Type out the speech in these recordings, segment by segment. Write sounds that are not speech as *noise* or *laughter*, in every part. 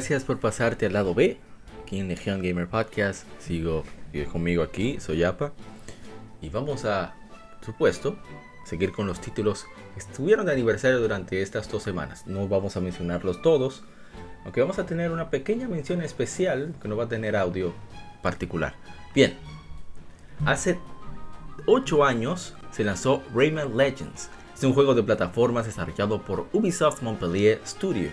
Gracias por pasarte al lado B, aquí en Legion Gamer Podcast. Sigo conmigo aquí, soy Yapa. Y vamos a, supuesto, seguir con los títulos que estuvieron de aniversario durante estas dos semanas. No vamos a mencionarlos todos, aunque vamos a tener una pequeña mención especial que no va a tener audio particular. Bien, hace 8 años se lanzó Rayman Legends. Es un juego de plataformas desarrollado por Ubisoft Montpellier Studio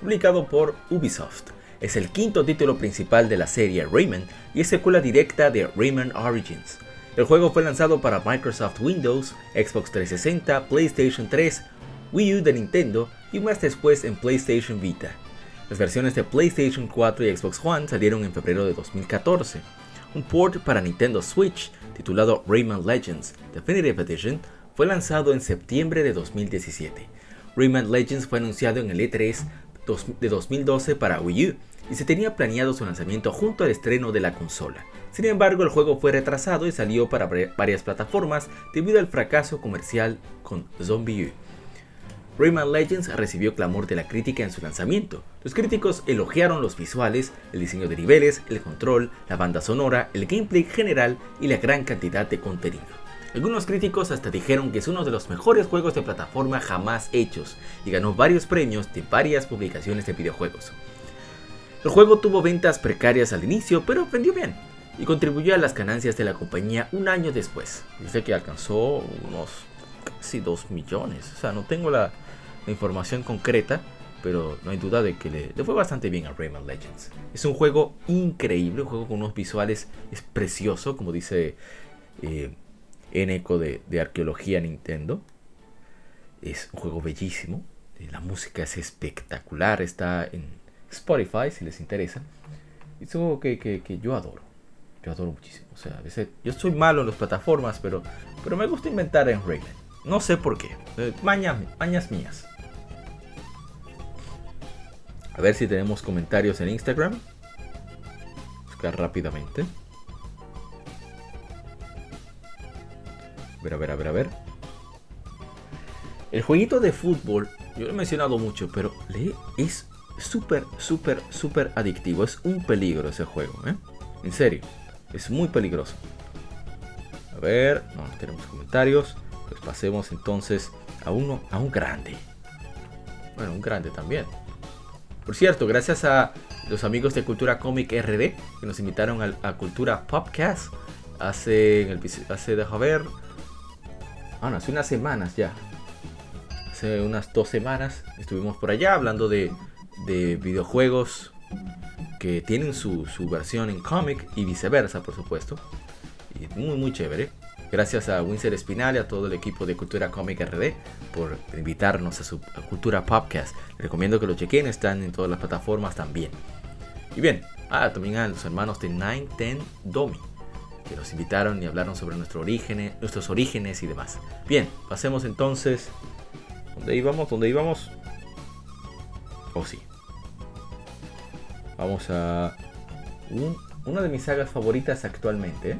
publicado por Ubisoft. Es el quinto título principal de la serie Rayman y es secuela directa de Rayman Origins. El juego fue lanzado para Microsoft Windows, Xbox 360, PlayStation 3, Wii U de Nintendo y más después en PlayStation Vita. Las versiones de PlayStation 4 y Xbox One salieron en febrero de 2014. Un port para Nintendo Switch, titulado Rayman Legends Definitive Edition, fue lanzado en septiembre de 2017. Rayman Legends fue anunciado en el E3 de 2012 para Wii U y se tenía planeado su lanzamiento junto al estreno de la consola. Sin embargo, el juego fue retrasado y salió para varias plataformas debido al fracaso comercial con Zombie U. Rayman Legends recibió clamor de la crítica en su lanzamiento. Los críticos elogiaron los visuales, el diseño de niveles, el control, la banda sonora, el gameplay general y la gran cantidad de contenido. Algunos críticos hasta dijeron que es uno de los mejores juegos de plataforma jamás hechos y ganó varios premios de varias publicaciones de videojuegos. El juego tuvo ventas precarias al inicio, pero vendió bien y contribuyó a las ganancias de la compañía un año después. Dice que alcanzó unos casi 2 millones. O sea, no tengo la, información concreta, pero no hay duda de que le, fue bastante bien a Rayman Legends. Es un juego increíble, un juego con unos visuales es precioso, como dice eh, en eco de, arqueología Nintendo. Es un juego bellísimo. Eh, la música es espectacular. Está en Spotify si les interesa. Es un juego que, yo adoro. Yo adoro muchísimo. O sea, a veces yo soy malo en las plataformas, pero, pero me gusta inventar en Rayman. No sé por qué. Eh, mañas, mañas mías. A ver si tenemos comentarios en Instagram. Buscar rápidamente. Ver, a ver, a ver, a ver. El jueguito de fútbol, yo lo he mencionado mucho, pero es súper, súper, súper adictivo. Es un peligro ese juego, ¿eh? En serio, es muy peligroso. A ver, no tenemos comentarios. Pues pasemos entonces a uno, a un grande. Bueno, un grande también. Por cierto, gracias a los amigos de Cultura Comic RD que nos invitaron a, Cultura Popcast hace, hace, deja ver, bueno, hace unas semanas ya. Hace unas dos semanas estuvimos por allá hablando de, videojuegos que tienen su, versión en cómic y viceversa, por supuesto. Y muy, muy chévere. Gracias a Winsor Espinal y a todo el equipo de Cultura Cómic RD por invitarnos a su Cultura Podcast. recomiendo que lo chequen, están en todas las plataformas también. Y bien, ah, también a los hermanos de Nine Ten Domi que nos invitaron y hablaron sobre nuestro origen, nuestros orígenes y demás. Bien, pasemos entonces. ¿Dónde íbamos? ¿Dónde íbamos? Oh, sí. Vamos a una de mis sagas favoritas actualmente.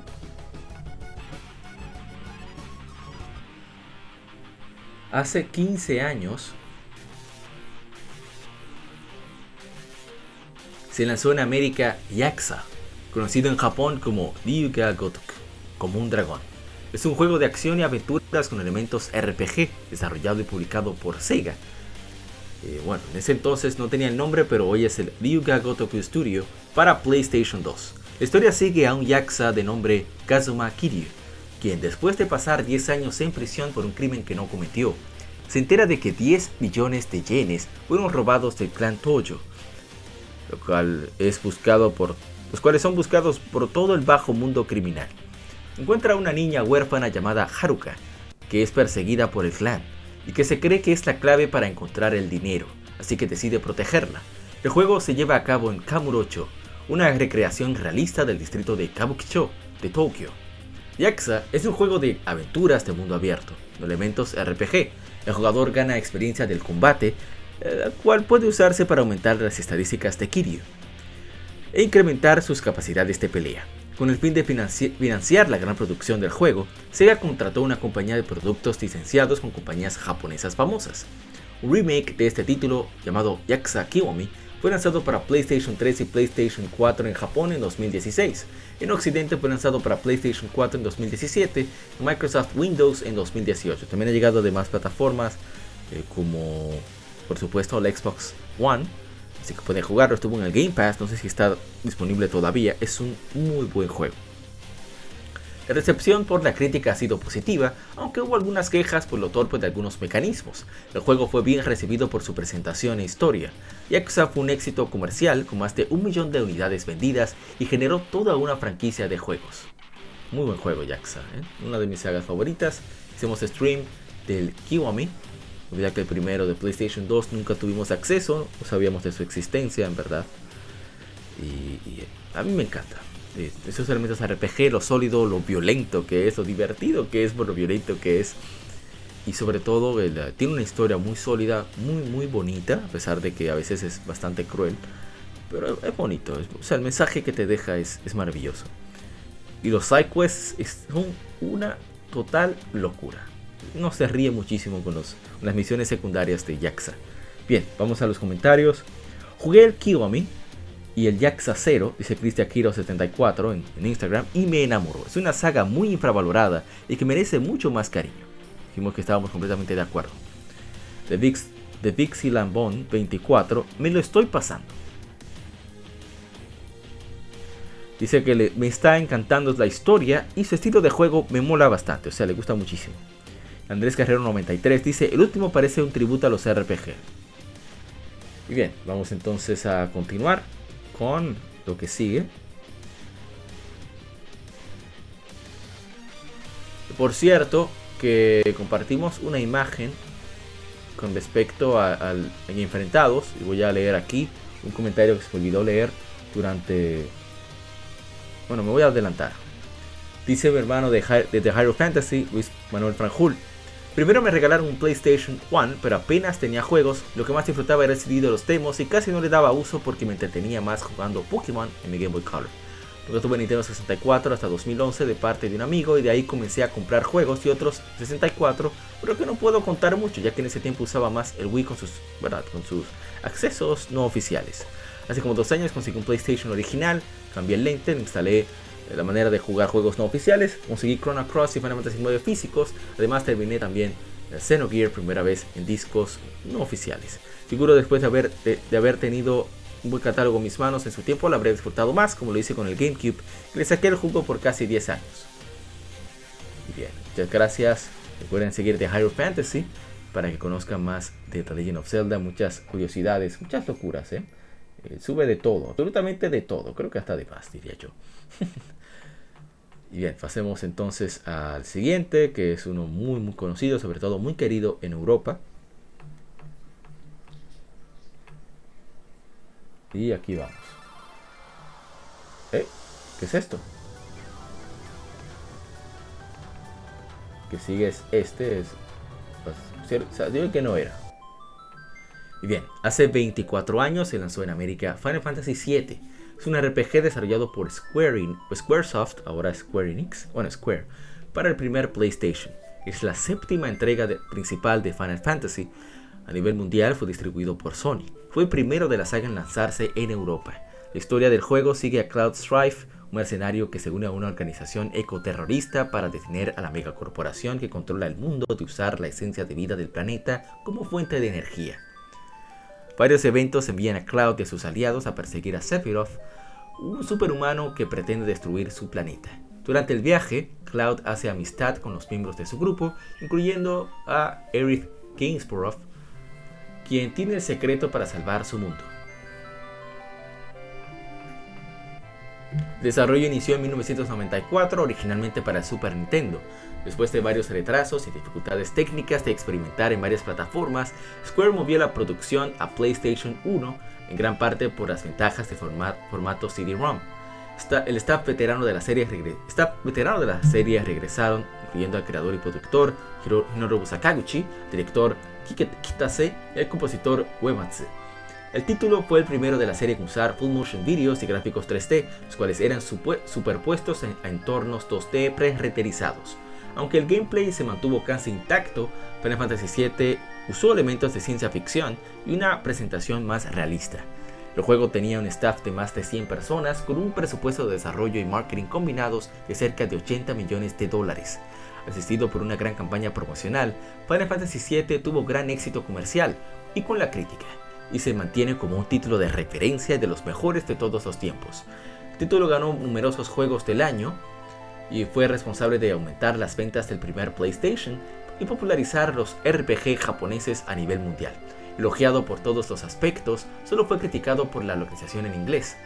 Hace 15 años se lanzó en América Yaxa conocido en Japón como Ryuga Gotoku, como un dragón. Es un juego de acción y aventuras con elementos RPG, desarrollado y publicado por Sega. Eh, bueno, en ese entonces no tenía el nombre, pero hoy es el Ryuga Gotoku Studio para PlayStation 2. La historia sigue a un yakuza de nombre Kazuma Kiryu, quien después de pasar 10 años en prisión por un crimen que no cometió, se entera de que 10 millones de yenes fueron robados del clan Tojo, lo cual es buscado por los cuales son buscados por todo el bajo mundo criminal. Encuentra a una niña huérfana llamada Haruka, que es perseguida por el clan y que se cree que es la clave para encontrar el dinero, así que decide protegerla. El juego se lleva a cabo en Kamurocho, una recreación realista del distrito de Kabukicho de Tokio. Yakuza es un juego de aventuras de mundo abierto, de elementos RPG. El jugador gana experiencia del combate, el eh, cual puede usarse para aumentar las estadísticas de Kiryu e incrementar sus capacidades de pelea. Con el fin de financiar la gran producción del juego, Sega contrató una compañía de productos licenciados con compañías japonesas famosas. Un remake de este título, llamado Yakuza Kiwami, fue lanzado para PlayStation 3 y PlayStation 4 en Japón en 2016. En Occidente fue lanzado para PlayStation 4 en 2017 y Microsoft Windows en 2018. También ha llegado a demás plataformas eh, como, por supuesto, la Xbox One Así que pueden jugarlo, estuvo en el Game Pass, no sé si está disponible todavía, es un muy buen juego. La recepción por la crítica ha sido positiva, aunque hubo algunas quejas por lo torpe de algunos mecanismos. El juego fue bien recibido por su presentación e historia. Yakuza fue un éxito comercial con más de un millón de unidades vendidas y generó toda una franquicia de juegos. Muy buen juego Yakuza, ¿eh? una de mis sagas favoritas. Hicimos stream del Kiwami, ya que el primero de PlayStation 2 nunca tuvimos acceso, no sabíamos de su existencia en verdad. Y, a mí me encanta. Eh, esos elementos RPG, lo sólido, lo violento que es, lo divertido que es, por lo violento que es. Y sobre todo, eh, tiene una historia muy sólida, muy, muy bonita, a pesar de que a veces es bastante cruel. Pero es bonito, o sea, el mensaje que te deja es, es maravilloso. Y los sidequests son una total locura no se ríe muchísimo con, las misiones secundarias de Yaxa. Bien, vamos a los comentarios. Jugué el Kiwami y el Yaxa 0, dice Cristian Kiro 74 en, Instagram, y me enamoró. Es una saga muy infravalorada y que merece mucho más cariño. Dijimos que estábamos completamente de acuerdo. De, Vix, de Vixie Lambon 24, me lo estoy pasando. Dice que me está encantando la historia y su estilo de juego me mola bastante, o sea, le gusta muchísimo. Andrés Carrero 93 dice, el último parece un tributo a los RPG. Y bien, vamos entonces a continuar con lo que sigue. Por cierto, que compartimos una imagen con respecto al enfrentados. Y voy a leer aquí un comentario que se me olvidó leer durante... Bueno, me voy a adelantar. Dice mi hermano de, de The Hero Fantasy, Luis Manuel Franjul. Primero me regalaron un PlayStation 1, pero apenas tenía juegos, lo que más disfrutaba era el CD de los demos y casi no le daba uso porque me entretenía más jugando Pokémon en mi Game Boy Color. Luego tuve Nintendo 64 hasta 2011 de parte de un amigo y de ahí comencé a comprar juegos y otros 64, pero que no puedo contar mucho ya que en ese tiempo usaba más el Wii con sus, ¿verdad? Con sus accesos no oficiales. Hace como dos años conseguí un PlayStation original, cambié el lente, instalé la manera de jugar juegos no oficiales. Conseguí Chrono Cross y Final Fantasy 9 físicos. Además terminé también Xenogear primera vez en discos no oficiales. Seguro después de haber, de, haber tenido un buen catálogo en mis manos en su tiempo lo habré disfrutado más como lo hice con el GameCube. le saqué el juego por casi 10 años. Bien, muchas gracias. Recuerden seguir The Higher Fantasy para que conozcan más de The Legend of Zelda, muchas curiosidades, muchas locuras, ¿eh? Eh, sube de todo, absolutamente de todo, creo que hasta de más, diría yo. *laughs* y bien, pasemos entonces al siguiente, que es uno muy, muy conocido, sobre todo muy querido en Europa. Y aquí vamos. ¿Eh? ¿Qué es esto? Que sigue es este, es... Pues, digo que no era. Y bien, hace 24 años se lanzó en América Final Fantasy VII, es un RPG desarrollado por Square Squaresoft, ahora Square Enix, bueno Square, para el primer PlayStation. Es la séptima entrega principal de Final Fantasy. A nivel mundial fue distribuido por Sony. Fue el primero de la saga en lanzarse en Europa. La historia del juego sigue a Cloud Strife, un mercenario que se une a una organización ecoterrorista para detener a la megacorporación que controla el mundo de usar la esencia de vida del planeta como fuente de energía. Varios eventos envían a Cloud y a sus aliados a perseguir a Sephiroth, un superhumano que pretende destruir su planeta. Durante el viaje, Cloud hace amistad con los miembros de su grupo, incluyendo a Aerith Gainsborough, quien tiene el secreto para salvar su mundo. El desarrollo inició en 1994, originalmente para Super Nintendo. Después de varios retrasos y dificultades técnicas de experimentar en varias plataformas, Square movió la producción a PlayStation 1, en gran parte por las ventajas de formato CD-ROM. El staff veterano de la serie veterano de la serie regresaron, incluyendo al creador y productor Hironobu Sakaguchi, director Kitase y el compositor Uematsu. El título fue el primero de la serie en usar full motion videos y gráficos 3D, los cuales eran superpuestos a entornos 2D pre-reterizados. Aunque el gameplay se mantuvo casi intacto, Final Fantasy VII usó elementos de ciencia ficción y una presentación más realista. El juego tenía un staff de más de 100 personas con un presupuesto de desarrollo y marketing combinados de cerca de 80 millones de dólares. Asistido por una gran campaña promocional, Final Fantasy VII tuvo gran éxito comercial y con la crítica, y se mantiene como un título de referencia de los mejores de todos los tiempos. El título ganó numerosos juegos del año y fue responsable de aumentar las ventas del primer PlayStation y popularizar los RPG japoneses a nivel mundial. Elogiado por todos los aspectos, solo fue criticado por la localización en inglés.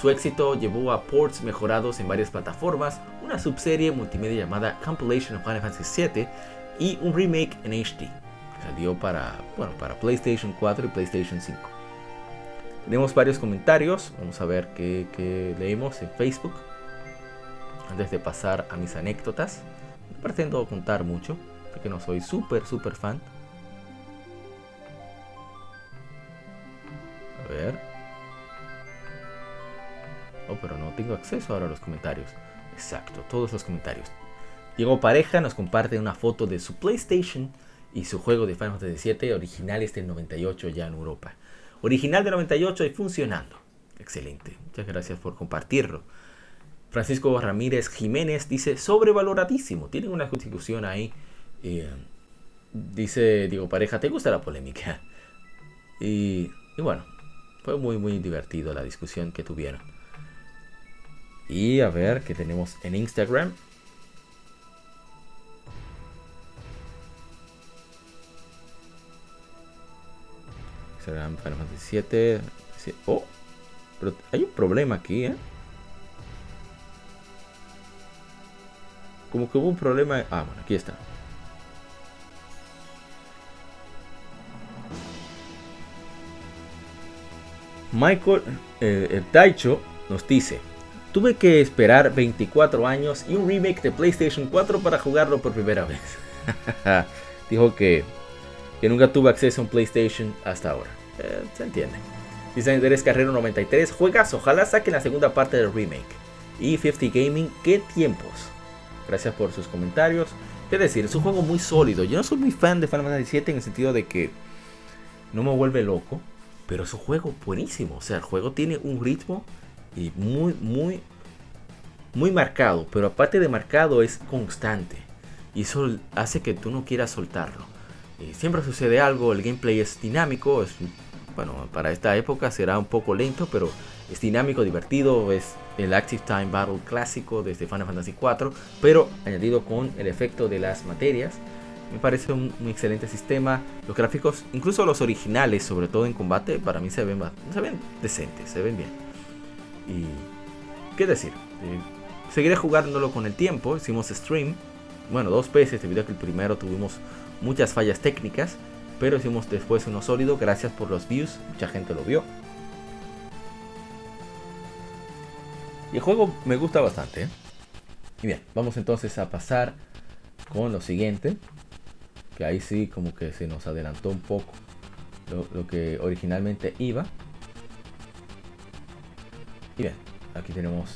Su éxito llevó a ports mejorados en varias plataformas, una subserie multimedia llamada Compilation of Final Fantasy VII y un remake en HD. Salió para, bueno, para PlayStation 4 y PlayStation 5. Tenemos varios comentarios, vamos a ver qué, qué leímos en Facebook. Antes de pasar a mis anécdotas, no pretendo contar mucho, porque no soy súper, súper fan. A ver. Oh, pero no tengo acceso ahora a los comentarios. Exacto, todos los comentarios. Diego Pareja nos comparte una foto de su PlayStation y su juego de Final Fantasy VII originales del 98 ya en Europa. Original del 98 y funcionando. Excelente. Muchas gracias por compartirlo. Francisco Ramírez Jiménez dice sobrevaloradísimo. Tienen una constitución ahí. Eh, dice, digo, pareja, ¿te gusta la polémica? Y, y bueno, fue muy, muy divertido la discusión que tuvieron. Y a ver qué tenemos en Instagram. Instagram Final Fantasy 7. Oh, pero hay un problema aquí, ¿eh? Como que hubo un problema. Ah, bueno, aquí está. Michael eh, Taicho nos dice, tuve que esperar 24 años y un remake de PlayStation 4 para jugarlo por primera vez. *laughs* Dijo que, que nunca tuvo acceso a un PlayStation hasta ahora. Eh, se entiende. Dice Andrés Carrero 93, juegas, ojalá saquen la segunda parte del remake. Y 50 Gaming, qué tiempos. Gracias por sus comentarios. Es decir, es un juego muy sólido. Yo no soy muy fan de Final Fantasy VII en el sentido de que no me vuelve loco. Pero es un juego buenísimo. O sea, el juego tiene un ritmo y muy, muy, muy marcado. Pero aparte de marcado, es constante. Y eso hace que tú no quieras soltarlo. Y siempre sucede algo, el gameplay es dinámico. Es, bueno, para esta época será un poco lento, pero es dinámico, divertido. Es el Active Time Battle clásico desde Final Fantasy IV, pero añadido con el efecto de las materias. Me parece un, excelente sistema. Los gráficos, incluso los originales, sobre todo en combate, para mí se ven, se decentes, se ven bien. Y, ¿qué decir? Eh, seguiré jugándolo con el tiempo. Hicimos stream, bueno, dos veces, debido a que el primero tuvimos muchas fallas técnicas, pero hicimos después uno sólido. Gracias por los views, mucha gente lo vio. Y el juego me gusta bastante. ¿eh? Y bien, vamos entonces a pasar con lo siguiente. Que ahí sí como que se nos adelantó un poco lo, que originalmente iba. Y bien, aquí tenemos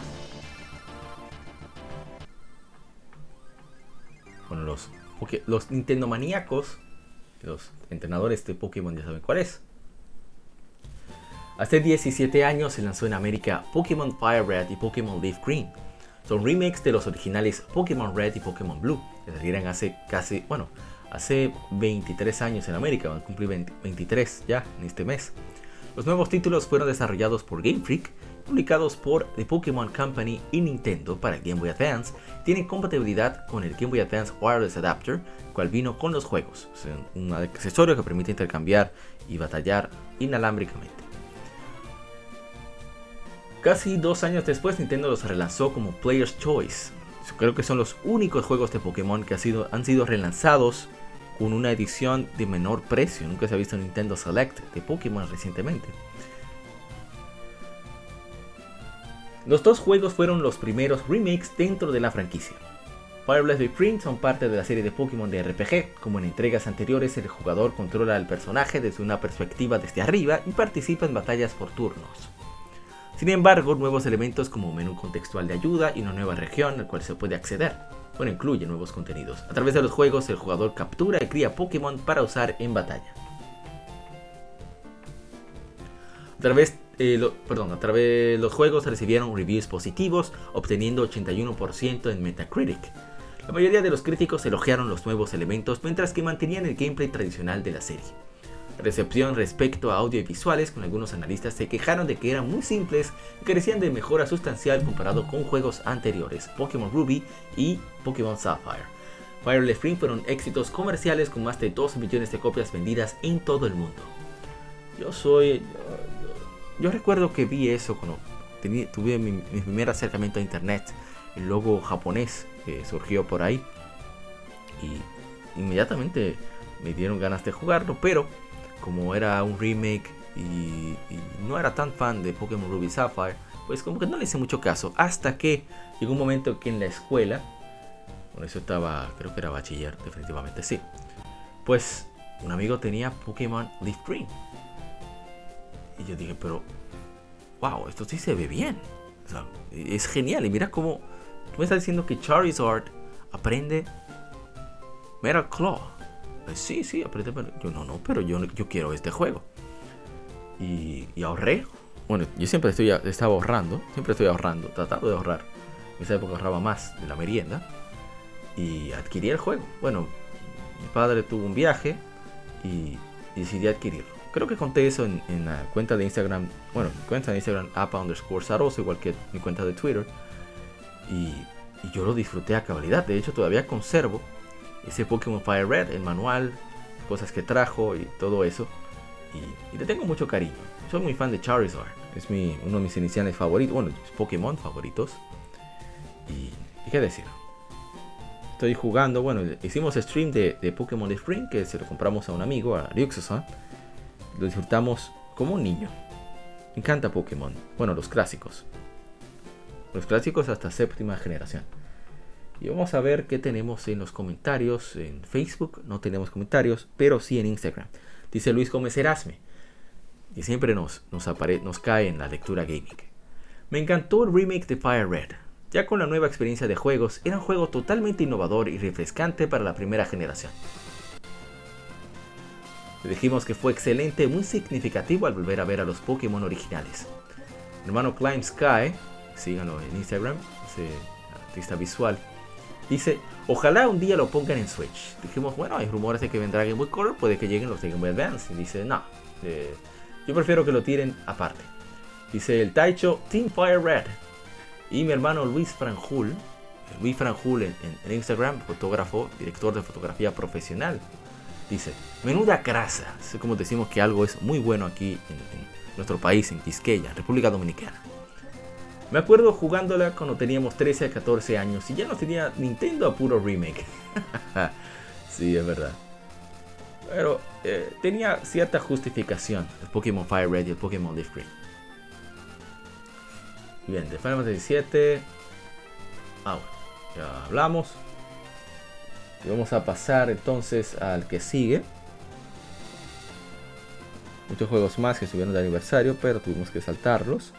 bueno, los, los Nintendo maníacos, los entrenadores de Pokémon ya saben cuál es. Hace 17 años se lanzó en América Pokémon Fire Red y Pokémon Leaf Green. Son remakes de los originales Pokémon Red y Pokémon Blue, que salieron hace casi, bueno, hace 23 años en América, van a cumplir 23 ya en este mes. Los nuevos títulos fueron desarrollados por Game Freak publicados por The Pokémon Company y Nintendo para el Game Boy Advance, tienen compatibilidad con el Game Boy Advance Wireless Adapter, cual vino con los juegos, un accesorio que permite intercambiar y batallar inalámbricamente. Casi dos años después, Nintendo los relanzó como Player's Choice. Creo que son los únicos juegos de Pokémon que han sido relanzados con una edición de menor precio. Nunca se ha visto Nintendo Select de Pokémon recientemente. Los dos juegos fueron los primeros remakes dentro de la franquicia. Fire Blast Print son parte de la serie de Pokémon de RPG. Como en entregas anteriores, el jugador controla al personaje desde una perspectiva desde arriba y participa en batallas por turnos. Sin embargo, nuevos elementos como un menú contextual de ayuda y una nueva región al cual se puede acceder bueno, incluye nuevos contenidos. A través de los juegos, el jugador captura y cría Pokémon para usar en batalla. A través, eh, perdón, a través de los juegos recibieron reviews positivos, obteniendo 81% en Metacritic. La mayoría de los críticos elogiaron los nuevos elementos, mientras que mantenían el gameplay tradicional de la serie recepción respecto a audio y visuales, con algunos analistas se quejaron de que eran muy simples y carecían de mejora sustancial comparado con juegos anteriores, Pokémon Ruby y Pokémon Sapphire. Fire Spring fueron éxitos comerciales con más de 2 millones de copias vendidas en todo el mundo. Yo soy... Yo, recuerdo que vi eso cuando tuve mi, primer acercamiento a internet, el logo japonés que surgió por ahí. Y inmediatamente me dieron ganas de jugarlo, pero como era un remake y, no era tan fan de Pokémon Ruby Sapphire, pues como que no le hice mucho caso. Hasta que llegó un momento que en la escuela, bueno, eso estaba, creo que era bachiller, definitivamente sí. Pues un amigo tenía Pokémon Leaf Green. Y yo dije, pero, wow, esto sí se ve bien. es genial. Y mira cómo, tú me estás diciendo que Charizard aprende Metal Claw sí, sí, apreté. Yo no, no, pero yo, yo quiero este juego. Y, ahorré. Bueno, yo siempre estoy, estaba ahorrando, siempre estoy ahorrando, tratando de ahorrar. En esa época ahorraba más de la merienda. Y adquirí el juego. Bueno, mi padre tuvo un viaje y, decidí adquirirlo. Creo que conté eso en, la cuenta de Instagram. Bueno, mi cuenta de Instagram, apa underscore saroso, igual que mi cuenta de Twitter. Y, y yo lo disfruté a cabalidad. De hecho, todavía conservo ese Pokémon Fire Red, el manual, cosas que trajo y todo eso. Y, le tengo mucho cariño. Soy muy fan de Charizard. Es uno de mis iniciales favoritos. Bueno, Pokémon favoritos. Y, qué decir. Estoy jugando. Bueno, hicimos stream de, Pokémon Spring. Que se lo compramos a un amigo, a Ryuxusan. Lo disfrutamos como un niño. Me encanta Pokémon. Bueno, los clásicos. Los clásicos hasta séptima generación. Y vamos a ver qué tenemos en los comentarios. En Facebook no tenemos comentarios, pero sí en Instagram. Dice Luis Gómez Erasme. Y siempre nos, nos, cae en la lectura gaming. Me encantó el remake de Fire Red. Ya con la nueva experiencia de juegos, era un juego totalmente innovador y refrescante para la primera generación. dijimos que fue excelente, muy significativo al volver a ver a los Pokémon originales. hermano Climb Sky, síganlo en Instagram, ese artista visual, Dice, ojalá un día lo pongan en Switch. Dijimos, bueno, hay rumores de que vendrá Game Boy Color, puede que lleguen los Game Boy Advance. Y dice, no, eh, yo prefiero que lo tiren aparte. Dice el Taicho Team Fire Red. Y mi hermano Luis Franjul, Luis Franjul en, Instagram, fotógrafo, director de fotografía profesional, dice, menuda grasa. Es como decimos que algo es muy bueno aquí en, en nuestro país, en Quisqueya, República Dominicana. Me acuerdo jugándola cuando teníamos 13 a 14 años y ya no tenía Nintendo a puro remake. *laughs* sí, es verdad. Pero eh, tenía cierta justificación el Pokémon Fire Red y el Pokémon Leaf Green. Bien, de Final Fantasy VII. Ah, ya hablamos. Y vamos a pasar entonces al que sigue. Muchos juegos más que subieron de aniversario, pero tuvimos que saltarlos.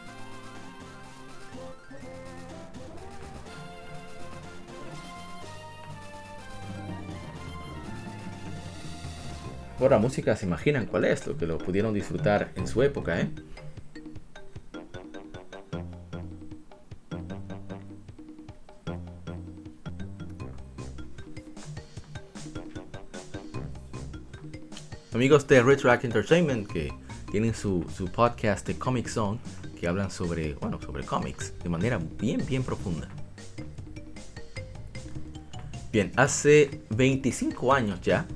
Por la música se imaginan cuál es, lo que lo pudieron disfrutar en su época, ¿eh? Amigos de Retroact Entertainment que tienen su, su podcast de Comic Zone, que hablan sobre, bueno, sobre cómics de manera bien, bien profunda. Bien, hace 25 años ya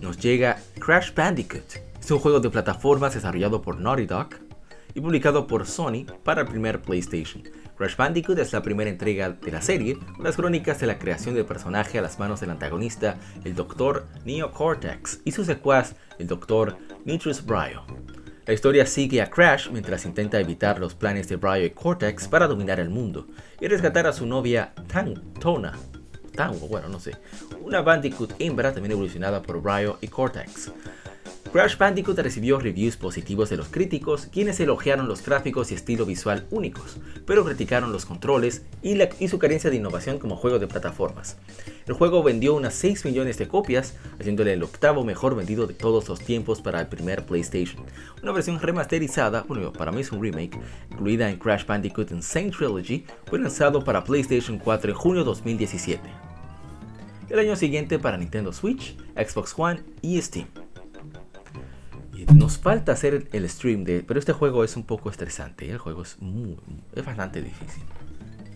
nos llega Crash Bandicoot. Es un juego de plataformas desarrollado por Naughty Dog y publicado por Sony para el primer PlayStation. Crash Bandicoot es la primera entrega de la serie, con las crónicas de la creación del personaje a las manos del antagonista, el Dr. Neo Cortex, y su secuaz, el Dr. Nitrous Bryo. La historia sigue a Crash mientras intenta evitar los planes de Bryo y Cortex para dominar el mundo y rescatar a su novia Tona, Tango, bueno, no sé. Una Bandicoot hembra también evolucionada por Ryo y Cortex. Crash Bandicoot recibió reviews positivos de los críticos, quienes elogiaron los gráficos y estilo visual únicos, pero criticaron los controles y, y, su carencia de innovación como juego de plataformas. El juego vendió unas 6 millones de copias, haciéndole el octavo mejor vendido de todos los tiempos para el primer PlayStation. Una versión remasterizada, bueno, para mí es un remake, incluida en Crash Bandicoot Insane Trilogy, fue lanzado para PlayStation 4 en junio de 2017. El año siguiente para Nintendo Switch, Xbox One y Steam. Nos falta hacer el stream de, pero este juego es un poco estresante. ¿eh? El juego es muy, es bastante difícil.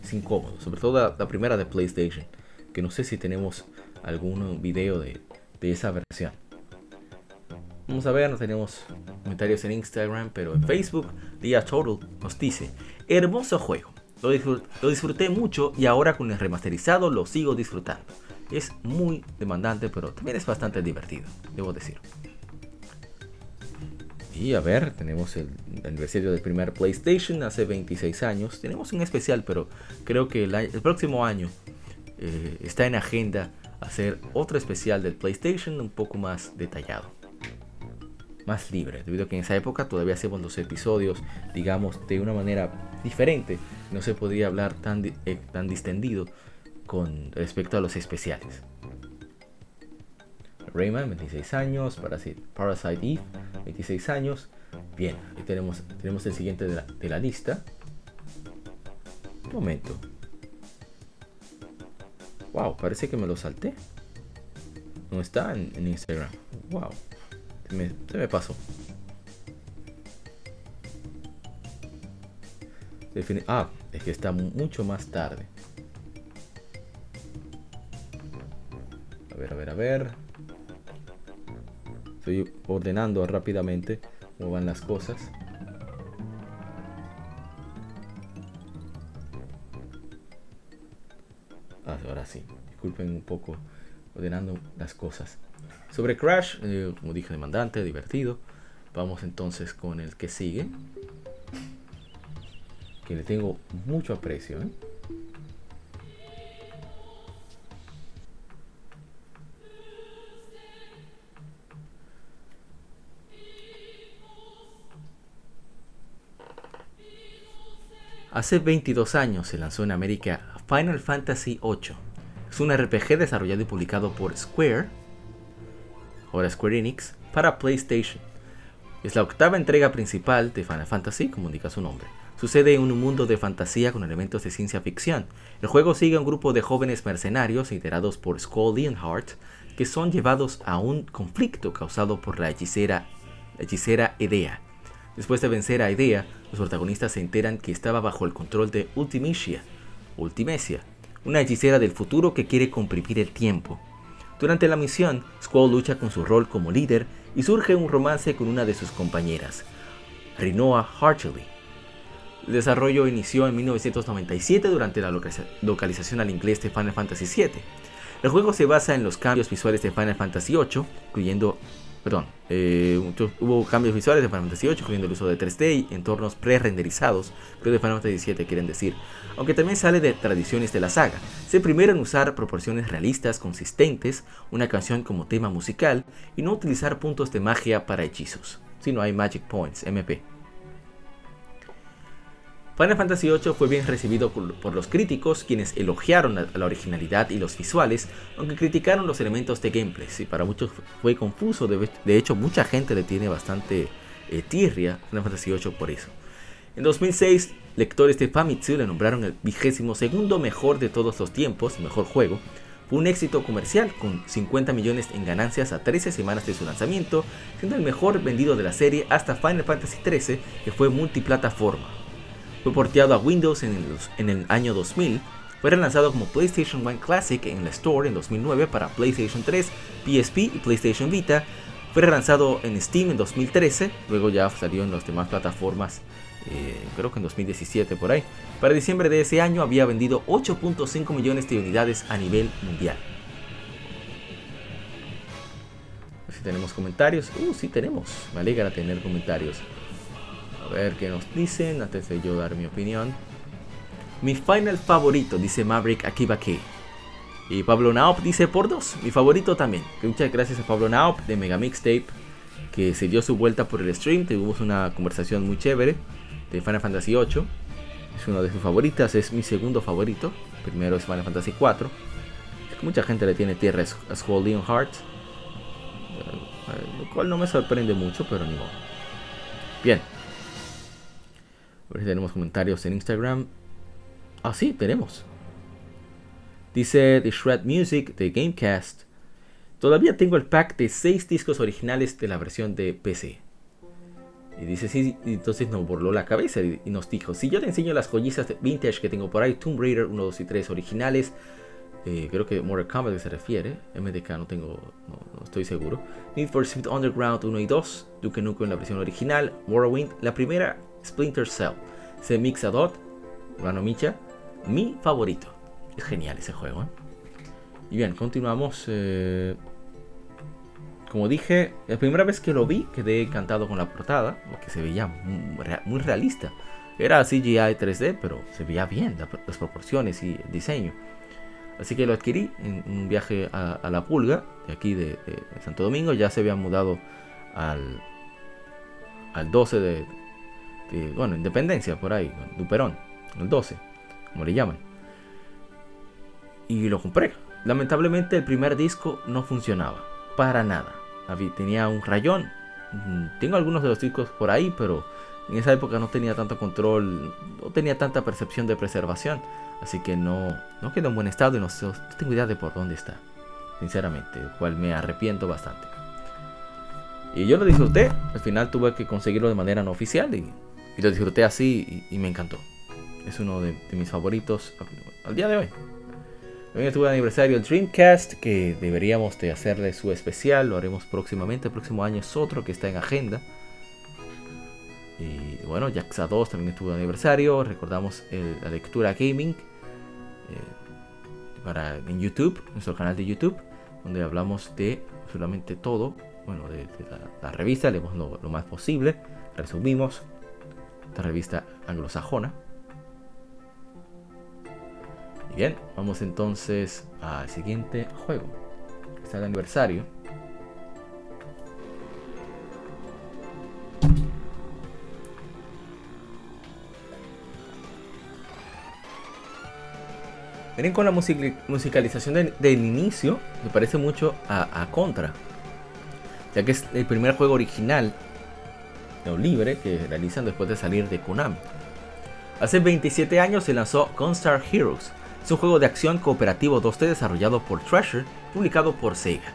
Es incómodo, sobre todo la, primera de PlayStation, que no sé si tenemos algún video de, de esa versión. Vamos a ver, no tenemos comentarios en Instagram, pero en Facebook, Dia Total nos dice, hermoso juego. Lo, lo, disfruté mucho y ahora con el remasterizado lo sigo disfrutando. Es muy demandante, pero también es bastante divertido, debo decir. Y a ver, tenemos el aniversario del primer PlayStation hace 26 años. Tenemos un especial, pero creo que el, próximo año eh, está en agenda hacer otro especial del PlayStation un poco más detallado. Más libre, debido a que en esa época todavía hacemos los episodios, digamos, de una manera diferente. No se podía hablar tan, eh, tan distendido con respecto a los especiales. Rayman, 26 años. Parasite, Parasite Eve, 26 años. Bien, ahí tenemos, tenemos el siguiente de la, lista. Un momento. Wow, parece que me lo salté. No está en, Instagram. Wow. Se me, se me pasó. Ah, es que está mucho más tarde. A ver, a ver, a ver. Estoy ordenando rápidamente cómo van las cosas. Ah, ahora sí, disculpen un poco ordenando las cosas. Sobre Crash, eh, como dije, demandante, divertido. Vamos entonces con el que sigue. Que le tengo mucho aprecio. ¿eh? Hace 22 años se lanzó en América Final Fantasy VIII. Es un RPG desarrollado y publicado por Square, ahora Square Enix, para PlayStation. Es la octava entrega principal de Final Fantasy, como indica su nombre. Sucede en un mundo de fantasía con elementos de ciencia ficción. El juego sigue a un grupo de jóvenes mercenarios liderados por Skull Leonhardt que son llevados a un conflicto causado por la hechicera, la hechicera Edea, Después de vencer a Idea, los protagonistas se enteran que estaba bajo el control de Ultimecia, Ultimecia, una hechicera del futuro que quiere comprimir el tiempo. Durante la misión, Squall lucha con su rol como líder y surge un romance con una de sus compañeras, Rinoa Hartley. El desarrollo inició en 1997 durante la localización al inglés de Final Fantasy VII. El juego se basa en los cambios visuales de Final Fantasy VIII, incluyendo perdón, eh, hubo cambios visuales de Final Fantasy VIII, incluyendo el uso de 3D y entornos pre-renderizados, creo de Final Fantasy VII quieren decir, aunque también sale de tradiciones de la saga. Se primero en usar proporciones realistas, consistentes, una canción como tema musical y no utilizar puntos de magia para hechizos, si no hay Magic Points, MP. Final Fantasy VIII fue bien recibido por los críticos, quienes elogiaron la, originalidad y los visuales, aunque criticaron los elementos de gameplay. Y para muchos fue confuso, de, hecho mucha gente le tiene bastante eh, tirria a Final Fantasy VIII por eso. En 2006, lectores de Famitsu le nombraron el vigésimo segundo mejor de todos los tiempos, mejor juego. Fue un éxito comercial con 50 millones en ganancias a 13 semanas de su lanzamiento, siendo el mejor vendido de la serie hasta Final Fantasy XIII, que fue multiplataforma. Fue porteado a Windows en el, año 2000. Fue relanzado como PlayStation 1 Classic en la Store en 2009 para PlayStation 3, PSP y PlayStation Vita. Fue relanzado en Steam en 2013, luego ya salió en las demás plataformas, eh, creo que en 2017 por ahí. Para diciembre de ese año había vendido 8.5 millones de unidades a nivel mundial. Si tenemos comentarios, uh, sí tenemos, me alegra tener comentarios. A ver qué nos dicen antes de yo dar mi opinión. Mi final favorito, dice Maverick Akibake. Y Pablo Naop dice por dos, mi favorito también. Muchas gracias a Pablo Naop de Mega Mixtape, que se dio su vuelta por el stream. Tuvimos una conversación muy chévere de Final Fantasy VIII. Es una de sus favoritas, es mi segundo favorito. Primero es Final Fantasy IV. Mucha gente le tiene tierra a Skull Leon Hearts. Eh, lo cual no me sorprende mucho, pero ni modo. Bien. A ver si tenemos comentarios en Instagram. Ah, sí, tenemos. Dice The Shred Music de Gamecast. Todavía tengo el pack de 6 discos originales de la versión de PC. Y dice, sí, entonces nos borló la cabeza y nos dijo, si yo te enseño las joyizas vintage que tengo por ahí, Tomb Raider 1, 2 y 3 originales, eh, creo que Mortal Kombat se refiere, MDK no tengo, no, estoy seguro, Need for Speed Underground 1 y 2, Duke Nukem en la versión original, Morrowind, la primera, Splinter Cell, Se Mixadot, Rano Micha, mi favorito. Es genial ese juego. ¿eh? Y bien, continuamos. Eh, como dije, la primera vez que lo vi quedé encantado con la portada, porque se veía muy realista. Era CGI 3D, pero se veía bien las proporciones y el diseño. Así que lo adquirí en un viaje a, La Pulga, de aquí de, Santo Domingo. Ya se había mudado al, al 12 de, bueno, Independencia, por ahí, Duperón, el 12, como le llaman y lo compré. Lamentablemente el primer disco no funcionaba, para nada. Tenía un rayón. Mm, tengo algunos de los discos por ahí, pero en esa época no tenía tanto control, no tenía tanta percepción de preservación. Así que no, no quedó en buen estado y no, tengo idea de por dónde está. Sinceramente, el cual me arrepiento bastante. Y yo lo disfruté. Al final tuve que conseguirlo de manera no oficial y, lo disfruté así y, me encantó. Es uno de mis favoritos al día de hoy. También estuvo el aniversario del Dreamcast, que deberíamos de hacerle su especial, lo haremos próximamente, el próximo año es otro que está en agenda. Y bueno, Jaxa 2 también estuvo de aniversario, recordamos la lectura gaming eh, para, en YouTube, nuestro canal de YouTube, donde hablamos de absolutamente todo, bueno, de, la, revista, leemos lo más posible, resumimos esta revista anglosajona. Bien, vamos entonces al siguiente juego. Está el aniversario. Miren con la musicalización del, inicio, me parece mucho a, Contra. Ya que es el primer juego original o libre que realizan después de salir de Konami. Hace 27 años se lanzó Gunstar Heroes, es un juego de acción cooperativo 2D desarrollado por Treasure, publicado por Sega.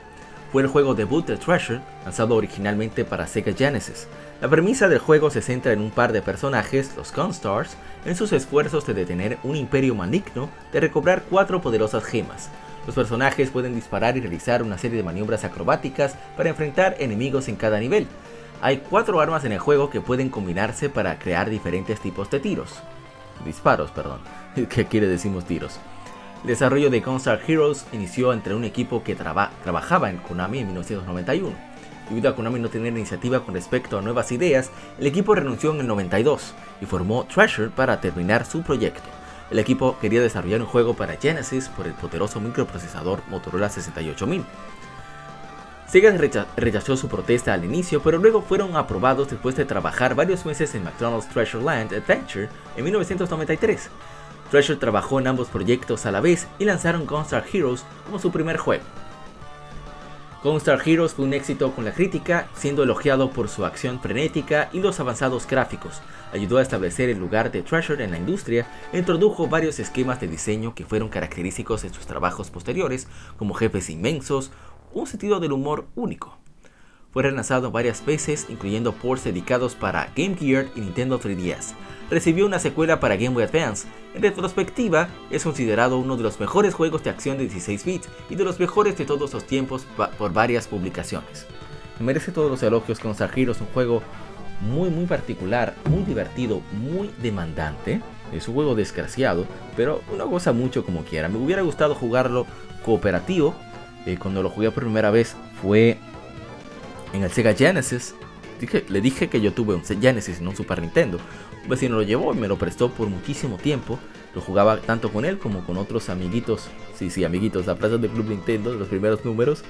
Fue el juego debut de Treasure, lanzado originalmente para Sega Genesis. La premisa del juego se centra en un par de personajes, los Gunstars, en sus esfuerzos de detener un imperio maligno de recobrar cuatro poderosas gemas. Los personajes pueden disparar y realizar una serie de maniobras acrobáticas para enfrentar enemigos en cada nivel. Hay cuatro armas en el juego que pueden combinarse para crear diferentes tipos de tiros. Disparos, perdón. *laughs* ¿Qué quiere decimos tiros? El desarrollo de Gunstar Heroes inició entre un equipo que trabajaba en Konami en 1991. Debido a Konami no tener iniciativa con respecto a nuevas ideas, el equipo renunció en el 92 y formó Treasure para terminar su proyecto. El equipo quería desarrollar un juego para Genesis por el poderoso microprocesador Motorola 68000. Sega rechazó su protesta al inicio, pero luego fueron aprobados después de trabajar varios meses en McDonald's Treasure Land Adventure en 1993. Treasure trabajó en ambos proyectos a la vez y lanzaron Gunstar Heroes como su primer juego. Gunstar Heroes fue un éxito con la crítica, siendo elogiado por su acción frenética y los avanzados gráficos. Ayudó a establecer el lugar de Treasure en la industria e introdujo varios esquemas de diseño que fueron característicos en sus trabajos posteriores, como jefes inmensos, un sentido del humor único. Fue relanzado varias veces, incluyendo ports dedicados para Game Gear y Nintendo 3DS. Recibió una secuela para Game Boy Advance. En retrospectiva, es considerado uno de los mejores juegos de acción de 16 bits y de los mejores de todos los tiempos por varias publicaciones. Merece todos los elogios con Star Heroes, un juego muy muy particular, muy divertido, muy demandante. Es un juego desgraciado, pero uno goza mucho como quiera. Me hubiera gustado jugarlo cooperativo. Eh, cuando lo jugué por primera vez fue en el Sega Genesis. le dije que yo tuve un Genesis, no un Super Nintendo. Un vecino lo llevó y me lo prestó por muchísimo tiempo. Lo jugaba tanto con él como con otros amiguitos. Sí, sí, amiguitos, la plaza del Club Nintendo, los primeros números.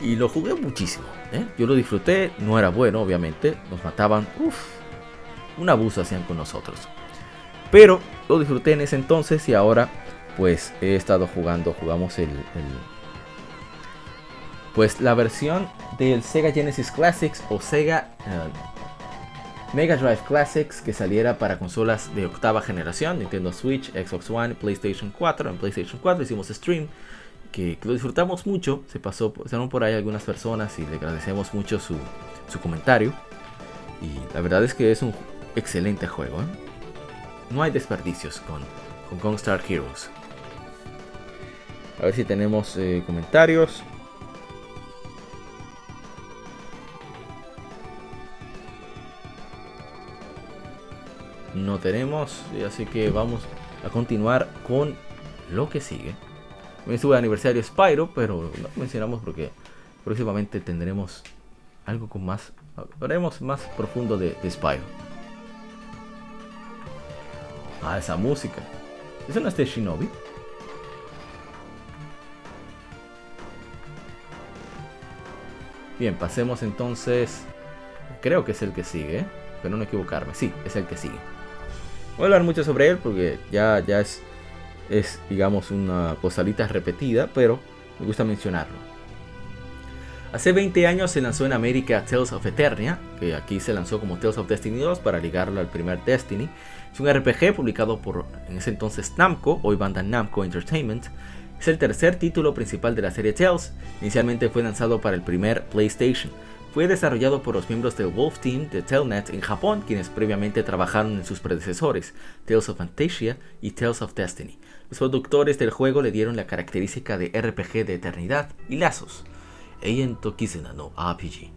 Y lo jugué muchísimo. ¿eh? Yo lo disfruté, no era bueno, obviamente. Nos mataban. Uff, un abuso hacían con nosotros. Pero lo disfruté en ese entonces y ahora pues he estado jugando, jugamos el, pues la versión del Sega Genesis Classics o Sega eh, Mega Drive Classics que saliera para consolas de octava generación, Nintendo Switch, Xbox One, PlayStation 4. En PlayStation 4 hicimos stream que, lo disfrutamos mucho. Se pasó, pasaron por ahí algunas personas y le agradecemos mucho su, su comentario. Y la verdad es que es un excelente juego. ¿eh? No hay desperdicios con, con Gunstar Heroes. A ver si tenemos eh, comentarios. No tenemos, así que vamos a continuar con lo que sigue. Hoy estuvo el aniversario Spyro, pero no mencionamos porque próximamente tendremos algo con más, haremos más profundo de, de Spyro. Ah, esa música. ¿Eso no es de Shinobi? Bien, pasemos entonces. Creo que es el que sigue, pero no equivocarme. Sí, es el que sigue. Voy a hablar mucho sobre él porque ya, ya es, es, digamos, una postalita repetida, pero me gusta mencionarlo. Hace 20 años se lanzó en América Tales of Eternia, que aquí se lanzó como Tales of Destiny 2 para ligarlo al primer Destiny. Es un RPG publicado por en ese entonces Namco, hoy banda Namco Entertainment, es el tercer título principal de la serie Tales. Inicialmente fue lanzado para el primer PlayStation. Fue desarrollado por los miembros del Wolf Team de Telnet en Japón, quienes previamente trabajaron en sus predecesores, Tales of Fantasia y Tales of Destiny. Los productores del juego le dieron la característica de RPG de eternidad y lazos. Eien Tokizena no RPG.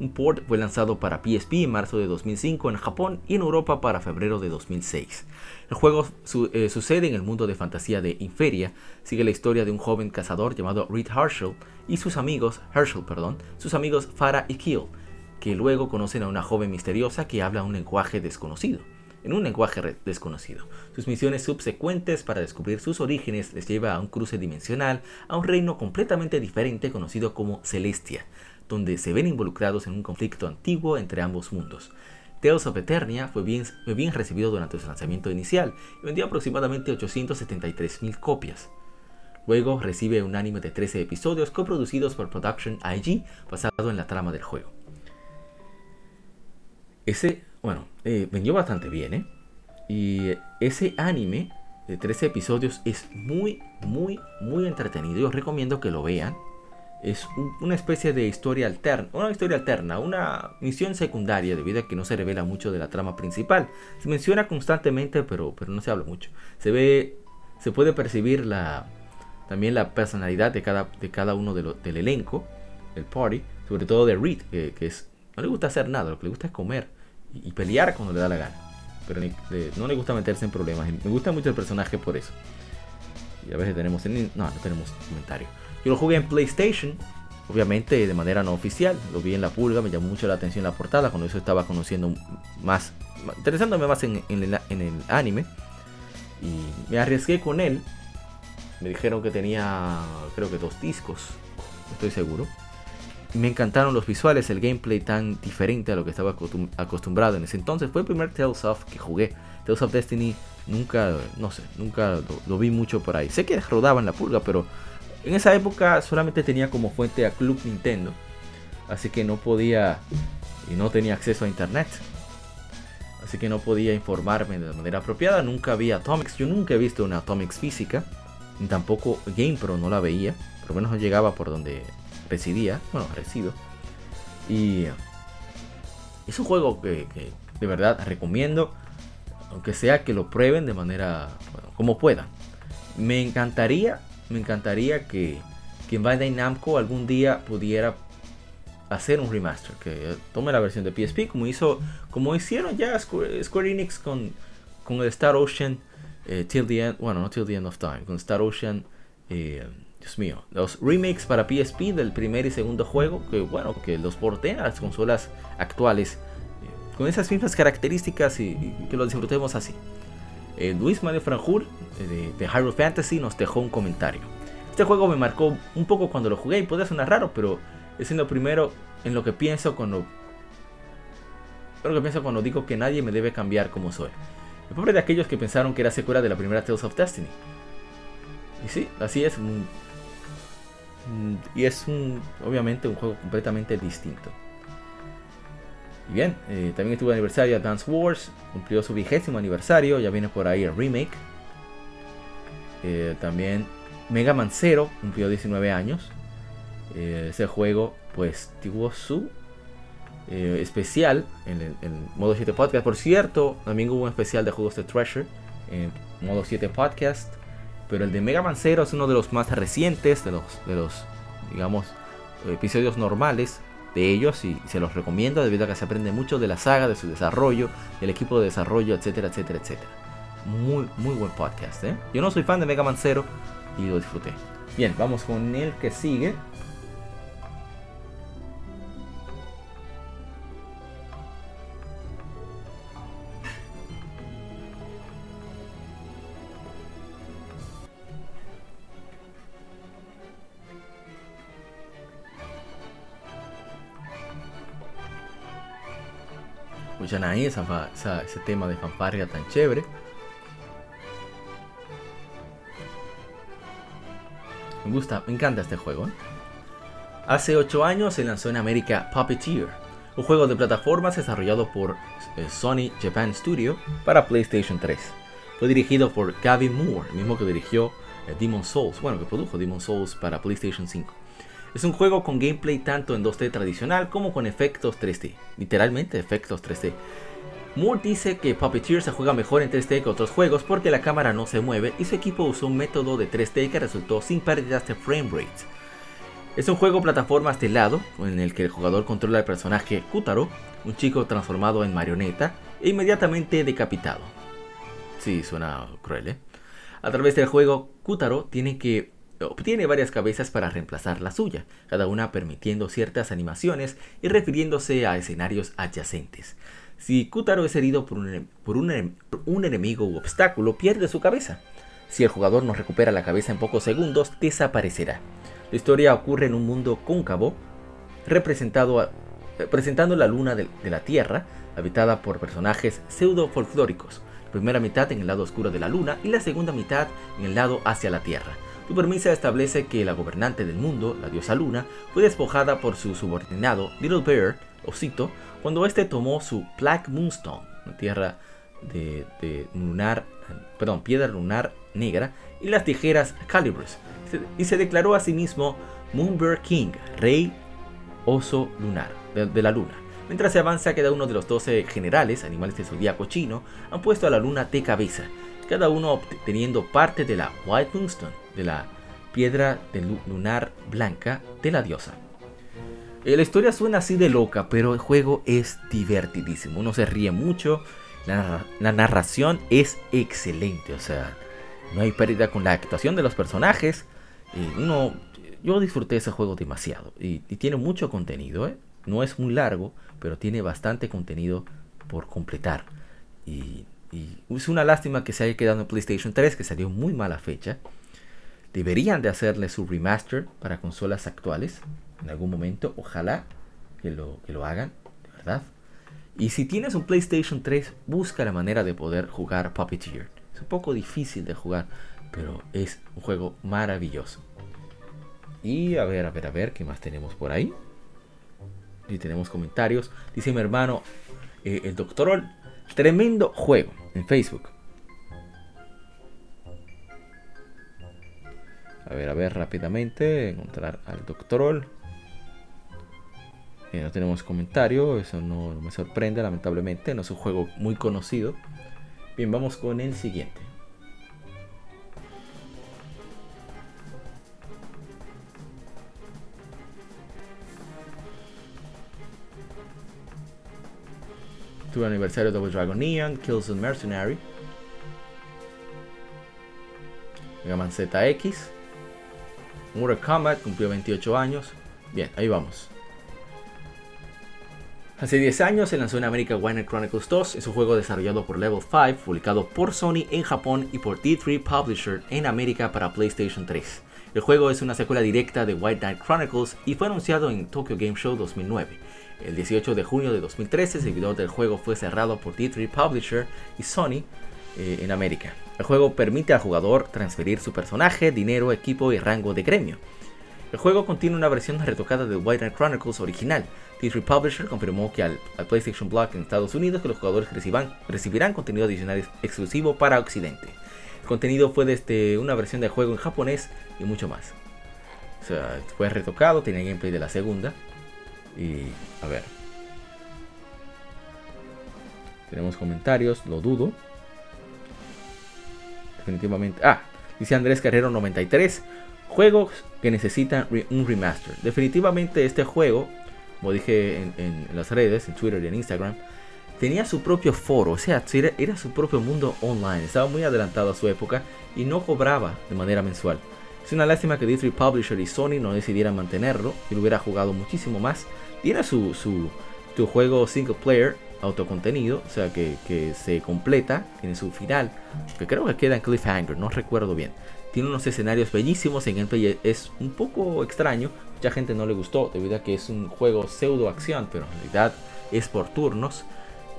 Un port fue lanzado para PSP en marzo de 2005 en Japón y en Europa para febrero de 2006. El juego eh, sucede en el mundo de fantasía de Inferia, sigue la historia de un joven cazador llamado Reed Herschel y sus amigos, Herschel, perdón, sus amigos Farah y Kill, que luego conocen a una joven misteriosa que habla un lenguaje desconocido en un lenguaje desconocido. Sus misiones subsecuentes para descubrir sus orígenes les lleva a un cruce dimensional, a un reino completamente diferente conocido como Celestia, donde se ven involucrados en un conflicto antiguo entre ambos mundos. Tales of Eternia fue bien, bien recibido durante su lanzamiento inicial y vendió aproximadamente 873.000 copias. Luego recibe un anime de 13 episodios coproducidos por Production IG basado en la trama del juego. Ese, bueno, eh, vendió bastante bien, ¿eh? Y ese anime de 13 episodios es muy, muy, muy entretenido. Yo recomiendo que lo vean es una especie de historia alterna, una historia alterna, una misión secundaria debido a que no se revela mucho de la trama principal. Se menciona constantemente, pero, pero no se habla mucho. Se ve, se puede percibir la, también la personalidad de cada, de cada uno de del elenco, el party, sobre todo de Reed, que, es, no le gusta hacer nada, lo que le gusta es comer y, pelear cuando le da la gana. Pero no le gusta meterse en problemas. Me gusta mucho el personaje por eso. Y a veces tenemos, no, no tenemos comentario. Yo lo jugué en PlayStation, obviamente de manera no oficial. Lo vi en la pulga, me llamó mucho la atención la portada. Cuando eso estaba conociendo más, interesándome más en, el, anime. Y me arriesgué con él. Me dijeron que tenía, creo que dos discos, estoy seguro. Me encantaron los visuales, el gameplay tan diferente a lo que estaba acostumbrado en ese entonces. Fue el primer Tales of que jugué. Tales of Destiny nunca, no sé, nunca lo, vi mucho por ahí. Sé que rodaba en la pulga, pero en esa época solamente tenía como fuente a Club Nintendo, así que no podía y no tenía acceso a internet. Así que no podía informarme de manera apropiada, nunca vi Atomics, yo nunca he visto una Atomics física, tampoco GamePro no la veía, por lo menos no llegaba por donde residía, bueno, resido. Y es un juego que, de verdad recomiendo, aunque sea que lo prueben de manera como puedan. Me encantaría, me encantaría que, que Bandai Namco algún día pudiera hacer un remaster, que tome la versión de PSP como hizo, como hicieron ya Square, Enix con, con el Star Ocean eh, Till the End, bueno, no Till the End of Time, con Star Ocean, eh, Dios mío, los remakes para PSP del primer y segundo juego, que bueno, que los porten a las consolas actuales eh, con esas mismas características y, que lo disfrutemos así. Luis Manuel Franjur de, de Hyrule Fantasy nos dejó un comentario. Este juego me marcó un poco cuando lo jugué y puede sonar raro, pero es en lo primero en lo que pienso cuando. Lo que pienso cuando digo que nadie me debe cambiar como soy. El pobre de aquellos que pensaron que era secuela de la primera Tales of Destiny. Y sí, así es. Y es un, obviamente un juego completamente distinto. Y bien, eh, también estuvo aniversario Dance Wars, cumplió su vigésimo aniversario, ya viene por ahí el remake. Eh, también Mega Man Zero cumplió 19 años. Eh, ese juego pues tuvo su eh, especial en el modo 7 podcast. Por cierto, también hubo un especial de juegos de Treasure en modo 7 podcast. Pero el de Mega Man Zero es uno de los más recientes, de los, de los digamos, episodios normales de ellos. Y se los recomiendo debido a que se aprende mucho de la saga, de su desarrollo, del equipo de desarrollo, etcétera, etcétera, etcétera. Muy, muy buen podcast. ¿eh? Yo no soy fan de Mega Man Zero y lo disfruté. Bien, vamos con el que sigue. Escuchan ahí ese tema de fanfarria tan chévere. Me gusta, me encanta este juego. ¿eh? Hace 8 años se lanzó en América Puppeteer, un juego de plataformas desarrollado por eh, Sony Japan Studio para PlayStation 3. Fue dirigido por Gavin Moore, el mismo que dirigió eh, Demon Souls, bueno, que produjo Demon Souls para PlayStation 5. Es un juego con gameplay tanto en 2D tradicional como con efectos 3D, literalmente efectos 3D. Moore dice que Puppeteer se juega mejor en 3D que otros juegos porque la cámara no se mueve y su equipo usó un método de 3D que resultó sin pérdidas de frame rates. Es un juego plataformas de lado en el que el jugador controla al personaje Kutaro, un chico transformado en marioneta e inmediatamente decapitado. Sí, suena cruel, ¿eh? A través del juego, Kutaro tiene que obtiene varias cabezas para reemplazar la suya, cada una permitiendo ciertas animaciones y refiriéndose a escenarios adyacentes. Si Kutaro es herido por, un, un, enemigo u obstáculo, pierde su cabeza. Si el jugador no recupera la cabeza en pocos segundos, desaparecerá. La historia ocurre en un mundo cóncavo, representado la luna de, la Tierra, habitada por personajes pseudo-folclóricos. La primera mitad en el lado oscuro de la luna y la segunda mitad en el lado hacia la Tierra. Su permisa establece que la gobernante del mundo, la diosa Luna, fue despojada por su subordinado Little Bear, Osito, cuando este tomó su Black Moonstone, una tierra de, lunar, perdón, piedra lunar negra, y las tijeras Calibres, y se declaró a sí mismo Moonbear King, rey oso lunar, de, la luna. Mientras se avanza, cada uno de los 12 generales, animales de zodiaco chino, han puesto a la luna de cabeza, cada uno obteniendo parte de la White Moonstone, de la piedra lunar blanca de la diosa. Eh, la historia suena así de loca, pero el juego es divertidísimo. Uno se ríe mucho. La, narración es excelente. O sea, no hay pérdida con la actuación de los personajes. uno, yo disfruté ese juego demasiado. Y, tiene mucho contenido. ¿eh? No es muy largo, pero tiene bastante contenido por completar. Y, y es una lástima que se haya quedado en PlayStation 3, que salió muy mala fecha. Deberían de hacerle su remaster para consolas actuales en algún momento. Ojalá que lo, que lo hagan, de verdad. Y si tienes un PlayStation 3, busca la manera de poder jugar Puppeteer. Es un poco difícil de jugar, pero es un juego maravilloso. Y a ver, a ver, a ver, ¿qué más tenemos por ahí? Y tenemos comentarios. Dice mi hermano, eh, el Doctor tremendo juego en Facebook. A ver, a ver, rápidamente, encontrar al Doctor Eh, no tenemos comentario, eso no, no me sorprende lamentablemente, no es un juego muy conocido. Bien, vamos con el siguiente. Tuve aniversario de Double Dragon Neon, Kills and Mercenary. Mega Man ZX. Mortal Kombat cumplió 28 años. Bien, ahí vamos. Hace 10 años se lanzó en América Wine Chronicles 2, es un juego desarrollado por Level 5, publicado por Sony en Japón y por D3 Publisher en América para PlayStation 3. El juego es una secuela directa de White Knight Chronicles y fue anunciado en Tokyo Game Show 2009. El 18 de junio de 2013, el servidor del juego fue cerrado por D3 Publisher y Sony eh, en América. El juego permite al jugador transferir su personaje, dinero, equipo y rango de gremio. El juego contiene una versión retocada de White Knight Chronicles original. D3 Publisher confirmó que al, PlayStation Block en Estados Unidos que los jugadores recibirán contenido adicional exclusivo para Occidente. El contenido fue desde una versión del juego en japonés y mucho más. O sea, fue retocado, tiene gameplay de la segunda. Y a ver. Tenemos comentarios, lo dudo. Definitivamente. Ah, dice Andrés Carrero 93. Juegos que necesitan un remaster. Definitivamente este juego, como dije en, las redes, en Twitter y en Instagram, tenía su propio foro, o sea, era, era, su propio mundo online, estaba muy adelantado a su época y no cobraba de manera mensual. Es una lástima que D3 Publisher y Sony no decidieran mantenerlo y lo hubiera jugado muchísimo más tiene su, su, juego single player autocontenido, o sea que, se completa, tiene su final, que creo que queda en Cliffhanger, no recuerdo bien. Tiene unos escenarios bellísimos, en gameplay es un poco extraño, mucha gente no le gustó debido a que es un juego pseudo acción, pero en realidad es por turnos.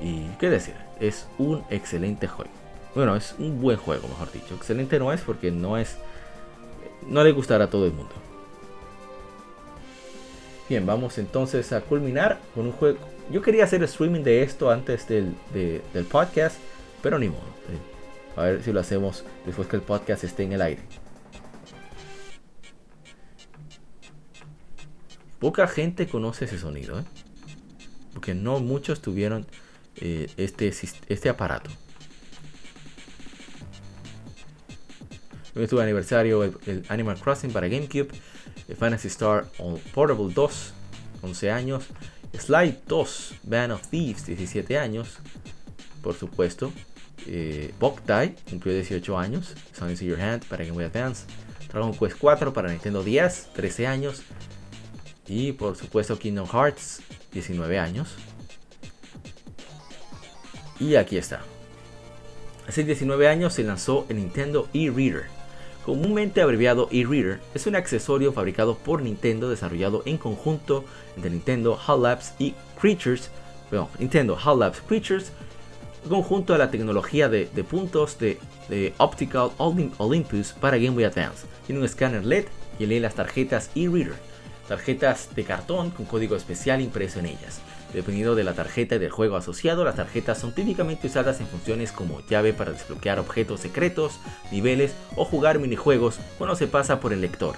Y qué decir, es un excelente juego. Bueno, es un buen juego, mejor dicho. Excelente no es porque no es. No le gustará a todo el mundo. Bien, vamos entonces a culminar con un juego. Yo quería hacer streaming de esto antes del, podcast, pero ni modo. Eh, a ver si lo hacemos después que el podcast esté en el aire. Poca gente conoce ese sonido, ¿eh? porque no muchos tuvieron eh, este, este aparato. Hoy estuvo aniversario el Animal Crossing para GameCube Fantasy Star Portable 2, 11 años. Slide 2, Band of Thieves, 17 años. Por supuesto. Eh, Boktai, cumplió 18 años. Songs in Your Hand para Game Boy Advance. Dragon Quest 4 para Nintendo 10, 13 años. Y por supuesto Kingdom Hearts, 19 años. Y aquí está. Hace 19 años se lanzó el Nintendo e-Reader comúnmente abreviado e-reader, es un accesorio fabricado por Nintendo desarrollado en conjunto entre Nintendo HAL Labs y Creatures, Nintendo HAL Labs Creatures, conjunto a la tecnología de, puntos de, Optical Olympus para Game Boy Advance. Tiene un escáner LED y lee las tarjetas e-reader, tarjetas de cartón con código especial impreso en ellas. Dependiendo de la tarjeta y del juego asociado, las tarjetas son típicamente usadas en funciones como llave para desbloquear objetos secretos, niveles o jugar minijuegos cuando se pasa por el lector.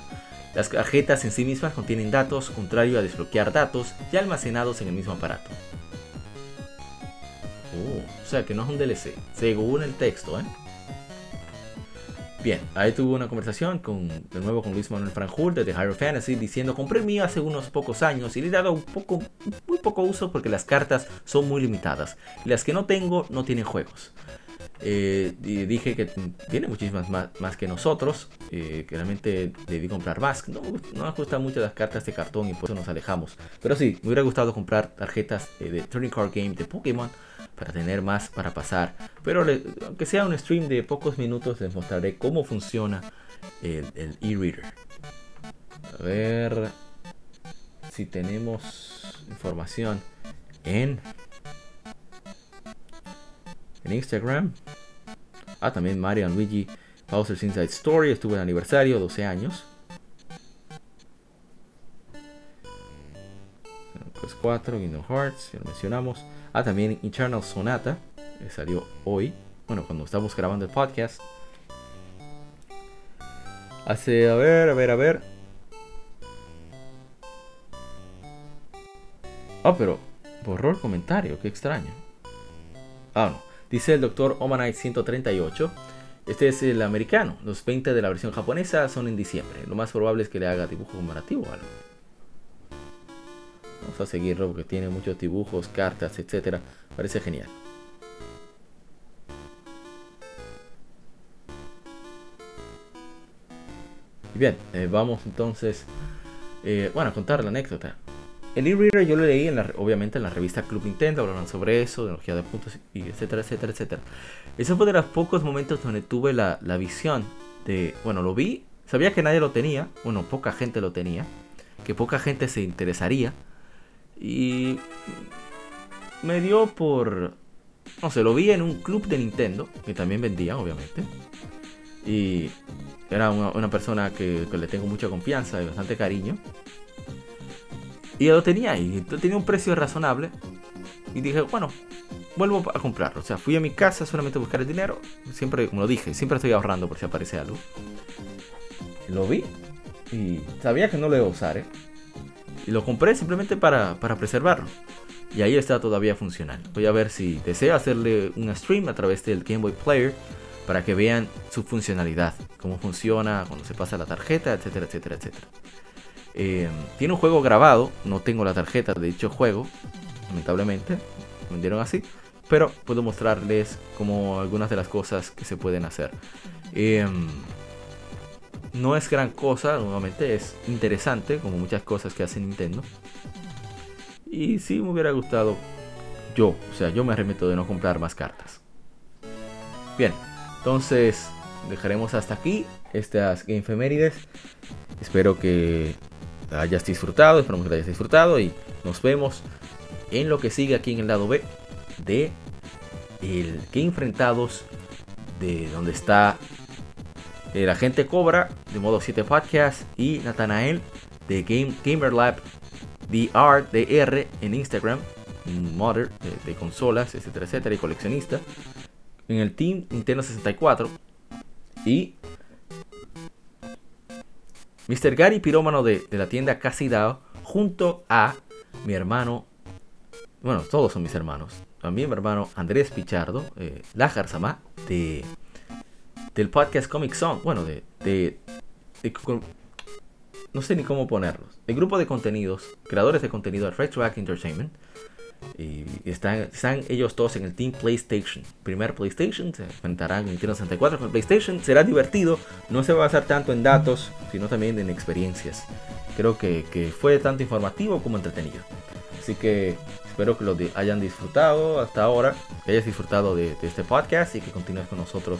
Las tarjetas en sí mismas contienen datos, contrario a desbloquear datos ya almacenados en el mismo aparato. Oh, o sea que no es un DLC, según el texto, ¿eh? Bien, ahí tuve una conversación con, de nuevo con Luis Manuel Franjul de The Higher Fantasy diciendo compré mío hace unos pocos años y le he dado un poco, muy poco uso porque las cartas son muy limitadas y las que no tengo no tienen juegos. Eh, y dije que tiene muchísimas más, que nosotros, eh, que realmente debí comprar más. No, no nos gustan mucho las cartas de cartón y por eso nos alejamos. Pero sí, me hubiera gustado comprar tarjetas eh, de Turning Card Game de Pokémon para tener más para pasar. Pero aunque sea un stream de pocos minutos, les mostraré cómo funciona el e-reader. a ver si tenemos información en, en Instagram. Ah, también Mario Luigi Bowser's Inside Story. Estuvo en aniversario, 12 años. Pues 4, Kingdom Hearts, ya lo mencionamos. Ah, también Eternal Sonata, que salió hoy. Bueno, cuando estamos grabando el podcast. Hace, a ver, a ver, a ver. Ah, pero borró el comentario, qué extraño. Ah, no. Dice el doctor Omanite 138. Este es el americano. Los 20 de la versión japonesa son en diciembre. Lo más probable es que le haga dibujo comparativo o algo. Vamos a seguirlo porque tiene muchos dibujos, cartas, etc. Parece genial. Bien, eh, vamos entonces eh, bueno, a contar la anécdota. El e-reader yo lo leí en la, obviamente en la revista Club Nintendo, hablaron sobre eso, de energía de puntos, y etcétera, etcétera, etcétera. Ese fue de los pocos momentos donde tuve la visión de, bueno, lo vi, sabía que nadie lo tenía, bueno, poca gente lo tenía, que poca gente se interesaría, y me dio por, no sé, lo vi en un club de Nintendo, que también vendían, obviamente, y era una, persona que, le tengo mucha confianza y bastante cariño. Y lo tenía ahí, tenía un precio razonable. Y dije, bueno, vuelvo a comprarlo. O sea, fui a mi casa solamente a buscar el dinero. Siempre, como lo dije, siempre estoy ahorrando por si aparece algo. Lo vi y sabía que no lo iba a usar, ¿eh? Y lo compré simplemente para, para preservarlo. Y ahí está todavía funcionando. Voy a ver si deseo hacerle un stream a través del Game Boy Player para que vean su funcionalidad, cómo funciona cuando se pasa la tarjeta, etcétera, etcétera, etcétera. Eh, tiene un juego grabado, no tengo la tarjeta de dicho juego, lamentablemente, me vendieron así, pero puedo mostrarles como algunas de las cosas que se pueden hacer. Eh, no es gran cosa, nuevamente es interesante, como muchas cosas que hace Nintendo. Y sí me hubiera gustado yo, o sea, yo me arremeto de no comprar más cartas. Bien, entonces, dejaremos hasta aquí estas Game Femérides. Espero que hayas disfrutado, esperamos que hayas disfrutado y nos vemos en lo que sigue aquí en el lado B de el Game Enfrentados de donde está el agente Cobra de modo 7 podcast y Nathanael de Game, Gamer Lab VR DR en Instagram, modder de, de, consolas, etcétera, etcétera, y coleccionista en el Team Nintendo 64. Y Mr. Gary Pirómano de, la tienda Casidao, junto a mi hermano, bueno, todos son mis hermanos. También mi hermano Andrés Pichardo, eh, de, del podcast Comic Song. Bueno, de, de, no sé ni cómo ponerlos. El grupo de contenidos, creadores de contenido de Retroact Entertainment. Y están, están ellos todos en el Team PlayStation. Primer PlayStation, se enfrentarán en Nintendo 64 con PlayStation. Será divertido, no se va a basar tanto en datos, sino también en experiencias. Creo que, fue tanto informativo como entretenido. Así que espero que lo hayan disfrutado hasta ahora, que hayas disfrutado de, de este podcast y que continúes con nosotros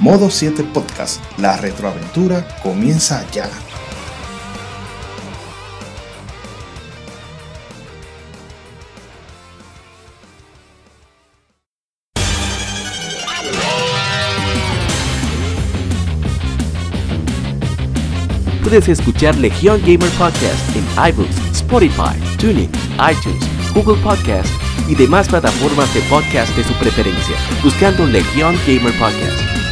Modo 7 Podcast, la retroaventura comienza ya. Puedes escuchar Legion Gamer Podcast en iBooks, Spotify, TuneIn, iTunes, Google Podcast y demás plataformas de podcast de su preferencia, buscando Legion Gamer Podcast.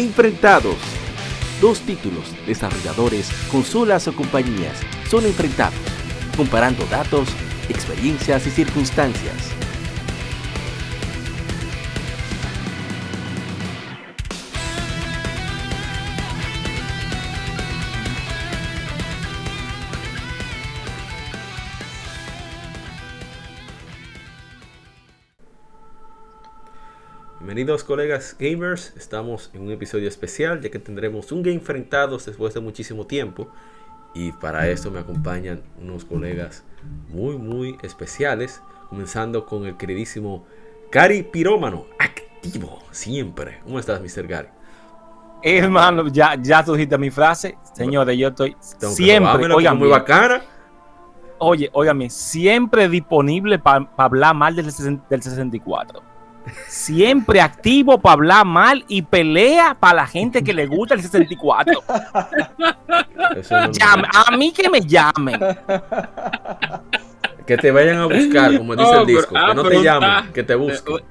Enfrentados dos títulos, desarrolladores, consolas o compañías son enfrentados, comparando datos, experiencias y circunstancias. Bienvenidos colegas gamers, estamos en un episodio especial ya que tendremos un game enfrentados después de muchísimo tiempo y para esto me acompañan unos colegas muy muy especiales, comenzando con el queridísimo Gary Pirómano, activo siempre. ¿Cómo estás, Mr. Gary? Hermano, ya, ya tú dijiste mi frase, señores, yo estoy siempre, oigan, muy bacana. Oye, óigame, siempre disponible para hablar mal del, del 64 siempre activo para hablar mal y pelea para la gente que le gusta el 64. a mí que me llamen. Que te vayan a buscar, como dice el disco. que no te llamen, que te busquen.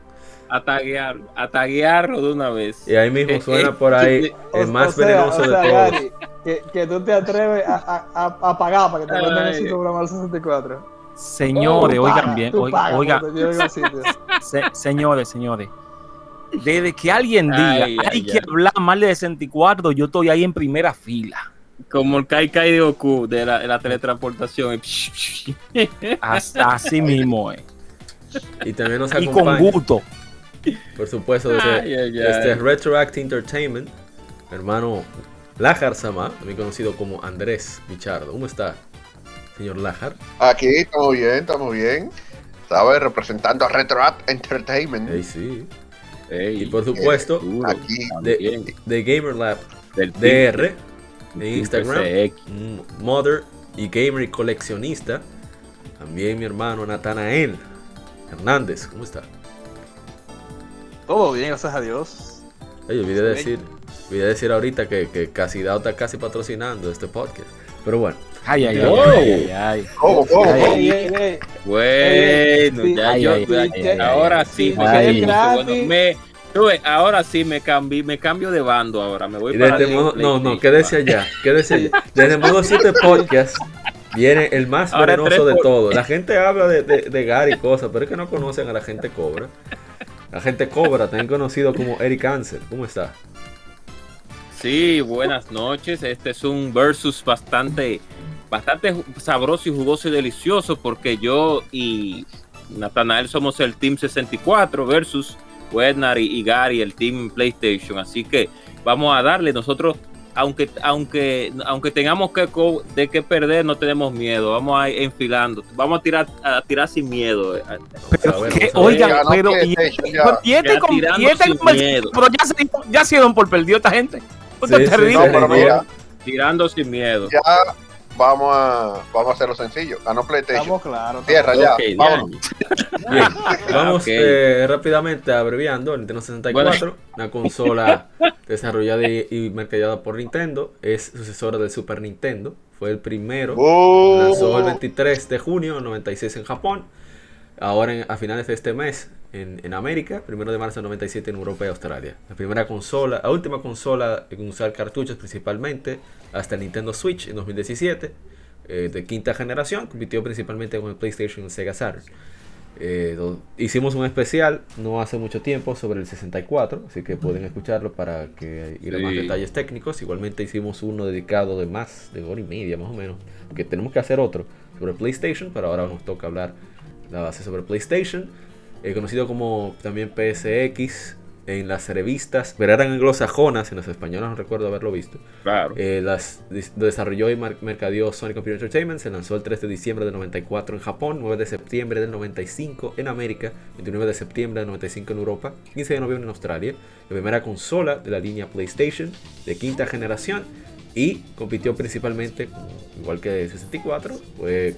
A taguear, a taguearlo de una vez. Y ahí mismo eh, suena eh, por ahí el más venenoso de todos. que, tú te atreves a, a, pagar para que te manden ese programa al 64. Señores, oh, oigan bien, oigan, *laughs* señores, señores. Desde que alguien diga hay que hablar mal de 64, yo estoy ahí en primera fila. Como el Kai Kai de Goku de la, teletransportación. *laughs* Hasta así mismo, eh. Y también nos acompaña. Y con gusto. Por supuesto, desde este Retroact Entertainment, hermano Lajar Sama, también conocido como Andrés Bichardo. ¿Cómo está? Señor Lajar. Aquí estamos bien, estamos bien. ¿Sabes? Representando a Retro Entertainment. sí. y por supuesto, aquí de, de Gamer Lab del DR de Instagram, Mother y Gamer y coleccionista. También mi hermano Natanael Hernández, ¿cómo está? Todo bien, gracias a Dios. Ay, olvidé decir, olvidé decir ahorita que, que casi está casi patrocinando este podcast. Pero bueno. Ay, ay, ay, ay, Bueno, ya yo, ahora sí, me, ahora sí me cambié, me cambio de bando ahora, me voy para modo, No, no, quédese allá, quédese allá. Desde modo 7 podcast viene el más venenoso de todos. La gente habla de, de, de Gary y cosas, pero es que no conocen a la gente Cobra. La gente Cobra, también conocido como Eric Ansel. ¿Cómo está? Sí, buenas noches. Este es un versus bastante bastante sabroso y jugoso y delicioso porque yo y Natanael somos el Team 64 versus Wednar y, Gary el Team PlayStation. Así que vamos a darle nosotros, aunque, aunque, aunque tengamos que, de que perder, no tenemos miedo. Vamos a ir enfilando. Vamos a tirar, a tirar sin miedo. Pero, oigan, pero, y, este, este pero ya se, ya se dieron por perdido esta gente. Tirando sin miedo. Ya vamos a, vamos a hacerlo sencillo. Ganó PlayStation. Estamos claros. Tierra ya. vamos. Vamos eh, rápidamente abreviando. Nintendo 64, una consola *laughs* desarrollada y, mercadeada por Nintendo. Es sucesora del Super Nintendo. Fue el primero. Uh. Lanzó el 23 de junio 96 en Japón. Ahora a finales de este mes en, en, América, primero de marzo del 97 en Europa y Australia. La primera consola, la última consola en usar cartuchos principalmente, hasta el Nintendo Switch en 2017, eh, de quinta generación, compitió principalmente con el PlayStation y el Sega Saturn. Eh, hicimos un especial no hace mucho tiempo sobre el 64, así que pueden escucharlo para que ir a más detalles técnicos. Igualmente hicimos uno dedicado de más de hora y media más o menos, porque tenemos que hacer otro sobre PlayStation, pero ahora nos toca hablar la base sobre PlayStation. Eh, conocido como también PSX en las revistas, pero eran anglosajonas, en los españoles no recuerdo haberlo visto. Claro. Eh, las desarrolló y mercadeó Sonic Computer Entertainment, se lanzó el 3 de diciembre del 94 en Japón, 9 de septiembre del 95 en América, 29 de septiembre del 95 en Europa, 15 de noviembre en Australia, la primera consola de la línea PlayStation de quinta generación y compitió principalmente, igual que el 64, fue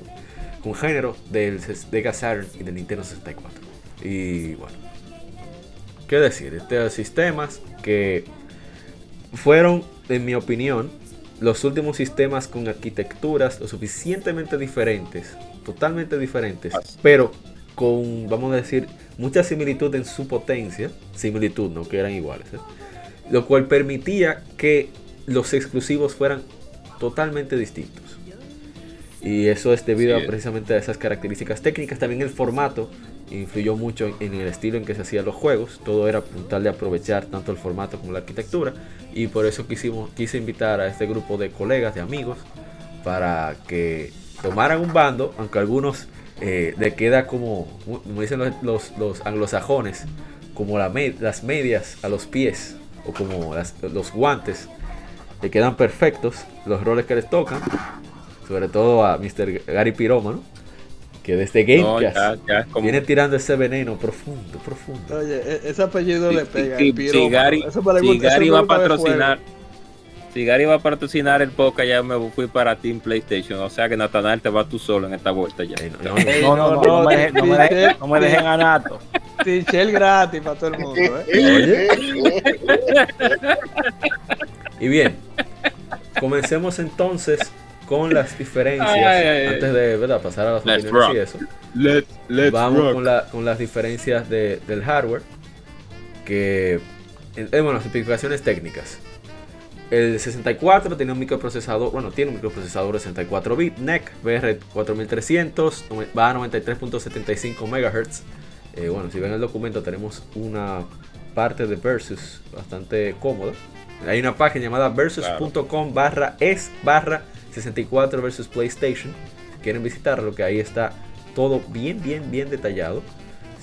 con género del Sega Saturn y del Nintendo 64. Y bueno, qué decir, estos sistemas que fueron, en mi opinión, los últimos sistemas con arquitecturas lo suficientemente diferentes, totalmente diferentes, pero con, vamos a decir, mucha similitud en su potencia, similitud, no que eran iguales, ¿eh? lo cual permitía que los exclusivos fueran totalmente distintos. Y eso es debido precisamente a esas características técnicas. También el formato influyó mucho en el estilo en que se hacían los juegos. Todo era tal de aprovechar tanto el formato como la arquitectura. Y por eso quisimos, quise invitar a este grupo de colegas, de amigos, para que tomaran un bando, aunque algunos eh, le queda como, como dicen los, los, anglosajones, como las medias a los pies o como los guantes, le quedan perfectos los roles que les tocan, sobre todo a Mr. Gary Piroma, que desde Gamecast viene tirando ese veneno profundo, profundo. Oye, e-, ese apellido le pega. Si, Gary, si va a patrocinar, si Gary va a patrocinar el podcast, ya me fui para Team PlayStation. O sea que Natanael te vas tú solo en esta vuelta ya. No, no, no, no, me, dejen, no, me dejen, a Nato. Tichel gratis para todo el mundo. ¿eh? *laughs* y bien, comencemos entonces con las *laughs* diferencias. antes de ¿verdad? pasar a las opiniones y eso. Vamos Con, la, con, las diferencias de, del hardware. Que, eh, bueno, las especificaciones técnicas. El 64 tiene un microprocesador, bueno, tiene un microprocesador de 64 bit, NEC BR4300, va a 93.75 MHz. Eh, bueno, si ven el documento tenemos una parte de Versus bastante cómoda. Hay una página llamada versus.com barra es barra 64 versus PlayStation. Si quieren visitarlo, que ahí está todo bien, bien, bien detallado.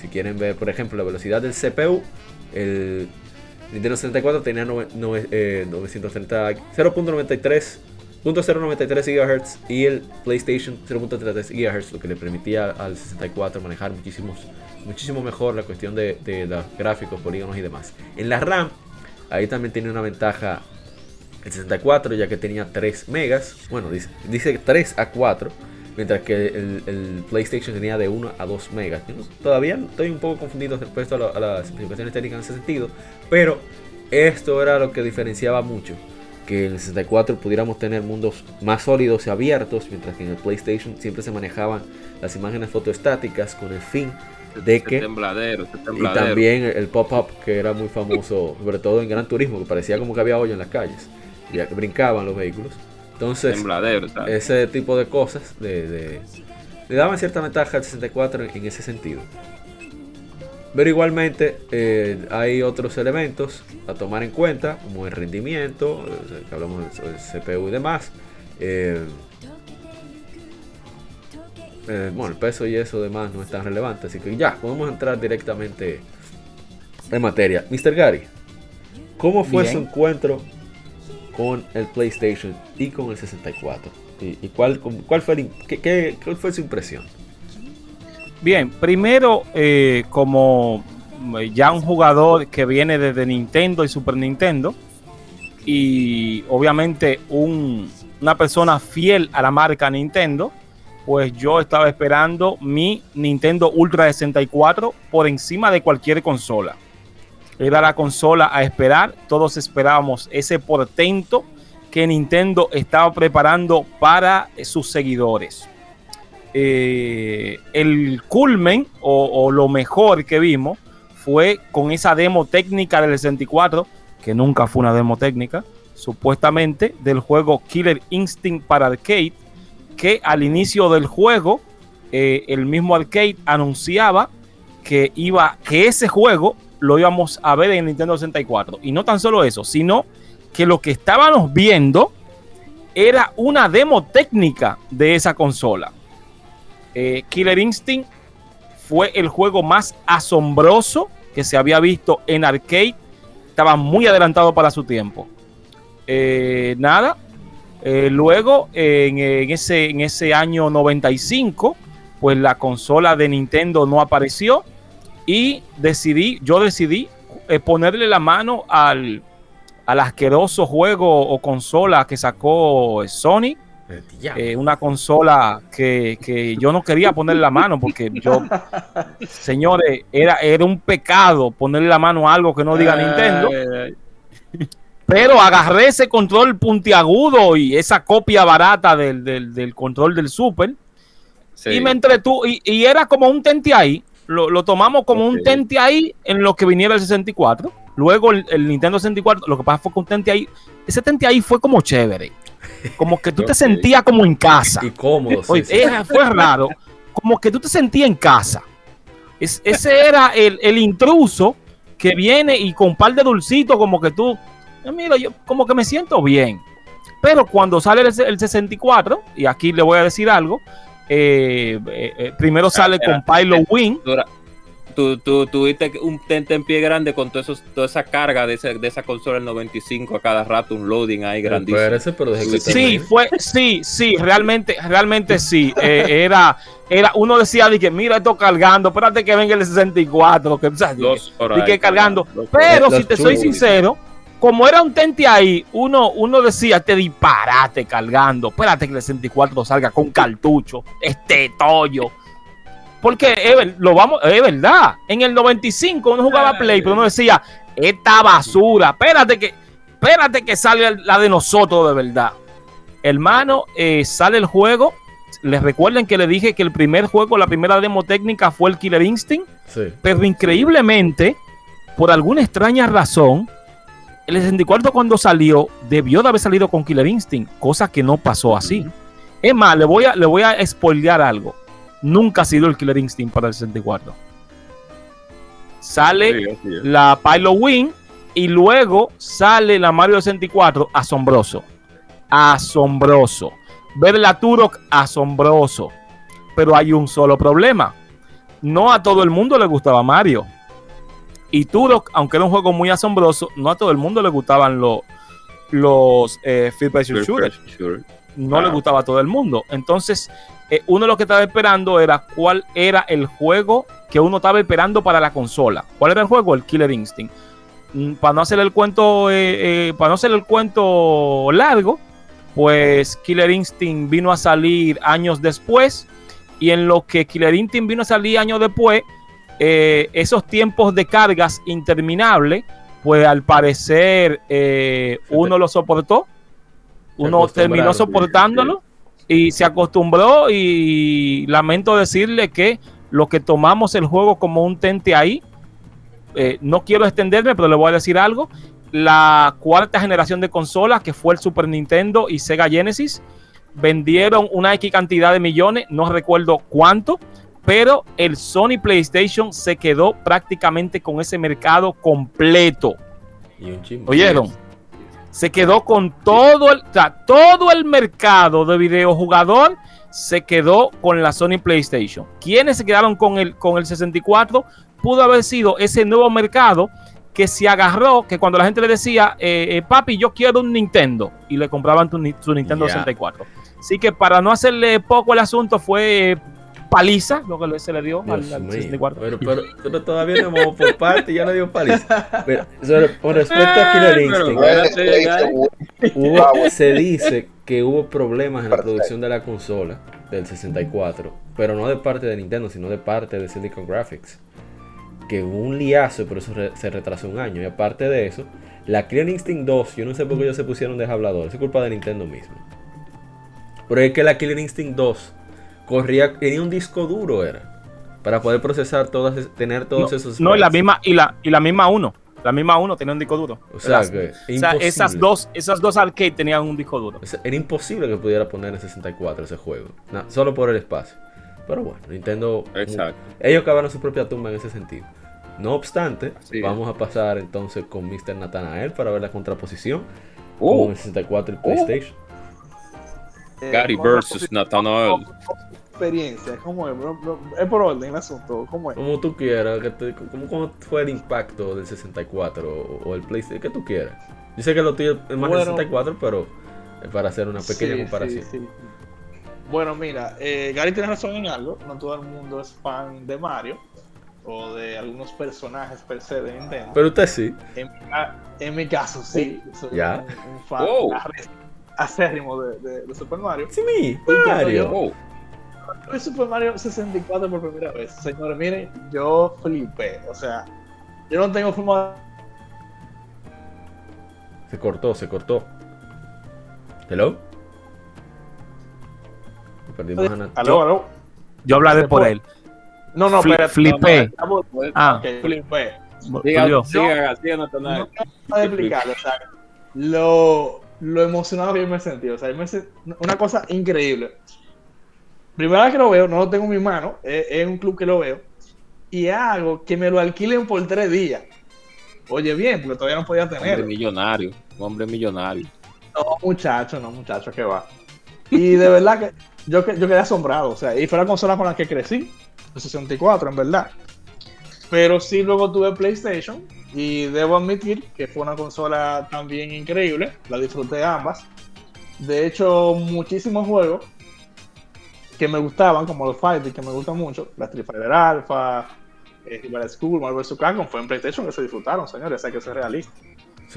Si quieren ver, por ejemplo, la velocidad del CPU, el Nintendo 64 tenía 930 0.93 GHz y el PlayStation 0.33 GHz, lo que le permitía al 64 manejar muchísimos, muchísimo mejor la cuestión de, los gráficos, polígonos y demás. En la RAM, ahí también tiene una ventaja el 64, ya que tenía 3 megas. Bueno, dice, dice 3 a 4 mientras que el, PlayStation tenía de 1 a 2 megas. todavía estoy un poco confundido respecto a, a, las especificaciones técnicas en ese sentido, pero esto era lo que diferenciaba mucho. Que en el 64 pudiéramos tener mundos más sólidos y abiertos, mientras que en el PlayStation siempre se manejaban las imágenes fotoestáticas con el fin de que tembladero, y también el pop-up que era muy famoso sobre todo en Gran Turismo que parecía como que había hoyo en las calles y brincaban los vehículos entonces, ese tipo de cosas le daban cierta ventaja al 64 en, ese sentido. Pero igualmente eh, hay otros elementos a tomar en cuenta, como el rendimiento, eh, que hablamos del, CPU y demás. Eh, bueno, el peso y eso demás no es tan relevante, así que ya, podemos entrar directamente en materia. Mr. Gary, ¿cómo fue su encuentro con el PlayStation y con el 64. ¿Y, cuál, cuál, fue, qué, fue su impresión? Bien, primero, eh, como ya un jugador que viene desde Nintendo y Super Nintendo, y obviamente una persona fiel a la marca Nintendo, pues yo estaba esperando mi Nintendo Ultra 64 por encima de cualquier consola era la consola a esperar. Todos esperábamos ese portento que Nintendo estaba preparando para sus seguidores. Eh, el culmen o, lo mejor que vimos fue con esa demo técnica del 64, que nunca fue una demo técnica, supuestamente del juego Killer Instinct para arcade, que al inicio del juego eh, el mismo arcade anunciaba que iba que ese juego lo íbamos a ver en Nintendo 64. Y no tan solo eso, sino que lo que estábamos viendo era una demo técnica de esa consola. Eh, Killer Instinct fue el juego más asombroso que se había visto en arcade. Estaba muy adelantado para su tiempo. Eh, nada. Eh, luego, en, ese, en ese año 95, pues la consola de Nintendo no apareció y decidí, yo decidí eh, ponerle la mano al, asqueroso juego o consola que sacó Sony. Eh, una consola que, yo no quería ponerle la mano porque yo, *laughs* señores, era, era un pecado ponerle la mano a algo que no diga Nintendo. Pero agarré ese control puntiagudo y esa copia barata del, control del Super. Y me entretuve. Y, y, era como un tente ahí lo, tomamos como un tente ahí en lo que viniera el 64. Luego el, Nintendo 64, lo que pasa fue que un ahí, ese Tente ahí fue como chévere. Como que tú te sentías como en casa. Y cómodo. fue raro. Como que tú te sentías en casa. ese era el, el, intruso que viene y con un par de dulcitos, como que tú, mira, yo como que me siento bien. Pero cuando sale el, 64, y aquí le voy a decir algo, eh, eh, primero ah, sale con Pilot Wing tú, tú tuviste un tente en pie grande con todo toda esa carga de, de esa consola del 95 a cada rato, un loading ahí grandísimo. sí, fue, sí, sí, realmente, realmente sí. Eh, *laughs* era, era, uno decía, de que mira esto cargando, espérate que venga el 64, que, o que cargando. Pero si te soy sincero, como era un tente ahí, uno, uno decía, te disparate cargando, espérate que el 64 salga con cartucho, este tollo porque es, lo vamos, es verdad. En el 95 uno jugaba Play, pero uno decía, esta basura, espérate que, espérate que sale la de nosotros de verdad. Hermano, eh, sale el juego. Les recuerden que le dije que el primer juego, la primera demo técnica fue el Killer Instinct. Pero increíblemente, por alguna extraña razón, el 64 cuando salió, debió de haber salido con Killer Instinct, cosa que no pasó así. Es más, le voy a, le voy a spoilear algo nunca ha sido el Killer Instinct para el 64. Sale la Pilot Wing y luego sale la Mario 64, asombroso. Asombroso. Ver la Turok, asombroso. Pero hay un solo problema. No a todo el mundo le gustaba Mario. Y Turok, aunque era un juego muy asombroso, no a todo el mundo le gustaban los, los eh, No le gustaba a todo el mundo. Entonces, eh, uno de los que estaba esperando era cuál era el juego que uno estaba esperando para la consola. ¿Cuál era el juego? El Killer Instinct. Mm, para no hacer el cuento, eh, eh, para no hacer el cuento largo, pues Killer Instinct vino a salir años después. Y en lo que Killer Instinct vino a salir años después, esos tiempos de cargas interminables, pues al parecer uno lo soportó. Uno terminó soportándolo y se acostumbró y lamento decirle que lo que tomamos el juego como un tente ahí, eh, no quiero extenderme, pero le voy a decir algo, la cuarta generación de consolas, que fue el Super Nintendo y Sega Genesis, vendieron una X cantidad de millones, no recuerdo cuánto, pero el Sony PlayStation se quedó prácticamente con ese mercado completo. ¿Oyeron? se quedó con todo el, todo el mercado de videojugador se quedó con la Sony PlayStation. ¿Quiénes se quedaron con el, con el 64? Pudo haber sido ese nuevo mercado que se agarró, que cuando la gente le decía, eh, eh, papi, yo quiero un Nintendo, y le compraban su Nintendo 64. Así que para no hacerle poco el asunto, fue paliza, lo que se le dio al, 64. Pero, pero, todavía no vamos por parte, ya no dio paliza. Pero, con respecto a Killer Instinct, se dice que hubo problemas en la producción de la consola del 64, pero no de parte de Nintendo, sino de parte de Silicon Graphics. Que hubo un liazo y por eso se retrasó un año. Y aparte de eso, la Killer Instinct 2, yo no sé por qué ellos se pusieron de hablador, es culpa de Nintendo mismo. Pero es que la Killer Instinct 2 corría, tenía un disco duro, era. Para poder procesar todas, tener todos esos. No, la misma, y la, y la misma uno. La misma uno tenía un disco duro. O sea, que esas dos, esas dos arcade tenían un disco duro. era imposible que pudiera poner en 64 ese juego. solo por el espacio. Pero bueno, Nintendo. Exacto. Ellos cavaron su propia tumba en ese sentido. No obstante, vamos a pasar entonces con Mr. Nathanael para ver la contraposición. Uh, con el 64 y uh. PlayStation. Gary versus Nathanael experiencia? ¿Cómo es? Es por orden el asunto. ¿Cómo es? Como tú quieras. ¿Cómo, fue el impacto del 64 o, el PlayStation? Que tú quieras. Yo sé que lo tuyo es más del 64, pero es para hacer una pequeña comparación. bueno, mira, eh, Gary tiene razón en algo. No todo el mundo es fan de Mario o de algunos personajes per se de Nintendo. Pero usted sí. En, mi caso, sí. Soy ¿Ya? Un, fan acérrimo de, de, Super Mario. Sí, Mario el Super Mario 64 por primera vez. Señores, miren, yo flipé. O sea, yo no tengo forma. Se cortó, se cortó. ¿Hello? Perdimos a Nat. ¿Aló, yo, Yo hablaré por él. No, no, pero. Flipé. ah. flipé. Diga, siga, siga, no, no, no, no explicarlo, o sea, lo, lo emocionado que yo me he sentido, o sea, me una cosa increíble. Primera vez que lo veo, no lo tengo en mi mano, es, es un club que lo veo, y hago que me lo alquilen por tres días. Oye, bien, porque todavía no podía tener. Hombre millonario, hombre millonario. No, muchacho, no, muchacho, que va. Y de verdad que yo, yo quedé asombrado, o sea, y fue la consola con la que crecí, el 64, en verdad. Pero sí luego tuve PlayStation y debo admitir que fue una consola también increíble, la disfruté ambas. De hecho, muchísimos juegos que me gustaban, como los Fighting, que me gustan mucho, la Street Fighter Alpha, eh, Rival School, Marvel vs. Capcom, fue en PlayStation que se disfrutaron, señores, hay que ser realista.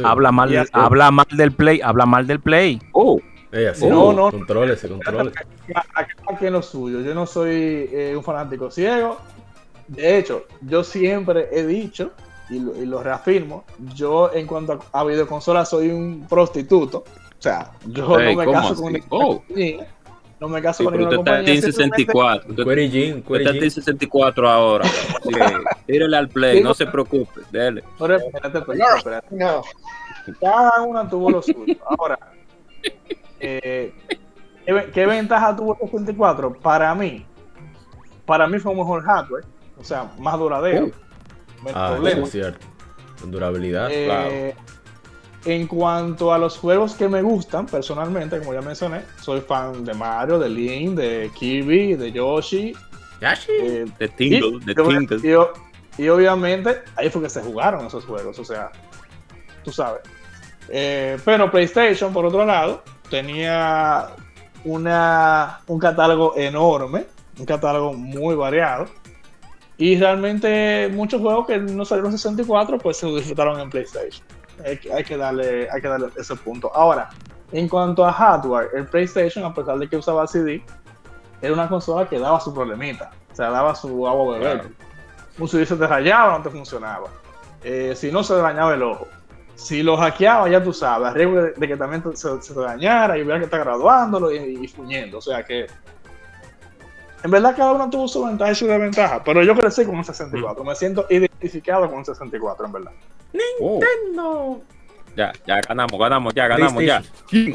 Habla, mal, habla mal del Play, habla mal del Play. Oh. no, no, controles, controles. Aquí en lo suyo. Yo no soy eh, un fanático ciego. De hecho, yo siempre he dicho, y lo, reafirmo, yo en cuanto a, videoconsolas soy un prostituto. O sea, yo no me caso con oh. No me caso con ninguna compañía. Está en 64. Está en 64 ahora. *laughs* tírale al play, no se preocupe. Dele. espérate, espérate, Cada una tuvo lo suyo. Ahora, eh, ¿qué, ventaja tuvo el 64? Para mí, para mí fue un mejor hardware, o sea, más duradero. ah, eso es cierto. En durabilidad, eh, claro. En cuanto a los juegos que me gustan, personalmente, como ya mencioné, soy fan de Mario, de Link, de Kirby, de Yoshi. Yoshi. Eh, de Tingle, de Tingle. Y, obviamente, ahí fue que se jugaron esos juegos, o sea, tú sabes. Eh, pero PlayStation, por otro lado, tenía una, un catálogo enorme, un catálogo muy variado. Y realmente muchos juegos que no salieron en 64, pues se disfrutaron en PlayStation hay, que darle, hay que darle ese punto. Ahora, en cuanto a hardware, el PlayStation, a pesar de que usaba CD, era una consola que daba su problemita. O sea, daba su agua beber. Un CD se te rayaba, no te funcionaba. Eh, si no, se dañaba el ojo. Si lo hackeaba, ya tú sabes, riesgo de, que también se, te dañara y hubiera que estar graduándolo y, y, fuñendo. O sea que en verdad cada uno tuvo su ventaja y su desventaja, pero yo crecí con un 64. Me siento identificado con un 64, en verdad. ¡Nintendo! Ya, ya ganamos, ganamos, ya ganamos, ya.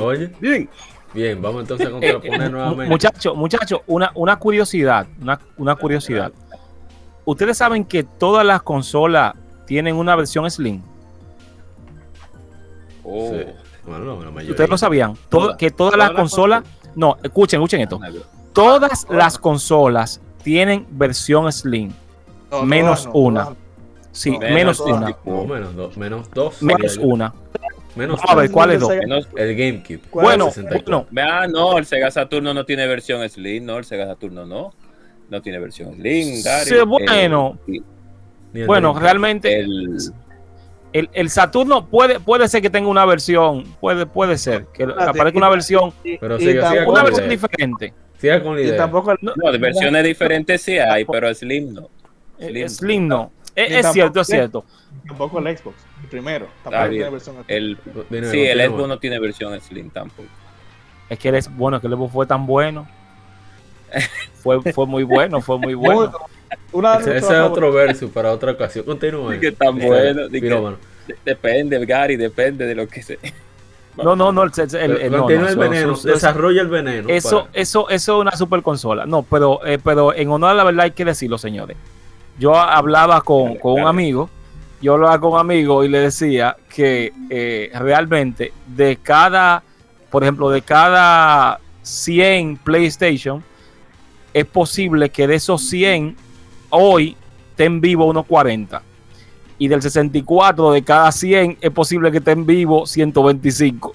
Oye, bien. Bien, vamos entonces a contraponer nuevamente. Muchachos, muchachos, una, una curiosidad, una, una curiosidad. Ustedes saben que todas las consolas tienen una versión Slim. Oh. Bueno, la mayoría. Ustedes lo sabían. que todas, las consolas. No, escuchen, escuchen esto. Todas las consolas tienen versión Slim. menos una. Sí, menos, una. menos dos. Menos dos. Menos una. Menos a ver, ¿cuál es dos? el GameCube. Bueno, no. Ah, no, el Sega Saturno no tiene versión Slim, no, el Sega Saturno no. No tiene versión Slim, Sí, bueno. bueno, realmente el, el, el, Saturno puede, puede ser que tenga una versión, puede, puede ser, que aparezca una versión, pero una versión diferente. Siga con la idea. Tampoco, no, de versiones diferentes sí hay, pero Slim no. Slim, Slim no. Es, cierto, es cierto. Tampoco el Xbox, el primero. Tampoco tiene versión el, Sí, el Xbox no tiene versión Slim tampoco. Es que el Xbox, bueno, que el Xbox fue tan bueno. *laughs* fue, fue muy bueno, fue muy bueno. ese, es otro verso para otra ocasión. Continúa. que tan bueno. depende, Gary, depende de lo que se. No, no, no, el, el, no, el veneno, desarrolla el veneno. Eso, eso, eso es una super consola. No, pero, eh, pero en honor a la verdad hay que decirlo, señores yo hablaba con, un amigo, yo hablaba con un amigo y le decía que eh, realmente de cada, por ejemplo, de cada 100 PlayStation, es posible que de esos 100 hoy estén vivo unos 40. Y del 64 de cada 100 es posible que estén vivo 125.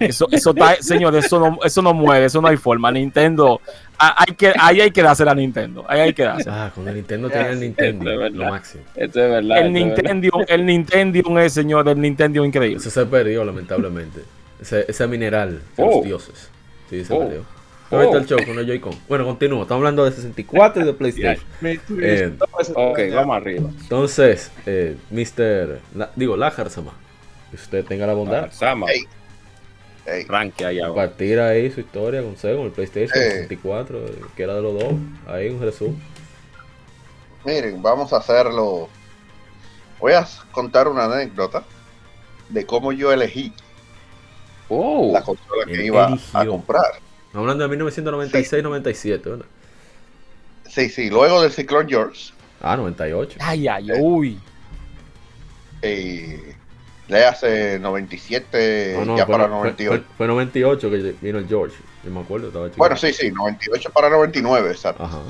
Eso, eso está, *laughs* señor, eso no, eso no muere, eso no hay forma. Nintendo, hay que, ahí hay que darse a Nintendo. Ahí hay que darse. Ah, con el Nintendo tiene el Nintendo, lo máximo. Esto es verdad. El Nintendo, el Nintendo es, señor, el Nintendo increíble. Eso se perdió, lamentablemente. Ese, ese mineral de los oh. dioses. Sí, se oh. perdió. Pero está el show con el Joy-Con. Bueno, continúo. Estamos hablando de 64 y de PlayStation. eh, ok, vamos arriba. Entonces, eh, Mr. digo, Lajar Sama. Que usted tenga la bondad. Sama. Ranque ahí Compartir ahí su historia con Sega, con el PlayStation 64, que era de los dos. Ahí un resumen. Miren, vamos a hacerlo voy a contar una anécdota de cómo yo elegí oh, la consola que iba a comprar. Hablando de 1996-97, ¿verdad? Sí, sí, luego del Ciclón George. Ah, 98. Ay, ay, uy. Eh, le hace 97, ya para 98. Fue, 98 que vino el George, yo me acuerdo. Estaba bueno, sí, sí, 98 para 99, exacto. Ajá.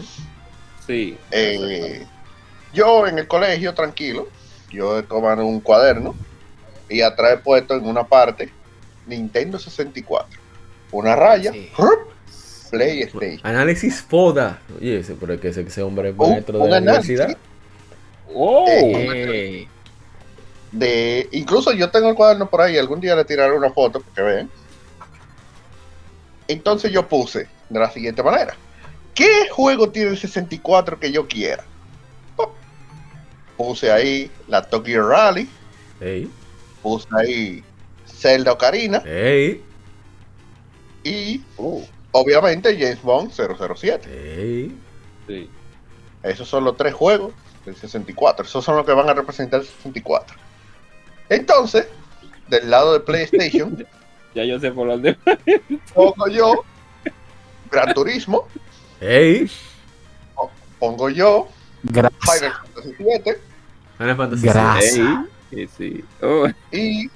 Sí. Eh, yo en el colegio, tranquilo, yo tomando un cuaderno y atrás puesto en una parte Nintendo 64. Una raya, PlayStation. Análisis FODA. Oye, ese, pero es que ese, hombre es maestro de la universidad. Oh. Eh, de, incluso yo tengo el cuaderno por ahí, algún día le tiraré una foto porque ven. Entonces yo puse de la siguiente manera. ¿Qué juego tiene el 64 que yo quiera? Puse ahí la Tokyo Rally. Puse ahí Zelda Ocarina. Y oh. obviamente James Bond 007. Sí. Esos son los tres juegos del 64. Esos son los que van a representar el 64. Entonces, del lado de PlayStation, *laughs* ya yo sé por dónde. pongo yo Gran Turismo. Hey. Pongo yo Final Fantasy 7. Final Fantasy sí. Oh. Y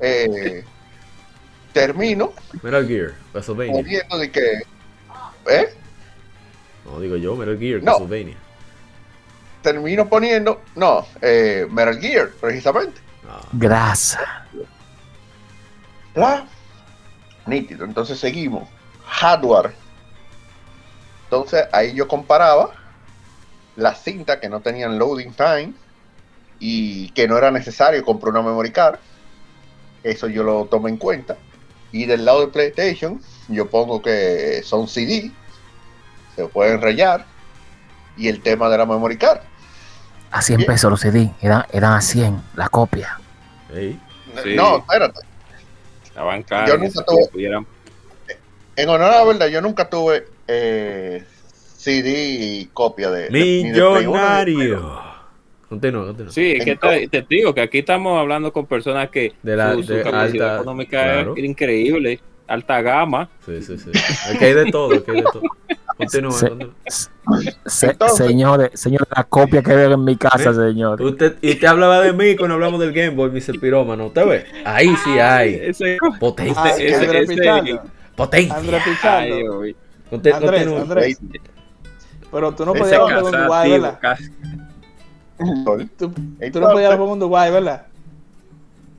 eh, termino. Metal Gear, Castlevania. de que. ¿Eh? No, digo yo, Metal Gear, Castlevania termino poniendo, no, eh, Metal Gear, precisamente. Ah. Grasa. La nítido. Entonces seguimos. Hardware. Entonces ahí yo comparaba las cintas que no tenían loading time y que no era necesario comprar una memory card. Eso yo lo tomo en cuenta. Y del lado de PlayStation, yo pongo que son CD, se pueden rayar, y el tema de la memory card. A 100 pesos los CD, eran, eran a 100 la copia. No, espérate. Yo nunca tuve. En honor a la verdad, yo nunca tuve eh, CD y copia de. Millonario. Continúa, continúa. Sí, es que te, digo que aquí estamos hablando con personas que de la, su, capacidad económica es increíble, alta gama. Sí, sí, sí. Aquí hay de todo, aquí hay de todo. señores, señor, la copia que veo en mi casa, señor. Usted, y usted hablaba de mí cuando hablamos del Game Boy, Mr. Pirómano. ¿Usted ve? Ahí sí hay. Potencia. Ah, Potencia. Andrés Andrés, Andrés. Pero tú no podías hablar con Uruguay, ¿verdad? *laughs* Tú, tú no podías hablar con Uruguay, ¿verdad?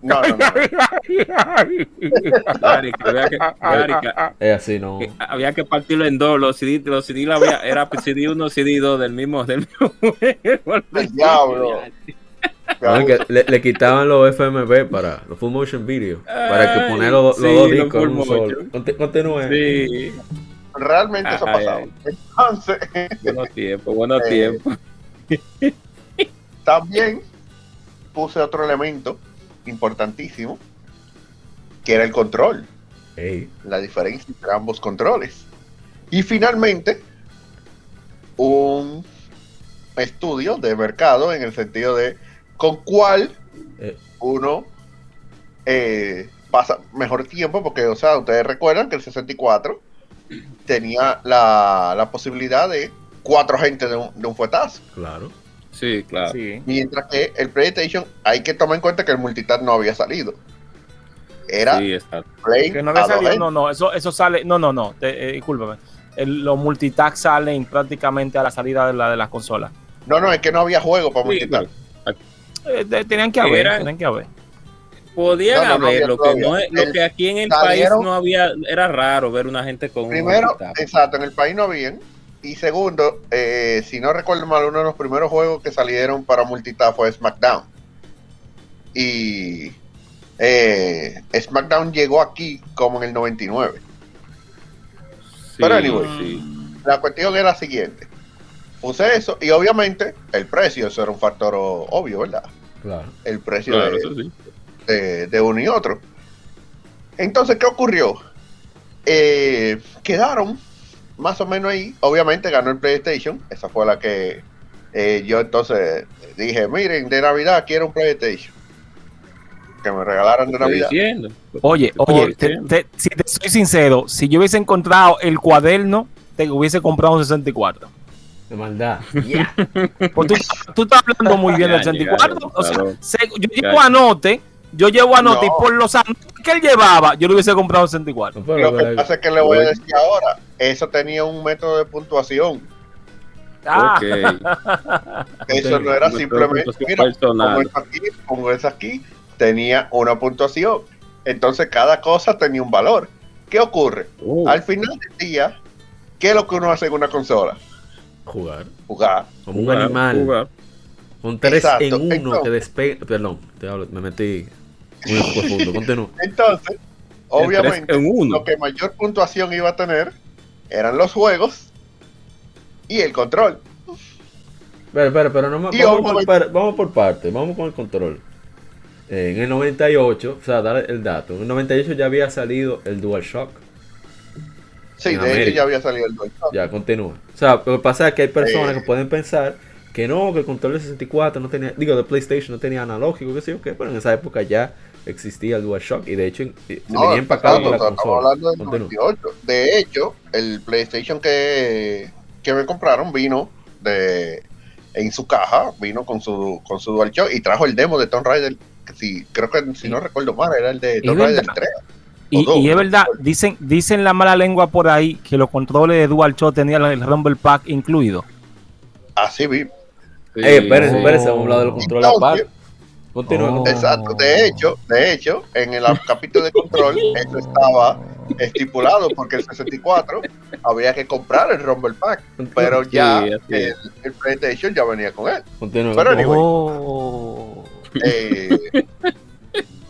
No, no, no. *laughs* es así, no. había que partirlo en dos. Los CD, los CD había, era CD 1, CD 2 del mismo. Del mismo *laughs* diablo. le, le, quitaban los FMV para los full motion video para que poner los, los dos discos en un solo. Continúe. Sí. Realmente eso ha pasado. Entonces. Buenos tiempos, buenos eh, tiempos. También puse otro elemento importantísimo, que era el control. La diferencia entre ambos controles. Y finalmente, un estudio de mercado en el sentido de con cuál eh. uno eh, pasa mejor tiempo, porque, o sea, ustedes recuerdan que el 64 tenía la, la posibilidad de cuatro gente de un, de un fuetazo. Claro. Sí, claro. Mientras que el PlayStation, hay que tomar en cuenta que el multitap no había salido. Era sí, Play que no había salido, no, no, eso, eso sale, no, no, no, te, eh, discúlpame. los multitap salen prácticamente a la salida de la de las consolas. No, no, es que no había juego para multitap. Eh, tenían que haber, tenían que haber. Podían haber, lo, que no, lo que aquí en el país no había, era raro ver una gente con Primero, exacto, en el país no habían y segundo, eh, si no recuerdo mal, uno de los primeros juegos que salieron para multitap fue SmackDown. Y eh, SmackDown llegó aquí como en el 99. Pero anyway, la cuestión era la siguiente. Puse eso y obviamente el precio, eso era un factor obvio, ¿verdad? Claro. El precio de, uno y otro. Entonces, ¿qué ocurrió? Eh, quedaron más o menos ahí. Obviamente ganó el PlayStation, esa fue la que eh, yo entonces dije, miren, de Navidad quiero un PlayStation. Que me regalaran de Navidad. diciendo. Oye, ¿Por oye, te- si te soy sincero, si yo hubiese encontrado el cuaderno, te hubiese comprado un 64. De maldad. Ya. Porque tú, tú estás hablando muy *laughs* bien del Ya 64. llegaron, O sea, claro. se- yo Ya. llevo anote, yo llevo anote No. y por los anotes que él llevaba, yo le hubiese comprado un 64. No, pero Lo que pero- pasa es que le voy a decir ahora, eso tenía un método de puntuación. Ah, Ok. *laughs* Eso no era simplemente, mira, personal. como es aquí, como es aquí, tenía una puntuación. Entonces cada cosa tenía un valor. ¿Qué ocurre? Uh, Al final del día, ¿qué es lo que uno hace en una consola? Jugar. Jugar. Como un jugar, animal. jugar. Un 3 Exacto, en 1 entonces- que despega. Perdón, te hablo, me metí muy profundo. Continúa. Entonces, obviamente, en uno. lo que mayor puntuación iba a tener eran los juegos y el control. Espera, espera, pero no Y vamos, por, par- vamos por parte, vamos con el control. Eh, en el 98, o sea, dar el dato. En el 98 ya había salido el DualShock. Sí, de hecho América. ya había salido el DualShock. Ya, continúa. O sea, lo que pasa es que hay personas Eh. que pueden pensar que no, que el control de 64 no tenía, digo, de PlayStation no tenía analógico, que sé yo qué, pero en esa época ya existía el DualShock y de hecho eh, se No, venía empacado la estamos consola. hablando del Continúa. 98. De hecho, el PlayStation que, que me compraron vino de en su caja, vino con su con su DualShock y trajo el demo de Tomb Raider. Que si, creo que si no recuerdo mal, era el de Tomb Raider verdad. 3. y, dos, y es verdad, dicen, dicen la mala lengua por ahí que los controles de DualShock tenían el Rumble Pack incluido. Así vi. Sí. Eh, espérense, Oh. espérense, vamos a hablar de los controles Entonces, aparte. Continúa. Oh. Exacto, de hecho, de hecho, en el capítulo de control, *laughs* eso estaba estipulado porque el 64 había que comprar el Rumble Pack, pero ya Sí, el PlayStation ya venía con él. Continúa. Pero anyway. Oh. Eh,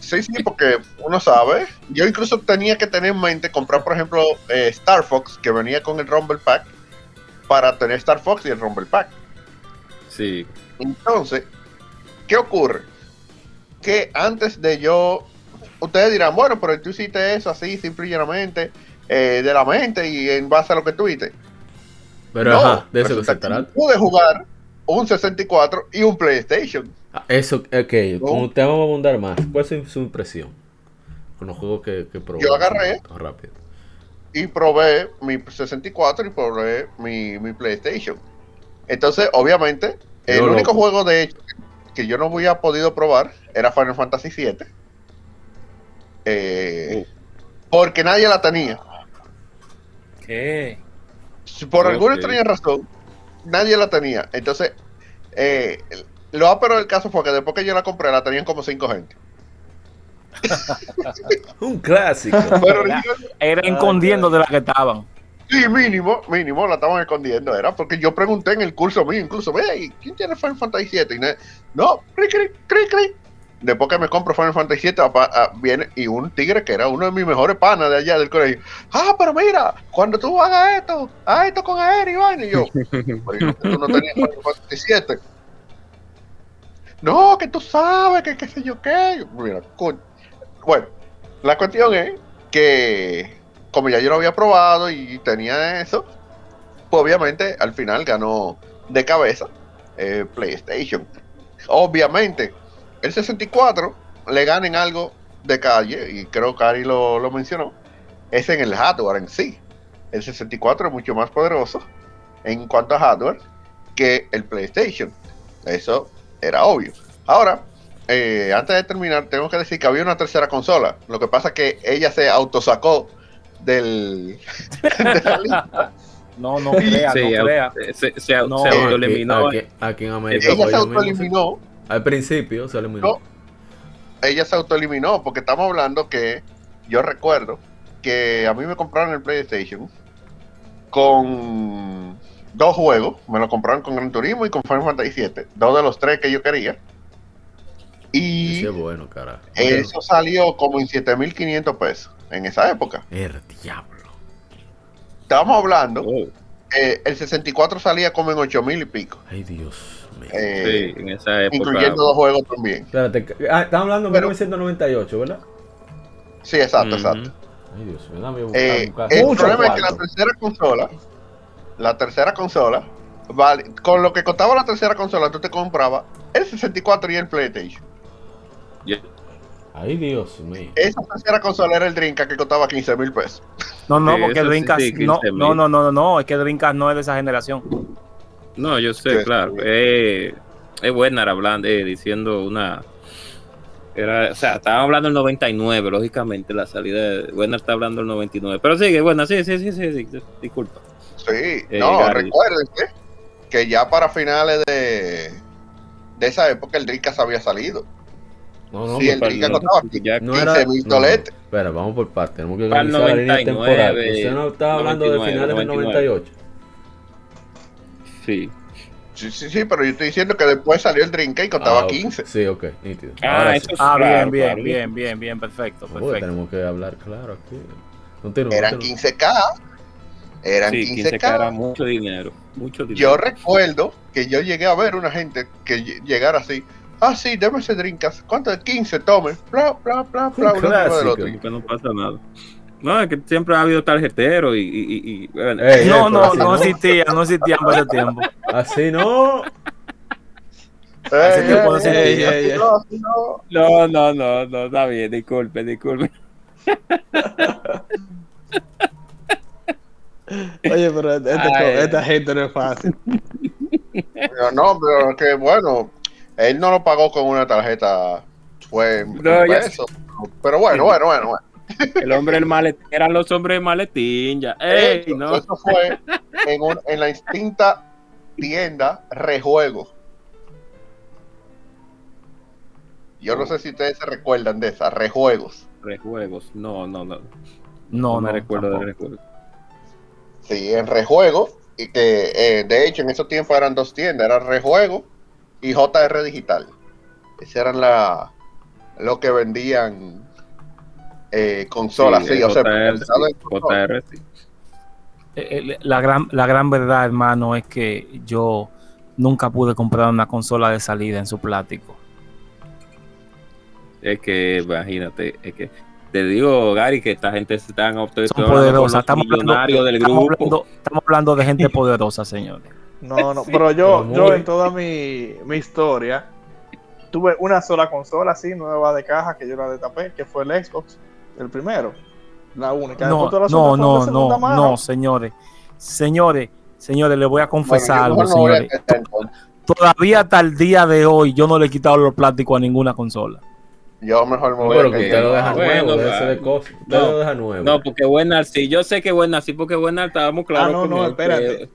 sí, sí, porque uno sabe. Yo incluso tenía que tener en mente comprar, por ejemplo, eh, Star Fox, que venía con el Rumble Pack, para tener Star Fox y el Rumble Pack. Sí. Entonces, ¿qué ocurre? Que antes de yo, ustedes dirán, bueno, pero tú hiciste eso así, simple y llanamente, eh, de la mente y en base a lo que tú viste. Pero No, ajá, de eso se trata. Pude jugar un 64 y un PlayStation. Ah, Eso, ok, No. con usted vamos a abundar más. ¿Cuál es su, impresión con los juegos que, que probó? Yo agarré. Rápido. y probé mi 64 y probé mi, mi PlayStation. Entonces, obviamente, el Yo único loco. juego de hecho que yo no había podido probar era Final Fantasy VII. Eh, Porque nadie la tenía. ¿Qué? Si Por alguna extraña razón, nadie la tenía. Entonces, eh, lo ápero del caso fue que después que yo la compré, la tenían como cinco gente. *laughs* Un clásico. Pero Era escondiendo de las que estaban. Sí, mínimo, mínimo, la estaban escondiendo, era porque yo pregunté en el curso mío, incluso, "Ey, ¿quién tiene Final Fantasy 7? Y no, cri, cri, cri, cri. Después que me compro Final Fantasy 7, apa- ah, viene y un tigre que era uno de mis mejores panas de allá del colegio. Ah, pero mira, cuando tú hagas esto, haz esto con Aero y vaina", y yo, *laughs* "Pero tú no tenías Final Fantasy 7. No, que tú sabes, que qué sé yo qué. Mira, coño. Bueno, la cuestión es que como ya yo lo había probado y tenía eso, pues obviamente al final ganó de cabeza eh, PlayStation. Obviamente, el 64 le gana en algo de calle, y creo que Ari lo, lo mencionó, es en el hardware en sí. El 64 es mucho más poderoso en cuanto a hardware que el PlayStation. Eso era obvio. Ahora, eh, antes de terminar, tengo que decir que había una tercera consola. Lo que pasa es que ella se autosacó del. *laughs* de la lista. No, no crea, Sí, no crea. se, se, No, se aquí- autoeliminó. Aquí, aquí en América. ella se autoeliminó. Al principio se eliminó. No. Ella se autoeliminó porque estamos hablando que yo recuerdo que a mí me compraron el PlayStation con dos juegos. Me lo compraron con Gran Turismo y con Final Fantasy VII. Dos de los tres que yo quería. Y bueno, carajo. eso salió como en 7500 pesos en esa época. El diablo. Estábamos hablando, Oh, eh, el 64 salía como en 8000 y pico. Ay, Dios mío. eh, sí, en esa época. incluyendo dos juegos también. Espérate, ah, estamos hablando de Pero- 1998, ¿verdad? Sí, exacto, exacto. Ay, Dios mío, dame buscar, Eh, buscar. el Mucho problema es que la tercera consola, la tercera consola, vale, con lo que costaba la tercera consola, tú te comprabas el 64 y el PlayStation. Ay, Dios mío. Esa tercera consola era el Dreamcast que costaba 15 mil pesos. No, no, Sí, porque sí, Dreamcast. sí, no, 15.000. no, no, no, no, no, es que Dreamcast no es de esa generación. No, yo sé, Sí. claro. Eh, es buena hablando, eh, diciendo una. Era, o sea, estábamos hablando del 99, lógicamente, la salida de. Buena está hablando del 99. Pero sigue, buena, sí, sí, sí, sí, sí, disculpa. Sí, Eh, no, Gary. recuérdense que ya para finales de, de esa época el Dreamcast había salido. No, no, sí, el pero- Dreamcast no, no 15 era. mil no. Espera, vamos por partes. Tenemos que el organizar la línea 99, temporal. Usted no estaba hablando de 99, finales del 99. 98. Sí. Sí, sí, sí, pero yo estoy diciendo que después salió el Dreamcast y costaba Ah, ok. 15. Sí, ok, nítido. Ah, Ahora eso sí. es Ah, claro, bien, bien, claro. bien, bien, bien, perfecto, perfecto. tenemos que hablar claro aquí. Continúa, Eran continúa. 15K. Eran Sí, 15 15K. era mucho dinero. Mucho dinero. Yo recuerdo que yo llegué a ver una gente que lle- llegara así. Ah, sí, deme ese Dreamcast. ¿Cuánto es? 15, tome. Bla, bla, bla, bla. Un uno encima del clásico. otro. No pasa nada. No, es que siempre ha habido tarjetero y. y, y- y, bueno, Ey, No, no, así no existía, no existía por ese tiempo. Así no. Ey, tiempo no ey, ey, veía. ey, no, así no. No, no, no, no, está bien, disculpe, disculpe. Oye, pero este- Ay. esta gente no es fácil. Pero no, pero que bueno, él no lo pagó con una tarjeta, fue No. Pero bueno, bueno, bueno, bueno. El hombre del maletín, eran los hombres del maletín, ya. Ey, Eso, no. eso fue en, un- en la instinta tienda Rejuego. Yo no sé si ustedes se recuerdan de esas, Rejuegos. Rejuegos, no, no, no. No, No me no, recuerdo tampoco. de rejuegos. Sí, en Rejuego, y que eh, de hecho en esos tiempos eran dos tiendas, era Rejuego y JR Digital. Esas eran la, lo que vendían eh, consolas, sí, o sea, JR, pensado en sí, consolas. JR, sí. La gran, la gran verdad, hermano, es que yo nunca pude comprar una consola de salida en su plástico. Es que, imagínate, es que te digo, Gary, que esta gente se están Son obsesionando con poderosas. Estamos hablando, del estamos, grupo. hablando, estamos hablando de gente *laughs* poderosa, señores. No, no, pero yo, pero yo en toda mi, mi historia tuve una sola consola así, nueva de caja, que yo la destapé, que fue el Xbox, el primero, la única. No, no, no, no, mano. no, señores. Señores, señores, les voy a confesar Bueno, algo, no a señores. Todavía hasta el día de hoy yo no le he quitado los plásticos a ninguna consola. Yo mejor me voy pero a que que- usted lo deja bueno, nuevo, va. de. Usted No, lo deja nuevo. No, porque Buenar sí, yo sé que Buenar sí, porque Buenar estábamos claros Ah, no, con no, él, espérate. que-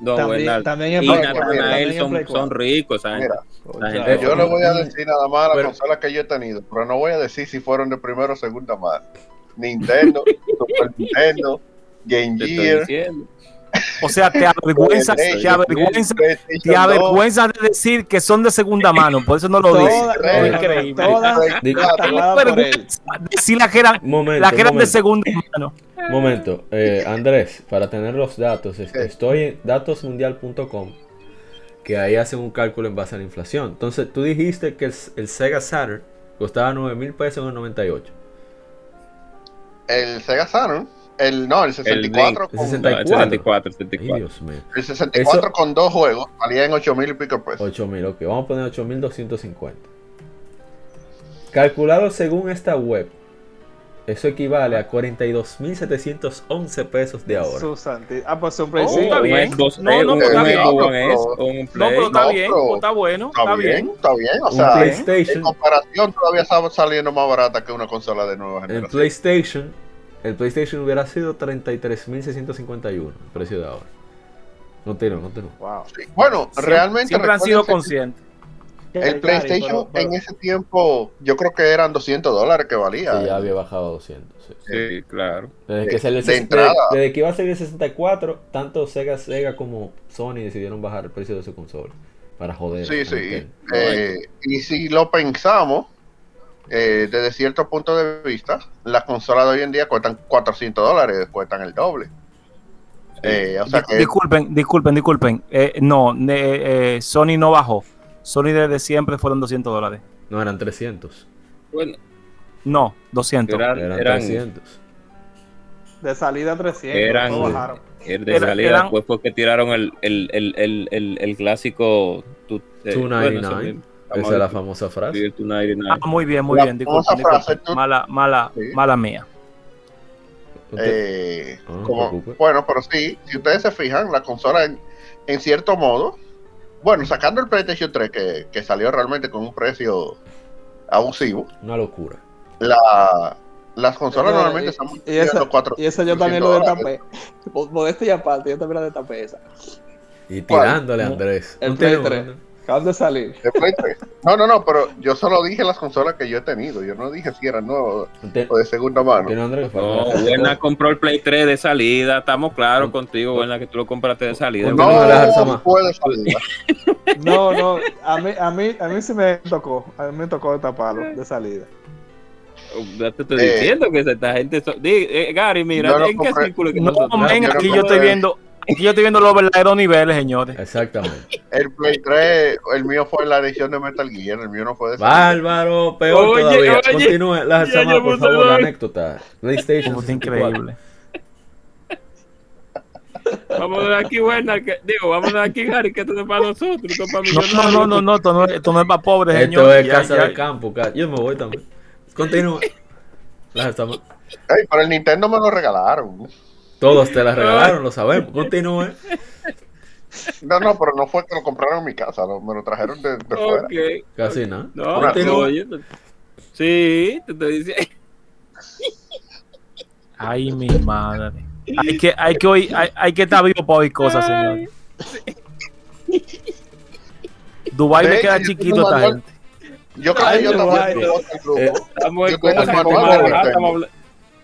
No, También- también y Natanael son, son ricos. Mira, La gente- yo le voy a decir nada más a las consolas que yo he tenido, pero no voy a decir si fueron de primera o segunda mano. Nintendo, *laughs* Super Nintendo, Game Gear, diciendo. O sea, te *laughs* avergüenza, PlayStation, te avergüenza, PlayStation te 2, avergüenza de decir que son de segunda *laughs* mano, por eso no lo dices. Increíble. todas. Vergüenza decir las que eran, Momento, las que eran de segunda mano. Momento, eh, Andrés, para tener los datos, es- estoy en datosmundial.com, que ahí hacen un cálculo en base a la inflación. Entonces, tú dijiste que el, el Sega Saturn costaba 9 mil pesos en el 98. El Sega Saturn, el no, el 64 El con, 60. No, el 64. 64, Ay, 64. Dios mío. el 64 Eso- con dos juegos, salía en 8 mil y pico pesos. 8 mil, ok. Vamos a poner 8250. Calculado según esta web, eso equivale a 42.711 pesos de ahora. Su santi- Ah, pues un Oh, Play está cinco. un bien. Xbox, No, no, un, pero está bien. No, un No, Play. pero está no, bien, pues está bueno, Está, está bien, bien. está bien. O sea, en PlayStation, comparación todavía estaba saliendo más barata que una consola de nueva el generación. PlayStation, el PlayStation hubiera sido 33.651 el precio de ahora. No tiene. Wow. Sí. Bueno, Siempre- realmente Siempre han sido conscientes. el PlayStation pero- pero- en ese tiempo yo creo que eran 200 dólares que valía. Sí, ya había bajado a 200. sí. Sí, claro. Desde que, salió el de ses- entrada. desde- desde que iba a salir el 64, tanto Sega, Sega como Sony decidieron bajar el precio de su consola. Para joder. Sí, sí. Eh, y si lo pensamos, eh, desde cierto punto de vista, las consolas de hoy en día cuestan 400 dólares, cuestan el doble. Eh, o sea que Disculpen, disculpen, disculpen. Eh, no, eh, Sony no bajó. Sony desde siempre fueron 200 dólares. No, eran 300. Bueno, No, 200. Era- Eran eran 300. De salida 300. Eran- todos bajaron. El de salida eran- después porque tiraron el, el, el, el, el, el clásico tu- eh, 299. bueno. Esa es la famosa frase. Sí, el 299. Ah, muy bien, muy La bien. Disculpa, frase, tú- Mala, mala, Sí. mala mía. Eh, Ah, como- bueno, pero sí, si ustedes se fijan, la consola en, en cierto modo, bueno, sacando el PlayStation 3 que, que salió realmente con un precio abusivo, Una locura. la, las consolas No, normalmente y- están Y esa, cuatro. y esa yo también lo destapé. Modestia y aparte, yo también la destapé esa. Y ¿Cuál? tirándole a Andrés. El Play tiene- 3. Acaban de salir. de Play 3. No, no, no, pero yo solo dije las consolas que yo he tenido. Yo no dije si eran nuevas o de segunda mano. No, Buena compró el Play 3 de salida. Estamos claros contigo, Buena, que tú lo compraste de salida. No, No, no. *laughs* No, no, a mí, a mí, a mí sí me tocó. A mí me tocó destaparlo de salida. Ya te estoy Eh. diciendo que esta gente. so- Di- eh, Gary, mira, ¿en qué círculo que No, nosotros- aquí yo estoy viendo, aquí yo estoy viendo los verdaderos niveles, señores. Exactamente. El Play 3, el mío fue la edición de Metal Gear, el mío no fue de. Bárbaro, peor Oye, todavía. oye, Continúe, la ya, Sama, ya, por favor, la anécdota. PlayStation. Es 64. increíble. Vamos de aquí, Buena. que- digo, vamos de aquí, Gary, que esto es para nosotros, esto es para No, no, no, no, no, esto no, es- esto no es para pobres, Esto señor. es Ya, casa ya. de campo. ca- Yo me voy también. Continúe. *laughs* La Sama. Ey, pero el Nintendo me lo regalaron. Todos te la regalaron, lo sabemos. *laughs* Continúe. No, no, pero no fue que lo compraron en mi casa, lo- me lo trajeron de, de fuera. Ok. Casi nada. No, Continúe. oye, Sí, te estoy diciendo. Ay, mi madre. Hay que, hay que oír, hay, hay que estar vivo para oír cosas, señor. Dubai De le queda yo chiquito a esta gente. Yo creo que yo no, también. Eh, Estamos Yo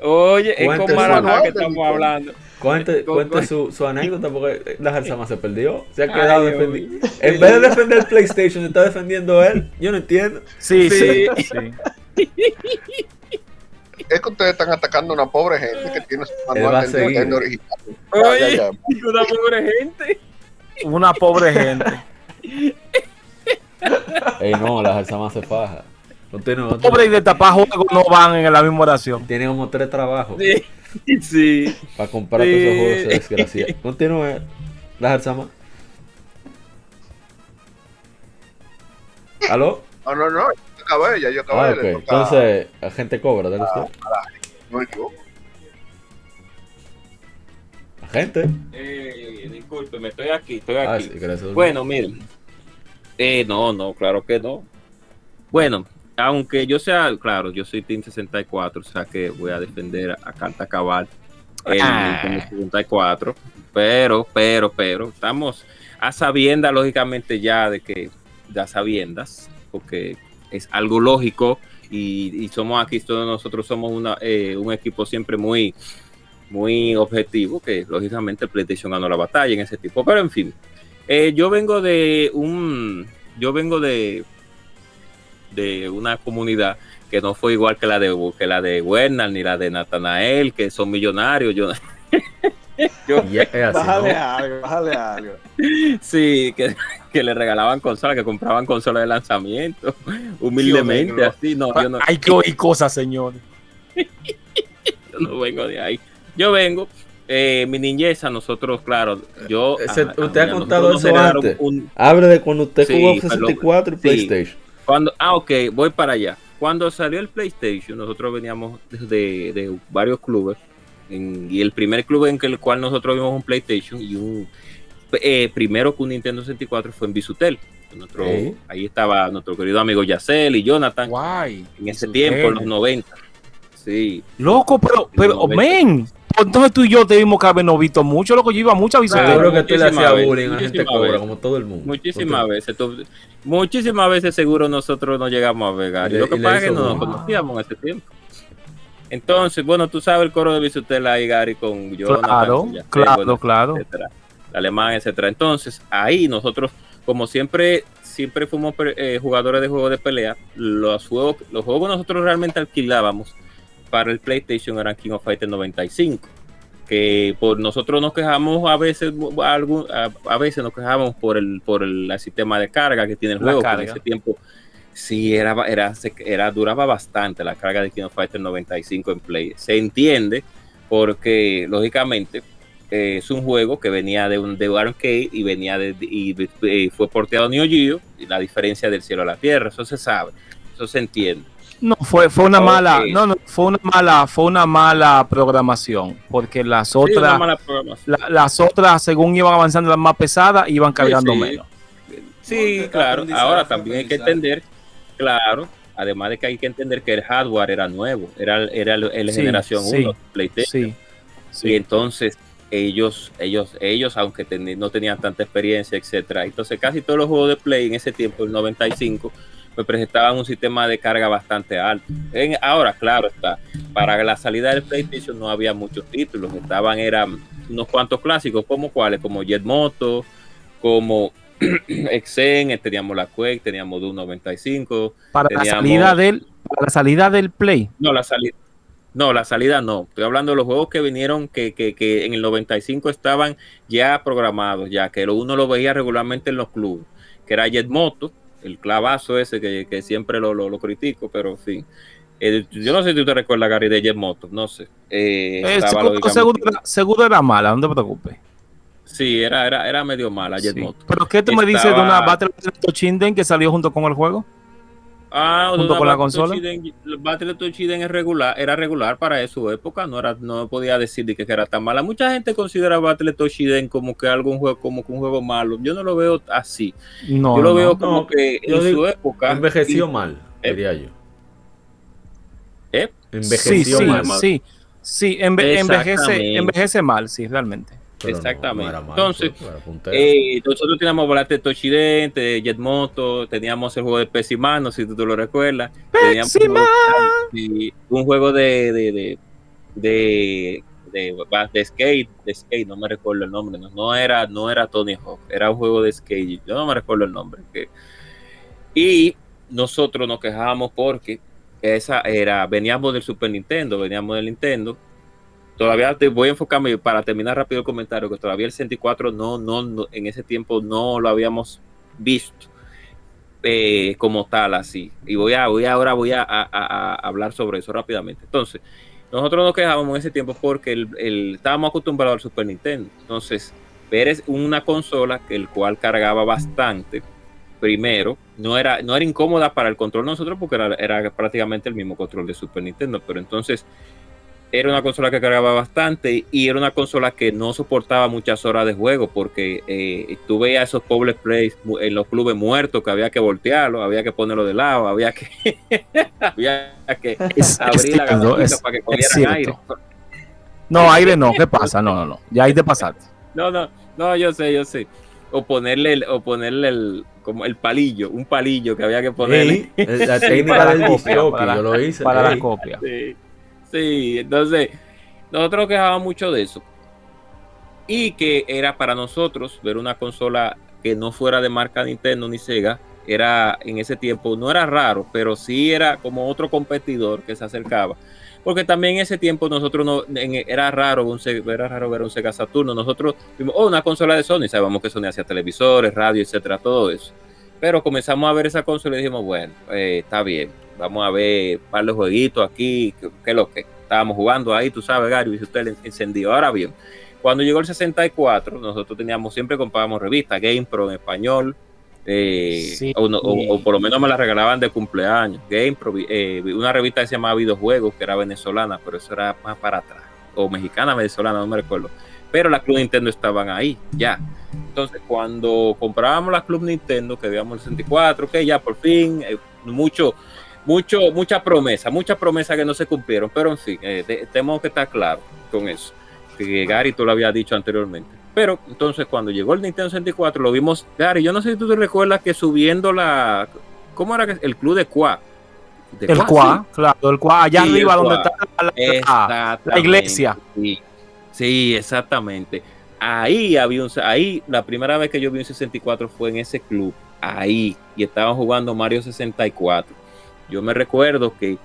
Oye, es con manual que estamos hablando. Cuente, cuente su, su anécdota porque la Alzama se perdió. Se ha Ay, quedado Dios mío. En vez de defender el PlayStation, está defendiendo él. Yo no entiendo. Sí, sí, Sí. sí. Es que ustedes están atacando a una pobre gente que tiene su manual de seguir. Nintendo original. Ya, Oye, ya, ya. *laughs* una pobre gente. Una pobre gente. Ey, no, la Alzama se faja. Continúa. Pobre y de tapar juegos no van en la misma oración. Tiene como tres trabajos Sí, *laughs* sí. para comprar Sí. todos esos juegos. Desgracia. Continúe. La Alzama. ¿Aló? No, no, no, yo acabé, ya yo acabé. Ah, le ok. toca- Entonces, agente cobra, dale usted. no me equivoco. Agente. Eh, disculpe, me estoy aquí, estoy Ah, aquí. sí, gracias. Bueno, miren. Eh, no, no, claro que no. Bueno, aunque yo sea, claro, yo soy Team 64, o sea que voy a defender a carta cabal el Ah. Nintendo 64. Pero, pero, pero, estamos a sabiendas, lógicamente, ya de que, ya sabiendas, porque es algo lógico y, y somos aquí, todos nosotros somos una, eh, un equipo siempre muy, muy objetivo, que lógicamente el PlayStation ganó la batalla en ese tipo. Pero en fin, eh, yo vengo de un, yo vengo de, de una comunidad que no fue igual que la de que la de Werner ni la de Natanael, que son millonarios. Yo, *laughs* así, Bájale ¿no? algo, bájale algo. sí, que, que le regalaban consolas, que compraban consolas de lanzamiento, humildemente, Dios así. No, yo no, Hay que oír cosas, señores. *laughs* yo no vengo de ahí. Yo vengo. Eh, mi niñeza, nosotros, claro, yo. Ese- usted ha contado eso antes. un- Hable de cuando usted Sí, jugó pero- 64 y sí. PlayStation. Cuando, ah, ok, voy para allá. Cuando salió el PlayStation, nosotros veníamos de, de varios clubes. en- y el primer club en que el cual nosotros vimos un PlayStation y un eh, primero con un Nintendo 64 fue en Bisutel. Nuestro. Ahí estaba nuestro querido amigo Yacel y Jonathan Guay. en ese tiempo, en los 90. Sí, Loco, pero, pero, men. Entonces tú y yo debimos que habernos visto mucho, loco. Yo iba mucho a visitar. Seguro que tú le hacías bullying a la gente cobra, como todo el mundo. muchísimas veces. tú- muchísimas veces seguro nosotros no llegamos a ver. Gary. Y le- Lo que y pasa es que no nos conocíamos en ese tiempo. Entonces, bueno, tú sabes el coro de Bisutel ahí, Gary, con Jonathan, Claro, claro, bueno, claro. etcétera, alemán, etcétera. Entonces, ahí nosotros, como siempre, siempre fuimos eh, jugadores de juegos de pelea, los juegos, los juegos que nosotros realmente alquilábamos para el PlayStation eran King of Fighters 95. Que por nosotros nos quejamos a veces, a, algún- a, a veces nos quejamos por el, por el, sistema de carga que tiene el juego, que en ese tiempo sí era, era, era, duraba bastante la carga de King of Fighters 95 en Play. Se entiende porque lógicamente eh, es un juego que venía de un de arcade y venía de, y, y fue porteado a Neo Geo, y la diferencia del cielo a la tierra, eso se sabe, eso se entiende. No, fue, fue una mala, no, no, fue una mala, fue una mala programación, porque las otras, la- las otras, según iban avanzando las más pesadas, iban cargando sí. menos. Sí, claro. Ahora también hay que entender, claro, además de que hay que entender que el hardware era nuevo, era, era el, generación sí, 1, PlayStation. Sí, Y entonces ellos, ellos, ellos, aunque teni- no tenían tanta experiencia, etcétera, entonces casi todos los juegos de Play en ese tiempo, el 95, me presentaban un sistema de carga bastante alto. En- ahora, claro está, para la salida del PlayStation no había muchos títulos, estaban eran unos cuantos clásicos, como cuáles, como Jet Moto, como *clears throat* Exen, teníamos la Quake, teníamos Doom 95, Para la salida del, para la salida del Play. no, la salida. No, la salida no. Estoy hablando de los juegos que vinieron, que, que, que en el 95 estaban ya programados, ya que uno lo veía regularmente en los clubes, que era Jet Moto, el clavazo ese que, que siempre lo, lo, lo critico, pero en fin. Eh, yo no sé si tú te recuerdas, Gary, de Jet Moto, no sé. Eh, Eh, seguro, era, seguro era mala, no te preocupes. Sí, era, era, era medio mala Jet Sí. Moto. Pero ¿qué tú me dices de una Battle of Toshinden que salió junto con el juego? Ah, junto con la Battle consola. El Battle Toshiden es regular, era regular para su época, no era, no podía decir de que era tan mala. Mucha gente considera Battle Toshiden como que algún juego, como que un juego malo. Yo no lo veo así. No, yo lo no. veo como no. que en digo, su época. Envejeció y- mal, Eh. diría yo. ¿Eh? Sí, Envejeció sí, mal. sí. Sí, enve- envejece, envejece mal, sí, realmente. Pero Exactamente. no era mal, Entonces. Eh, nosotros teníamos Volante Toshiden, de Jet Moto, teníamos el juego de Pesiman, no sé si tú te lo recuerdas. Teníamos un juego, sí, un juego de de, de, de, de- de skate, de skate, no me recuerdo el nombre, no, no era, no era Tony Hawk, era un juego de skate, yo no me recuerdo el nombre. que- y nosotros nos quejábamos porque esa era, veníamos del Super Nintendo, veníamos del Nintendo. Todavía te voy a enfocarme para terminar rápido el comentario, que todavía el 64 no, no, no en ese tiempo no lo habíamos visto eh, como tal así. Y voy a, voy ahora voy a, hablar sobre eso rápidamente. Entonces, nosotros nos quejábamos en ese tiempo porque el, estábamos acostumbrados al Super Nintendo. Entonces, ver una consola que el cual cargaba bastante. Primero, no era, no era incómoda para el control nosotros porque era, era prácticamente el mismo control de Super Nintendo. Pero entonces, era una consola que cargaba bastante y era una consola que no soportaba muchas horas de juego porque eh, tú veías esos pobres plays en los clubes muertos que había que voltearlo, había que ponerlo de lado, había que, *laughs* había que Es, es abrir la es- para que cogieran aire. No, aire no, ¿qué pasa? No, no, no. Ya ahí te pasaste. No, no, no, yo sé, yo sé. O ponerle el, o ponerle el, como el palillo, un palillo que había que ponerle. Ey, la *laughs* técnica Para del la copia, disc para la- yo lo hice. Para la copia. Sí, sí, entonces nosotros quejábamos mucho de eso. Y que era para nosotros ver una consola que no fuera de marca Nintendo ni Sega, era en ese tiempo, no era raro, pero sí era como otro competidor que se acercaba. Porque también en ese tiempo nosotros no, en- era raro un era raro ver un Sega Saturno. Nosotros vimos, oh, una consola de Sony, sabemos que Sony hacía televisores, radio, etcétera, todo eso. Pero comenzamos a ver esa consola y dijimos, bueno, eh, está bien, vamos a ver un par de jueguitos aquí, que, que lo que estábamos jugando ahí, tú sabes, Gary, y usted le encendió. Ahora bien, cuando llegó el 64, nosotros teníamos, siempre comprábamos revistas, GamePro en español, eh, Sí. o, o- o por lo menos me la regalaban de cumpleaños. GamePro, eh, una revista que se llamaba Videojuegos, que era venezolana, pero eso era más para atrás, o mexicana, venezolana, no me recuerdo. Pero las Club Nintendo estaban ahí, ya. Entonces, cuando comprábamos la Club Nintendo, que veíamos el 64, que ya por fin, eh, mucho, mucho, mucha promesa, muchas promesas que no se cumplieron, pero en fin, eh, te- tenemos que estar claros con eso. Que Gary tú lo había dicho anteriormente. Pero entonces, cuando llegó el Nintendo 64, lo vimos, Gary, yo no sé si tú te recuerdas que subiendo la. ¿Cómo era que el club de Qua? El Qua, claro, el cuá, allá Sí, arriba donde está la, la- Exactamente, la iglesia. Sí, sí, exactamente. Ahí había un, ahí la primera vez que yo vi un 64 fue en ese club, ahí, y estaban jugando Mario 64. Yo me recuerdo que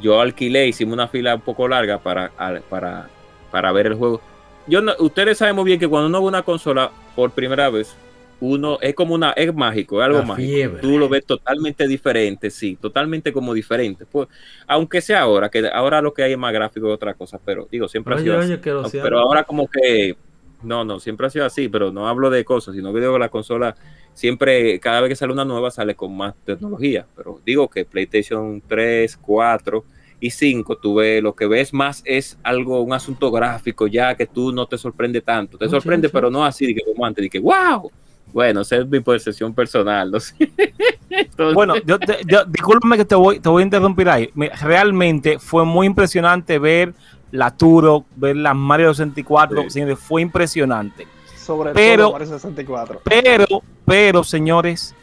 yo alquilé, hicimos una fila un poco larga para, para, para ver el juego. Yo no- ustedes saben muy bien que cuando uno ve una consola por primera vez, uno es como una, es mágico, es algo La mágico. fiebre. Tú lo ves totalmente diferente, sí, totalmente como diferente. Pues, aunque sea ahora, que ahora lo que hay es más gráfico y otra cosa, pero digo, siempre ha sido así. oye, sea. Pero ahora como que, no, no, siempre ha sido así, pero no hablo de cosas, sino que digo la consola siempre, cada vez que sale una nueva, sale con más tecnología. Pero digo que PlayStation 3, 4 y 5, tú ves, lo que ves más es algo, un asunto gráfico ya que tú no te sorprende tanto. Te Mucho, sorprende, mucho. pero no así de que como antes, de que wow. Bueno, esa es mi percepción personal, no sé. *laughs* Entonces, Bueno, yo, yo- discúlpame que te voy, te voy a interrumpir ahí. Me- Realmente fue muy impresionante ver la Turo, ver la Mario 64, Sí. fue impresionante. Sobre Pero- todo Mario 64. Pero, pero, señores,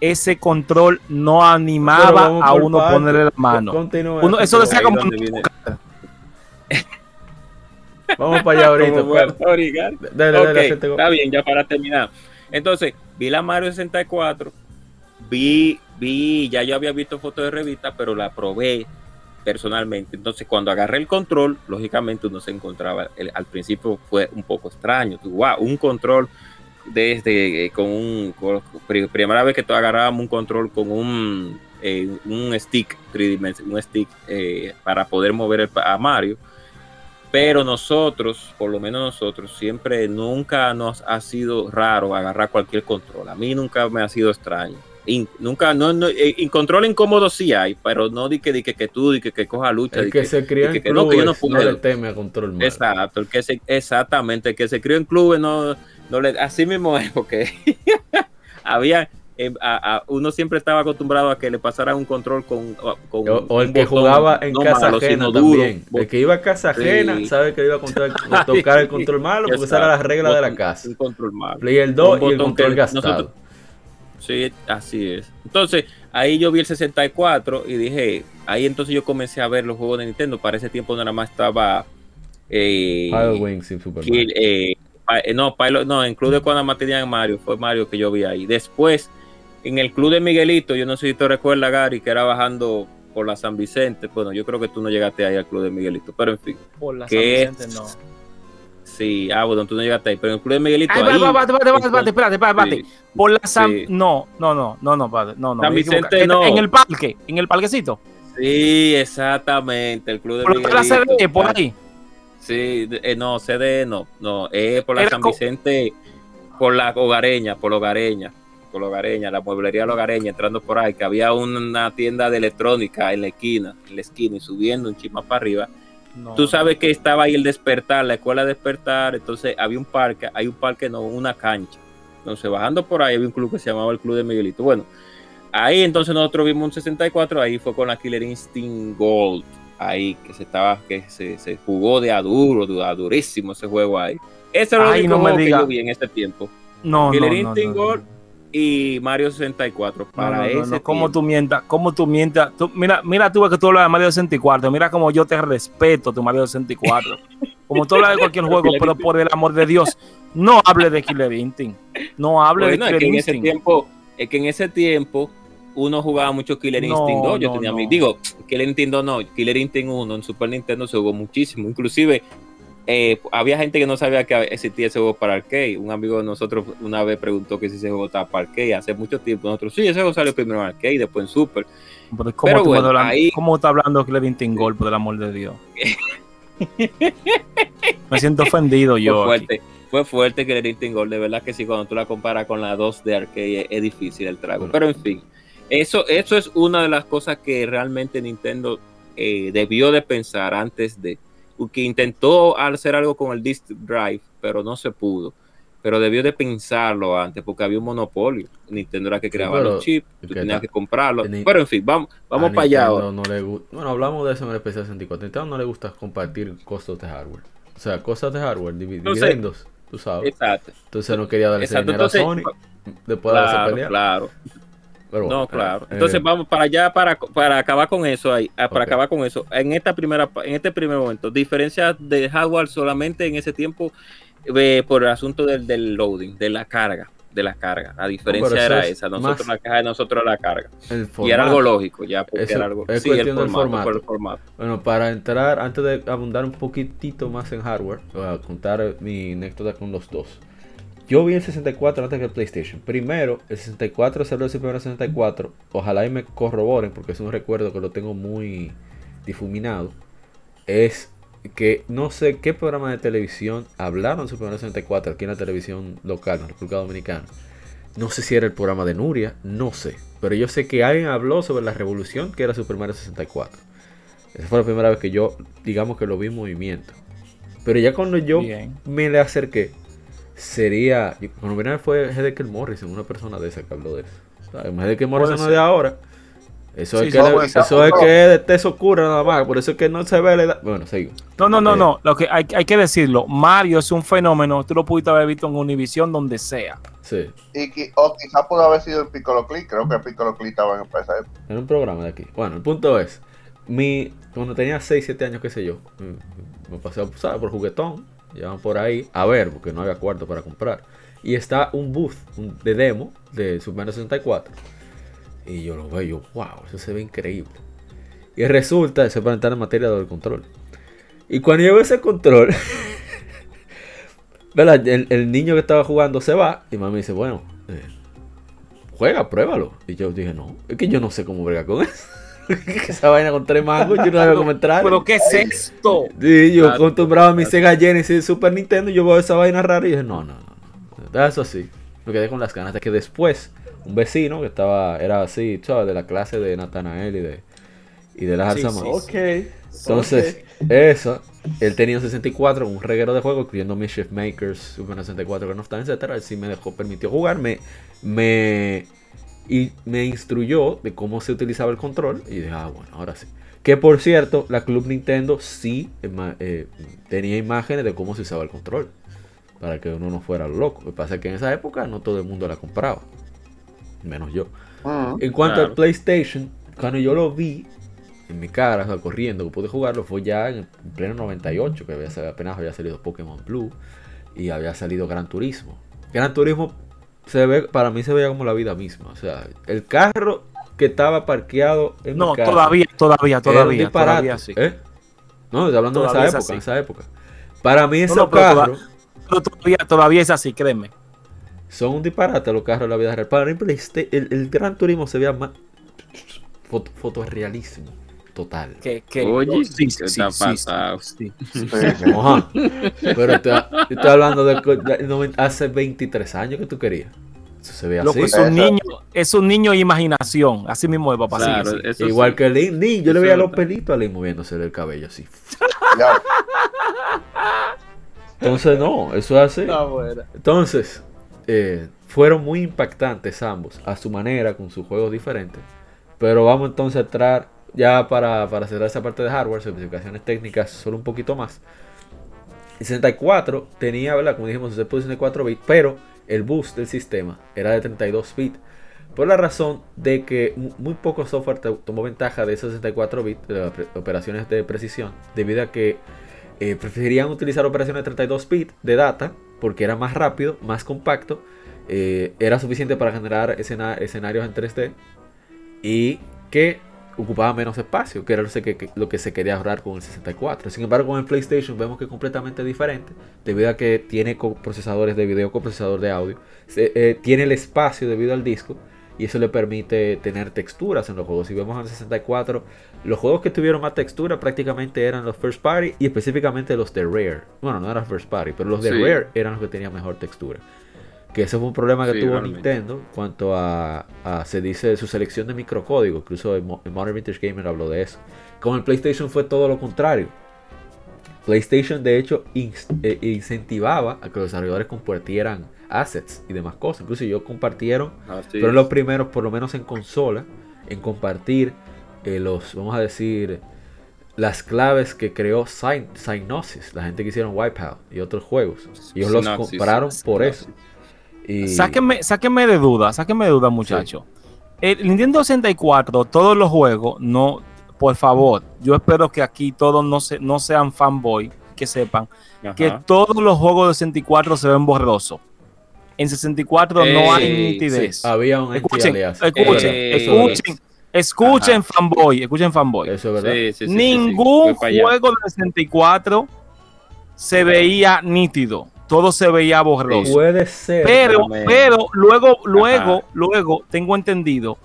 ese control no animaba a uno partes. ponerle la mano. Uno- eso decía como *laughs* Vamos para allá ahorita. Dale, dale, está bien, ya para terminar. Entonces, vi la Mario 64, vi, vi, ya yo había visto fotos de revista, pero la probé personalmente. Entonces, cuando agarré el control, lógicamente uno se encontraba, el- al principio fue un poco extraño. Tú, wow, un control desde eh, con un, con- pri- primera vez que agarrábamos un control con un, eh, un stick un stick eh, para poder mover el a Mario. Pero nosotros, por lo menos nosotros, siempre nunca nos ha sido raro agarrar cualquier control. A mí nunca me ha sido extraño. In- nunca, no, no, eh, en control incómodo sí hay, pero no di que, di que, que tú, di que, que coja lucha. El di que se crió en que no, que yo no clubes no puedo. le teme a control malo. Exacto, el que se, exactamente, el que se crió en clubes no, no le, así mismo es, porque *laughs* había, eh, a- a- uno siempre estaba acostumbrado a que le pasara un control con, con O, o el que botón jugaba en no casa malo, ajena sino duro, también. el que iba a casa Sí. ajena sabe que iba a, contar- *laughs* a tocar el control malo porque esa era la regla de la Botón- casa. Un control malo. Play el Un 2 y el botón control que gastado. nosotros- Sí, así es. Entonces, ahí yo vi el 64 y dije, ahí entonces yo comencé a ver los juegos de Nintendo. Para ese tiempo nada más estaba... Eh, Pilot Wings y Super Mario. eh, eh, no, Pilot- no, en Club de cuando más tenían Mario, fue Mario que yo vi ahí. Después, en el Club de Miguelito, yo no sé si te recuerdas, Gary, que era bajando por la San Vicente. Bueno, yo creo que tú no llegaste ahí al Club de Miguelito, pero en fin. Por la. San Vicente, no. Sí, ah, bueno, tú no llegaste ahí, pero el Club de Miguelito. Ay, ahí, espérate, espérate, espérate, espérate, espérate, espérate, espérate. Sí. Por la San... Sí. No, no, no, no, no, no, no. San. Vicente no. En el parque, en el parquecito. Sí, exactamente, el Club de Por la Miguelito. CD, por ahí. Sí, eh, no, CD no, no, es por la Era San Vicente, por la Hogareña, por la Hogareña, por la Hogareña, la mueblería La Hogareña, entrando por ahí, que había una tienda de electrónica en la esquina, en la esquina y subiendo un chisma para arriba. No. Tú sabes que estaba ahí el despertar, la escuela despertar, entonces había un parque, hay un parque, no, una cancha. Entonces bajando por ahí había un club que se llamaba el Club de Miguelito. Bueno, ahí entonces nosotros vimos un 64, ahí fue con la Killer Instinct Gold, ahí que se estaba, que se, se jugó de a duro, de a durísimo ese juego ahí. Ese era el único no me juego que yo vi en ese tiempo. No, no, Killer no, Instinct. Gold y Mario 64 No, para no, no, ese no, ¿Cómo tiempo. tú mientas? ¿Cómo tú mientas? Tú- mira, mira tú que tú hablas de Mario 64. Mira cómo yo te respeto, tu Mario 64. Como tú hablas de cualquier *laughs* juego, pero por el amor de Dios, no hable de Killer Instinct. No hable Bueno, de es que Killer en ese Instinct. tiempo, es que en ese tiempo uno jugaba mucho Killer Instinct 2. Yo tenía mi, digo, Killer Instinct 2 no, Killer Instinct 1 en Super Nintendo se jugó muchísimo. Inclusive eh, había gente que no sabía que existía ese juego para arcade. Un amigo de nosotros una vez preguntó que si ese juego estaba para arcade hace mucho tiempo. Nosotros, sí, ese juego salió primero en arcade, después en Super. Pero ¿Cómo, Pero bueno, hablas- ahí- ¿Cómo está hablando Instinct Gold, por el amor de Dios? *laughs* Me siento ofendido yo. fue aquí. fuerte. Fue fuerte Killer Instinct Gold. De verdad que sí, cuando tú la comparas con la 2 de arcade es, es difícil el trago. Bueno. Pero en fin, eso, eso es una de las cosas que realmente Nintendo eh, debió de pensar antes de. Que intentó hacer algo con el Disk Drive, pero no se pudo. Pero debió de pensarlo antes, porque había un monopolio. Nintendo era que creaba los chips, tú que tenías que comprarlos. Ni- Pero en fin, vamos, vamos para allá Nintendo ahora. no le gu- bueno, hablamos de eso en el especial 64. A Nintendo no le gusta compartir costos de hardware. O sea, cosas de hardware, dividendos, tú sabes. Exacto. Entonces no quería darle ese dinero a Sony después de Claro, pelea. claro. Pero No, claro. eh, Entonces eh, vamos para allá para, para acabar con eso ahí, ah, para acabar con eso. En esta primera en este primer momento, diferencia de hardware solamente en ese tiempo eh, por el asunto del, del loading, de la carga, de la carga. La diferencia eso era es esa, nosotros la caja de nosotros la carga. y era algo lógico ya, porque Eso era algo es sí, el cuestión del formato, formato. por el formato. Bueno, para entrar, antes de abundar un poquitito más en hardware, voy a contar mi anécdota con los dos. Yo vi el 64 antes que el PlayStation. Primero, el 64 salió el primero 64. Ojalá y me corroboren, porque es un recuerdo que lo tengo muy difuminado. Es que no sé qué programa de televisión hablaron Super Mario 64 aquí en la televisión local, en República Dominicana. No sé si era el programa de Nuria, no sé. Pero yo sé que alguien habló sobre la revolución que era Super Mario 64. Esa fue la primera vez que yo, digamos que lo vi en movimiento. Pero ya cuando yo Bien. me le acerqué, sería. Cuando vine fue Hedeker Morrison, una persona de esa que habló de eso. ¿sabes? Hedeker Morrison no es de ahora. Eso Sí, es que, eso es que es de tez oscura nada más. Por eso es que no se ve la edad. Bueno, seguimos. No, no, no, Eh. no. Lo que hay, hay que decirlo. Mario es un fenómeno. Tú lo pudiste haber visto en Univision donde sea. Sí. Y, o quizá pudo haber sido el Piccolo Click. Creo que el Piccolo Click estaba en esa época. En un programa de aquí. Bueno, el punto es. Mi, cuando tenía 6, 7 años, qué sé yo. mm, Me pasé ¿sabes? por juguetón. Llevaban por ahí a ver, porque no había cuarto para comprar. Y está un booth de demo de Super Mario 64. Y yo lo veo, yo, wow, eso se ve increíble. Y resulta, eso para entrar en materia del control. Y cuando yo ese control. *laughs* El, el niño que estaba jugando se va y mami dice, bueno, eh, juega, pruébalo. Y yo dije, no, es que yo no sé cómo bregar con eso. *laughs* Esa vaina con tres mangos, yo no sabía cómo entrar. Pero ¿qué es esto? Sí, yo Claro, acostumbraba a mi claro. Sega Genesis Super Nintendo, y yo veo esa vaina rara y dije, no, no, no, Eso así. Me quedé con las ganas de que después un vecino que estaba, era así, ¿sabes? De la clase de Natanael y de, y de las Sí, sí. Entonces, eso, él tenía un 64, un reguero de juegos, incluyendo Mischief Makers, Super 64, Grand of Time, etc. Él sí me dejó, permitió jugar, me, me, y me instruyó de cómo se utilizaba el control. Y dije, ah, bueno, ahora sí. Que por cierto, la Club Nintendo sí eh, tenía imágenes de cómo se usaba el control. Para que uno no fuera loco. Lo que pasa es que en esa época no todo el mundo la compraba. Menos yo. Mm. En cuanto al. PlayStation, cuando yo lo vi en mi cara, o sea, corriendo, que pude jugarlo, fue ya en pleno 98, que había, apenas había salido Pokémon Blue y había salido Gran Turismo. Gran Turismo se ve, para mí se veía como la vida misma. O sea, el carro que estaba parqueado en No, mi casa todavía, todavía, todavía, disparate, todavía sí. ¿eh? No, estoy hablando Todavía de es esa época, esa época. Para mí esos no, carros Pero todavía, todavía es así, créeme. son un disparate los carros de la vida real. Para mí el, el Gran Turismo se veía más foto, fotorrealismo total. Que, Oye, sí, ¿qué sí, está sí, pasado? sí. Pero estoy, estoy hablando de, hace 23 años que tú querías. Eso se ve Loco, así. es un niño, es un niño de imaginación. Así mismo es, papá. Claro, Igual sí. que Lin, Lin, yo le veía los pelitos a Lin moviéndose el cabello así. Entonces, no, eso es así. No, bueno. Entonces, eh, fueron muy impactantes ambos, a su manera, con sus juegos diferentes. Pero vamos entonces a entrar, ya para, para cerrar esa parte de hardware, especificaciones técnicas, solo un poquito más. El 64 tenía, ¿verdad? Como dijimos, su posición de 4 bits, pero el boost del sistema era de 32 bits. Por la razón de que mu- muy poco software to- tomó ventaja de esos 64 bits, de las operaciones de precisión, debido a que eh, preferían utilizar operaciones de 32 bits de data, porque era más rápido, más compacto, eh, era suficiente para generar escena- escenarios en 3D y que ocupaba menos espacio, que era lo que, lo que se quería ahorrar con el 64. Sin embargo, con el PlayStation vemos que es completamente diferente, debido a que tiene procesadores de video, coprocesador de audio, se- eh, tiene el espacio debido al disco y eso le permite tener texturas en los juegos. Si vemos en el 64, los juegos que tuvieron más textura prácticamente eran los first party y específicamente los de Rare. Bueno, no eran first party, pero los de Sí. Rare eran los que tenían mejor textura. Que ese fue un problema que Sí, tuvo realmente. Nintendo en cuanto a, a, se dice, su selección de microcódigo. Incluso en Mo- en Modern Vintage Gamer habló de eso. Con el PlayStation fue todo lo contrario. PlayStation de hecho eh, incentivaba a que los desarrolladores compartieran assets y demás cosas. Incluso ellos compartieron, Así fueron es. los primeros, por lo menos en consola, en compartir eh, los, vamos a decir, las claves que creó Syn- Psygnosis, la gente que hicieron Wipeout y otros juegos. Ellos los compraron por eso. Y Sáquenme, sáquenme de duda, sáquenme de duda, muchachos. El Nintendo 64, todos los juegos, no, por favor, yo espero que aquí todos no, se, no sean fanboy, que sepan que todos los juegos de 64 se ven borrosos. En 64 no hay nitidez. había un Escuchen, escuchen, escuchen, escuchen Ajá. fanboy, escuchen fanboy. Eso es verdad. Sí, sí, sí, sí, sí. Ningún juego de 64 se veía nítido. Todo se veía borroso. Puede ser. Pero, Amén. pero luego, luego, Ajá. luego tengo entendido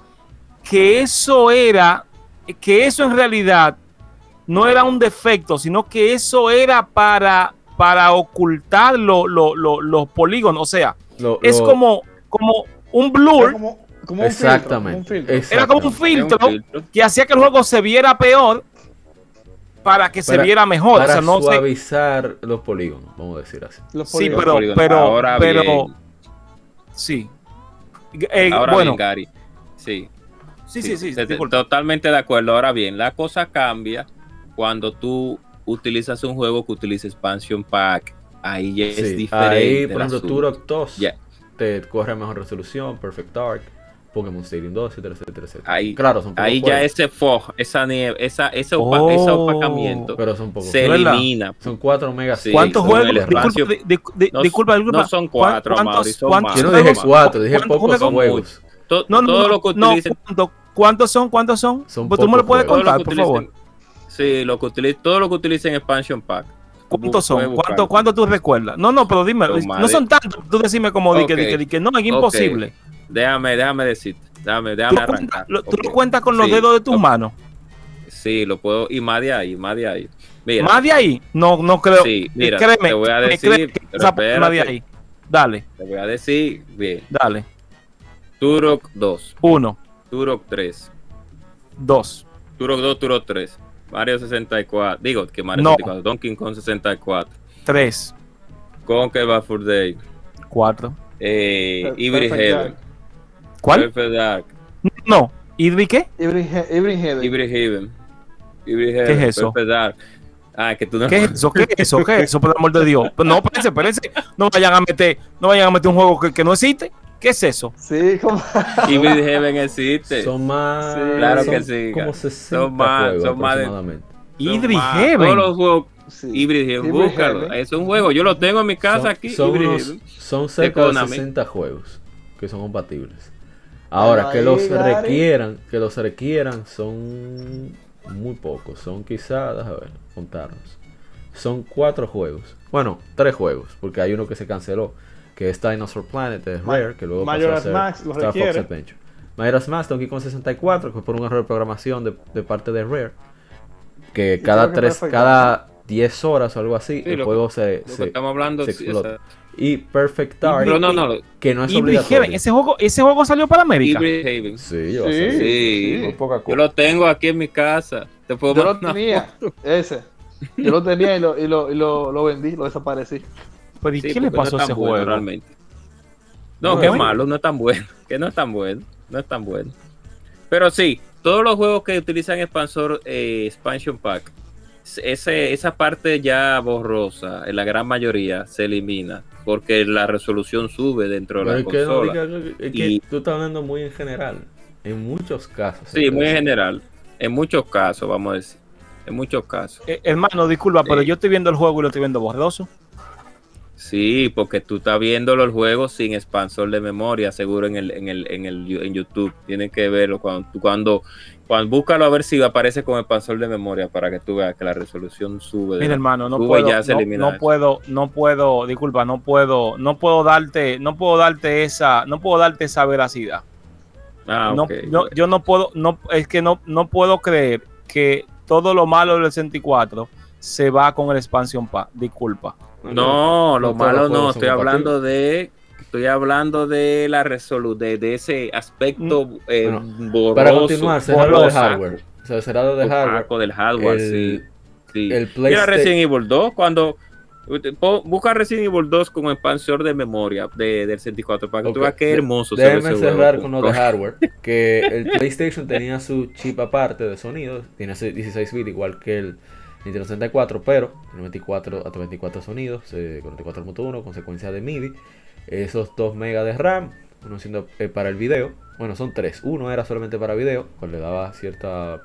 que eso era, que eso en realidad no era un defecto, sino que eso era para, para ocultar lo- lo- lo- los polígonos. O sea, Lo- es lo- como, como un blur como, como un Exactamente. filtro, como un filtro. Era como filtro un filtro. que hacía que el juego se viera peor para que se Para- viera mejor. O Para sea, no sé. suavizar los polígonos, vamos a decir así. Los Sí, polígonos. pero, polígonos. pero, Ahora pero, bien. sí. Eh, Ahora bueno, bien, Gary. Sí. sí, sí, sí. te- disculpa. totalmente de acuerdo. Ahora bien, la cosa cambia cuando tú utilizas un juego que utiliza expansion pack. Ahí ya es Sí, diferente. Ahí, por ejemplo. Turok 2 Ya. te corre mejor resolución, Perfect Dark, Pokémon Stadium 2, etcétera, etcétera, etcétera. Ahí- claro, son Ahí ya ese fog, esa nieve, esa, ese, opa- ese Oh. opacamiento Pero son pocos se elimina. Son 4 megas. Sí, ¿Cuántos juegos? el Disculpa, No- disculpa, disculpa. no son cuatro, ¿Cuántos- Mauri, son cuántos. Yo no juegos- dije 4, dije pocos juegos- juegos. To- No, no, todo no, lo que no, utilicen, ¿cuánto- ¿Cuántos son? ¿Cuántos son? Son Pues tú me lo puedes lo contar, que por favor. utilicen- sí, lo que utilicen, todo lo que utilicen expansion pack. ¿Cuántos son? ¿Cuánto, ¿Cuánto tú recuerdas? No, no, pero dime. No son tantos. Tú decime como di que, di que, di que no, es imposible. Déjame, déjame decirte, déjame, Tú, déjame lo arrancar. lo- tú lo cuentas con los Sí, dedos de tus lo- manos. Sí, lo puedo, y más de ahí, más de ahí. Mira, Más de ahí, no, no creo. Sí, eh, mira, créeme, te voy a créeme, decir, parte más de espérate. ahí. Dale, te voy a decir, bien, dale. Turok 2, Uno, Turok 3, dos, Turok 2, Turok 3, Mario 64, digo que Mario No. 64, Donkey Kong 64, tres, Conquer Bad Day, cuatro. eh, Per- Hybrid Perfect Heaven. ¿Cuál? Perfect Dark, No. ¿Y qué? Hybrid Heaven. Hybrid Heaven, Hybrid es eso? Perfect Dark. Ah, que tú no ¿Qué es eso? ¿Qué es eso? ¿Qué es eso? Por el amor de Dios. No, espérense, espérense. No vayan a meter, no vayan a meter un juego que, que no existe. ¿Qué es eso? Sí, como. Hybrid Heaven existe. Son más. Sí, claro son que sí. Como 60 Son más- juegos son más de- Hybrid Heaven. Todos los juegos Sí. Hybrid Heaven, búscalo. Heaven. Es un juego, yo lo tengo en mi casa Son- aquí. Son, unos- son cerca de Konami. 60 juegos que son compatibles. Ahora, que los Gary. requieran, que los requieran son muy pocos. Son quizás, déjame ver, contarnos. Son cuatro juegos. Bueno, tres juegos, porque hay uno que se canceló, que es Dinosaur Planet de Ma- Rare, que luego pasó a ser Mask lo Star Fox. Adventure. Majora's Mask, Donkey Kong 64, que fue por un error de programación de, de parte de Rare, que cada que tres, cada 10 horas o algo así, Sí, el juego se, Lo que se- estamos hablando se sí, explota. Y Perfect Dark, Pero no, no, que no es Hybrid obligatorio. Heaven. Ese juego, ese juego salió para América. Hybrid Haven. Sí, yo Sí. sé. Sí, Muy poca yo cosa. lo tengo aquí en mi casa. Te puedo Yo lo tenía, foto. ese. Yo lo tenía y lo, y lo, y lo, lo vendí, lo desaparecí. Pero ¿y Sí, qué le porque no pasó a es ese bueno juego? realmente. No, No, bueno. malo, no es tan bueno. *laughs* Que no es tan bueno. No es tan bueno. Pero sí, todos los juegos que utilizan expansor, eh, expansion pack, ese, esa parte ya borrosa, en la gran mayoría, se elimina. Porque la resolución sube dentro de la es que, no consola. es que Y- tú estás hablando muy en general. En muchos casos. Sí, muy en general. En muchos casos, vamos a decir. En muchos casos. Eh, hermano, disculpa, pero Sí. yo estoy viendo el juego y lo estoy viendo borroso. Sí, porque tú estás viendo los juegos sin expansor de memoria, seguro en el, en el, en el en YouTube. Tienes que verlo cuando, tú- cuando, cuando búscalo a ver si aparece con expansor de memoria para que tú veas que la resolución sube. de Mira, hermano, no puedo, ya se no, no puedo, no puedo, disculpa, no puedo, no puedo darte, no puedo darte esa, no puedo darte esa veracidad. Ah, no, ok, no, yo no puedo, no, es que no, no puedo creer que todo lo malo del 64 se va con el expansion pack. Disculpa. No, lo No todos malo no, estoy hablando de estoy hablando de la resolución, de, de ese aspecto eh, Bueno, borroso, Para continuar, será lo de hardware. O sea, será lo de hardware. del hardware, El- sí. sí. el Mira PlayStation- Resident Evil 2, cuando po- busca Resident Evil 2 como expansor de memoria de, del 64 para que tú Ok, veas qué hermoso ese cerrar juego. con lo de hardware. Que el PlayStation tenía su chip aparte de sonido. Tiene ese 16 bits igual que el Nintendo 64, pero tiene 24 hasta 24 sonidos, eh, con 24.1, consecuencia de MIDI. Esos 2 megas de RAM, uno siendo eh, para el video. Bueno, son tres. Uno era solamente para video, cual le daba cierta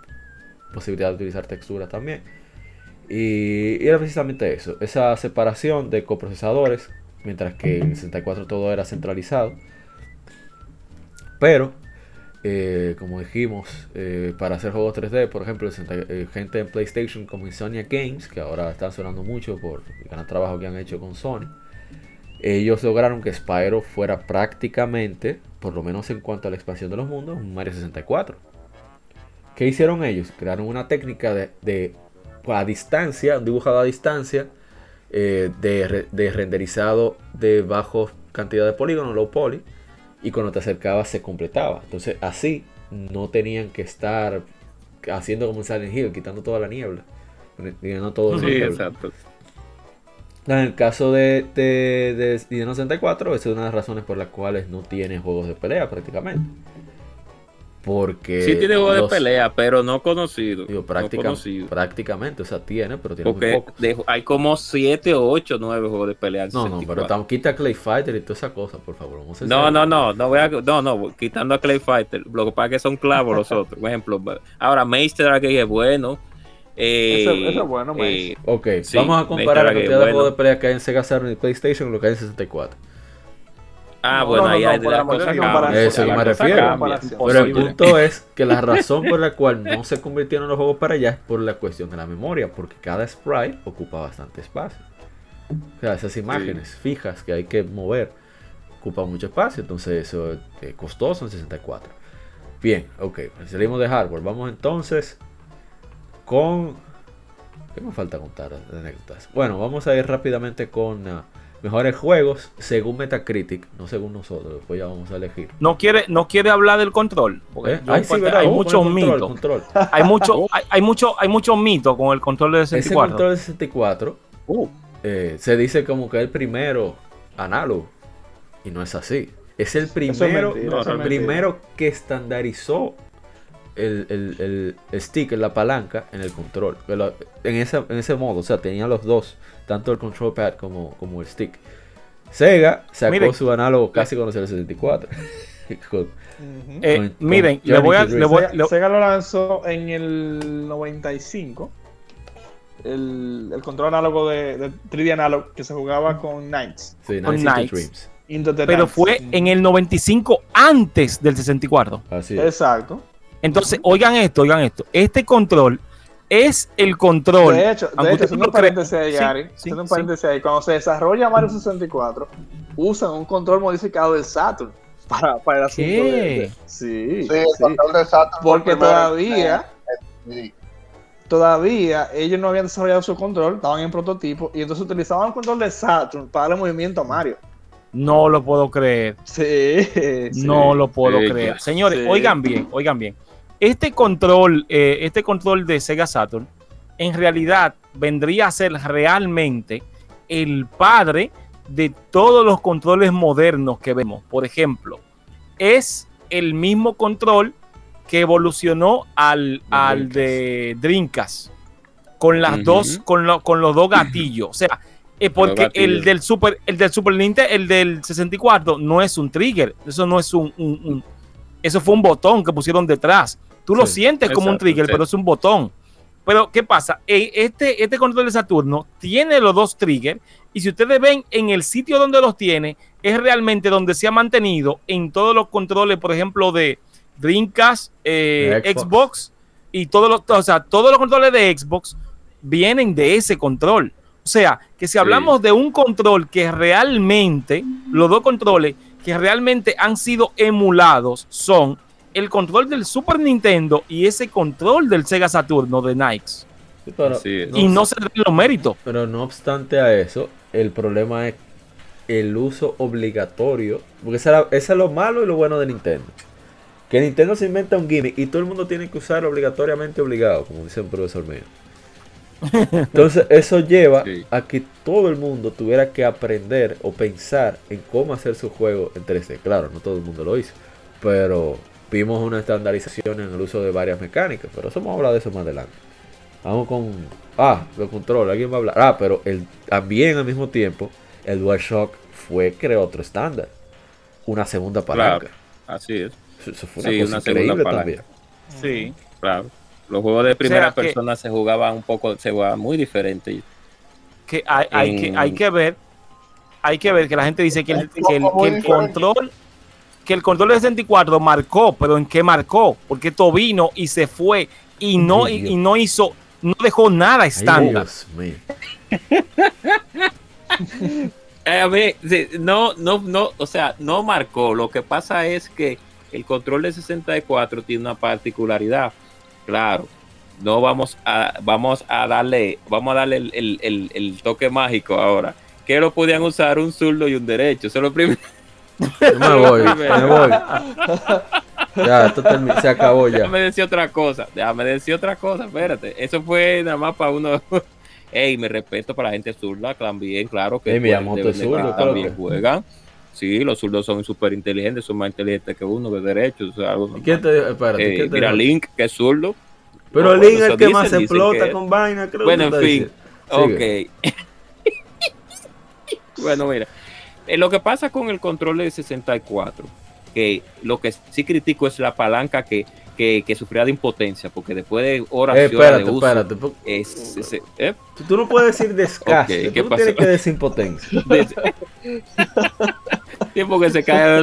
posibilidad de utilizar texturas también. Y, era precisamente eso, esa separación de coprocesadores, mientras que en el 64 todo era centralizado. Pero, eh, como dijimos, eh, para hacer juegos 3D, por ejemplo, el 60 gente en PlayStation como Insomnia Games, que ahora están sonando mucho por el gran trabajo que han hecho con Sony, ellos lograron que Spyro fuera prácticamente, por lo menos en cuanto a la expansión de los mundos, un Mario 64. ¿Qué hicieron ellos? Crearon una técnica de, de a distancia, un dibujado a distancia, eh, de, re- de renderizado de bajo cantidad de polígonos, low poly, y cuando te acercabas se completaba. Entonces así no tenían que estar haciendo como en Silent Hill, quitando toda la niebla, poniendo todo Sí, niebla. exacto. En el caso de, de, de Nintendo 64, esa es una de las razones por las cuales no tiene juegos de pelea prácticamente. Porque. Sí tiene juego de pelea, pero no conocido. digo, no práctica- conocido. prácticamente, o sea, tiene, pero tiene muy Porque pocos. de- hay como 7 o 8, 9 juegos de pelea. en No, no, 64. pero tam- quita Clay Fighter y toda esa cosa, por favor. Vamos a ser No, no, no, no voy a, no, no, quitando a Clay Fighter, lo que pasa es que son clavos los *laughs* otros. Por ejemplo, ahora Meister Arcade es bueno. Eh, ese es bueno, eh. Ok, Sí, vamos a comparar la cantidad de juegos de pelea que hay en Sega Saturn y PlayStation con lo que hay en 64. ah, No, bueno, no, ahí no, hay de cosa Dios, cambia. para- Eso que me refiero. Pero el punto es que la razón por la cual no se convirtieron los juegos para allá es por la cuestión de la memoria, porque cada sprite ocupa bastante espacio. O sea, esas imágenes fijas que hay que mover ocupan mucho espacio, entonces eso es eh, costoso en 64. Bien, ok, salimos de hardware. Vamos entonces con... ¿Qué me falta contar de anécdotas? Bueno, vamos a ir rápidamente con ah, mejores juegos según Metacritic, no según nosotros, después ya vamos a elegir. No quiere, no quiere hablar del control. Porque ¿Eh? hay a muchos control, mitos. control. Hay mucho, *laughs* hay, hay mucho, hay muchos mitos con el control de Ese 64. control de 64 Uh, eh, se dice como que es el primero análogo. Y no es así. Es el es primero, mentira, no, eso es primero que estandarizó el, el, el- stick, la palanca en el control. En ese, en ese modo, o sea, tenía los dos, tanto el control pad como, como el stick. Sega sacó su análogo casi con el *laughs* 64. Con- Ujú. Eh, con- con miren, le voy a, le voy- Sega, le- Sega lo lanzó en el 95. El, el control análogo de, de 3D Analog que se jugaba con Knights. sí, con Knights. Dreams. Pero fue en el 95 antes del 64. Así es. Exacto. Entonces, oigan esto, oigan esto. Este control es el control. De hecho, de hecho no un paréntesis ahí, Gary, sí, un sí. paréntesis ahí, cuando se desarrolla Mario 64, usan un control modificado del Saturn para, para el asunto ¿Qué? de, de- Sí, Sí, el sí. control de Saturn Porque el primero todavía, todavía ellos no habían desarrollado su control, estaban en prototipo, y entonces utilizaban el control de Saturn para darle movimiento a Mario. No lo puedo creer. Sí, sí. No lo puedo Sí, creer. Señores, Sí. oigan bien, oigan bien. Este control, eh, este control de Sega Saturn, en realidad vendría a ser realmente el padre de todos los controles modernos que vemos. Por ejemplo, es el mismo control que evolucionó al, al de Dreamcast con las dos, con, lo- con los dos gatillos. O sea, eh, porque el del Super, el del Super Nintendo, el del 64, no es un trigger. Eso no es un, un- un- eso fue un botón que pusieron detrás. Tú lo sientes como un trigger, sí. pero es un botón. Pero, ¿qué pasa? Este, este control de Saturno tiene los dos triggers. Y si ustedes ven en el sitio donde los tiene, es realmente donde se ha mantenido en todos los controles, por ejemplo, de Dreamcast, eh, De Xbox. Xbox. y todos los, o sea, todos los controles de Xbox vienen de ese control. O sea, que si hablamos de un control que realmente, los dos controles que realmente han sido emulados son el control del Super Nintendo y ese control del Sega Saturno de Nike. Sí, pero, Así es. y no se dan los méritos. Pero no obstante a eso, el problema es el uso obligatorio. Porque esa es lo malo y lo bueno de Nintendo. Que Nintendo se inventa un gimmick y todo el mundo tiene que usar obligatoriamente obligado, como dice un profesor mío. *laughs* Entonces eso lleva Sí. a que todo el mundo tuviera que aprender o pensar en cómo hacer su juego en 3D. Claro, no todo el mundo lo hizo, pero vimos una estandarización en el uso de varias mecánicas, pero eso vamos a hablar de eso más adelante. Vamos con... Ah, los controles, alguien va a hablar. Ah, pero el, también al mismo tiempo, el DualShock fue, creó otro estándar. Una segunda palanca. Así es. Eso, eso fue una Sí, cosa una segunda increíble también. Sí. Claro. Los juegos de primera persona se jugaban un poco, se jugaban muy diferente. que hay, hay que hay que ver hay que ver que la gente dice que el, que el- que el control que el control de 64 marcó pero en qué marcó porque esto vino y se fue y no y, y no hizo no dejó nada Ay, estándar Dios mío. *laughs* Eh, a ver, no, no, no, o sea, no marcó. Lo que pasa es que el control de 64 tiene una particularidad. Claro, no vamos a, vamos a darle, vamos a darle el, el- el- el toque mágico ahora. Que lo podían usar un zurdo y un derecho. Eso es lo primero. Yo me voy, *laughs* me voy. Ya, esto se acabó ya. Déjame decir otra cosa. Déjame decir otra cosa. Espérate. Eso fue nada más para uno. *laughs* Ey, me respeto para la gente zurda también, claro que Ey, juegan, Miyamoto deben es de- zurdo, también claro. juegan. Sí, los zurdos son súper inteligentes, son más inteligentes que uno, de derechos. O sea, algo ¿Y te? Espérate, Eh, ¿quién te mira? Link, que es zurdo. Pero Link es el que más dicen explota que- con vaina, creo Bueno, que en fin. diciendo. Ok. *laughs* bueno, mira. Eh, lo que pasa con el control de 64, que lo que sí critico es la palanca que, que, que sufría de impotencia, porque después de horas Eh, horas de uso, espérate. po- es- es- eh, Tú, no puedes decir desgaste, Ok, ¿qué tú pasó? tienes que decir impotencia. *laughs* tiempo que se cae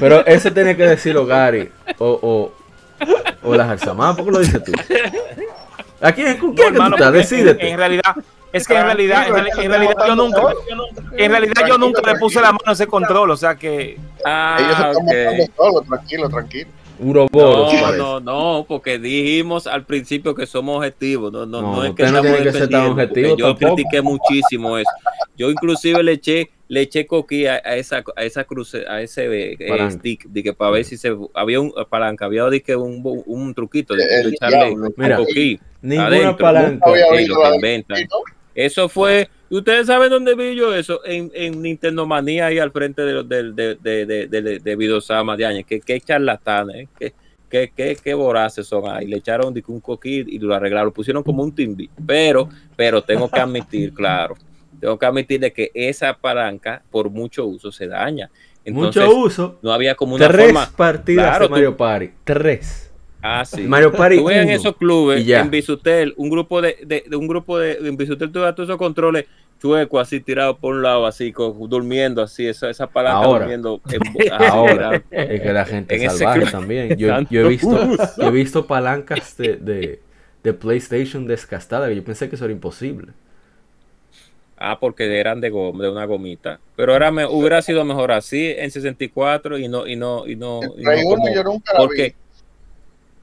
Pero ese tiene que decirlo Gary o, o, o la Jarzamá, ¿por qué lo dices tú? ¿A quién, ¿Con quién tú hermano, Decídete. En realidad, es que en realidad, en, en realidad yo nunca, en realidad yo nunca le puse la mano a ese control, o sea que Ellos Ah, están matando ok. solos, tranquilo, tranquilo. Uroboros, No, parece. no, no, porque dijimos al principio que somos objetivos. No, no, No, no, es que no estamos tiene que ser tan objetivo Yo tampoco. critiqué muchísimo eso. Yo inclusive le eché, le eché coquí a, a esa, a esa cruce, a ese eh, stick, de que para ver si se había un palanca, había de que un, un truquito de, echarle. Mira, coquí. Ninguna adentro. palanca. Eso fue. ¿Y ¿Ustedes saben dónde vi yo eso? En, en Nintendo Manía, ahí al frente de, de, de, de, de, de, de Videosama de años. Qué, qué charlatanes, ¿eh? qué, qué, qué, qué voraces son ahí. Le echaron un coquí y lo arreglaron. Lo pusieron como un timbi. Pero, pero tengo que admitir, *laughs* claro, tengo que admitir de que esa palanca, por mucho uso, se daña. Entonces, Mucho uso. no había como una Tres forma. partidas Claro, de Mario tú- Party. Tres. Ah, sí. Mario Party Tú en esos clubes, en Bisutel, un grupo de, de, de un grupo de, en Bisutel tú todos esos controles chuecos así tirados por un lado, así con- durmiendo así, esa, esa palanca Ahora. durmiendo en- Ahora, tirado. es que la gente En es ese salvaje club. también. *laughs* Yo, yo he visto, yo he visto palancas de, de, de PlayStation desgastadas que yo pensé que eso era imposible. Ah, porque eran de goma, de una gomita. Pero era me, hubiera sido mejor así en 64 y no, y no, y no, y no 1 como- yo nunca la porque vi,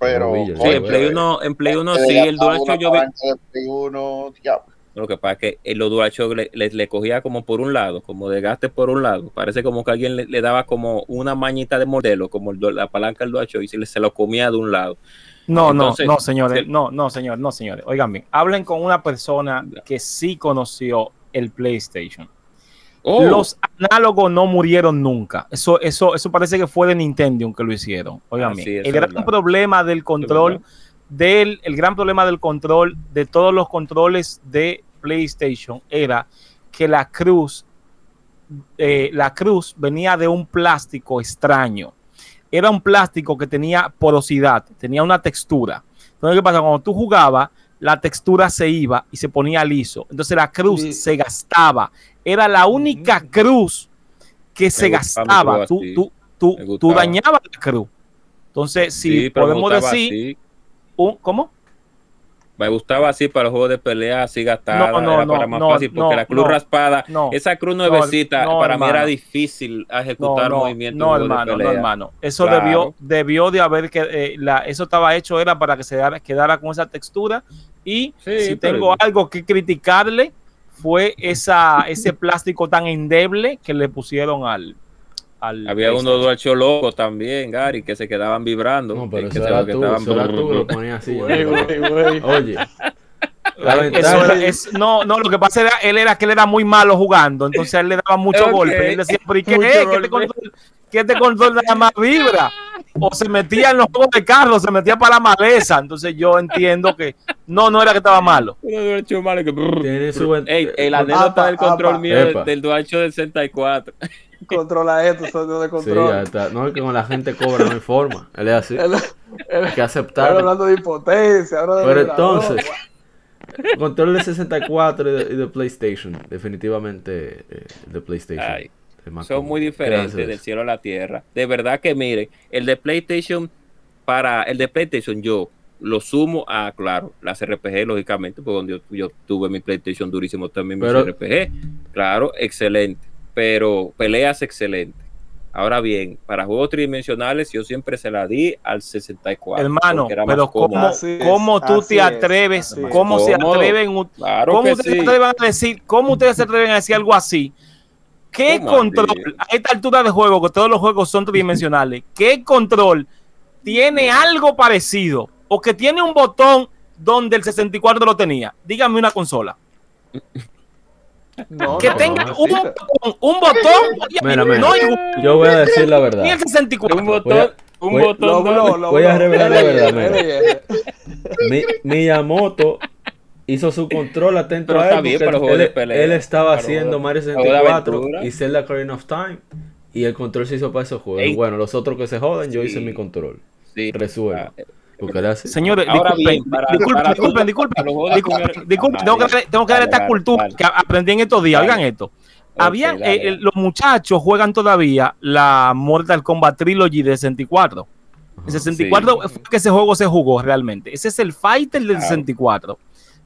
pero... Sí, en Play 1, en Play 1 se sí, el DualShock yo vi, palanca de Play 1, diablo. Lo que pasa es que el DualShock le, le, le cogía como por un lado, como desgaste por un lado. Parece como que alguien le, le daba como una mañita de modelo, como el la palanca del DualShock, y se, le- se lo comía de un lado. no, Entonces, no, no, señores, no, no, señores, no, señores. Oigan bien, hablen con una persona que sí conoció el PlayStation. Oh, Los análogos no murieron nunca. Eso, eso, eso parece que fue de Nintendo que lo hicieron. Ah, sí, eso el gran verdad. problema del control del, el gran problema del control de todos los controles de PlayStation era que la cruz, eh, la cruz venía de un plástico extraño. Era un plástico que tenía porosidad, tenía una textura. Entonces, ¿qué pasa? Cuando tú jugabas, la textura se iba y se ponía liso. Entonces la cruz Sí. se gastaba. Era la única cruz que se gastaba. Tú, tú, tú, tú dañabas la cruz. Entonces, si sí, podemos decir, un- ¿cómo? Me gustaba así para los juegos de pelea, así gastada. No, no, era no, para más fácil, porque la cruz raspada, esa cruz nuevecita, para mí era hermano. difícil ejecutar movimientos. no, de hermano, no, hermano. Eso Claro. debió, debió de haber que eh, la, eso estaba hecho era para que se dara- quedara con esa textura. Y Sí, si tengo algo que criticarle, fue esa, ese *laughs* plástico tan endeble que le pusieron al. Al Había uno PlayStation. DualShock loco también, Gary, que se quedaban vibrando. No, pero que eso se- era que tú, estaban- eso era tú lo ponías así. yo Güey, no güey, güey. Oye, la Eso ventaja era- es- no, no, lo que pasa era, él era que él era muy malo jugando, entonces él le daba mucho Ok. golpe. Y él decía, pero ¿y qué *laughs* es? ¿Qué este control, que este control nada más vibra? O se metía en los juegos de carro, se metía para la maleza. Entonces yo entiendo que no, no era que estaba malo. Uno tiene su. Ey, el anécdota del control apa. mío del- del DualShock del 64. *laughs* Controla esto, son de Sí, control. ya está. No, es que con la gente cobra, no hay forma. Él es así. *laughs* Él- él- Hay que ahora aceptar. hablando de impotencia, ahora de Pero entonces, control de 64 y de, y de PlayStation. Definitivamente eh, de PlayStation. Ay, Son muy ¿Qué diferentes del cielo a la tierra. De verdad que miren, el de PlayStation para el de PlayStation yo lo sumo a, claro, las RPG, lógicamente, porque donde yo, yo tuve mi PlayStation durísimo también, mis Pero- RPG. Claro, excelente. Pero peleas excelente. Ahora bien, para juegos tridimensionales, yo siempre se la di al 64. Hermano, pero. ¿cómo, es, cómo tú te es, atreves? es. ¿Cómo se atreven? Claro ¿Cómo ustedes sí. se atreven a decir? ¿Cómo ustedes se atreven a decir algo así? ¿Qué ¿Cómo control, a esta altura de juego, que todos los juegos son tridimensionales, *laughs* qué control tiene algo parecido o que tiene un botón donde el 64 lo tenía? Dígame una consola. *laughs* No, que no, tenga no un botón, un botón, Mira, mira. no igual, Yo voy a decir la verdad. ni el 64. Un botón, Voy a- un voy- botón. Lo lo Voy a revelar la verdad. Mi, Miyamoto hizo su control atento Pero a él bien porque él, de pelea, él estaba haciendo Mario juegos de 64 aventura. y Zelda Ocarina of Time y el control se hizo para esos juegos. Ey. Bueno, los otros que se jodan, yo hice mi control. Sí. Resuelvo. Ah, Porque él hace. Señores, Ahora disculpen, bien, para- disculpen, para disculpen, disculpen, disculpen, tengo que, tengo que dar esta cultura que aprendí en estos días. Oigan esto. Habían, eh, los muchachos juegan todavía la Mortal Kombat Trilogy de 64. El 64 fue que ese juego se jugó realmente. Ese es el fighter del Claro. 64.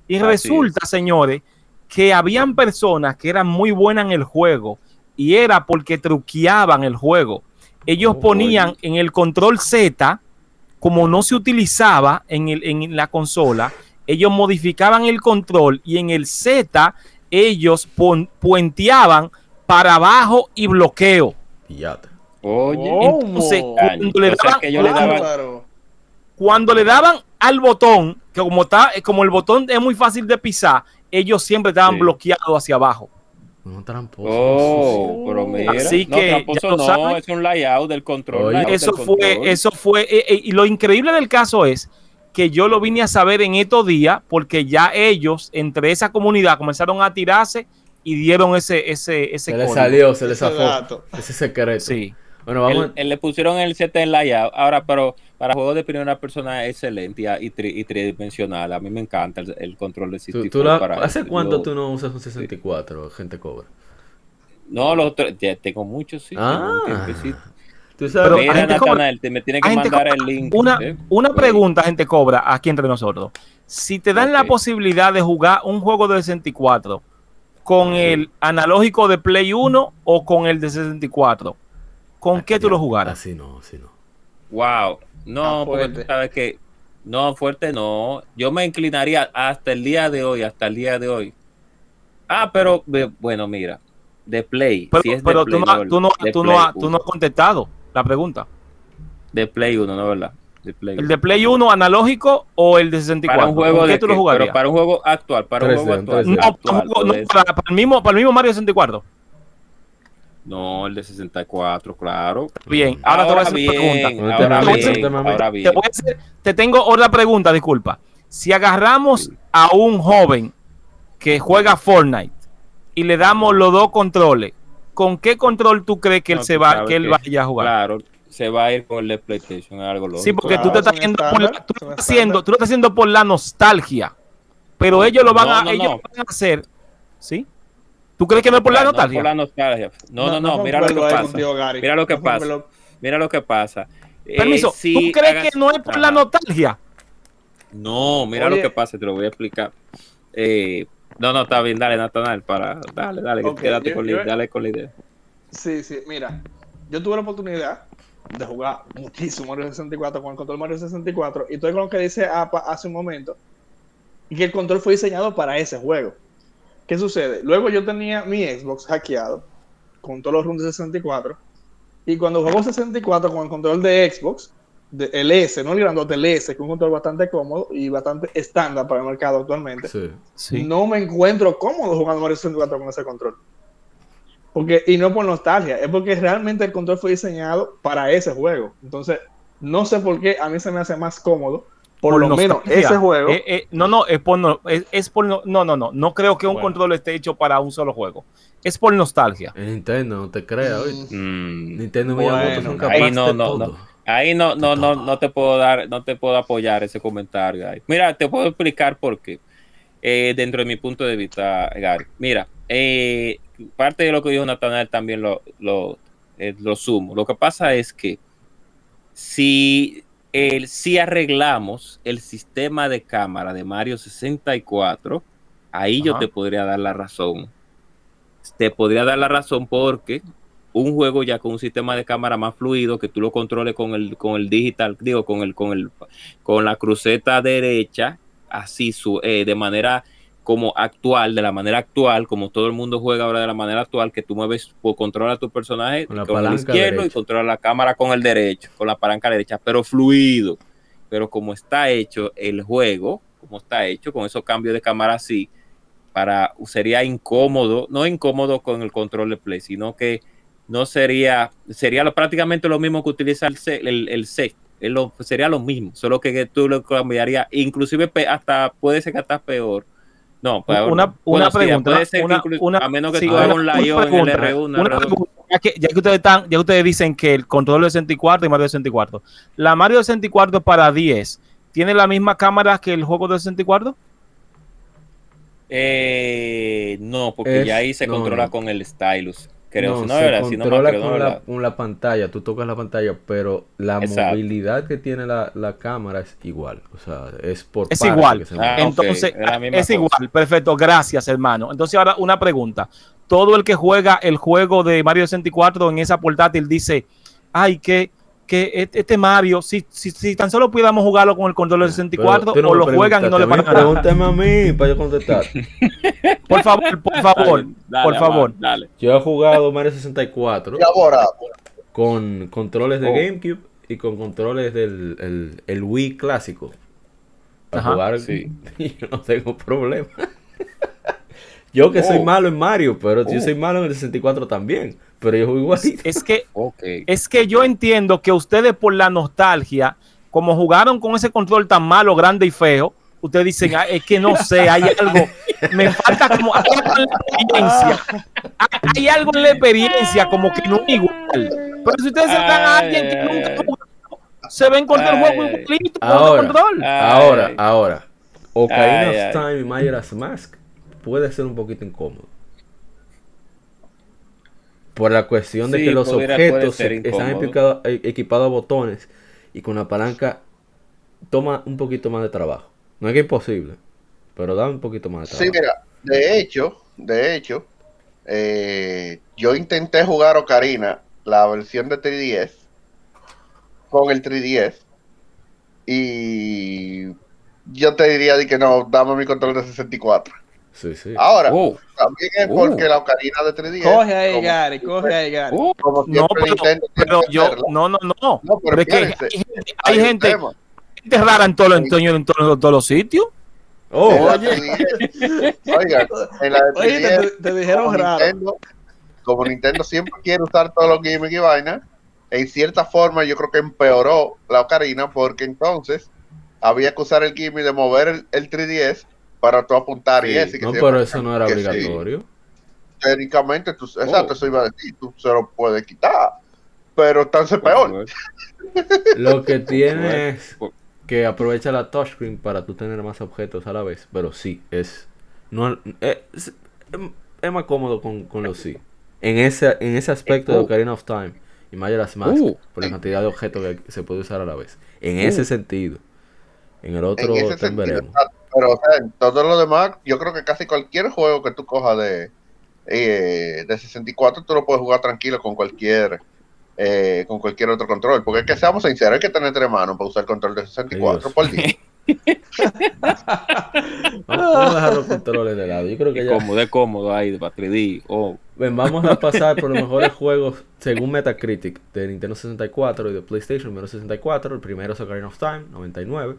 Y Así resulta, señores, que habían personas que eran muy buenas en el juego y era porque truqueaban el juego. Ellos Oh, ponían en el control Z, como no se utilizaba en, el, en la consola, ellos modificaban el control y en el Z ellos pon- puenteaban para abajo y bloqueo. Pillate. Oye. Entonces, cuando le daban, que yo le daba- Bárbaro. cuando le daban al botón, que como está, como el botón es muy fácil de pisar, ellos siempre estaban Sí. bloqueados hacia abajo. No tramposo. Oh, pero mira. Así no, que, tramposo ya lo no, saben. es un layout del control. Oye. layout Eso del fue, control. eso fue, eh, eh, y lo increíble del caso es que yo lo vine a saber en estos días porque ya ellos entre esa comunidad comenzaron a tirarse y dieron ese, ese, ese Se le salió, se le Ese zafó. Ese secreto. Sí. Bueno, vamos. Él le pusieron el 7 en layout. Ahora, pero para juegos de primera persona es excelente y, y, tri- y tridimensional. A mí me encanta el, el control de tú- 64. tú la- para ¿Hace cuánto tú no usas un 64, gente cobra? No, los otros, ya tengo muchos, sí. Ah, tú sabes. Pero Mira, gente cobra- Natanael, te me tiene que gente mandar cobra el link. Una, ¿eh? una pregunta, gente cobra, aquí entre nosotros. Si te dan la posibilidad de jugar un juego de 64 con el analógico de Play 1 o con el de 64, ¿con qué tú lo jugaras? Así no, así no. Wow. No, Ah, porque tú sabes que. No, fuerte no. Yo me inclinaría hasta el día de hoy, hasta el día de hoy. Ah, pero bueno, mira. De Play. Pero, si es de pero Play, tú, no, tú, no, tú, no, Play has- tú no uno. has contestado la pregunta. De Play 1, ¿no? ¿Verdad? De Play ¿El de Play 1 analógico o el de 64? Para un juego ¿Con qué de tú lo jugarías? Pero para un juego actual, para un 3D, juego actual. 3D. no, actual, para, un juego- no, para- para el mismo, para el mismo Mario 64. No, el de 64, claro. Bien, ahora, te voy a hacer bien, una pregunta. Ahora te- bien, te- ahora Te, voy a hacer- te tengo otra pregunta, disculpa. Si agarramos a un joven que juega Fortnite y le damos los dos controles, ¿con qué control tú crees que él No, se va, que él que- vaya a jugar? Claro, se va a ir con el de PlayStation, algo lógico. Sí, porque Claro, tú te estás yendo por la, tú estás haciendo, tú lo estás haciendo por la nostalgia. Pero ellos lo van No, a, no, ellos van a hacer, ¿sí? ¿Tú crees que no es por la No, nostalgia? por la nostalgia. No, no, no, mira lo que pasa. Mira lo que No pasa. Mira lo que pasa. Eh, Permiso, si ¿tú crees hagas- que no es por la nostalgia? No, mira Oye. lo que pasa, te lo voy a explicar. Eh, no, no, está bien, dale, Natanal, para, dale, dale, quédate yo- con, yo- la, dale con la idea. Sí, sí, mira, yo tuve la oportunidad de jugar muchísimo Mario 64 con el control Mario 64 y estoy con lo que dice APA hace un momento y que el control fue diseñado para ese juego. ¿Qué sucede? Luego yo tenía mi Xbox hackeado con todos los runes de 64 y cuando juego 64 con el control de Xbox, de, el S, no el grandote, el S, que es un control bastante cómodo y bastante estándar para el mercado actualmente, Sí. no me encuentro cómodo jugando Mario 64 con ese control. Porque, y no por nostalgia, es porque realmente el control fue diseñado para ese juego. Entonces, no sé por qué a mí se me hace más cómodo, por, lo menos ese juego. Eh, eh, no, no, es por, no, es, es por no, no, no, no, no creo que un Bueno. control esté hecho para un solo juego. Es por nostalgia. En Nintendo, no te creas, oye. Mm, Nintendo Bueno, Miyamoto son ahí no, de no, todo. no. Ahí no, no, no, no te puedo dar, no te puedo apoyar ese comentario. ahí. Mira, te puedo explicar por qué. Eh, dentro de mi punto de vista, Gary. Mira, eh, parte de lo que dijo Natanael también lo, lo, eh, lo sumo. Lo que pasa es que si el, si arreglamos el sistema de cámara de Mario 64, ahí yo te podría dar la razón. Te podría dar la razón porque un juego ya con un sistema de cámara más fluido que tú lo controles con el con el digital, digo, con el con el con la cruceta derecha, así su eh, de manera como actual, de la manera actual, como todo el mundo juega ahora de la manera actual, que tú mueves, pues, controla a tu personaje Con con, la el palanca izquierdo y derecha. controla la cámara con el derecho, con la palanca derecha, pero fluido. Pero como está hecho el juego, como está hecho, con esos cambios de cámara así, para sería incómodo, no incómodo con el control de play, sino que no sería, sería lo- prácticamente lo mismo que utiliza el, el, el C. Sería lo mismo, solo que, que tú lo cambiaría, inclusive hasta puede ser que hasta peor. No, peor Una, no. una Bueno, sí, pregunta, puede ser una, una- a menos que sí, tú una- hagas un una layo en el pregunta, R1, una R2. pregunta, ya que, ya que ustedes están, ya ustedes dicen que el control de 64 y Mario 64, la Mario 64 para 10 tiene la misma cámara que el juego de 64? Eh, no, porque Es- ya ahí se no, controla no. con el stylus. Creo, no, si no, se ¿verdad? Si no controla con, la, con la pantalla, tú tocas la pantalla, pero la Exacto. movilidad que tiene la, la cámara es igual. O sea, es por Es igual. que se Ah, Entonces, es la misma es cosa. igual, perfecto, gracias hermano. Entonces ahora una pregunta, todo el que juega el juego de Mario 64 en esa portátil dice, ay, que, que este Mario, si, si, si tan solo pudiéramos jugarlo con el control de 64 Pero tú o lo juegan y no le nada. Pregúntame a mí para yo contestar. *laughs* Por favor, por favor, Dale, por favor. Dale. Yo he jugado Mario 64 Y ahora, con controles de Oh. GameCube y con controles del el, el Wii clásico. Para Ajá, jugar, sí. *laughs* yo no tengo problema. *laughs* yo que soy Oh. malo en Mario, pero yo Oh. soy malo en el 64 también. Pero yo juego igualito. Es que. Es que yo entiendo que ustedes por la nostalgia, como jugaron con ese control tan malo, grande y feo, ustedes dicen, "Ah, es que no sé, hay algo, me falta como hay algo en la experiencia, hay, hay algo en la experiencia como que no es igual. Pero si ustedes se dan a alguien que nunca jugado, se ven con el juego igualito, Ahora, control. Ahora, ahora. Ocarina Ay, of ay. Time y Majora's Mask puede ser un poquito incómodo. Por la cuestión de Sí, que los pudiera- objetos están incómodo. equipado- eh, equipados a botones y con la palanca toma un poquito más de trabajo. No es que es imposible, pero da un poquito más de sí, trabajo. mira, de hecho, de hecho, eh, yo intenté jugar Ocarina, la versión de 3DS, con el 3DS, y yo te diría de que no, dame mi control de 64. Sí, sí. Ahora, Oh, también es Oh. porque la Ocarina de 3DS. Coge ahí, Gary, coge ahí, Gary. oh, Como No, pero, Nintendo pero yo, no, no, no. No, pero Pero es que hay gente, hay gente, rara en todos los sitios. Oh, En la 3DS, Oigan, *laughs* en la de Oye, 3DS, te, te dijeron como raro. Nintendo, como Nintendo siempre quiere usar todos los gimmicks y vainas, en cierta forma yo creo que empeoró la Ocarina porque entonces había que usar el gimmick de mover el, el 3DS para tú apuntar y Sí. y que no, se- pero eso no era que sí. obligatorio. Técnicamente, tú, exacto, Oh. eso iba a decir, tú se lo puedes quitar, pero por peor. *laughs* Lo que tiene es que aprovecha la touchscreen para tú tener más objetos a la vez. Pero sí, es. No, es, es- es más cómodo con, con los sí. En ese, en ese aspecto de Oh. Ocarina of Time y Majora's Mask, Uh. por la cantidad de objetos que se puede usar a la vez. En ese sentido. En el En otro ese sentido, pero o sea, en todo lo demás, yo creo que casi cualquier juego que tú cojas de, eh, de 64, tú lo puedes jugar tranquilo con cualquier eh, con cualquier otro control. Porque es que seamos sinceros, hay que tener tres manos para usar el control de 64 Dios. por día. *laughs* *laughs* Vamos, a dejar los controles de lado. Yo creo que ya. cómodo, es cómodo ahí para 3D. Oh, Ven, vamos a pasar por los *laughs* mejores juegos según Metacritic de Nintendo 64 y de PlayStation número 64. El primero es Ocarina of Time, 99.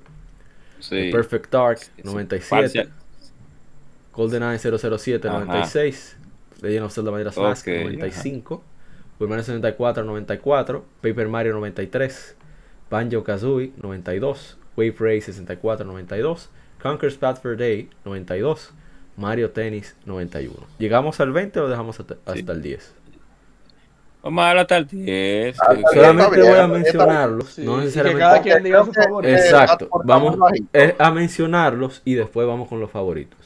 Sí. Perfect Dark, Sí, 97. parcial. GoldenEye 007, Ajá. 96. Legend of Zelda Majora's Mask, Ok, 95. Super Mario 64, 94. Paper Mario, 93. Banjo Kazooie, 92. Wave Race 64, 92. Conker's Bad Fur Day, 92. Mario Tennis, 91. ¿Llegamos al 20 o lo dejamos hasta, hasta el 10? Vamos a hablar hasta el 10. Ah, bien, Solamente voy a bien. mencionarlos, Sí, no que necesariamente. cada quien diga su Creo que- favorito. Exacto, vamos a mencionarlos y después vamos con los favoritos.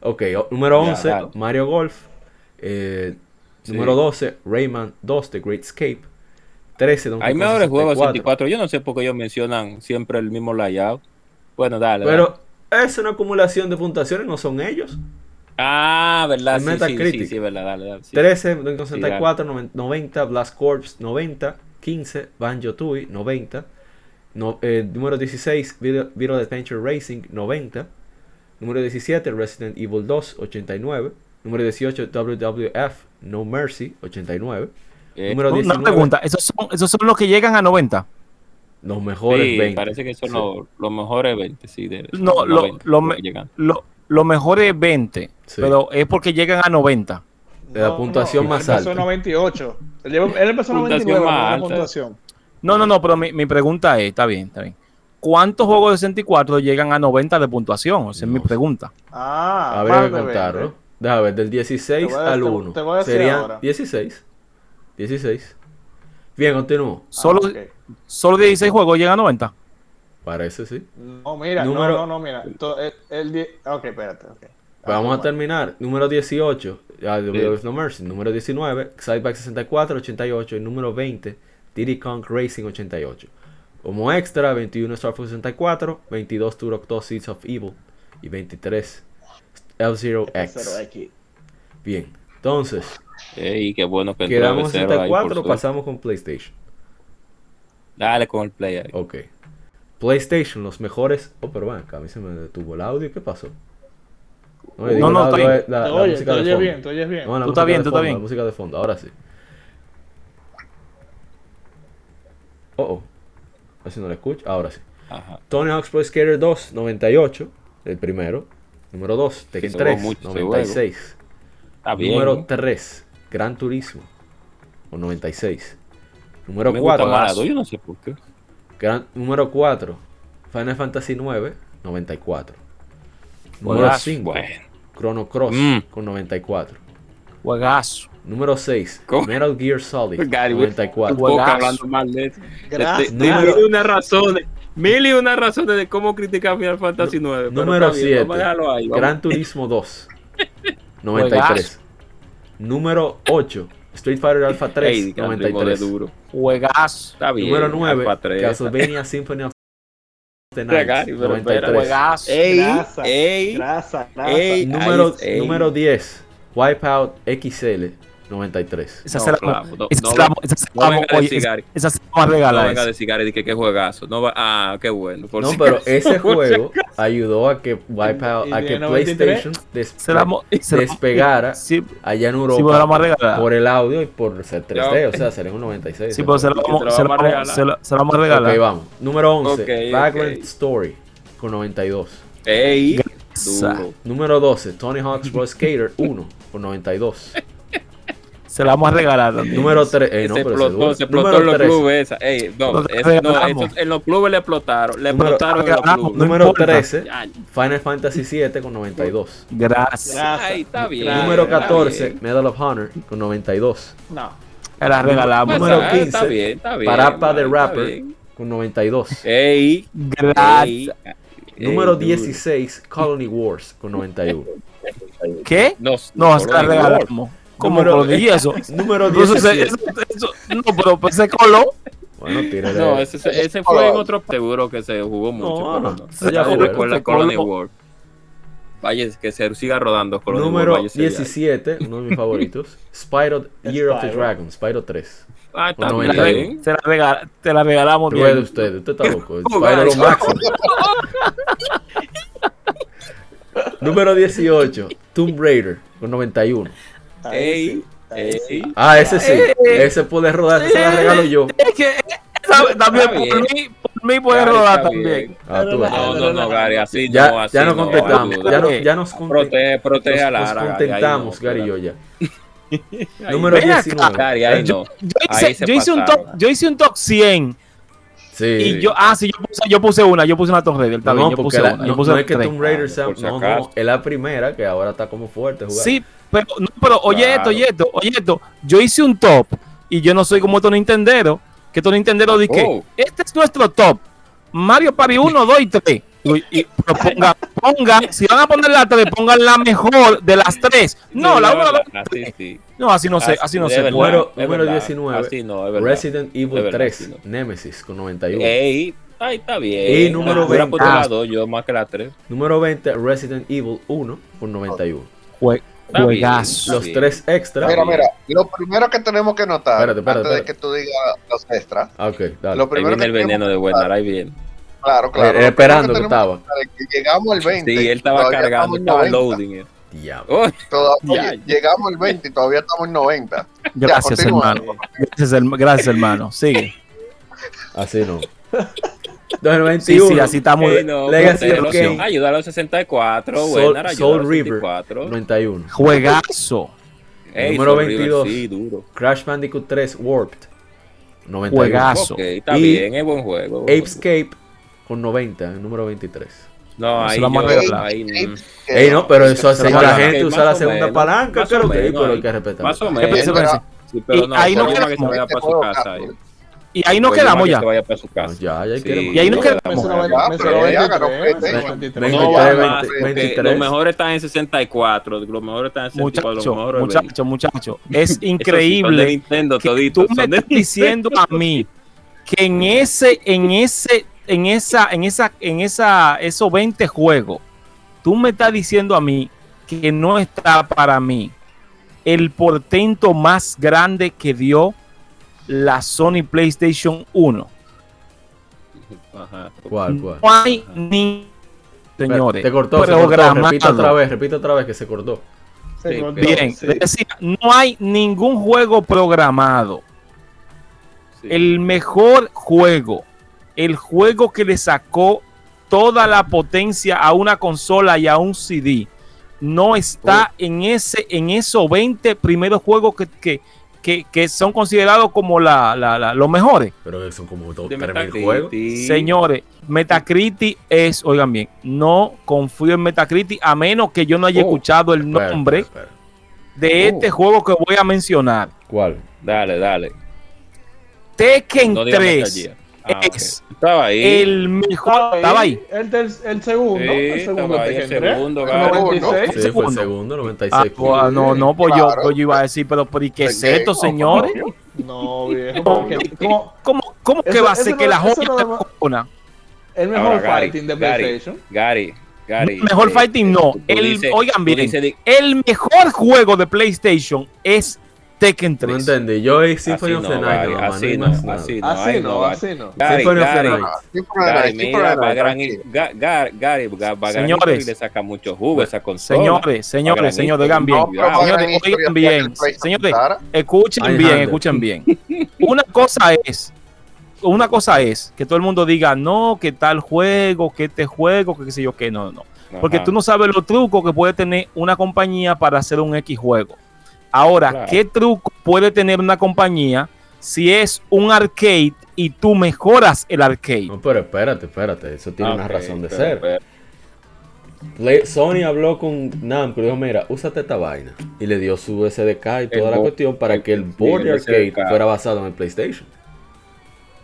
Ok, número Ya, 11, dale. Mario Golf. Eh, Sí. Número 12, Rayman 2, The Great Escape. 13 Donkey Hay mejores juegos de 64. 64. Yo no sé por qué ellos mencionan siempre el mismo layout. Bueno, dale. dale. Pero es una acumulación de puntuaciones, no son ellos. Ah, verdad. Sí, sí, Metacritic. sí, sí, verdad, dale, dale. sí. 13 Donkey Kong Sí, 64, noven- 90 Blast Corps 90, 15 Banjo Tooie 90, no- eh, número 16 Video, Video Adventure Racing 90, número 17 Resident Evil 2 89, número 18 WWF No Mercy 89, Eh, número Una 19 pregunta, ¿esos son, ¿esos son los que llegan a 90? los mejores sí, 20. parece que son Sí. los, los mejores 20, sí. De, No, los lo- 20, lo los me- que llegan. Lo, lo mejor es 20, Sí. pero es porque llegan a 90. De la puntuación más él empezó alta. en 98. Él, él empezó en Puntuación 99 más alta. puntuación. No, no, no, pero mi, mi pregunta es, está bien, está bien. ¿Cuántos juegos de 64 llegan a 90 de puntuación? Esa es mi No pregunta. Ah, Habría que contarlo. 20. Déjame ver, del 16 Te voy a- al te- 1. te voy a decir Serían ahora. 16. 16. Bien, continúo. Solo, Ah, ok. solo 16 juegos llegan a 90. Parece, sí. No, mira, Número- no, no, no, mira. To- el, el die- ok, espérate, ok. Vamos a terminar. Número 18, ya, The Wheel of No Mercy. Número 19, Sideback 64, 88. Y número 20, Diddy Kong Racing 88. Como extra, 21 Star Fox 64, 22 Turok 2 Seeds of Evil y 23 F-Zero X. Cero X. Bien, entonces, Ey, qué bueno que quedamos en F0 ahí, por 64, suerte. pasamos con PlayStation. Dale con el play ahí. Ok. PlayStation, los mejores. Oh, pero bueno, acá a mí se me detuvo el audio. ¿Qué pasó? No, No, no, audio está es la, Te la oyes, te oyes bien, te oyes bien. No, la Tú estás música bien, de tú estás fondo, bien. La música de fondo, ahora sí. Oh, oh. A ver si no la escucho. Ahora sí. Ajá. Tony Hawk's Pro Skater 2, 98. El primero. Número 2, Tekken se 3, jugó mucho ese 96. Está bien. Número 3, Gran Turismo. Con 96. Número Me gusta 4, más la dos, yo no sé por qué. Gran, número 4, Final Fantasy 9, 94. Número Juegazo. 5, Bueno. Chrono Cross, Mm. con 94. Juegazo. Número 6, ¿Cómo? Metal Gear Solid, *laughs* Gary, 94. Poca Juegazo. hablando mal de eso. Gracias. De mil y unas razones. Mil y unas razones de cómo criticar Final Fantasy 9. Número 7, Vamos a dejarlo ahí. vamos. Gran Turismo 2, 93. *laughs* Número 8, Street Fighter Alpha 3, Ey, Gran Turismo de 93. duro. Juegazo. Está bien. Número 9, Alpha 3, Castlevania Symphony of the Gary, Night, pero espera. 93. Juegazo. Ey, Grasa, ey, grasa, grasa. ey. Número, número 10, Wipeout XL, 93. Esa No, se la claro, no, esa no se la- venga- no venga a vamos a No regalar. venga a esa. decir Gary que qué juegazo. No va, ah, qué bueno. por No, si pero ese *laughs* si juego ayudó a que Wipeout, ¿Y a de que 93? PlayStation des- Se la mo- se la- despegara Sí, allá en sí, Europa pues la vamos a regalar. por el audio y por ser 3D, Ya. o sea, sería un 96. Sí, pero se la vamos, la se la vamos a vamos- regalar. se la- vamos a regalar. Ok, vamos. Número 11, Ok, Vagrant ok. Story con 92. Ey, duro. Número 12, Tony Hawk's Pro Skater 1 con 92. *laughs* Se la vamos a regalar también. Número 3, eh, no, se explotó, se explotó en Número los 13, clubes esa. Ey, no, es- no, en los clubes le explotaron. Le Número- explotaron en los clubes. número importa. 13, Ya, Final Fantasy 7 con 92. Gracias. Ay, está bien. Número está 14, bien. Medal of Honor con 92. No. Se la regalamos. Número Ah, 15, Está bien, está bien. Parappa the está Rapper bien. con 92. Ey, Gracias. ey, Número ey, duro. 16, Colony Wars con 91. ¿Qué? No, No, se la regalamos. ¿Cómo Número- color? ¿Y eso? Número Entonces, 17. eso- eso- no, pero pues se coló. Bueno, tírale. No, ese, ese- ese fue en otro. Seguro que se jugó mucho. No, pero no. no. Ya recuerda Se Colony. War. Vaya, que se siga rodando Colony Número ahí. 17, uno de mis favoritos. Spyro Year of the Spyro. Dragon, Spyro 3. Ah, está Con Te la, 91. bien. te la regala- te la regalamos Ruede bien. usted, usted está loco. *laughs* Spyro lo máximo. *laughs* Número 18, Tomb Raider con 91. Ey, sí. ey. Ah, ese sí. Ese puede rodar, ese se lo regalo yo. Es que esa- también por mí, por mí puede Gary, rodar también. Ah, tú. No, no, no, Gary, así Ya, no, así ya nos no, contentamos. ayuda. Ya, no, ya nos conte- Protege, nos- a nos Lara. Gary, ahí contentamos, no, Gary y yo ya. *laughs* Número Ven acá. 19. Gary, ahí Yo, no. yo hice, se yo hice un top, yo hice un top 100 Sí. y yo, ah, sí, yo puse, yo puse una, yo puse una Tomb Raider, está no, bien, yo puse la- una, no, yo puse no es que. Tomb Raider sea, no, no, es la primera que ahora está como fuerte jugando. Sí, pero, no, pero oye Claro. esto, oye esto, oye esto, yo hice un top y yo no soy como estos Nintendero, que estos Nintendero dije, Oh. este es nuestro top, Mario Party 1, 2 y 3. Digo, y- pero pongan, pongan, si van a poner la 3, pongan la mejor de las tres. No, Sí, la de 1, la verdad, 2, Así sí. No, así no así no de se verdad, puede. Número- número verdad. 19. Así no. Resident Evil verdad, 3, sí, no. Nemesis con 91. Ey, ahí está bien. Y número Yo hubiera 20. puesto la 2, yo más que la 3. Número 20, Resident Evil 1 con 91. Jue-. Juegazo. Los tres extra. Mira, mira, lo primero que tenemos que notar, Espérate, espérate, antes de espérate. que tú digas los extras, Ah, ok, dale. lo Ahí primero viene el que tenemos veneno de que buena, notar- ahí bien. Claro, claro. Eh, esperando que tenemos estaba. es que llegamos al 20. Sí, él estaba cargando, estaba 90. loading. eh. Diablo. Todavía- Ya. llegamos al 20 y todavía estamos en 90. Gracias, continúa. hermano. Gracias, herma- gracias, hermano. Sigue. Así no. 2021. Sí, sí, así estamos. ey, no, Legacy of Kain. Ayuda a los 64, Soul, buena, a Soul River 64. 91. Juegazo. Ey, Número Soul River, 22. Sí, duro. Crash Bandicoot 3 Warped 91. Juegazo. Ok, está Y bien, es buen juego. buen juego. Apescape con 90, el número 23. No, ahí vamos a yo- regalar. ahí, mm, Ey, no, pero eso hace que Más la o gente usa la segunda menos, palanca, más creo o que menos, pero hay ahí. que respetar. Más o menos. Sí, pero no, ahí no Kojima que se vaya para su casa. Y ahí nos Kojima quedamos que ya. se vaya para su casa. Ya, ya. Y ahí nos quedamos. quedamos. Mencionó Ya, 23, pero ya ganó 23, Play, 23. No, 23, va 20, más, porque 23. Los mejores están en 64. Los mejores están en 64. los Muchacho, mejores muchacho, muchacho. *laughs* Es increíble que tú me estás diciendo a mí que en ese, en ese, en esa, en esa, en esa, esos 20 juegos, tú me estás diciendo a mí que no está para mí el portento más grande que dio la Sony PlayStation 1. Ajá. ¿Cuál, cuál? No hay ni señores Te cortó, se cortó. programado. Repite otra vez, repite otra vez que se cortó. Se Sí, cortó, Bien, sí. decía, no hay ningún juego programado. Sí. El mejor juego, el juego que le sacó toda la potencia a una consola y a un CD, no está en ese, en esos 20 primeros juegos que, que, que, que son considerados como la, la- la- los mejores. Pero son como dos, De 3.000 Metacritic. juegos. Señores, Metacritic es, oigan bien, no confío en Metacritic a menos que yo no haya Oh, escuchado el Espera, nombre espera, espera. de Oh. este juego que voy a mencionar. ¿Cuál? Dale, dale. Tekken No digas 3 Metal Gear. Ah, es Estaba ahí. el mejor. Estaba ahí. El, el segundo. Sí, el segundo ahí, el 3, segundo, el claro. 96. Sí, fue el segundo. segundo, 96. Ah, pues, no, no, pues Claro. yo, yo iba a decir, pero, pero ¿y qué es esto, no, señores? No, viejo. porque- ¿cómo? ¿Cómo, cómo que va a ser no- que la joya no? El mejor Ahora, Gary, fighting de Gary, PlayStation. Gary, Gary. Mejor eh, fighting no. tú El, dices- oigan tú bien, dices de- el mejor juego de PlayStation es Tekken No 3. entendí. Yo es Symphony Así of no, the Night. Así no, así no. Así no, así no. Symphony of the Night. Gary, Señores. Le saca mucho jugo esa consola. Señores, señores, señores, oigan bien. No, Señores, oigan que bien. Señores. Escuchen bien, escuchen bien. Una cosa es, una cosa es que todo el mundo diga, no, que tal juego, que este juego, que qué sé yo qué, no, no. Porque tú no sabes los trucos que puede tener una compañía para hacer un X juego. Ahora, Claro. ¿qué truco puede tener una compañía si es un arcade y tú mejoras el arcade? No, pero espérate, espérate. Eso tiene Ah, una razón de ser. Sony habló con Namco y dijo, mira, úsate esta vaina. Y le dio su SDK y toda El la cuestión para el- que el sí, board arcade SDK. fuera basado en el PlayStation.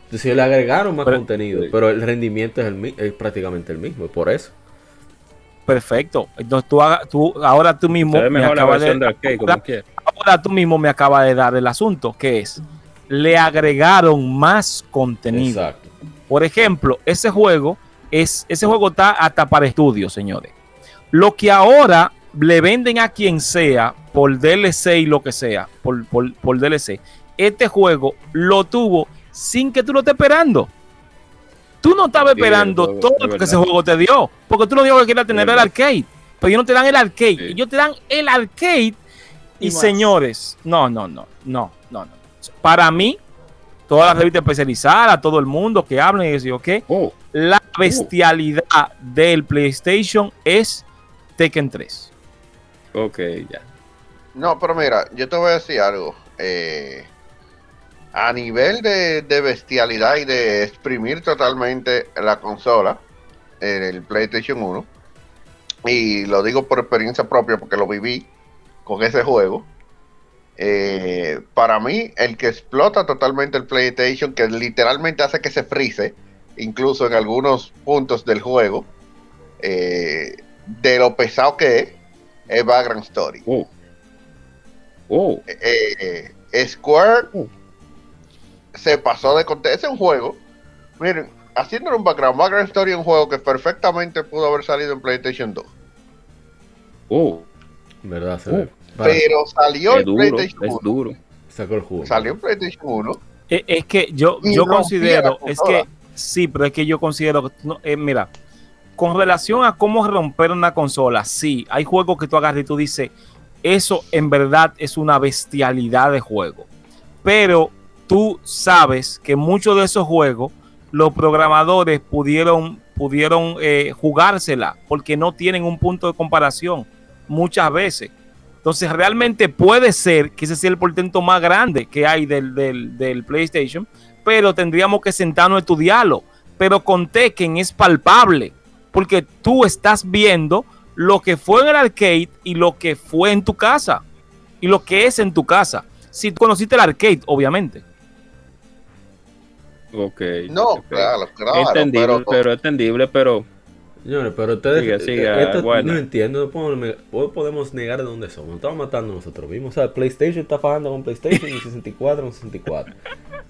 Entonces le agregaron más Pero- contenido, sí. pero el rendimiento es, el, mi- es prácticamente el mismo, por eso. Perfecto. Entonces tú, tú ahora tú mismo Se ve me mejor la acabas de, versión de arcade, como ahora- tú mismo me acaba de dar el asunto, que es le agregaron más contenido. Exacto. Por ejemplo, ese juego es ese juego está hasta para estudios, señores. Lo que ahora le venden a quien sea por DLC y lo que sea, por, por, por DLC, este juego lo tuvo sin que tú lo estés esperando. Tú no estabas Sí, esperando juego, todo es lo que verdad. ese juego te dio, porque tú lo único que querías tener era el arcade, pero ellos no te dan el arcade, Sí. ellos te dan el arcade y, señores, no, no, no, no, no, no. Para mí, todas las revistas especializadas, todo el mundo que hablen y decir, ok, Oh, la bestialidad del PlayStation es Tekken 3. ok, ya. No, pero mira, yo te voy a decir algo. Eh, a nivel de, de bestialidad y de exprimir totalmente la consola, en el PlayStation 1, y lo digo por experiencia propia porque lo viví con ese juego. eh, para mí, el que explota totalmente el PlayStation, que literalmente hace que se frise, incluso en algunos puntos del juego, eh, de lo pesado que es, es Background Story. Eh, eh, Square se pasó de contexto. Ese es un juego. Miren, haciéndole un background, Background Story es un juego que perfectamente pudo haber salido en PlayStation 2. Oh. ¿Verdad? Se Uh, Pero salió Es en duro, PlayStation es 1. duro. sacó el. Salió en PlayStation 1. Es, es que yo, yo considero, es que sí, pero es que yo considero que, no, eh, mira, con relación a cómo romper una consola, sí, hay juegos que tú agarras y tú dices, eso en verdad es una bestialidad de juego. Pero tú sabes que muchos de esos juegos, los programadores pudieron, pudieron eh, jugársela porque no tienen un punto de comparación muchas veces. Entonces, realmente puede ser que ese sea el portento más grande que hay del, del- del PlayStation, pero tendríamos que sentarnos a estudiarlo. Pero con Tekken es palpable, porque tú estás viendo lo que fue en el arcade y lo que fue en tu casa, y lo que es en tu casa. Si tú conociste el arcade, obviamente. Ok. No, claro, claro. entendible, pero, pero, entendible, pero Señores, pero ustedes. Siga, siga, esto bueno. No entiendo. No podemos, no podemos negar de dónde somos. Nos estamos matando nosotros mismos. O sea, PlayStation está fajando con PlayStation y 64 con 64.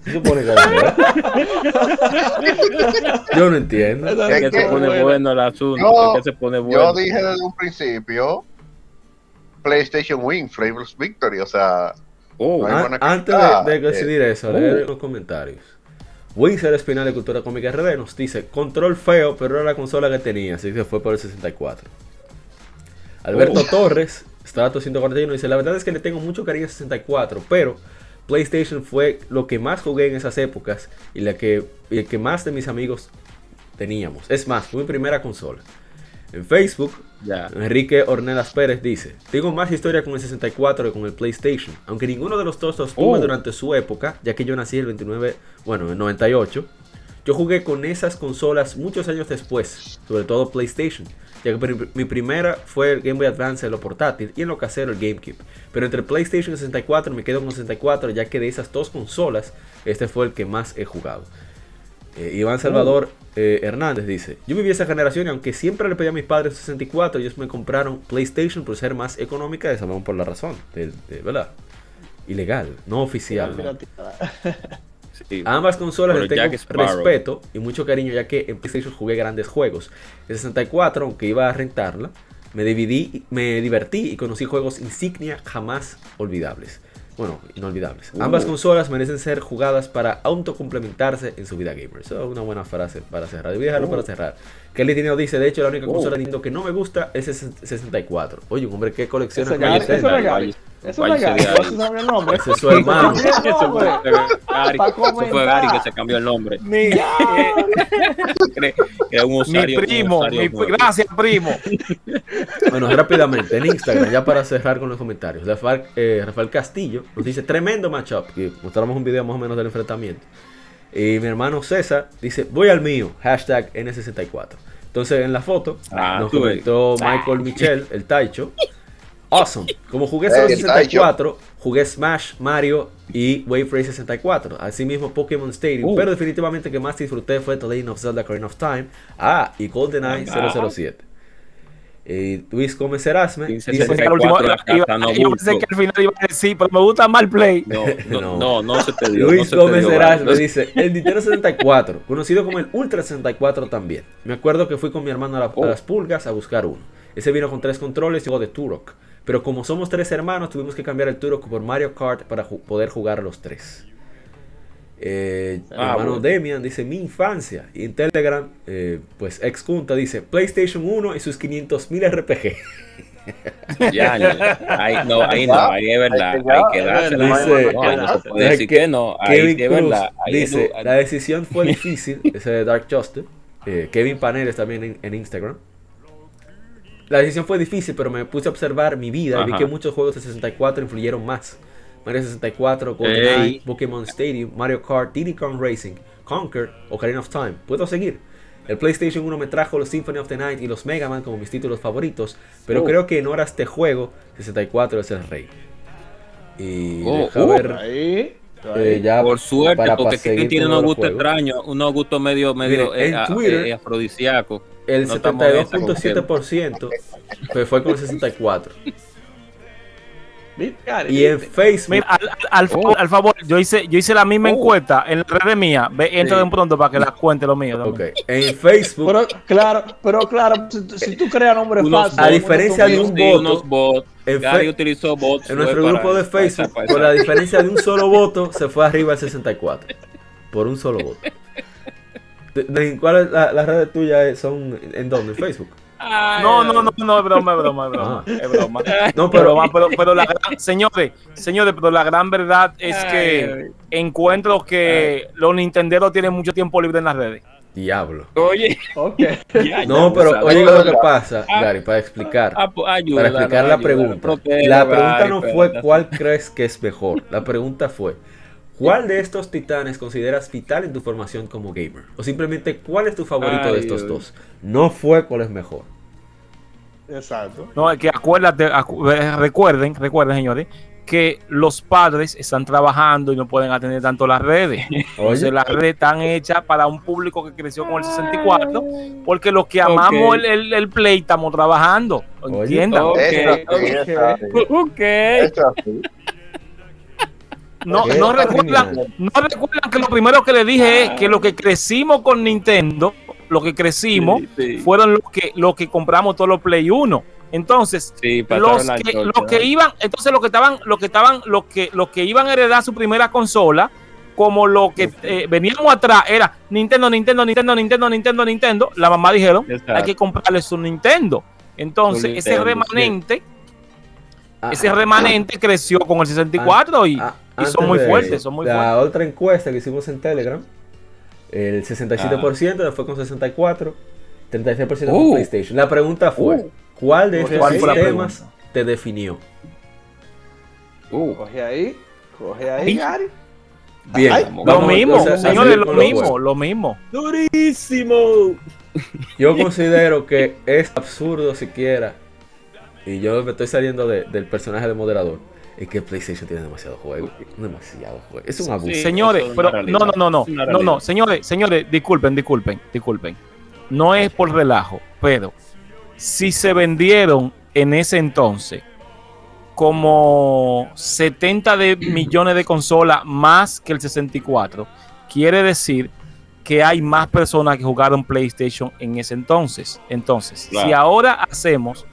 Se supone. *laughs* Yo no entiendo. Es que se pone bueno. bueno el asunto. Yo- se pone dije desde un principio PlayStation Win, Flavors Victory, o sea, Oh, no hay An- buena antes de, de eh, decidir eso, leer los comentarios. Winser Espinal de Cultura Cómica RD nos dice: Control feo, pero era la consola que tenía, así que fue por el 64. Alberto Oh. Torres, Strato 141, dice: La verdad es que le tengo mucho cariño al 64, pero PlayStation fue lo que más jugué en esas épocas y la que, y el que más de mis amigos teníamos. Es más, fue mi primera consola. En Facebook, ya. Enrique Ornelas Pérez dice: Tengo más historia con el 64 que con el PlayStation. Aunque ninguno de los dos los tuve Oh. durante su época, ya que yo nací el 29, bueno, en el 98. Yo jugué con esas consolas muchos años después, sobre todo PlayStation, ya que mi primera fue el Game Boy Advance en lo portátil y en lo casero el GameCube. Pero entre PlayStation y 64 me quedo con 64, ya que de esas dos consolas, este fue el que más he jugado. Eh, Iván Salvador eh, Hernández dice: Yo viví esa generación y aunque siempre le pedí a mis padres 64, ellos me compraron PlayStation por ser más económica, esa vamos por la razón, de, de- ¿verdad? Ilegal, no oficial. sí. A ambas consolas les tengo respeto y mucho cariño, ya que en PlayStation jugué grandes juegos. En 64, aunque iba a rentarla, me, dividí, me divertí y conocí juegos insignia jamás olvidables. Bueno, inolvidables. Uh. Ambas consolas merecen ser jugadas para autocomplementarse en su vida gamer. Eso es una buena frase para cerrar. Voy a dejarlo Uh. para cerrar. Kelly Tineo dice, de hecho, la única Uh. consola de Nintendo que no me gusta es el 64. Oye, un hombre, ¿qué colecciona Ese es Eso es. Ese es su hermano. *laughs* Ese Eso fue. Gary, eso fue. Gary que se cambió el nombre. Mi, Cree que era un mi un primo, mi- gracias primo. Bueno, rápidamente, en Instagram, ya para cerrar con los comentarios. Rafael, eh, Rafael Castillo nos dice, tremendo matchup. Y mostramos un video más o menos del enfrentamiento. Y mi hermano César dice, voy al mío, hashtag N64. Entonces en la foto Ah, nos ves. comentó Michael Michel, el Taicho. Awesome. Como jugué solo El 64, jugué Smash, Mario y Wave Race 64. Asimismo Pokémon Stadium. Uh. Pero definitivamente que más disfruté fue The Legend of Zelda Ocarina of Time. Ah, y GoldenEye Ah. 007. Y Luis Gómez Erasme Sí, dice, sí, sí. Pensé que al último- 64 iba- hasta no yo pensé que al final iba a decir, pero me gusta el play. No, no, *laughs* No. no, no se te dio. no Luis te Gómez dio, Erasme dice, el Nintendo 64, conocido como el Ultra 64 también. Me acuerdo que fui con mi hermano a, la- a Oh. las pulgas a buscar uno. Ese vino con tres controles y uno de Turok. Pero como somos tres hermanos, tuvimos que cambiar el Turok por Mario Kart para ju- poder jugar los tres. Eh, mi Ah, hermano bueno. Demian dice mi infancia. Y en Telegram, eh, pues ex Junta dice PlayStation 1 y sus 500.000 RPG. *laughs* Ya, ya. Ahí, no, ahí no, ahí es verdad. Ahí Hay que dársela. Dice- no, no se puede Dice decir que- que no. Ahí Kevin es Cruz verdad. Ahí es dice, la decisión fue difícil, *laughs* ese de Dark Justice. Eh, Kevin Paneles también en, en Instagram. La decisión fue difícil, pero me puse a observar mi vida y vi que muchos juegos de 64 influyeron más. Mario 64, GoldenEye, Ey. Pokémon Stadium, Mario Kart, Diddy Kong Racing, Conquer, Ocarina of Time. Puedo seguir. El PlayStation 1 me trajo los Symphony of the Night y los Mega Man como mis títulos favoritos, pero Oh. creo que en horas este juego, 64 es el rey. Y Oh, deja oh. ver Ahí. eh, ya Por suerte, para porque que tiene unos gustos extraños, unos gustos medio, medio Miren, en eh, a- Twitter- eh, afrodisíacos. el No estamos en esa 72.7% fue, fue con el 64. *laughs* Y en Facebook, Mira, al, favor, al favor, yo hice, yo hice la misma encuesta en la red mía. Ve, entra de un pronto para que la cuente lo mío. en Facebook, Pero claro, pero claro, si, tú- si tú creas nombres falsos, a diferencia de un voto, unos bots. en Gary utilizó bots. en nuestro grupo de Facebook, por la diferencia de un *laughs* solo voto, se fue arriba al 64. Por un solo voto. *laughs* De- de- ¿Cuál es la, las redes tuyas? ¿Son en dónde? ¿En Facebook? Ay, No, no, no, no, es broma, es broma, es broma. Ah. Es broma. *laughs* No, Pero, pero, va- pero, pero la gran, señores, señores, pero la gran verdad es que encuentro que los nintenderos tienen mucho tiempo libre en las redes. diablo. Oye, Ok. ya, No, ya, pero oye lo que pasa, Ah. Gary, para explicar. ah, pues, Para explicar la pregunta. protege, La pregunta Gary, no pero- fue cuál crees que es mejor. La pregunta fue, ¿cuál de estos titanes consideras vital en tu formación como gamer? O simplemente, ¿cuál es tu favorito Ay, de estos Dios. dos? No fue cuál es mejor. Exacto. No, es que acuérdate, acu- eh, recuerden, recuerden, señores, que los padres están trabajando y no pueden atender tanto las redes. Entonces, Oye, las redes están hechas para un público que creció con el 64, porque los que amamos el, el- el Play estamos trabajando. Oye, Entiendan. ok. Eso sí, eso sí, Ok. eso sí. No, no recuerdan, no recuerdan que lo primero que le dije es que lo que crecimos con Nintendo, lo que crecimos, Sí, sí. fueron los que, los que compramos todos los Play 1. Entonces, Sí, los que, antorcha. los que iban, entonces los que estaban, los que estaban, los que, los que iban a heredar su primera consola, como lo que eh, veníamos atrás era Nintendo, Nintendo, Nintendo, Nintendo, Nintendo, Nintendo, la mamá dijeron, Exacto. hay que comprarle su Nintendo. Entonces, Su ese remanente, ah, ese remanente creció con el 64 y, ah, y son muy de fuertes, eso, son muy la fuertes. otra encuesta que hicimos en Telegram, el 67% fue con 64, 36% con Uh. PlayStation. La pregunta fue, ¿cuál de estos ¿Cuál fue la sistemas te definió? Uh, Coge ahí, coge ahí, Gary. Bien, Ay, Lo mismo, señores, lo mismo, juegos. lo mismo. durísimo. Yo considero que es absurdo siquiera, y yo me estoy saliendo de- del personaje de moderador, es que PlayStation tiene demasiado juego. Demasiado juego. Es un abuso. Sí. Señores, es pero no, no, no, no, no, no, señores, señores, disculpen, disculpen, disculpen. No es por relajo, pero si se vendieron en ese entonces como 70 de *clears throat* millones de consolas más que el 64, quiere decir que hay más personas que jugaron PlayStation en ese entonces. Entonces, si ahora hacemos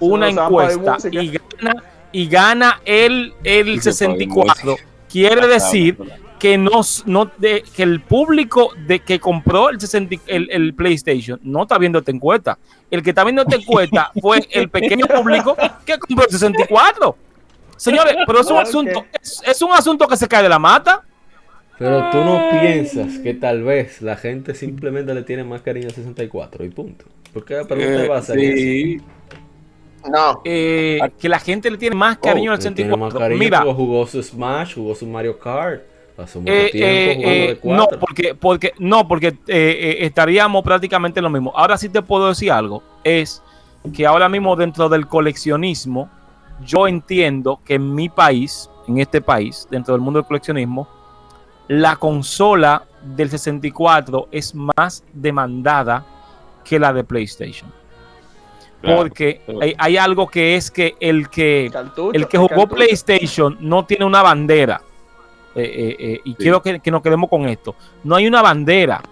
una encuesta y gana, y gana el, el Y se paga 64, quiere decir que no, no de, que el público de que compró el, 60 el, el PlayStation no está viendo esta encuesta. El que está viendo esta encuesta *laughs* fue el pequeño público que compró el 64. Señores, pero es un asunto, es, es un asunto que se cae de la mata. Pero tú no piensas que tal vez la gente simplemente le tiene más cariño al 64 y punto. Porque la pregunta Eh, va a ser eso. No, eh, que la gente le tiene más cariño al tiene más 64. cariño Mira, jugó su Smash, jugó su Mario Kart. Pasó mucho Eh, tiempo eh, jugando eh, de no, porque, porque, no, porque eh, eh, estaríamos prácticamente en lo mismo. Ahora sí te puedo decir algo. Es que ahora mismo dentro del coleccionismo, yo entiendo que en mi país, en este país, dentro del mundo del coleccionismo, la consola del 64 es más demandada que la de PlayStation. Claro, porque hay, hay algo que es que el que Cartucho, el que jugó. PlayStation no tiene una bandera. Eh, eh, eh, y quiero que, que nos quedemos con esto. No hay una bandera.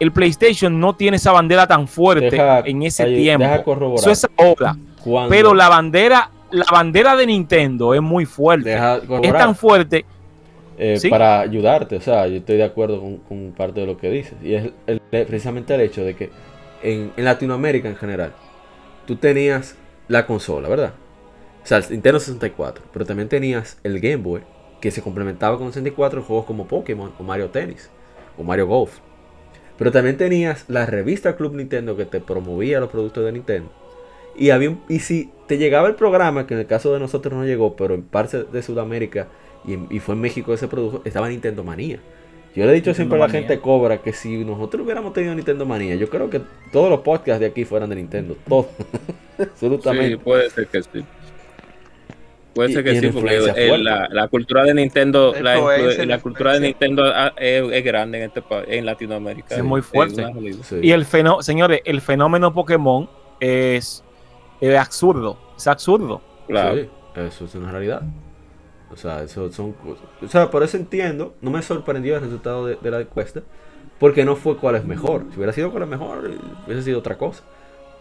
El PlayStation no tiene esa bandera tan fuerte Deja- en ese ahí, tiempo. deja corroborar. Eso es ahora. Pero la bandera, la bandera de Nintendo es muy fuerte. deja Es tan fuerte. eh, ¿sí? para ayudarte. O sea, yo estoy de acuerdo con, con parte de lo que dices. Y es el- precisamente el hecho de que en, en Latinoamérica en general, tú tenías la consola, ¿verdad? O sea, el Nintendo 64. Pero también tenías el Game Boy, que se complementaba con el 64 en juegos como Pokémon o Mario Tennis o Mario Golf. Pero también tenías la revista Club Nintendo que te promovía los productos de Nintendo. Y, había y si te llegaba el programa, que en el caso de nosotros no llegó, pero en parte de Sudamérica y, y fue en México que se produjo, estaba Nintendo Manía. Yo le he dicho siempre a la Manía. gente Cobra que si nosotros hubiéramos tenido Nintendo Manía, yo creo que todos los podcasts de aquí fueran de Nintendo. Todos. *laughs* Sí, Absolutamente. puede ser que sí. Puede Y- ser que sí, la porque eh, la, la cultura de Nintendo, la, cultura de. Nintendo ah, es, es grande en este en Latinoamérica. Es muy fuerte. Sí. Y el fenómeno, señores, el fenómeno Pokémon es, es absurdo. Es absurdo. Claro. Sí, eso es una realidad. O sea, eso son cosas. O sea, por eso entiendo, no me sorprendió el resultado de, de la encuesta, porque no fue cuál es mejor. Si hubiera sido cuál es mejor, hubiese sido otra cosa.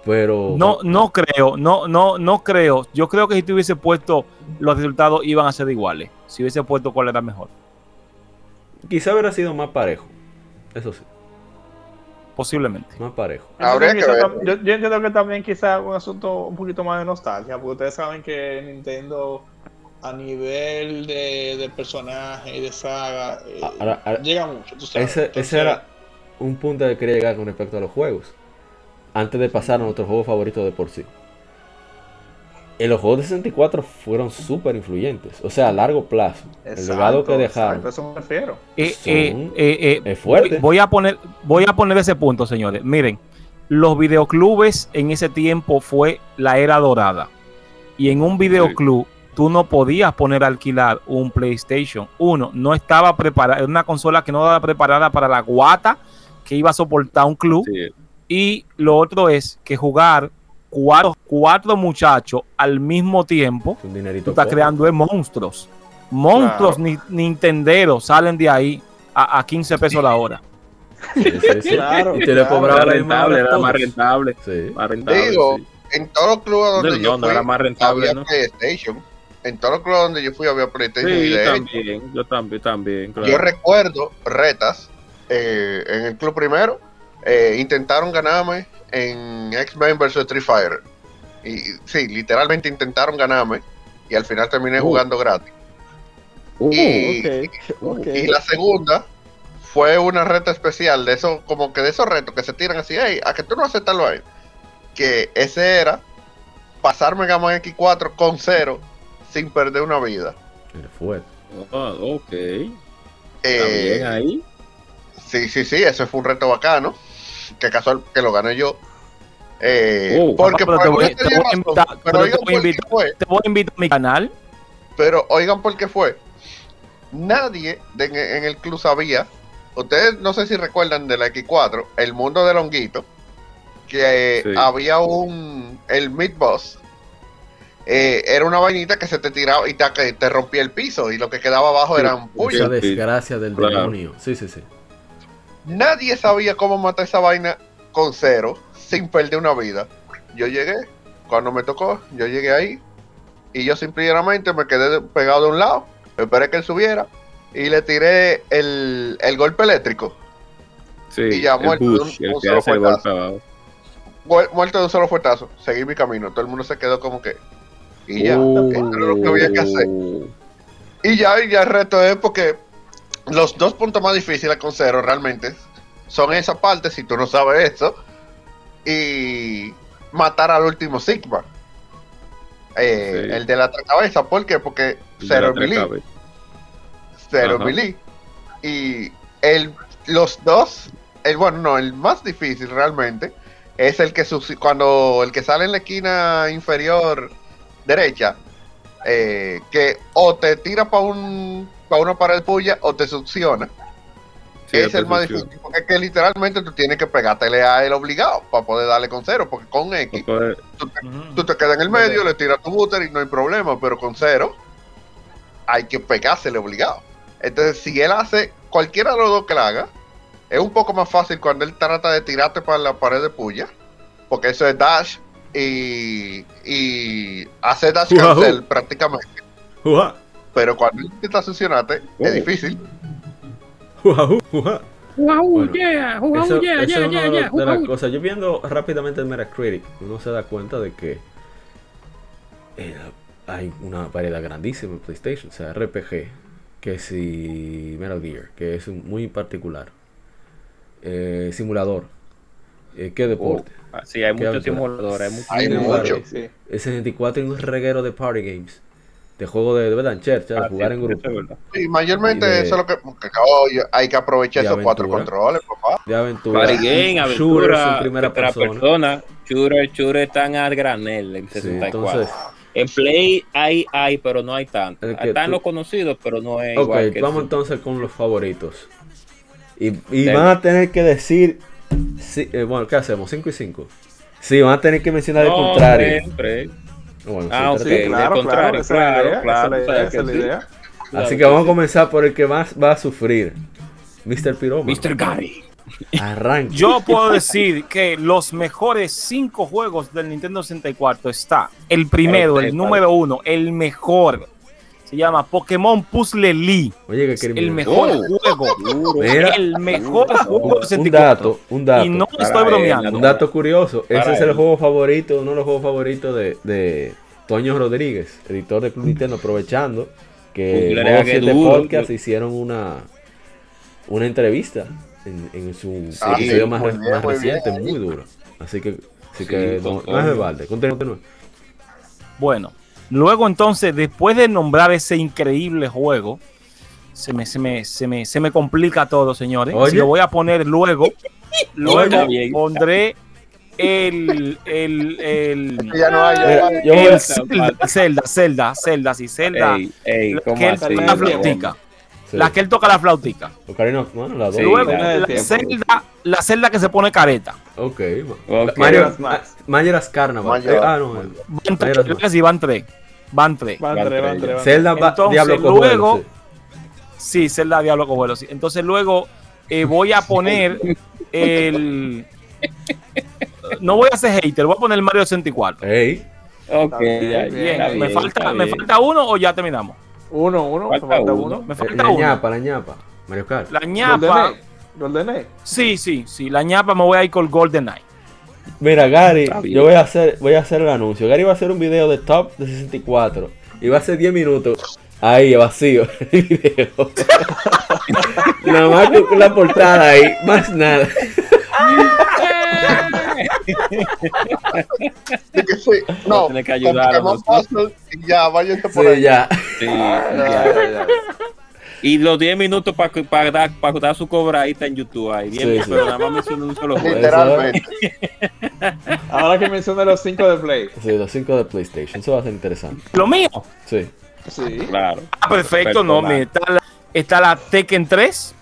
Pero. No, no creo, no, no, no creo. Yo creo que si te hubiese puesto los resultados iban a ser iguales. Si hubiese puesto cuál era mejor. Quizá hubiera sido más parejo. Eso sí, Posiblemente. más parejo. Entonces, quizá yo, yo entiendo que también quizá un asunto un poquito más de nostalgia, porque ustedes saben que Nintendo a nivel de, de personaje y de saga eh, Ahora- ahora- llega mucho. tú sabes. Ese, Entonces, ese era un punto que quería llegar con respecto a los juegos. Antes de pasar a nuestro juego favorito de por sí. En los juegos de 64 fueron súper influyentes. O sea, a largo plazo. el exacto, legado que dejaron a eso me refiero. Eh, eh, eh, eh, es fuerte. Voy a poner, voy a poner ese punto, señores. Miren, los videoclubes en ese tiempo fue la era dorada. Y en un videoclub tú no podías poner a alquilar un PlayStation 1. No estaba preparada, era una consola que no estaba preparada para la guata que iba a soportar un club. Sí. Y lo otro es que jugar cuatro, cuatro muchachos al mismo tiempo, un dinerito. tú estás poco. creando monstruos. Monstruos ni, nintenderos salen de ahí a, a 15 pesos la hora. Sí, sí, sí. *laughs* Claro, Y te claro. misma rentable, era más rentable. Sí. Más rentable. Digo, sí. en todos los clubes donde No, yo no fui, era más rentable, había ¿no? PlayStation. En todos los clubes donde yo fui había PlayStation. y Sí, de hecho, también. Yo también, también. Claro. Yo recuerdo retas eh, en el club primero. eh, intentaron ganarme en X-Men vs Street Fighter. Y sí, literalmente intentaron ganarme. Y al final terminé Uh. jugando gratis. Uh, y, y la segunda fue una reta especial de eso, como que de esos retos que se tiran así, hey, a que tú no haces tal vaina. Que ese era pasar Mega Man X4 con cero sin perder una vida. Era fuerte. ah, ok. Está Eh, bien ahí. Sí, sí, sí, ese fue un reto bacano. Que casual que lo gané yo. Eh, Oh, porque papá, por pero te voy- alguna te voy a razón, invitar- pero pero te oigan voy a por qué invitar. fue, Te voy a invitar a mi canal. pero oigan por qué fue. Nadie de- en, el club sabía. Ustedes no sé si recuerdan de la X4, el mundo del honguito, que eh, Sí. había un el mid boss. Eh, era una vainita que se te tiraba y te, que te rompía el piso y lo que quedaba abajo Sí, eran puños. Esa desgracia del Claro. demonio. Sí, sí, sí. Nadie sabía cómo matar esa vaina con cero, sin perder una vida. Yo llegué, cuando me tocó, yo llegué ahí y yo simplemente me quedé pegado de un lado, esperé que él subiera y le tiré el, el golpe eléctrico. Sí, y ya muerto de un- solo fuetazo. Muerto de un solo fuetazo, seguí mi camino. Todo el mundo se quedó como que. Y ya, Uh, eso era lo que había que hacer. Y ya, y ya el reto es porque los dos puntos más difíciles con cero realmente son esa parte, si tú no sabes eso, y matar al último Sigma. Eh, Sí. El de la cabeza, ¿por qué? Porque El cero cabeza. cero melee. Y el, los dos, el bueno, no, el más difícil realmente es el que cuando el que sale en la esquina inferior derecha, eh, que o te tira para un para una pared puya o te succiona. Sí, es el más difícil, porque es que literalmente tú tienes que pegártele a él obligado para poder darle con cero, porque con X te, tú te quedas en el medio, le tiras tu booter y no hay problema, pero con cero hay que pegársele obligado. Entonces, si él hace cualquiera de los dos que la haga, es un poco más fácil cuando él trata de tirarte para la pared de puya, porque eso es dash y, y hace dash Ujajú. cancel prácticamente. Pero cuando él intenta succionarte, es Oh. difícil. yeah, Eso, es de las cosas. Yo viendo rápidamente el Metacritic, uno se da cuenta de que eh, hay una variedad grandísima en PlayStation. O sea, RPG, que si Metal Gear, que es un- muy particular. Eh, simulador, eh, qué deporte. Ah, Sí, hay aventura. simuladores. Hay muchos Hay mucho. Sí, sí. El 64 y un reguero de party games. De juego de, de verdad, en church, de Ah, jugar sí, en grupo. es. Y mayormente Y de- eso es lo que, que, oye, hay que aprovechar esos cuatro controles, papá. De aventura. Party game, aventura, en primera persona. persona. Shooter, shooter están a granel en Sí, 64. entonces, En Play hay, hay, pero no hay tanto. Están tú- los conocidos, pero no es Ok, igual que vamos entonces con los favoritos. Y, van a tener que decir. Sí, eh, bueno, ¿qué hacemos? ¿5 y 5? Sí, van a tener que mencionar el contrario. siempre. Bueno, Ah. Sí, claro, del contrario, claro, esa es la claro. Así Claro que que vamos a comenzar por el que más va a sufrir. Mr. Piroma. Mr. Gary. Arranque. Yo puedo decir que los mejores cinco juegos del Nintendo 64 está. El primero, el número uno, el mejor. Se llama Pokémon Puzzle Lee. Oye, que criminal. El mejor Oh. juego. Mira, El mejor juego del un 64. dato, un dato. Y no Para estoy él, bromeando. Un dato curioso, ese es el juego favorito, uno de los juegos favoritos de, de Toño Rodríguez, editor de Club Nintendo, aprovechando que Uy, le Modo da que 7 duro. Podcast hicieron una, una entrevista en, en su Ah, episodio sí, más, bien, más muy reciente, bien. muy duro. Así que, así Sí, que no, es de balde. Continúa, continúa. Bueno, luego entonces, después de nombrar ese increíble juego, se me, se me, se me, se me complica todo, señores. Oye. Si lo voy a poner luego, *laughs* luego pondré el, el, el, Ya no hay, ya no Mira, hay. yo el Zelda, Zelda, Zelda, Zelda, sí, Zelda. Ey, ey, la ¿cómo que él así? toca la flautica. sí. La que él toca la flautica. Ocarina, bueno, dos. Sí, Luego, la Tiempo. celda, la celda que se pone careta. Ok. Ok. Mario, Majora's Mask. Majora's Carnival. Majora's- Eh, ah, no. Van tres, van tres. Van tres. Van tres, van tres, Zelda Entonces, Diablo Cojuelo, luego- sí. Sí, Zelda Diablo Cojuelo, sí. Entonces luego eh, voy a poner el... No voy a hacer hater, voy a poner el Mario 64. Ey, Ok, bien, ya, bien. Bien, está ¿me, bien, falta, ¿me falta uno o ya terminamos? Uno, uno, me Falta uno. uno. Me eh, falta la uno. ñapa, la ñapa. Mario Kart. La ñapa. GoldenEye. GoldenEye. Sí, sí, sí. La ñapa me voy a ir con Golden Knight. Mira, Gary, yo voy a hacer voy a hacer el anuncio. Gary va a hacer un video de top de 64 y va a ser 10 minutos ahí vacío *laughs* el video. *laughs* nada más con la portada ahí, más nada. *laughs* De que sí. No, Tiene que con ayudarnos, Pokémon Puzzle y ya, váyanse por Sí, ahí. ya. Sí, Ya, ya. ya, ya. Y los 10 minutos para dar, pa dar su cobradita en YouTube ahí. 10 Sí, sí. pero nada más menciono un solo juego. Literalmente. *laughs* Ahora que mencioné los cinco de Play. Sí, los 5 de PlayStation. Eso va a ser interesante. Lo mío. Sí. Sí. Claro. Ah, perfecto, no. Me- Está la, está la Tekken 3,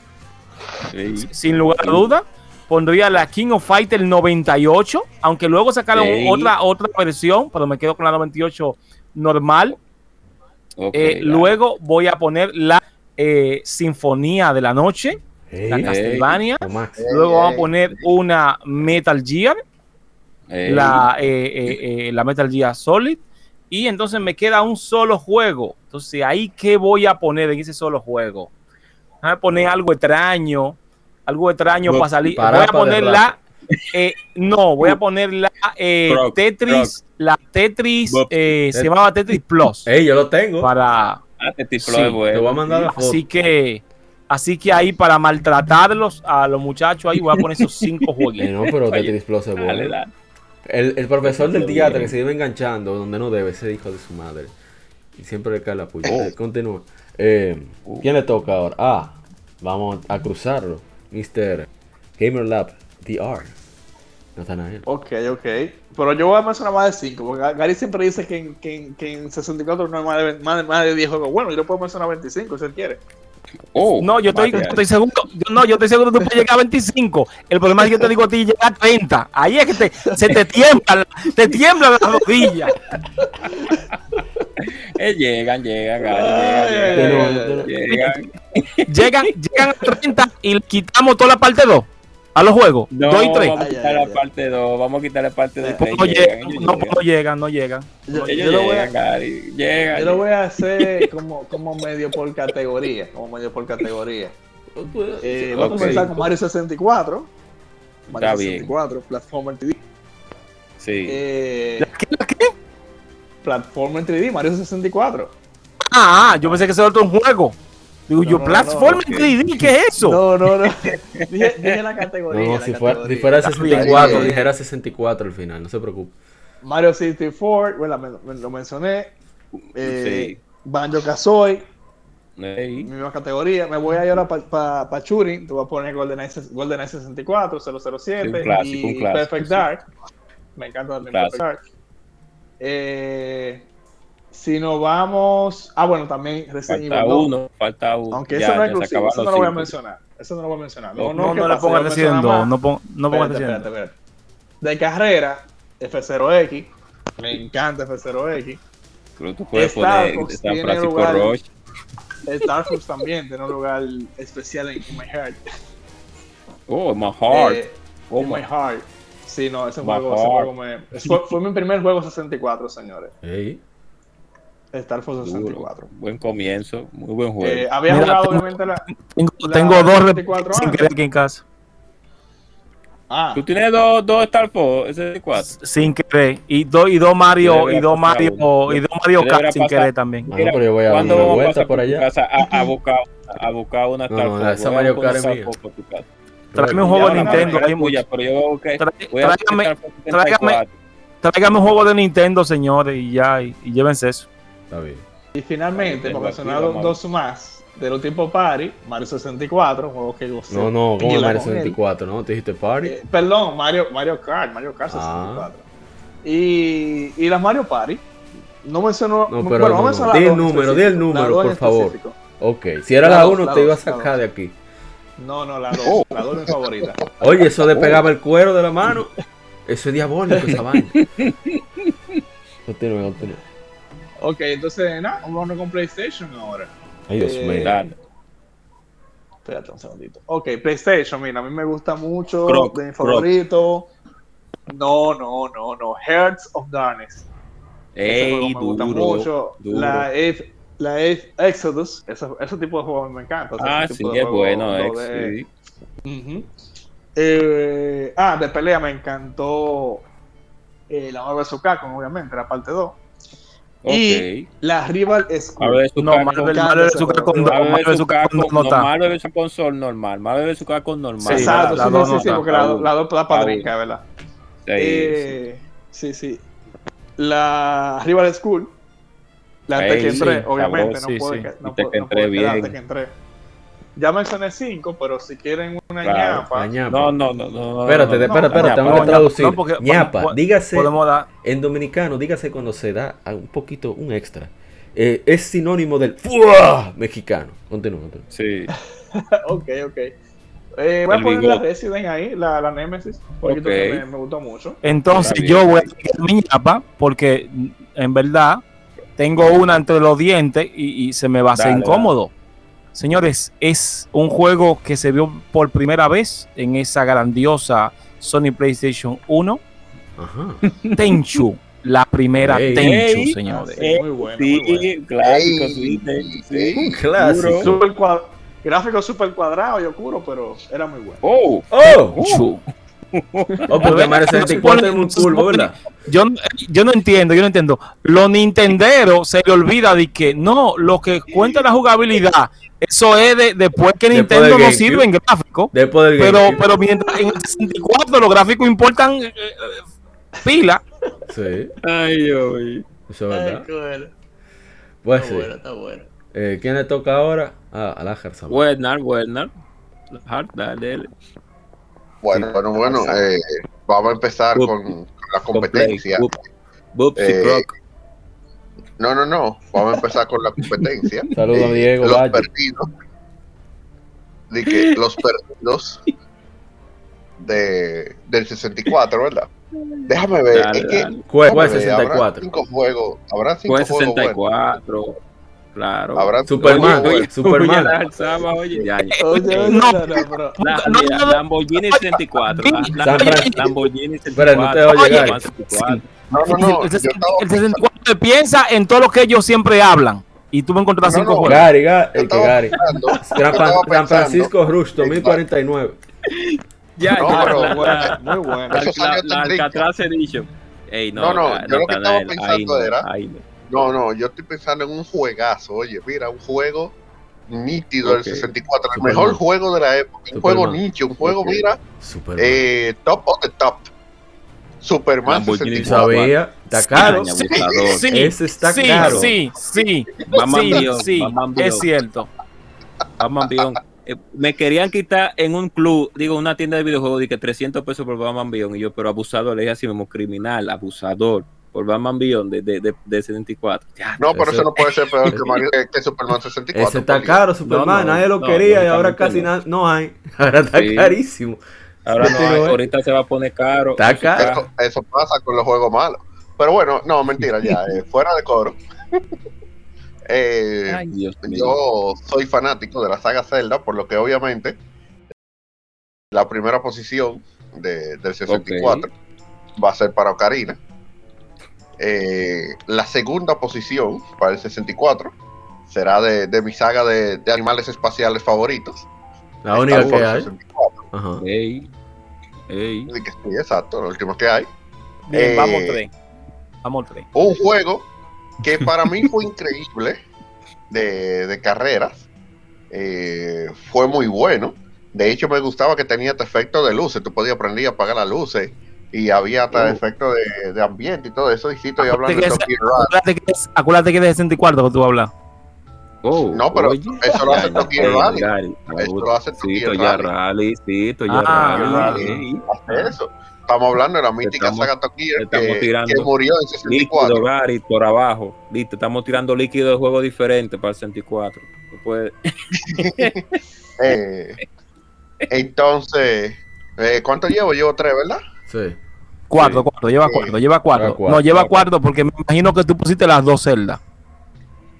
Sí. sin lugar a duda. Pondría la King of Fighter 98, aunque luego sacaron Sí. otra, otra versión, pero me quedo con la 98 normal. Eh, luego voy a poner la eh, Sinfonía de la Noche, la Castlevania. Luego vamos a poner una Metal Gear, la, eh, eh, eh, la Metal Gear Solid. Y entonces me queda un solo juego. Entonces, ahí, ¿qué voy a poner en ese solo juego? Voy a poner algo extraño. Algo extraño No, para salir. voy a poner la. eh, no, voy a poner la eh, Tetris. La Tetris. Eh, se llamaba Tetris Plus. Ey, yo lo tengo. Para. Ah, te tifló Sí, de Te bueno. voy a mandar la foto. Así que. Así que ahí para maltratarlos a los muchachos ahí voy a poner esos cinco *laughs* juegos. no, pero Oye, Tetris Plus es bueno. Dale, dale. El, el profesor del teatro bien. que se iba enganchando donde no debe, ese hijo de su madre. Y siempre le cae la puya. Oh. Eh, Continúa. Eh, ¿Quién le toca ahora? Ah, vamos a cruzarlo. Mr. Gamer Lab DR. Nathanael. Ok, ok. Pero yo voy a mencionar más de 5, porque Gary siempre dice que en, que en, que en 64 no hay más de, más, de- más de 10 juegos. Bueno, yo le puedo mencionar 25 si él quiere. Oh, No, yo estoy, estoy seguro. yo- no, yo estoy seguro que tú puedes llegar a 25. El problema es que yo te digo a ti llegar a 30. Ahí es que te, se te tiembla, te tiemblan las rodillas. *laughs* Eh, llegan, llegan, llegan. llegan. Llegan, llegan a 30 y quitamos toda la parte 2 a los juegos. No, 2 y 3. vamos a quitar la parte 2, vamos a quitar la parte 2. No, llegan, no, no llegan, no llegan. Yo, lo voy a, llegan, Gary, llegan. yo lo voy a hacer como, como medio por categoría. Como medio por categoría. Eh, Voy a comenzar con Mario 64. Mario Está bien. 64, Platformer 3D. Sí. Eh, Platformer 3D, Mario 64. Ah, ah, yo pensé que ese era otro juego. Digo, No, yo, no, Platform no, ok. 3D, ¿qué es eso? No, no, no. *laughs* Dije, dije la categoría. No, la si fuera, categoría. si fuera Está bien. 64, Ahí, eh. dijera 64 al final, no se preocupe. Mario 64, bueno, me- me- lo mencioné. Eh, Sí. Banjo Kazooie, Ey, misma categoría. Me voy a ir ahora para pa, pa. Te voy a poner GoldenEye, ses- GoldenEye 64, 007 Un clásico, y un clásico, Perfect sí. Dark. Me encanta también. Perfect Dark. Eh, si nos vamos. Ah, bueno, también Resident Falta Evil 2. uno, falta uno. Aunque Ya, eso no es exclusivo, eso no lo voy a mencionar. Eso no lo voy a mencionar. No, No, ¿qué no le pasa? pongas Resident menciono 2, más. no, pon- no pongas Espérate, Resident 2. espérate, espérate. De carrera, F0X. Me encanta F0X. Pero tú puedes Star poner San Francisco Rush. Star Fox también tiene un lugar especial en My Heart. Oh, my heart. Eh, oh, my My Heart. Sí, no, ese My juego, ese heart. juego me. Fue, fue mi primer juego 64, señores. Ey, Star Fox duro. 64. Buen comienzo, muy buen juego. Eh, había Mira, jugado, tengo- obviamente, la. Tengo, La tengo dos 64 replays sin querer aquí en casa. Ah, Tú tienes dos, dos Star Fox, ese de cuatro. Sin querer. Y dos y dos Mario, y dos Mario, uno. y dos Mario Kart sin querer también. No, pero yo voy a dar ¿Cuándo una vamos a vuelta pasar por allá. casa a, a buscar, a buscar una No, Star no, Fox? esa Voy a Mario Kart es mía. Tráigame un juego de Nintendo. 64. Tráigame un juego de Nintendo, señores, y ya, y, y llévense eso. Está bien. y finalmente, mencionar la dos, más de los tipos party, Mario 64, un juego que gocé No, no, pila Mario con él. 64, ¿no? Te dijiste Party. Eh, perdón, Mario, Mario Kart, Mario Kart Ah. 64. Y, y las Mario Party. No menciono. No, pero bueno, no, vamos a no. Di el número, di el número, por favor. Ok, si era La la dos, 1 la te iba a la sacar de aquí. No, no, las dos. Oh. Las dos mis favoritas. Oye, eso de pegaba el cuero de la mano. Eso es diabólico, esa vaina. *laughs* Continúa, continúa. Ok, entonces, nada, vamos con PlayStation ahora. Ay, Dios Eh, mío. Dale. Espérate un segundito. Ok, PlayStation, mira, a mí me gusta mucho. Croc, de mi Croc. favorito. No, no, no, no. Hearts of Darkness. Ese juego Ey, me gusta duro, mucho. duro. La, Eve- la Eve Exodus, ese, ese tipo de juego a mí me encanta. Ah, sí, de es juego bueno, 2D. ex, sí. Ujú. Eh, ah, de pelea me encantó eh, la Marvel vs. Capcom, obviamente, la parte 2. Y la Rival vs. No, vs. console normal. Marvel vs. Capcom normal. Exacto, la- sí, la dos sí, no sí, porque la, la dos da padrinca, Aún. ¿verdad? Sí, Eh, sí, sí. La Rival School. La Tekken sí, 3, obviamente, no puede, no puede, no puede 3 quedar bien. Tekken 3. Ya mencioné 5, pero si quieren una Claro, ñapa, ñapa. No, no, no, no. Espérate, no, no, espérate, espérate, tengo que ñapa, traducir. no, porque- ñapa, dígase dar. en dominicano, dígase cuando se da un poquito, un extra. Eh, es sinónimo del ¡fua! mexicano. Continúa, continúa. Sí. *laughs* ok, ok. Eh, voy a poner la. Resident ahí, la, la Nemesis, porque Ok. me, me gustó mucho. Entonces yo voy a tirar mi ñapa porque en verdad tengo una entre los dientes y, y se me va a hacer Dale, incómodo. Señores, es un juego que se vio por primera vez en esa grandiosa Sony PlayStation 1, Ajá. *laughs* Tenchu, la primera Tenchu, señores. Sí, muy bueno, muy bueno. Sí, clásico, sí, sí. Un clásico. Super cuad- gráfico super cuadrado y oscuro, pero era muy bueno. Oh, ¡Oh! Chu. Oh, *laughs* porque Mario 64 es muy curvo, ¿verdad? Yo, yo no entiendo, yo no entiendo. Los Nintenderos se le olvida de que no, lo que cuenta la jugabilidad, eso es de, después que Después Nintendo no sirve en. Después del Pero, pero mientras en el 64 los gráficos importan eh, eh, pila. Sí, ay, ay. eso es verdad. Pues Está sí. bueno, está bueno. Eh, ¿Quién le toca ahora? Ah, a la Gersam. Buenas, buenas. Hard, dale. Bueno, bueno, bueno. eh, vamos a empezar Boop. con, con la competencia. Boop. Eh. No, no, no. Vamos a empezar con la competencia. *laughs* Saludos Eh, Diego Los Valle. perdidos. De que los perdidos de, del 64, ¿verdad? Déjame ver. Dale, es que, dale. Déjame fue ver, 64. Habrán cinco juegos. Habrán cinco Fue juegos buenos. 64. Claro. Habrán cinco Superman, juegos buenos. Superman. Oye, *laughs* *laughs* alzaba, oye, ya, ya. *laughs* Oye, oye, No. no, no, pero- La, No, mira. Lamborghini 64. la- Lamborghini Espera, no te 64. oye, Oye, Gary. 64. No, no, no. el, yo 60 estaba el 64 piensa en todo lo que ellos siempre hablan. Y tú me encontrás No, cinco no, juegos. Gary, Gary, Gary. San Francisco Rush 2049. Ya, No, ya, pero la- muy bueno. la- años la tendrían- Alcatraz Edition. Ey, no, No, no, yo lo que estaba pensando ahí no, era- no. No, yo estoy pensando en un juegazo. Oye, mira, un juego nítido del Ok. 64. El Superman. mejor juego de la época. Un Superman. juego nicho, un juego, Ok. mira, eh, top of the top. Superman Lamborghini 64. Sabía, está caro. Abusador. Sí, Ese está sí, caro. sí, sí, Mamá sí, sí, es cierto. Batman Beyond. Eh, me querían quitar en un club, digo, una tienda de videojuegos, de que 300 pesos por Batman Beyond. Y yo, pero abusador, le dije así mismo, criminal, abusador. Por Batman Beyond de, de, de, de 74. Ya, No, pero eso no puede ser peor que, Mario, que, Superman 64. Ese está caro, Superman. No, no, nadie lo no, quería y ahora casi no. nada. No hay. *laughs* Ahora está Sí. carísimo. ahora no hay, eh, ahorita se va a poner caro. Está Eso caro. Eso, eso pasa con los juegos malos. Pero bueno, no, mentira, ya, eh, *laughs* fuera de coro. *laughs* Eh, Ay, Dios mío. yo soy fanático de la saga Zelda, por lo que obviamente la primera posición de- del 64 va a ser para Ocarina. Eh, la segunda posición para el 64 será de, de mi saga de, de animales espaciales favoritos. La única que hay. 64. Ajá. Ey, ey. Así que sí, exacto, lo último que hay. Bien, Eh, vamos tres. Vamos tres. un juego que para mí fue increíble de, de carreras. Eh, fue muy bueno. De hecho, me gustaba que tenía este efecto de luces. Tú podías prender y apagar las luces. Y había hasta Oh. efecto de, de ambiente y todo eso. Y sí, estoy hablando de que Tokyo Rally. Acuérdate que es, acuérdate que es de 64 que tú hablas. Oh, No, pero oye. eso lo hace Tokyo Rally. Eso lo hace Sí, Tokyo Toya Rally. Rally, sí, Toya Ah, Rally. Ey. Hace eso. Estamos hablando de la mítica Estamos- saga Tokyo que, que murió en Líquido, 64. Gary, por abajo. Listo, estamos tirando líquido de juego diferente para el 64. No puede- *laughs* Eh, entonces, eh, ¿cuánto llevo? Llevo tres, ¿verdad? Sí. Cuatro, Sí. cuatro, lleva Sí. cuatro, lleva cuatro. Cuatro. No, lleva Cuatro. cuatro porque me imagino que tú pusiste las dos celdas.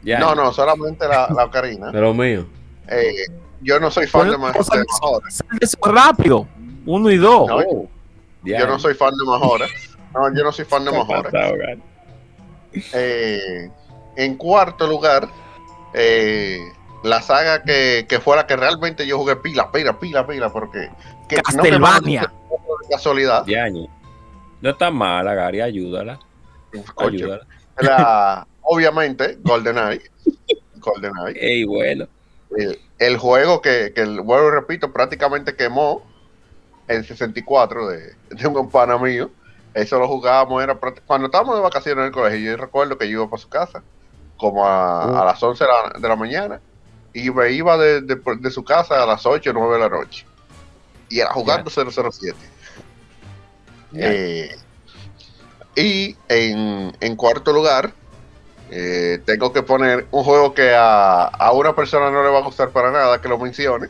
Ya. No, no, solamente la, la Ocarina. De lo mío. Eh, yo no soy fan Pues, de, Majora. Celdas rápido. Uno y dos. No, Oh. Yo no soy fan de Majora. No, yo no soy fan de *laughs* Majora. Eh, en cuarto lugar, eh, la saga que, que fue la que realmente yo jugué pila, pila, pila, pila, porque que no que Castlevania. más casualidad. Yañe. No está mala, Gary, ayúdala. Coño, Ayúdala. era, obviamente, GoldenEye. *laughs* GoldenEye. Ey, bueno. el, el juego que, que el vuelvo repito, prácticamente quemó el 64 de, de un pana mío. Eso lo jugábamos, era cuando estábamos de vacaciones en el colegio. Yo recuerdo que yo iba para su casa como a, a las 11 de la, de la mañana y me iba de, de- de su casa a las 8 o 9 de la noche. Y era jugando 007. Eh, y en, en cuarto lugar, eh, tengo que poner un juego que a, a una persona no le va a gustar para nada que lo mencione.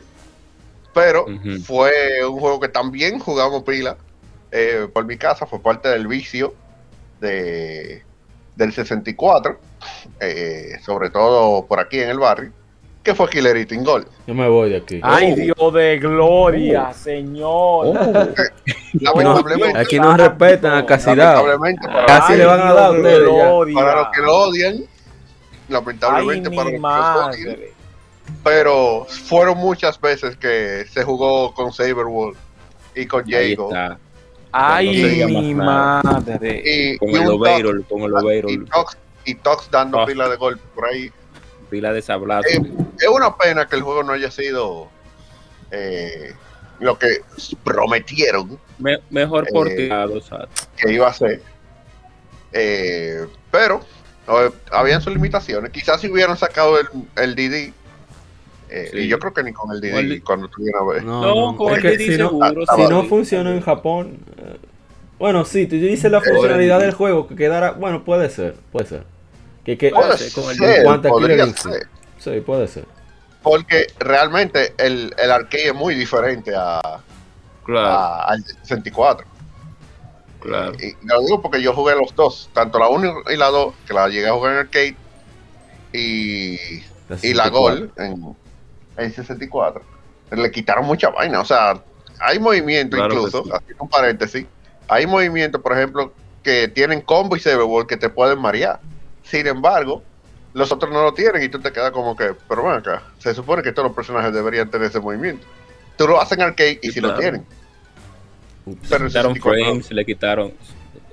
Pero fue un juego que también jugamos pila eh, por mi casa, fue parte del vicio de, del 64, eh, sobre todo por aquí en el barrio, que fue Killer Instinct Gold. Yo me voy de aquí. Ay, Oh. Dios de gloria, señor. *laughs* Lamentablemente, Aquí no respetan a Casidad. lamentablemente para, Casi le van a dar ustedes para los que lo odian, lamentablemente para los que lo odian, madre. pero fueron muchas veces que se jugó con Saberwolf y con Jago. Ay, No mi madre. Y, Con y el overall, con el Tox- y overall. Tox, y Tox dando Ah. pila de golpe por ahí. Pila de sablazo. Eh, es una pena que el juego no haya sido eh, lo que prometieron Me- mejor eh, porteado, o sea, que iba a ser. Eh, pero eh, habían sus limitaciones. Quizás si hubieran sacado el, el DD. eh, Sí. Y yo creo que ni con el DD Con el- cuando tuviera ver. No, No, no. con el DD si no, seguro. ah, si no funcionó en Japón. eh, bueno, sí, tú dices la funcionalidad del juego que quedara. Bueno, puede ser, puede ser. Con el- ser. Sí, puede ser. Porque realmente el, el arcade es muy diferente a, Claro, a- al 64. claro. Y lo digo porque yo jugué los dos, tanto la 1 y la 2, que la llegué a jugar en arcade, y, y la 64. Gol en, en 64. Le quitaron mucha vaina, o sea, hay Claro que incluso, sí. haciendo un paréntesis, hay movimientos, por ejemplo, que tienen combo y Cyberball que te pueden marear. Sin embargo, los otros no lo tienen y tú te quedas como que, pero ven acá, se supone que todos los personajes deberían tener ese movimiento. Tú lo haces en arcade y Sí, si lo tienen. Pero Le quitaron 64 no. frames, le quitaron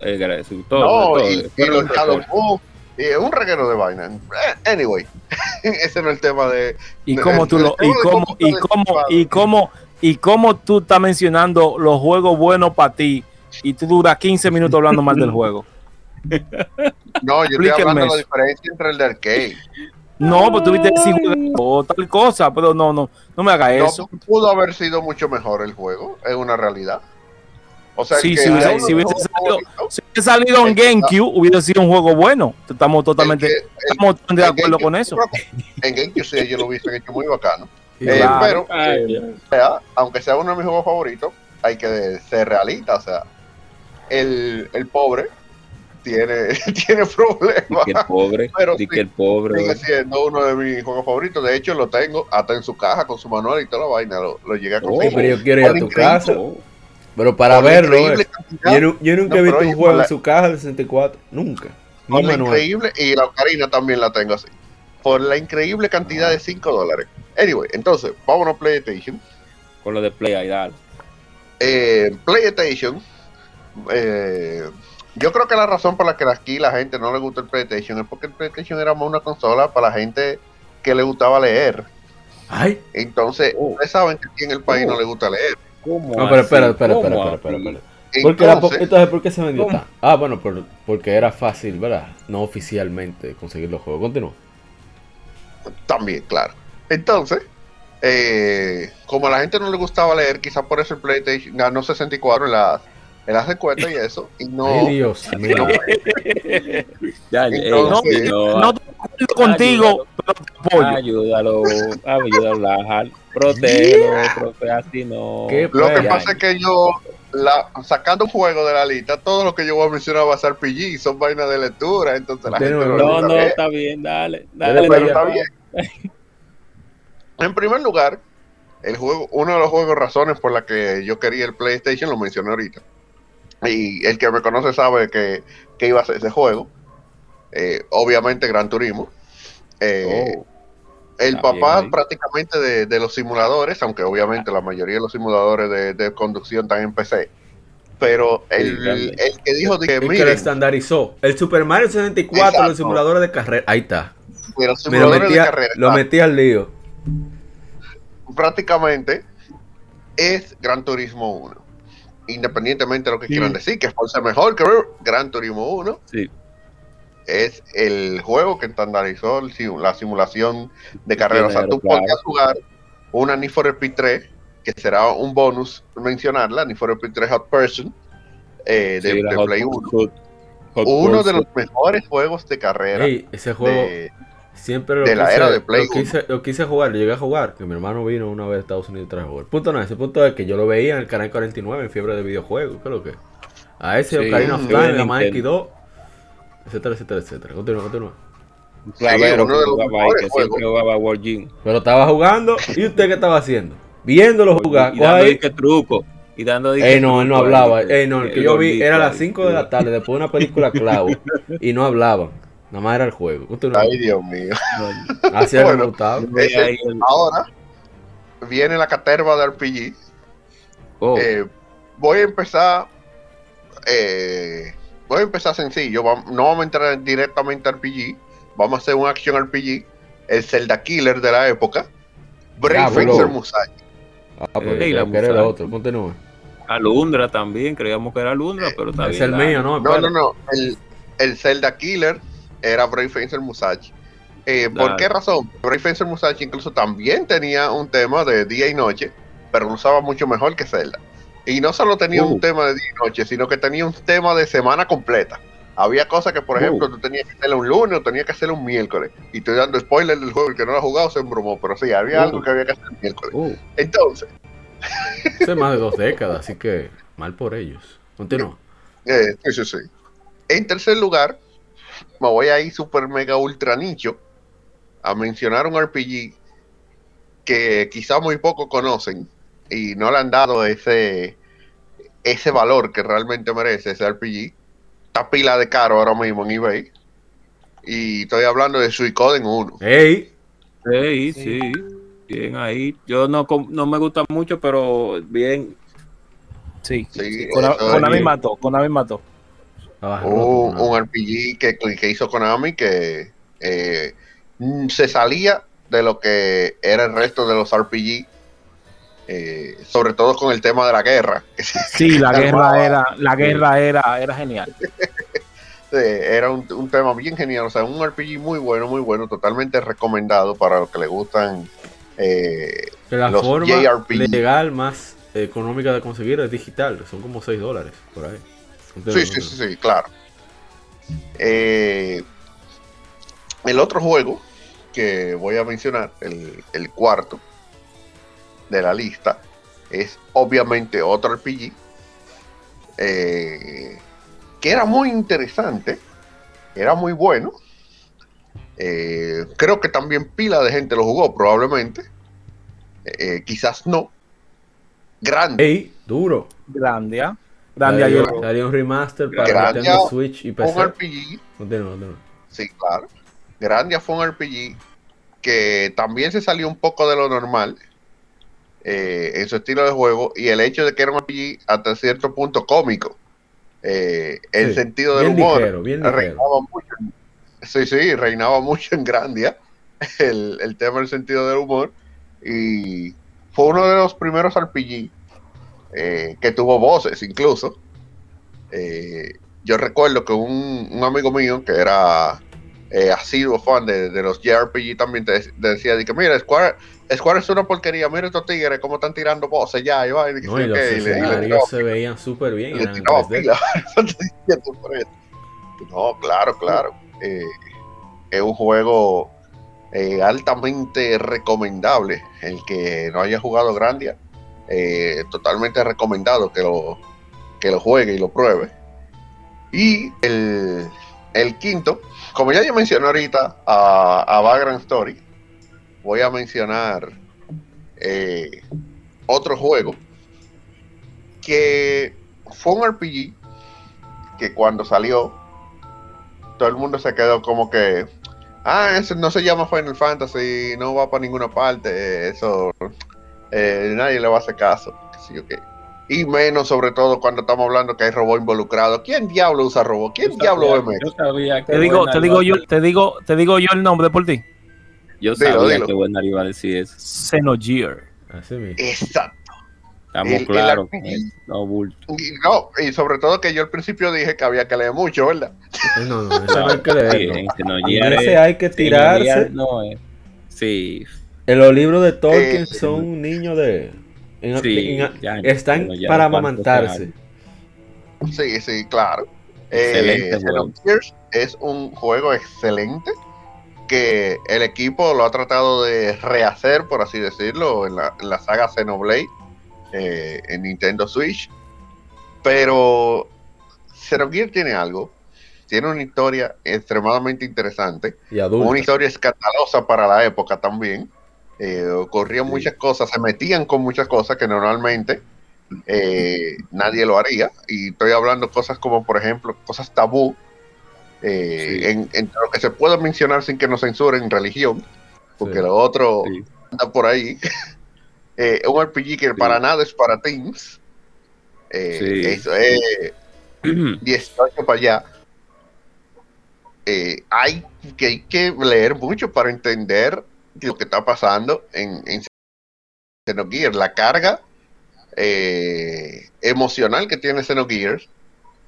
eh, todo. No, todo. y, los Shadow. Move, y es un reguero de vaina. Eh, Anyway, *laughs* ese no es el tema de. ¿Y de- cómo tú lo, y cómo, y cómo, y cómo, y cómo tú estás mencionando los juegos buenos para ti y tú duras 15 minutos hablando mal del juego? *laughs* No, yo estoy hablando de la eso. diferencia entre el de arcade. No, pues tuviste decir o tal cosa, pero no, no, no me hagas No, eso. pudo haber sido mucho mejor el juego, es una realidad. O sea Sí, que si hubiese- si salido- favorito, Si hubiese salido en GameCube, hubiera sido un juego bueno. Estamos totalmente, que- el- estamos de acuerdo con eso. En GameCube sí, ellos lo hubiesen hecho muy bacano. Eh, Claro. pero, Ay, o sea, aunque sea uno de mis juegos favoritos, hay que ser realista. O sea, el, el pobre tiene, *laughs* tiene problemas. que el pobre, *laughs* Pero sí, que el pobre. Sigue siendo uno de mis juegos favoritos. De hecho, lo tengo hasta en su caja con su manual y toda la vaina. Lo, lo llegué a Oh, conseguir. pero yo quiero ir a tu casa. Oh, Pero para verlo, eh. yo, nu- yo nunca No, he visto un juego la- en su caja de 64. Nunca. Por la manual. increíble, y la Ocarina también la tengo así. Por la increíble cantidad de 5 dólares. Anyway, entonces, vámonos a PlayStation. con lo de Play ahí, dale. Eh, PlayStation. eh, yo creo que la razón por la que aquí la gente no le gusta el PlayStation es porque el PlayStation era más una consola para la gente que le gustaba leer. Ay, Entonces, Oh. ustedes saben que aquí en el país no le gusta leer. ¿Cómo no, pero espera, espera, ¿Cómo espera, espera, espera, espera. Porque la Entonces, ¿por qué se vendió tan? Ah, bueno, por- porque era fácil, ¿verdad? No oficialmente conseguir los juegos. Continúa. También, claro. Entonces, eh, como a la gente no le gustaba leer, quizás por eso el PlayStation ganó 64 en las, en las encuestas y eso. Y no. Ay, Dios mío. *laughs* Ya, Entonces- ey, No, no, no contigo, pero te apoyo. Ayúdalo, ayúdalo, Lajal. Protégelo, profe, así no. Lo que pasa es que yo, la, sacando un juego de la lista, todo lo que yo voy a mencionar va a ser PG, son vainas de lectura, entonces la gente no, No, está bien, dale. Dale, pero está bien. En primer lugar, el juego, uno de los juegos razones por la que yo quería el PlayStation, lo mencioné ahorita. Y el que me conoce sabe que, que iba a ser ese juego. Eh, obviamente Gran Turismo. Eh, Oh, el bien papá ahí. prácticamente de, de los simuladores, aunque obviamente la mayoría de los simuladores de, de conducción están en PC. Pero el, el que dijo de que El que lo estandarizó. El Super Mario 64, los Exacto. simuladores de carrera. Ahí está. los lo simuladores metí, de carrera lo metí al lío. prácticamente es Gran Turismo 1. Independientemente de lo que quieran decir, que es mejor que Gran Turismo 1, sí. es el juego que estandarizó el la simulación de carrera. O sea, tú Claro. podías jugar una Need for Speed 3, que será un bonus mencionarla, Need for Speed 3 Hot Person, eh, de, Sí, Hot Play 1. Pursuit. Hot Uno de los mejores juegos de carrera Ey, ese juego de, siempre lo de la quise, era de Play lo, quise, lo quise jugar, lo llegué a jugar, que mi hermano vino una vez a Estados Unidos y trajo jugar. Punto no es, el punto es que yo lo veía en el canal 49 en fiebre de videojuegos, ¿qué es lo que? A ese Sí, Ocarina of sí, Time, de la Mike Nintendo. 2, etcétera, etcétera, etcétera. Continúa, continúa. Uno de que jugaba ahí, que siempre jugaba World Gym. Pero estaba jugando, ¿y usted qué estaba haciendo? Viéndolo jugar. Y dando ahí. disque truco. Y dando Ey, no, él no hablaba. Ey, no, el que yo vi era a las ahí, 5 de la tarde, después de una película clavo, y no hablaban. Nada más era el juego. Continúa. Ay, Dios mío. *laughs* Así era Bueno. el- ahora viene la caterva de RPG. Oh, Eh, voy a empezar. eh, voy a empezar sencillo. no vamos a entrar directamente a RPG. Vamos a hacer un action RPG. El Zelda Killer de la época. Brave. Fencer Musashi. Ah, pues la que era el otro. Continúa. Alundra también, creíamos que era Alundra, pero está Es el mío, ¿no? No, no, no. El, el Zelda Killer era Brave Fencer Musashi. Eh, ¿Por qué razón? Brave Fencer Musashi incluso también tenía un tema de día y noche, pero lo usaba mucho mejor que Zelda. Y no solo tenía Uh. un tema de día y noche, sino que tenía un tema de semana completa. Había cosas que, por Uh. ejemplo, tú tenías que hacerlo un lunes o tenías que hacerlo un miércoles. Y estoy dando spoiler del juego, el que no lo ha jugado se embromó, pero sí, había Uh. algo que había que hacer el miércoles. Uh, Entonces, *laughs* Hace más de dos décadas, así que mal por ellos. Continúa. Eh, sí, sí, sí. En tercer lugar, me voy a ir super mega ultra nicho a mencionar un RPG que quizá muy poco conocen y no le han dado ese ese valor que realmente merece ese RPG. Está pila de caro ahora mismo en eBay. Y estoy hablando de Suicoden 1. ¡Ey! sí, sí, bien ahí. Yo no, no me gusta mucho, pero bien. Sí. Sí, es Konami mató, Konami mató. Un, un RPG que, que hizo Konami que eh, mm, se salía de lo que era el resto de los RPG, eh, sobre todo con el tema de la guerra. *laughs* Sí, la guerra era, la guerra era, era genial. *laughs* Era un, un tema bien genial, o sea, un RPG muy bueno, muy bueno, totalmente recomendado para los que le gustan. eh, la los forma JRPG. legal más económica de conseguir, es digital, son como 6 dólares por ahí. Sí, sí, sí, sí, claro. Eh, el otro juego que voy a mencionar, el, el cuarto de la lista, es obviamente otro RPG. eh, que era muy interesante, era muy bueno. eh, creo que también pila de gente lo jugó, probablemente. eh, quizás no. Grande. ey, duro. Grandia. Grandia yo. Salió, salió un remaster para Grandia, Nintendo Switch y Un PC. RPG Continúa, continúa. Sí, claro. Grandia fue un RPG que también se salió un poco de lo normal eh, en su estilo de juego y el hecho de que era un RPG hasta cierto punto cómico. Eh, el Sí, sentido del bien humor ligero, bien reinaba mucho. en- sí, sí, reinaba mucho en Grandia *laughs* el, el tema del sentido del humor y fue uno de los primeros RPG eh, que tuvo voces incluso. Eh, yo recuerdo que un, un amigo mío que era eh, asiduo fan de, de los JRPG también te, te decía de que mira Square, Square es una porquería mira estos tigres cómo están tirando voces ya y va, y No, y los ok, y le- y le tiraba- escenarios se veían súper bien. y le Eran en tiraba 3D. pila. *laughs* Eso te diciendo por eso. No, claro, claro. Eh, es un juego altamente recomendable. El que no haya jugado Grandia, eh, totalmente recomendado que lo, que lo juegue y lo pruebe. Y el, el quinto, como ya yo mencioné ahorita a, a Vagrant Story, voy a mencionar eh, otro juego que fue un RPG que cuando salió todo el mundo se quedó como que ah eso no se llama Final Fantasy no va para ninguna parte eso eh, nadie le va a hacer caso qué sé yo qué. y menos sobre todo cuando estamos hablando que hay robot involucrado quién diablo usa robot quién Yo diablo sabía- Yo sabía que Te digo, te digo yo, te digo, te digo yo el nombre por ti. Yo Dilo, sabía dilo. que buena iba a decir eso. Xenogear. Así mismo. exacto Estamos El- claros. Eso. No bulto. y, no, y sobre todo que yo al principio dije que había que leer mucho verdad Eh, No, no, ese no hay que. Sí, no ese hay que sí, tirarse. no llegue- no, eh. Sí, En los libros de Tolkien Eh, son niños de. en- Sí, en- ya, están ya para amamantarse. Sí, sí, claro. Excelente Eh, es un juego excelente que el equipo lo ha tratado de rehacer, por así decirlo, en la, en la saga Xenoblade eh, en Nintendo Switch. Pero Xenogears tiene algo, tiene una historia extremadamente interesante, Y una historia escandalosa para la época también. Eh, ocurrían muchas cosas, se metían con muchas cosas que normalmente eh, nadie lo haría. Y estoy hablando cosas como, por ejemplo, cosas tabú, eh, Sí. en, entre lo que se puede mencionar sin que nos censuren religión, porque Sí. lo otro anda por ahí. *laughs* Eh, un RPG que para nada es para teens. Eh. Eso es *clears throat* 18 para allá. Hay, que, hay que leer mucho para entender lo que está pasando en, en Xenogears. La carga eh, emocional que tiene Xenogears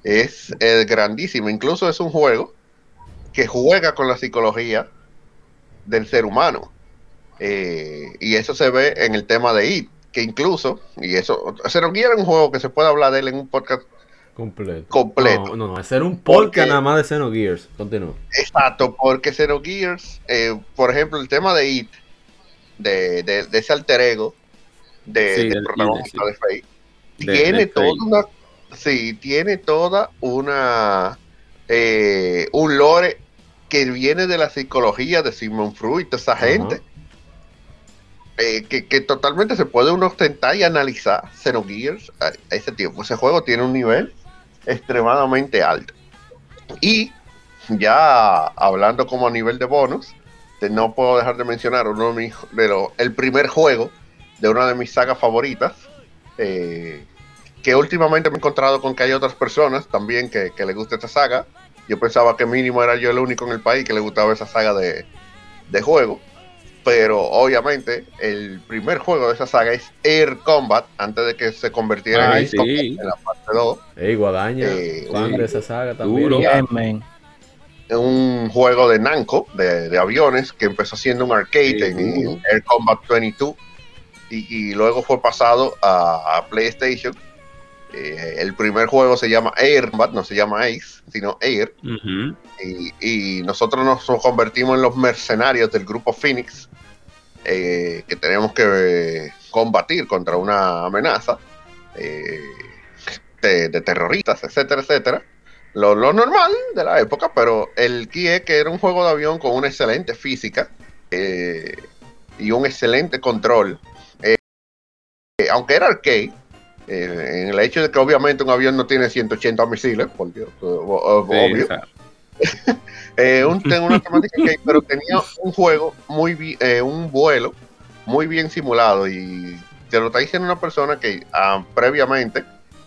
es eh, grandísima. Incluso es un juego que juega con la psicología del ser humano. Eh, y eso se ve en el tema de IT, que incluso, y eso, Xenogears es un juego que se puede hablar de él en un podcast Completo. completo. No, no, hacer un podcast nada más de Xenogears. Continúa. Exacto, porque Xenogears, eh, por ejemplo, el tema de It, de, de, de ese alter ego de, Sí, del del protagonista de Fate, De- tiene toda una, sí, tiene toda una, eh, un lore que viene de la psicología de Sigmund Freud, de esa gente, eh, que, que totalmente se puede uno ostentar y analizar Xenogears a, a ese tiempo. Ese juego tiene un nivel extremadamente alto. Y ya hablando como a nivel de bonus, no puedo dejar de mencionar uno de mis, el primer juego de una de mis sagas favoritas, eh, que últimamente me he encontrado con que hay otras personas también que, que les gusta esta saga. Yo pensaba que mínimo era yo el único en el país que le gustaba esa saga de, de juego. Pero obviamente el primer juego de esa saga es Air Combat, antes de que se convirtiera Ay, en Combat sí. en la parte 2. Ey, Guadaña, Eh, fan sí. de esa saga también. Duro. Bien, man. un juego de Namco, de, de aviones, que empezó siendo un arcade Sí, en duro. Air Combat 22. y, y luego fue pasado a, a PlayStation. Eh, el primer juego se llama Airbat, no se llama Ace, sino Air. Y, y nosotros nos convertimos en los mercenarios del grupo Phoenix, eh, que tenemos que eh, combatir contra una amenaza eh, de, de terroristas, etcétera, etcétera. Lo, lo normal de la época, pero el es que era un juego de avión con una excelente física y un excelente control. Aunque era arcade, eh, en el hecho de que obviamente un avión no tiene 180 misiles, por Dios, o- o- Sí, obvio. *laughs* Eh, un, tengo una temática que, pero tenía un juego muy eh, un vuelo muy bien simulado y te lo está diciendo una persona que ah, previamente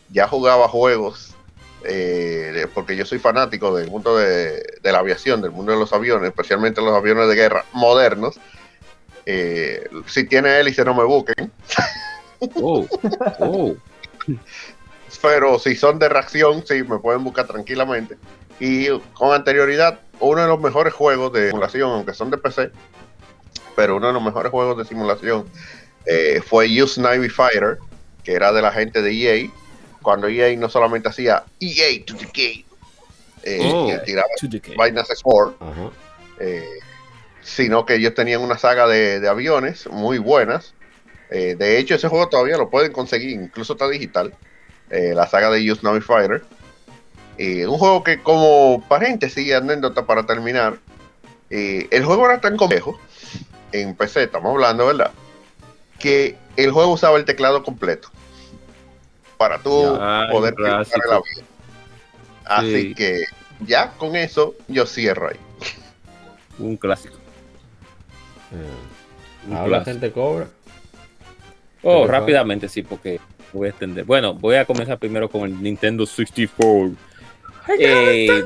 ya jugaba juegos eh, porque yo soy fanático del mundo de, de la aviación, del mundo de los aviones, especialmente los aviones de guerra modernos. Eh, si tiene hélice no me busquen, oh, oh. Pero si son de reacción, sí, me pueden buscar tranquilamente. Y con anterioridad, uno de los mejores juegos de simulación, aunque son de PC, pero uno de los mejores juegos de simulación eh, fue Use Navy Fighter, que era de la gente de EA, cuando EA no solamente hacía EA to the game, eh, Oh. que tiraba vainas Sport, eh, sino que ellos tenían una saga de, de aviones muy buenas. Eh, de hecho, ese juego todavía lo pueden conseguir, incluso está digital. eh, la saga de Use Navy Fighter. Eh, un juego que, como paréntesis y anécdota para terminar, eh, el juego era tan complejo, en PC estamos hablando, ¿verdad? Que el juego usaba el teclado completo para tú Ya, poder el avión. Así Sí. que ya con eso yo cierro ahí. Un clásico. Eh, Un Ahora la clásico. gente cobra. Oh, Pero, rápidamente, sí, porque voy a extender. Bueno, voy a comenzar primero con el Nintendo 64. Eh,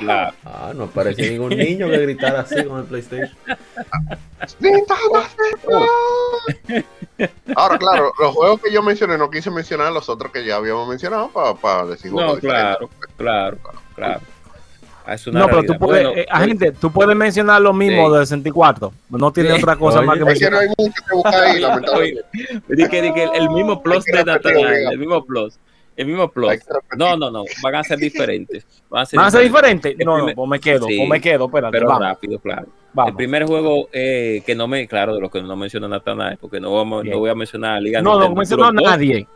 la- Ah, no aparece ningún niño que gritara así con el PlayStation. *laughs* Ahora, claro, los juegos que yo mencioné, no quise mencionar los otros que ya habíamos mencionado para decir no, claro, diferentes. claro, claro. Ah, Es una No, pero tú puedes, Bueno, eh, agente, tú puedes mencionar lo mismo Sí. del 64. No tiene Sí. otra cosa Oye, más que Es que no mencionar. hay mucho que buscar ahí, *laughs* lamentablemente. Di que, di que el, el mismo plus de oiga. el mismo plus, el mismo plus. No, no, no, van a ser diferentes. Van a ser ¿Van a diferentes. No, no, primer- pues me quedo, sí, pues me quedo, espérate, Pero vamos, rápido, claro. El primer juego eh, que no me, claro, de los que no menciona Nathaniel, porque no, vamos, no voy a mencionar Liga No, no mencionó a Turok 2. nadie.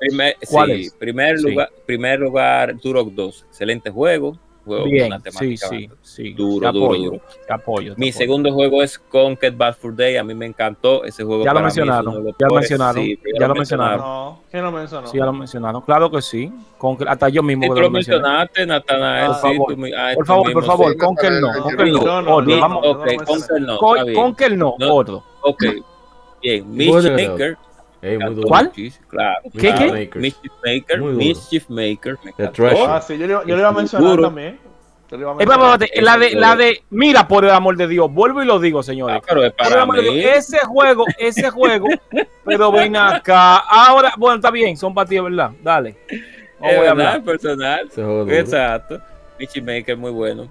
Primer, ¿Cuál sí, es? primer Sí. lugar, primer lugar, Turok 2. Excelente juego. Juego con Bien, una sí, temática sí, sí. Duro, Te duro, apoyo, duro. te apoyo. te Mi apoyo. segundo juego es Conquer Bad for Day. A mí me encantó ese juego. Ya lo para mencionaron, ya lo mencionaron, Sí, ya lo mencionaron. No, ¿quién lo mencionó? Sí, ya lo mencionaron. Claro que sí. Con, hasta yo mismo Sí, tú lo mencionaste, Natanael. Por sí, Por tú favor, mismo, por favor, sí. Conker no, Conker no. no, no, no, vamos. no, Ok, no. Con- otro. Ok, bien. Mischief Maker. Ey, muy duro. ¿Cuál? Claro. ¿Qué, claro. qué? Mischief Maker. Muy duro. Mischief Maker. Me The. Treasure. Ah, sí, yo, le iba- yo le iba a mencionar Duro. también. Yo le iba a Eh, espérate, la de, la de, mira, por el amor de Dios, vuelvo y lo digo, señores. Ah, pero es para mí. Dios, ese juego, ese juego, *laughs* pero ven acá. Ahora, bueno, está bien, son para ti, ¿verdad? Dale. No Es voy a hablar. personal. Exacto. Michi Maker muy bueno.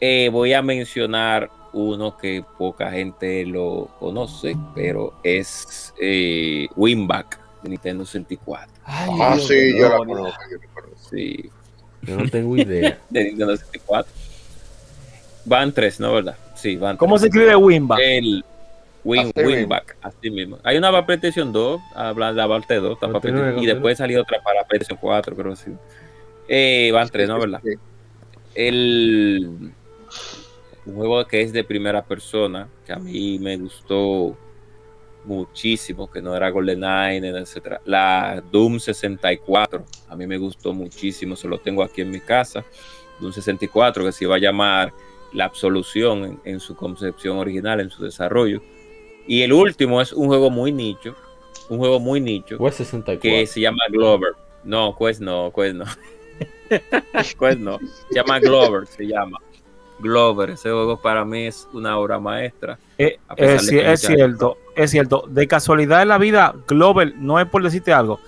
Eh, voy a mencionar uno que poca gente lo conoce, pero es eh, Winback de Nintendo 64. Ah, sí, yo la conozco. yo la conozco. Sí, Yo no tengo idea. *laughs* de Nintendo 64. Van tres, ¿no? ¿Verdad? Sí, van ¿Cómo se escribe Wimba? El Win, Así mismo. Winback, así mismo. Hay una para PlayStation 2, habla la parte 2, está para Continúe, PlayStation- y después salió otra para PlayStation 4, creo que sí. Eh, van tres, ¿no? ¿Verdad? Sí. el un juego que es de primera persona que a mí me gustó muchísimo que no era GoldenEye etcétera la Doom 64 a mí me gustó muchísimo se lo tengo aquí en mi casa Doom 64 que se iba a llamar la absolución en, en su concepción original en su desarrollo y el último es un juego muy nicho un juego muy nicho West 64. que se llama Glover. No, Quest no, Quest no. *laughs* Quest no. Se llama Glover, se llama. Glover, ese juego para mí es una obra maestra. Eh, pesar es, cierto, es cierto. De casualidad en la vida, Glover, no es por decirte algo.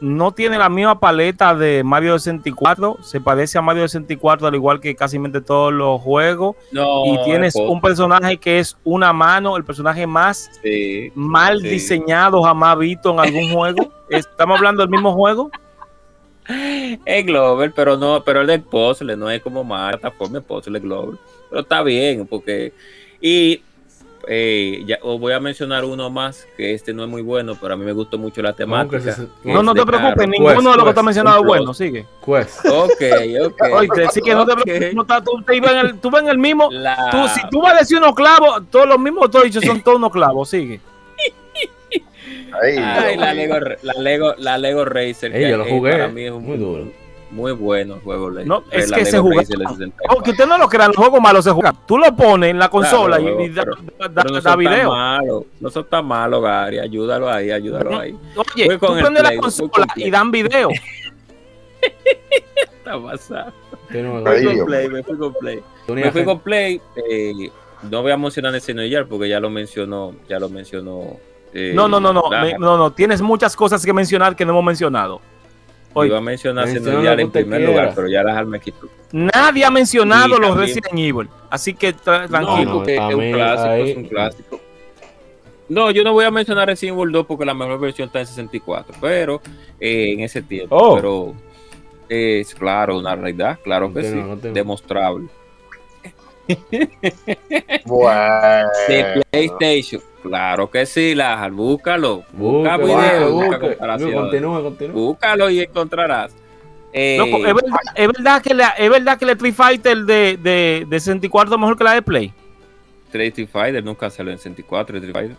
no tiene la misma paleta de Mario 64. Se parece a Mario 64 al igual que casi todos los juegos. No, y tienes es un personaje que es una mano, el personaje más sí. mal Sí. diseñado jamás visto en algún juego. *laughs* Estamos hablando del mismo juego. Es Glover, pero no, pero el del puzzle no es como más plataforma puzzle Glover. Pero está bien, porque. Y eh, ya os voy a mencionar uno más, que este no es muy bueno, pero a mí me gustó mucho la temática. se- No, no te preocupes, carro. ninguno de los que está mencionado es bueno. Sigue. Quest. Ok, ok. *laughs* Oye, sí que no te preocupes. no está- tú, te ibas en el, tú vas en el mismo. La- Tú, si tú vas a decir unos clavos, todos los mismos, todos son todos unos clavos. Sigue. Ay, Ay, la. Lego, la Lego, la Lego Racer. Ey, yo lo jugué. Para mí es un Muy duro. muy bueno juego. Lego. No, es La que Lego se juega. Racer del 64. Aunque usted no lo crean, los juegos malos se juegan. Tú lo pones en la consola Claro, y, y da, pero- da- da- Pero no da son tan video. malos, no son tan malos, Gary. Ayúdalo ahí, ayúdalo ahí. Oye, Voy tú con el prendes la consola con y dan video. *laughs* Está pasado. Me fui con Play, me fui con Play. Me fui con Play. eh, no voy a mencionar el Xenogear porque ya lo mencionó, ya lo mencionó. Eh, No, no, no, no, me- no, no. Tienes muchas cosas que mencionar que no hemos mencionado. Iba Oye, a mencionar Menciona en primer quiera. lugar, pero ya las me quitó. nadie ha mencionado Y los también- Resident Evil. Así que tra- No, tranquilo. no, a es un clásico, ahí- es un clásico. No, yo no voy a mencionar Resident Evil 2 porque la mejor versión está en 64, pero eh, en ese tiempo. Oh. Pero es claro, una realidad, claro que sí, demostrable. Bueno. De PlayStation, claro que sí, Lajar, búscalo. Busca Busca, videos, busca, comparaciones. Continúa, continúa. Búscalo y encontrarás. Eh, es, verdad, es verdad que la, es verdad que el Street Fighter de, de, de 64 es mejor que la de Play. Street Fighter nunca salió en 64, Street Fighter.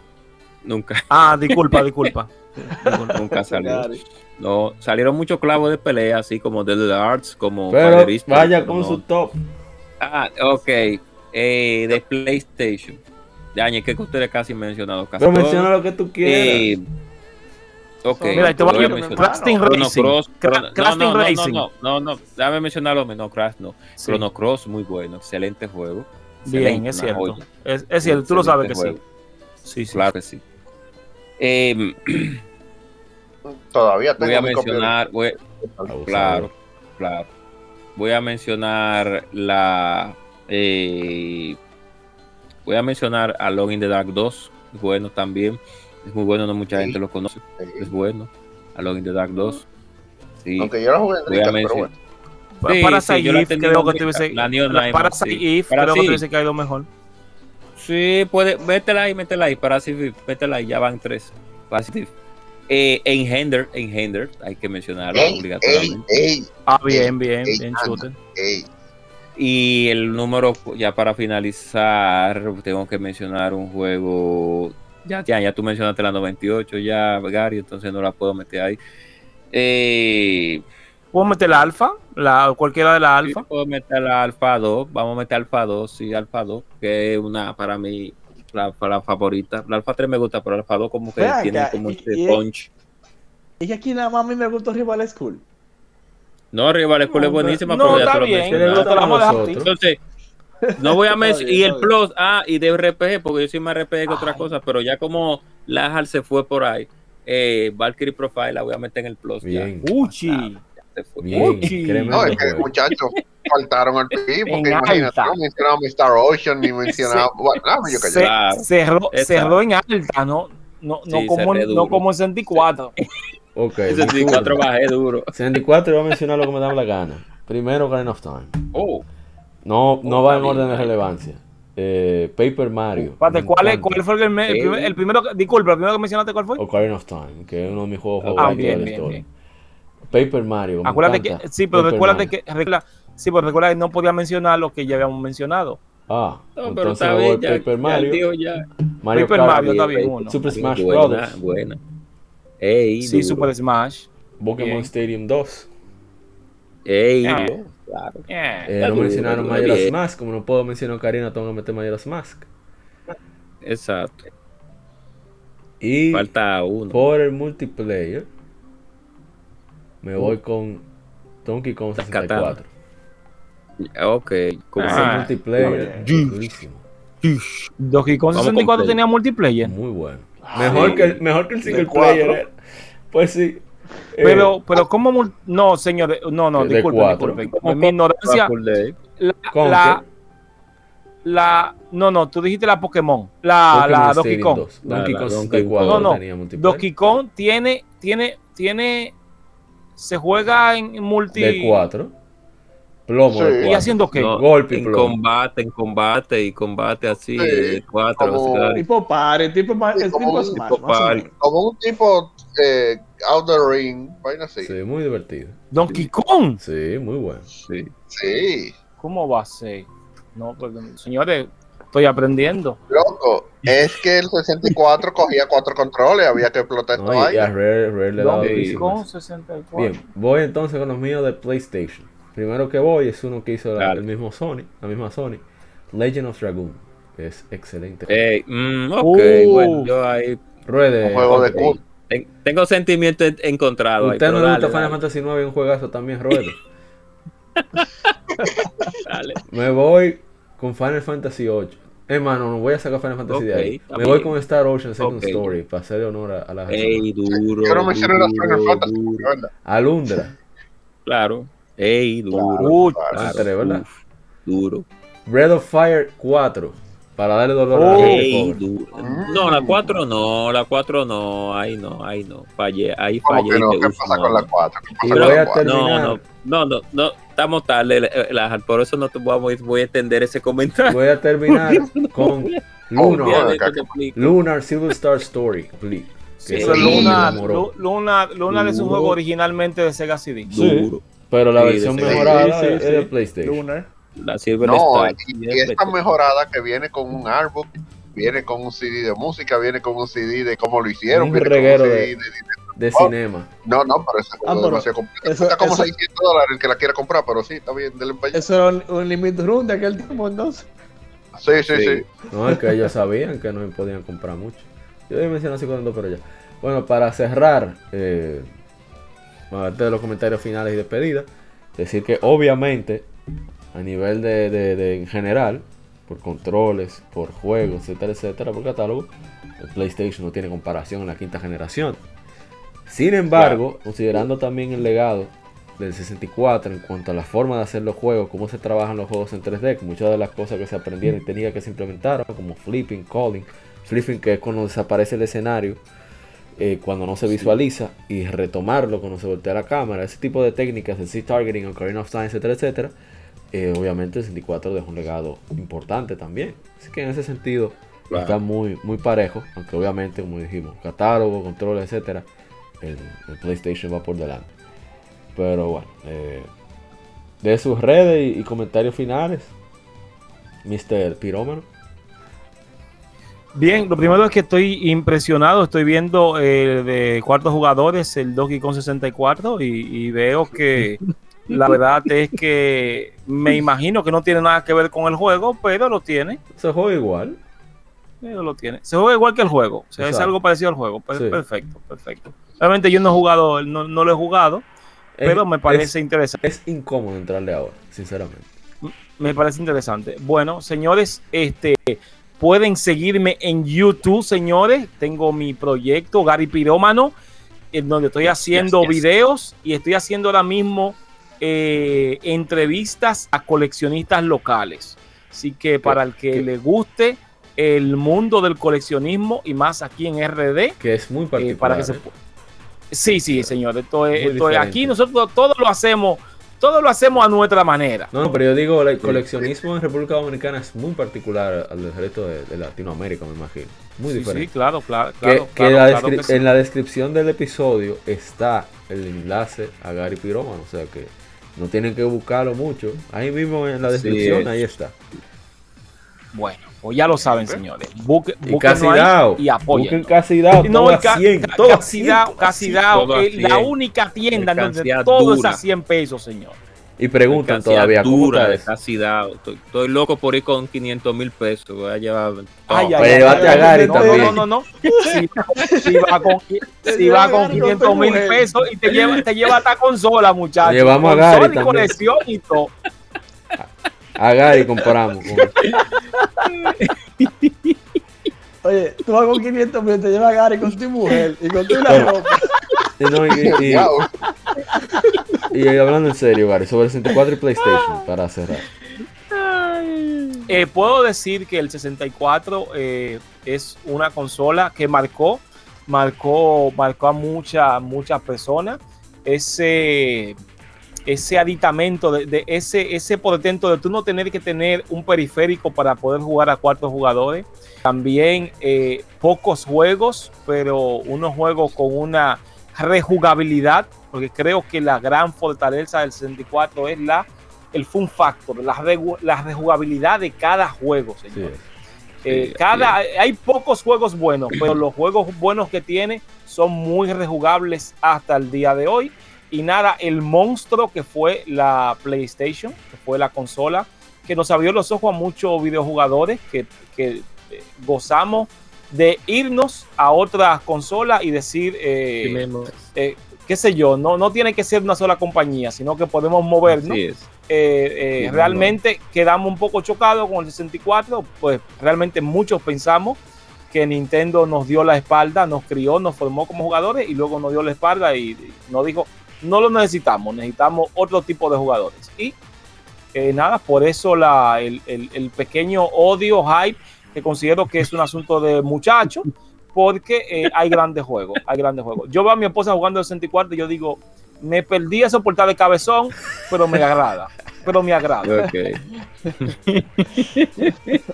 Nunca, Ah, disculpa, disculpa. *laughs* Nunca salió. No, salieron muchos clavos de pelea, así como Dead Arts, como Pero vaya con no. su top. Ah, ok. Eh, de PlayStation. Dañe, que ustedes casi mencionado. casi Pero todo. menciona lo que tú quieras. Eh, ok. Mira, te voy a mencionar mencionar. Crash Team Chrono. Cross, no, no, no, Racing. No, no, no, déjame mencionarlo, no, Crash no. Sí. Chrono Cross, muy bueno, excelente juego. Bien, es cierto. Es, es cierto, tú lo sabes que sí. Sí, sí. Claro que sí. Eh, Todavía tengo voy a mencionar, voy-. Claro, claro. Voy a mencionar la. eh, voy a mencionar a Long in the Dark 2. Es bueno también. Es muy bueno, no mucha Sí. gente lo conoce. Sí. Es bueno. A Long in the Dark 2. Sí. Aunque yo no jugué en Voy a pero bueno. Sí, sí, la Eve tenía creo que tuviese. la Neon la sí. Para creo que sí. tuviese caído mejor. Sí, puede. Métela ahí, métela ahí. Para sí, métela ahí. Ya van tres. Parasite. Eh, Enhender, Enhender, hay que mencionarlo Ey, obligatoriamente. ey, Ah, bien, bien, Ey, bien, anda. shooter. ey. Y el número, ya para finalizar, tengo que mencionar un juego. Ya, ya, ya tú mencionaste la 98, ya, Gary, entonces no la puedo meter ahí. Eh, ¿Puedo meter la alfa? La, cualquiera de la sí, alfa. puedo meter la Alfa 2, vamos a meter Alfa 2, sí, Alfa 2, que es una para mí la, la favorita. La Alfa 3 me gusta, pero la Alfa 2 como que tiene como y- este y- punch. Y aquí nada más a mí me gustó Rival School. No, Rival School es buenísima, no, pero ya está te lo bien. mencioné. ¿Qué le gusta Te la? Entonces, no voy a *laughs* mencionar. Y el plus, ah, y de RPG, porque yo soy más RPG que otra cosa, pero ya como Lajar se fue por ahí, eh, Valkyrie Profile la voy a meter en el plus. ya. Bien. Uchi. Ya se fue. Bien, No, es que muchachos faltaron al *laughs* PI, porque imagínate, no mencionamos Star Ocean ni dame yo Se-. Claro. cerró, cerró en alta, no, no, no, Sí, como, no como en 64. *laughs* Ok. Ese mi 64 turno. bajé duro. 64 voy a mencionar lo que me da la gana. Primero, Ocarina of Time. Oh, No, no Oh, va en orden de relevancia. Eh, Paper Mario. Me ¿cuál, es. ¿Cuál fue el, me- el Sí. primer, el primero? Disculpa, el primero que mencionaste, ¿cuál fue? Ocarina of Time, que es uno de mis juegos Ah, favoritos bien, de la bien, historia. bien. Paper Mario. Acuérdate que, sí, pero Paper recuérdate Mario. que, recuerda- sí, pero recuerda que no podía mencionar lo que ya habíamos mencionado. Ah, no, pero entonces voy bien. Paper ya Mario. ya. Mario Paper Kart, Mario está bien, uno. Super Smash buena, Brothers. buena. Ey, Sí, duro. Super Smash. Pokémon Bien. Stadium 2. Ey, Ah. claro. Eh, Eh, no duro, mencionaron Majora's. Mask. Como no puedo mencionar Ocarina, tengo que meter Majora's Mask. Exacto. Y Falta uno. por el multiplayer, me voy con Donkey Kong Katana. 64. Ok. como- Ese Ah, multiplayer. Donkey Kong Vamos 64 con Play. tenía multiplayer. Muy bueno. Mejor, que, el- mejor que el single cuatro. player. eh. Pues sí. Pero, pero ¿cómo? mul- No, señores, no, no, disculpen, disculpen. Mi ignorancia, la, ¿Con la, la- no, no, tú dijiste la Pokémon, la, la Donkey Kong. 2. Donkey Kong la 64 No, no, tenía multiplayer. Donkey Kong tiene, tiene, tiene, se juega en multi. De 4. Plomo Sí. de ¿Y cuatro. ¿Y haciendo qué? No, Golpe y en plomo. combate, en combate y combate así, Sí, de cuatro. como- o sea, Tipo party, tipo, pa- Sí, el como tipo un tipo menos. Como un tipo eh, out the ring, vaina así. Sí, muy divertido. Donkey Kong. Sí, muy bueno. sí. Sí, ¿Cómo va a ser? No, pues, señores, estoy aprendiendo. loco. Es que el 64 cogía cuatro controles, había que explotar No, esta y, y a vaina. Rare, Rare le daba Donkey durísimo Kong eso. 64. Bien, voy entonces con los míos de PlayStation. Primero que voy es uno que hizo la- el mismo Sony, la misma Sony. Legend of Dragoon. que Es excelente. Mm, ok, Uh. bueno, yo ahí Ruede. Un juego de ten- tengo sentimientos en- encontrados. ahí, Usted no le gusta Final Fantasy 9 y un juegazo también, Ruede. *laughs* *laughs* dale. Me voy con Final Fantasy 8. Hermano, no voy a sacar Final Fantasy de Ok, ahí. Me voy con Star Ocean Second Ok. Story para hacerle honor a, a la Ey, duro. Yo no mencioné las Final duro, Fantasy, duro. ¿verdad? Alundra. Claro. Ey, duro. Uy, Son tres, ¿verdad? Uf, duro. Breath of Fire 4. Para darle dolor a la Oh. gente duro. No, la 4 no, la 4 no, ahí no, ahí no, fallé, ahí ¿Cómo fallé. no? ¿Qué pasa con la no. 4? ¿Qué Y pasa voy con a la 4? No, terminar. no, no, no, no, estamos tarde, Lajar, por eso no te voy a, voy a extender ese comentario. Voy a terminar *laughs* con Lunar. Lunar Silver Star Story. Please. Sí. Que Pero ese Sí. me Luna, enamoró. Lu- Luna, Luna es un juego originalmente de Sega CD. Sí. Duro. Pero la Sí, versión mejorada sí, sí, es sí. de PlayStation. Lunar. La Silver No, Star. y, y esta mejorada que viene con un artbook, viene con un CD de música, viene con un CD de cómo lo hicieron, Un viene con reguero un CD de- de, De Oh. cinema. No, no, pero ese juego Ah, es pero demasiado eso- Está como eso- 600 dólares el que la quiera comprar, pero sí, está bien, denle un país. Eso era un, un limit run de aquel tiempo, entonces. Sí, sí, Sí. sí. No, es que ellos sabían que no podían comprar mucho. Yo iba a mencionar así con dos, pero ya. Bueno, para cerrar, eh, aparte de los comentarios finales y despedidas, decir que obviamente, a nivel de, de- de- en general, por controles, por juegos, etcétera, etcétera, por catálogo, el PlayStation no tiene comparación en la quinta generación. Sin embargo, considerando también el legado del 64 en cuanto a la forma de hacer los juegos, cómo se trabajan los juegos en 3D, que muchas de las cosas que se aprendieron y técnicas que se implementaron, como flipping, calling, flipping que es cuando desaparece el escenario, eh, cuando no se visualiza, y retomarlo cuando se voltea la cámara, ese tipo de técnicas, el C-Targeting, Ocarina of Time, etcétera, etcétera, eh, obviamente el 64 dejó un legado importante también. Así que en ese sentido Claro. está muy, muy parejo, aunque obviamente, como dijimos, catálogo, controles, etcétera, el, el PlayStation va por delante. Pero bueno, eh, de sus redes y, y comentarios finales, Mr. Pirómano. Bien, lo primero es que estoy impresionado. Estoy viendo eh, de cuartos jugadores el Donkey Kong 64 y, y veo que *laughs* la verdad es que me imagino que no tiene nada que ver con el juego, pero lo tiene. Se juega igual. Pero lo tiene. Se juega igual que el juego. O sea, es algo parecido al juego. Sí. Perfecto, perfecto. Realmente yo no he jugado, no, no lo he jugado, pero me parece interesante. Es, incómodo entrarle ahora, sinceramente. Me parece interesante. Bueno, señores, este pueden seguirme en YouTube, señores. Tengo mi proyecto Gary Pirómano, en donde estoy haciendo yes. videos y estoy haciendo ahora mismo eh, entrevistas a coleccionistas locales. Así que para el que le guste el mundo del coleccionismo y más aquí en RD, Que es muy eh, particular. para que se ¿eh? Sí, sí, señor. Esto es, esto es- aquí nosotros todo lo hacemos, todo lo hacemos a nuestra manera. No, pero yo digo, el coleccionismo en República Dominicana es muy particular al del resto de, de Latinoamérica, me imagino. Muy Sí, diferente. sí, claro, claro, Que, claro. que claro, la claro descri- que sí. en la descripción del episodio está el enlace a Gary Pirómano, o sea que no tienen que buscarlo mucho. Ahí mismo en la descripción, es. ahí está. Bueno, pues ya lo saben, señores. Busque, Y búsquenlo casi ahí dado. y apoyen. Busquen casi dado, No, todo ca- 100, ca- todo a casi 100, dado, todo a casi 100. dado, todo a eh, la 100. única tienda en donde todo es a 100 pesos, señor. Y preguntan todavía, ¿cómo dura, está casi dado. Estoy, estoy loco por ir con 500 mil pesos. Voy a llevar. Ay, todo. ay, Pues ay, llévate ay, a Gary no, también. No, no, no. Si, si va con, *laughs* si va con Gary con 500 tu mil pesos y te lleva, te lleva hasta consola, muchachos. Llevamos a Consola Gary y también. colección y todo. *laughs* A Gary compramos. con- Oye, tú vas con 500 mil, te lleva Gary con tu mujer y con tu la Pero- ropa. Y, no, y- y- Wow. y hablando en serio, Gary, sobre el 64 y PlayStation, para cerrar. Eh, puedo decir que el 64 eh, es una consola que marcó, marcó, marcó a muchas, muchas personas. Ese, ese aditamento, de, de ese, ese portento de tú no tener que tener un periférico para poder jugar a cuatro jugadores. También eh, pocos juegos, pero unos juegos con una rejugabilidad, porque creo que la gran fortaleza del 64 es la el fun factor, la, la rejugabilidad de cada juego, señor. Eh, cada, hay pocos juegos buenos, pero los juegos buenos que tiene son muy rejugables hasta el día de hoy. Y nada, el monstruo que fue la PlayStation, que fue la consola, que nos abrió los ojos a muchos videojugadores que, que, eh, gozamos de irnos a otra consola y decir, eh, eh, qué sé yo, no, no tiene que ser una sola compañía, sino que podemos movernos. Eh, eh, realmente quedamos un poco chocados con el 64, pues realmente muchos pensamos que Nintendo nos dio la espalda, nos crió, nos formó como jugadores y luego nos dio la espalda y, y nos dijo, no lo necesitamos, necesitamos otro tipo de jugadores. Y eh, nada, por eso la, el, el- el pequeño odio, hype, que considero que es un asunto de muchachos, porque eh, hay grandes juegos, hay grandes juegos. Yo veo a mi esposa jugando el 64 y yo digo, me perdí esa portada de cabezón, pero me agrada, pero me agrada. Ok.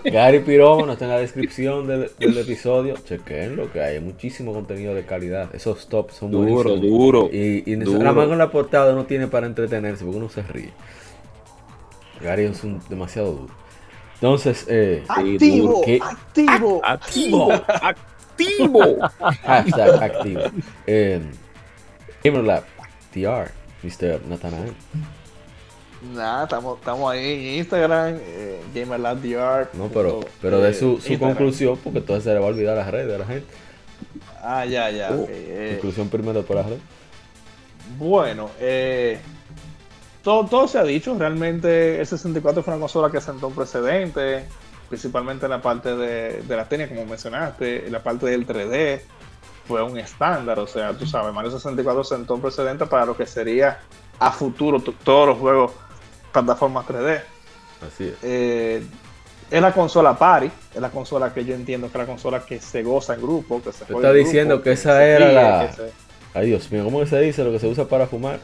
Gary Pirómano está en la descripción del, del episodio. Chequenlo, que hay muchísimo contenido de calidad. Esos tops son Duro, buenísimos. duro. Y, y duro. nada más con la portada no tiene para entretenerse porque uno se ríe. Gary es un demasiado duro. Entonces, eh, Activo, activo. Activo. Activo. hashtag activo. Eh, GamerLab TR, Mr. Nathanael. Nada, estamos, estamos ahí en Instagram, eh, GamerLabDR. No, pero, pero de su, su conclusión, porque entonces se le va a olvidar las redes de la gente. Ah, ya, ya. Uh, ok, eh, Conclusión primero por las redes. Bueno, eh, todo, todo se ha dicho. Realmente el 64 fue una consola que sentó un precedente, principalmente en la parte de, de la técnica, como mencionaste, en la parte del 3D. Fue un estándar, o sea, tú sabes, Mario 64 sentó un precedente para lo que sería a futuro todos los juegos plataformas 3D. Así es. Eh, es la consola party, es la consola que yo entiendo que es la consola que se goza en grupo, que se Te está en diciendo grupo, que esa era ríe, la- se- Ay, Dios mío, ¿cómo que se dice lo que se usa para fumar?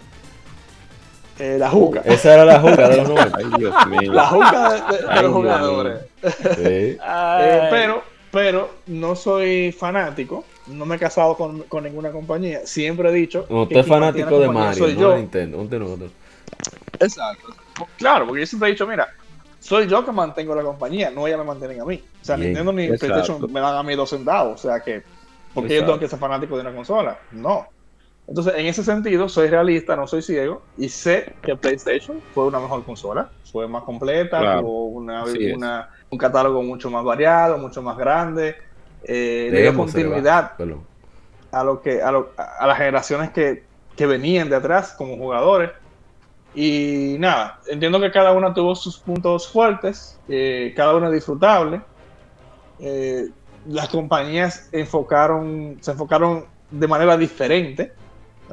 eh, la juca. Esa era la juca de los *laughs* 90. Ay, Dios mío. La juca de, de- de Ay, los jugadores. Sí. *laughs* Eh, pero, pero no soy fanático, no me he casado con, con ninguna compañía. Siempre he dicho. No, usted es fanático de Mario, Soy no yo. de Nintendo. Exacto. Claro, porque yo siempre he dicho, mira, soy yo que mantengo la compañía, no ellas me mantienen a mí. O sea, Bien, Nintendo ni exacto. PlayStation me dan a mí dos centavos. O sea que, porque yo tengo que ser fanático de una consola. No. Entonces, en ese sentido, soy realista, no soy ciego, y sé que PlayStation fue una mejor consola, fue más completa, Claro. tuvo una, un catálogo mucho más variado, mucho más grande, eh, le dio continuidad a lo que a, lo- a las generaciones que, que venían de atrás como jugadores y nada entiendo que cada una tuvo sus puntos fuertes eh, cada una disfrutable las compañías enfocaron se enfocaron de manera diferente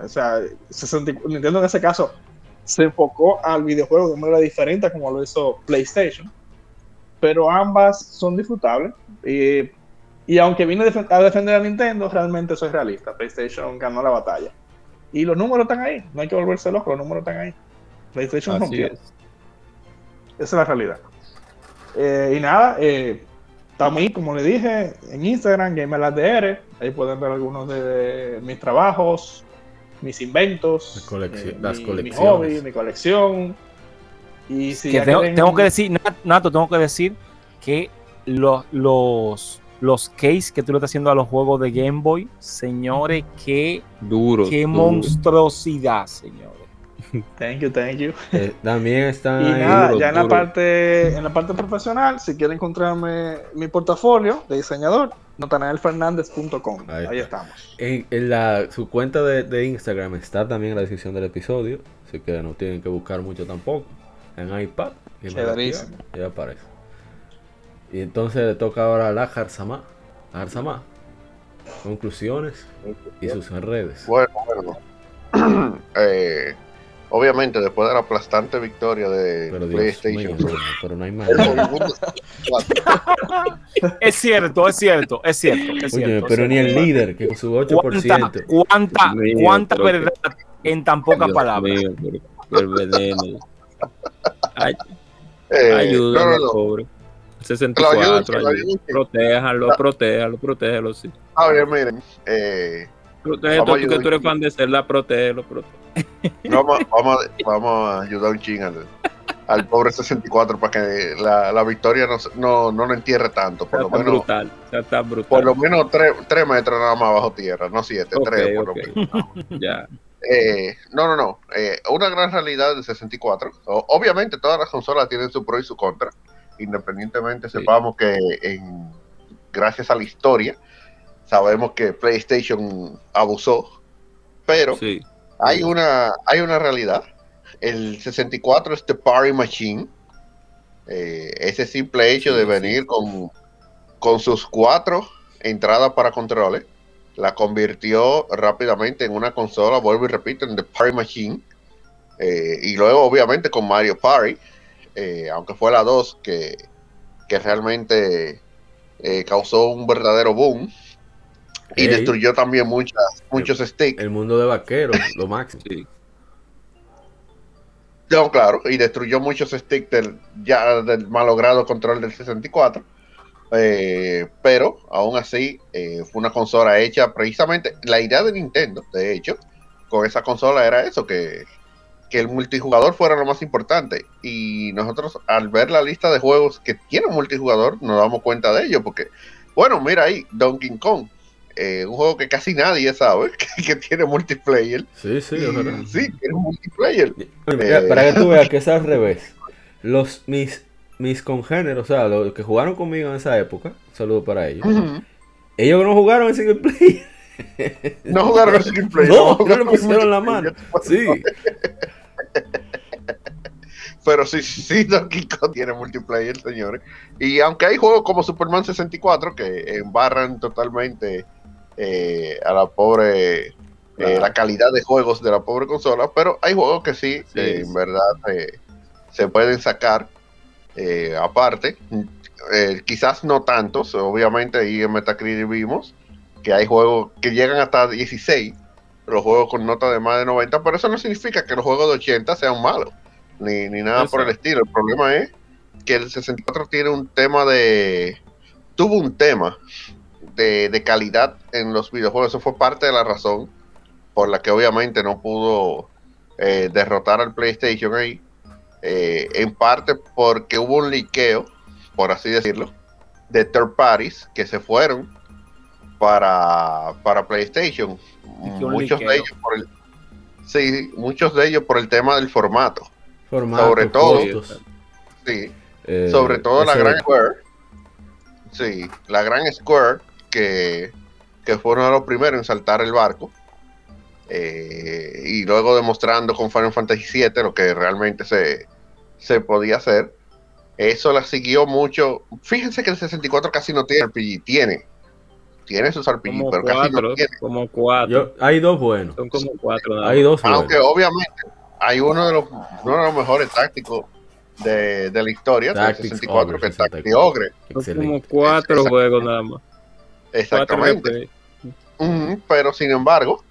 o sea 60 Nintendo en ese caso se enfocó al videojuego de manera diferente como lo hizo PlayStation pero ambas son disfrutables y y aunque vine a defender a Nintendo, realmente soy realista. PlayStation ganó la batalla. Y los números están ahí. No hay que volverse loco, los números están ahí. PlayStation Así rompió. es. Esa es la realidad. Eh, y nada, eh, ahí, como le dije, en Instagram, GamerLabDR. Ahí pueden ver algunos de mis trabajos, mis inventos, Las eh, las mi, colecciones. mi hobby, mi colección. Y si que ya tengo, tengo que decir, Nat- Nato, tengo que decir que los, los, los case que tú le estás haciendo a los juegos de Game Boy, señores, qué, Duro. qué duro. monstruosidad, señores. *laughs* Thank you, thank you. Eh, también están Y ahí. nada, duro, ya en la parte en la parte profesional, si quieren encontrarme mi portafolio de diseñador, natanaelfernandez.com. Ahí Ahí, estamos. En, en la, su cuenta de, de Instagram está también en la descripción del episodio. Así que no tienen que buscar mucho tampoco. En iPad. y Ya aparece. Y entonces le toca ahora a la Jarzama. Jarzama. Conclusiones y sus redes. Bueno, bueno. *clears throat* Eh, obviamente, después de la aplastante victoria de Pero Dios PlayStation mano, pero no hay más. Es cierto, es cierto, es cierto. Es Oye, cierto, pero es ni el líder, que con su ¿Cuánta, 8%. cuánta, Dios mío, cuánta verdad en tan pocas Dios palabras? Ay, eh, ayúdalo, no, no, no. pobre. Lo 64, ayudo, que lo ayúdalo. ayudo, que- Protéjalo, protéjalo, protéjalo, sí. A ver, miren, eh, A tú que ayudar tú eres un fan de Zelda, protégelo, protégelo. *laughs* vamos, vamos, vamos a ayudar un ching al, al pobre 64 para que la, la victoria no, no, no lo entierre tanto. Por Está lo tan menos, brutal, está tan brutal. por lo menos tres, tres metros nada más bajo tierra, no siete, Ok, tres por ok. lo menos. *laughs* Ya. Eh, no, no, no. Eh, una gran realidad del 64. O- obviamente todas las consolas tienen su pro y su contra. Independientemente Sí. sepamos que en, gracias a la historia sabemos que PlayStation abusó. Pero Sí. hay una, hay una realidad. El 64 es The Party Machine. Eh, ese simple hecho de venir con, con sus cuatro entradas para controles, la convirtió rápidamente en una consola, vuelvo y repito, en The Party Machine. Eh, y luego, obviamente, con Mario Party, eh, aunque fue la 2 que, que realmente causó un verdadero boom y Ey. destruyó también muchas, muchos sticks. El mundo de vaqueros, *laughs* lo máximo. Sí. No, claro, y destruyó muchos sticks del, ya del malogrado control del 64. Eh, pero aún así eh, fue una consola hecha precisamente. La idea de Nintendo, de hecho, con esa consola era eso: que, que el multijugador fuera lo más importante. Y nosotros, al ver la lista de juegos que tienen multijugador, nos damos cuenta de ello. Porque, bueno, mira ahí, Donkey Kong, eh, un juego que casi nadie sabe *laughs* que, que tiene multiplayer. Sí, sí, Y sí, tiene multiplayer. Mira, Eh. Para que tú *laughs* veas que es al revés. Los, mis, mis congéneros, o sea, los que jugaron conmigo en esa época, un saludo para ellos. Ellos no jugaron en single player. No jugaron al single player. No, no jugaron le pusieron la mano. Sí. *laughs* Pero sí, sí, Donkey Kong tiene multiplayer, señores. Y aunque hay juegos como Superman 64 que embarran totalmente eh, a la pobre, eh, Claro. la calidad de juegos de la pobre consola, pero hay juegos que sí, Sí, eh, en verdad, eh, se pueden sacar eh, aparte. Eh, quizás no tantos, obviamente ahí en Metacritic vimos que hay juegos que llegan hasta 16, los juegos con nota de más de 90, pero eso no significa que los juegos de 80 sean malos, ni, ni nada por el estilo. El problema es que el 64 tiene un tema de... tuvo un tema de, de calidad en los videojuegos, eso fue parte de la razón por la que obviamente no pudo eh, derrotar al PlayStation ahí, eh, en parte porque hubo un liqueo, por así decirlo, de third parties que se fueron para, para PlayStation. Muchos de ellos por el sí, muchos de ellos por el tema del formato. Formato, Sobre todo- Sí, eh, sobre todo la gran Square. Sí, la gran Square que, que fue uno de los primeros en saltar el barco. eh, y luego demostrando con Final Fantasy VII lo que realmente se, se podía hacer. Eso la siguió mucho. Fíjense que el 64 casi no tiene RPG. Tiene. Tiene sus RPG, Como pero casi no cuatro, tiene. como cuatro. Yo- hay dos buenos. Son como cuatro. Hay dos buenos. Aunque obviamente hay uno de los, uno de los mejores tácticos de, de la historia del Tactics 64, Ogre, que es 64. Tactic Ogre. Son como cuatro Exacto. juegos nada más. Exactamente. Pero sin embargo,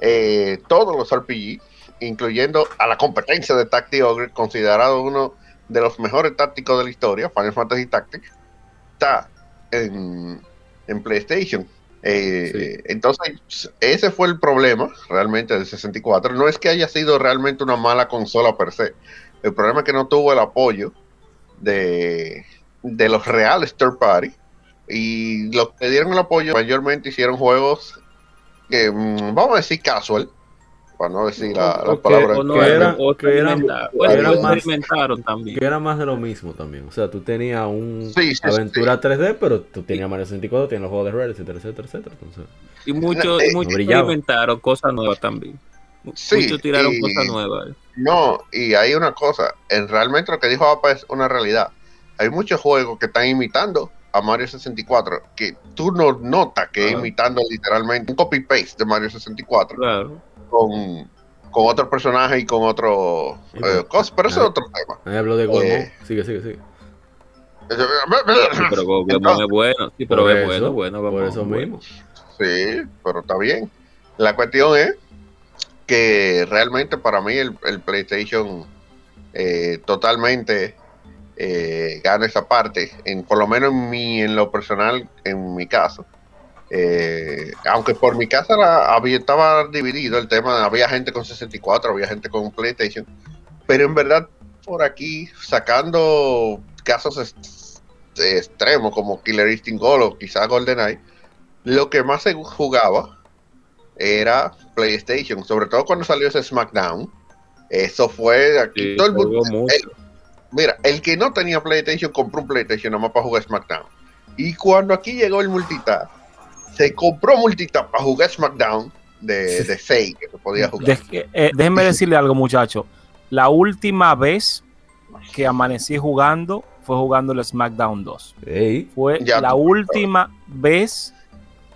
eh, todos los RPG, incluyendo a la competencia de Tactic Ogre, considerado uno de los mejores tácticos de la historia, Final Fantasy Tactics, está en, en PlayStation. Eh, Entonces, ese fue el problema realmente del 64. No es que haya sido realmente una mala consola per se. El problema es que no tuvo el apoyo de, de los reales third party. Y los que dieron el apoyo mayormente hicieron juegos que, mm, vamos a decir, casual. Para no decir la, la palabra. O no, que era- o que eran- eran más- experimentaron también. Que era más de lo mismo también. O sea, tú tenías un Sí, sí, aventura 3D, pero tú tenías Mario 64, tenías los juegos de Red, etcétera, etcétera, etcétera. Entonces, Y muchos Eh, experimentaron cosas nuevas también. Sí, muchos tiraron y- cosas nuevas. No, y hay una cosa, en realmente lo que dijo APA es una realidad. Hay muchos juegos que están imitando a Mario 64, que tú no notas que es Claro. imitando literalmente un copy-paste de Mario 64 Claro. con, con otro personaje y con otro Sí, eh, pero- cosa, pero eso es otro tema. Ahí habló de Goemon. Eh. Sigue, sigue, sigue. Sí, pero Entonces, es bueno. Sí, pero es bueno, bueno. Por eso es bueno. mismo. Sí, pero está bien. La cuestión es que realmente para mí el, el PlayStation eh, totalmente eh, gana esa parte, en, por lo menos en, mi, en lo personal, en mi caso. Eh, aunque por mi casa la- había, estaba dividido el tema, había gente con 64, había gente con PlayStation, pero en verdad por aquí, sacando casos est- extremos como Killer Instinct Gold o quizá GoldenEye, lo que más se jugaba era PlayStation, sobre todo cuando salió ese SmackDown. Eso fue aquí Sí, todo el mundo. Mira, el que no tenía PlayStation compró un PlayStation nada más para jugar SmackDown. Y cuando aquí llegó el multitap, se compró multitap para jugar SmackDown de, de 6 que se podía jugar. De- eh, déjenme decirle algo, muchachos. La última vez que amanecí jugando fue jugando el SmackDown 2. Ey, Fue Ya la última vez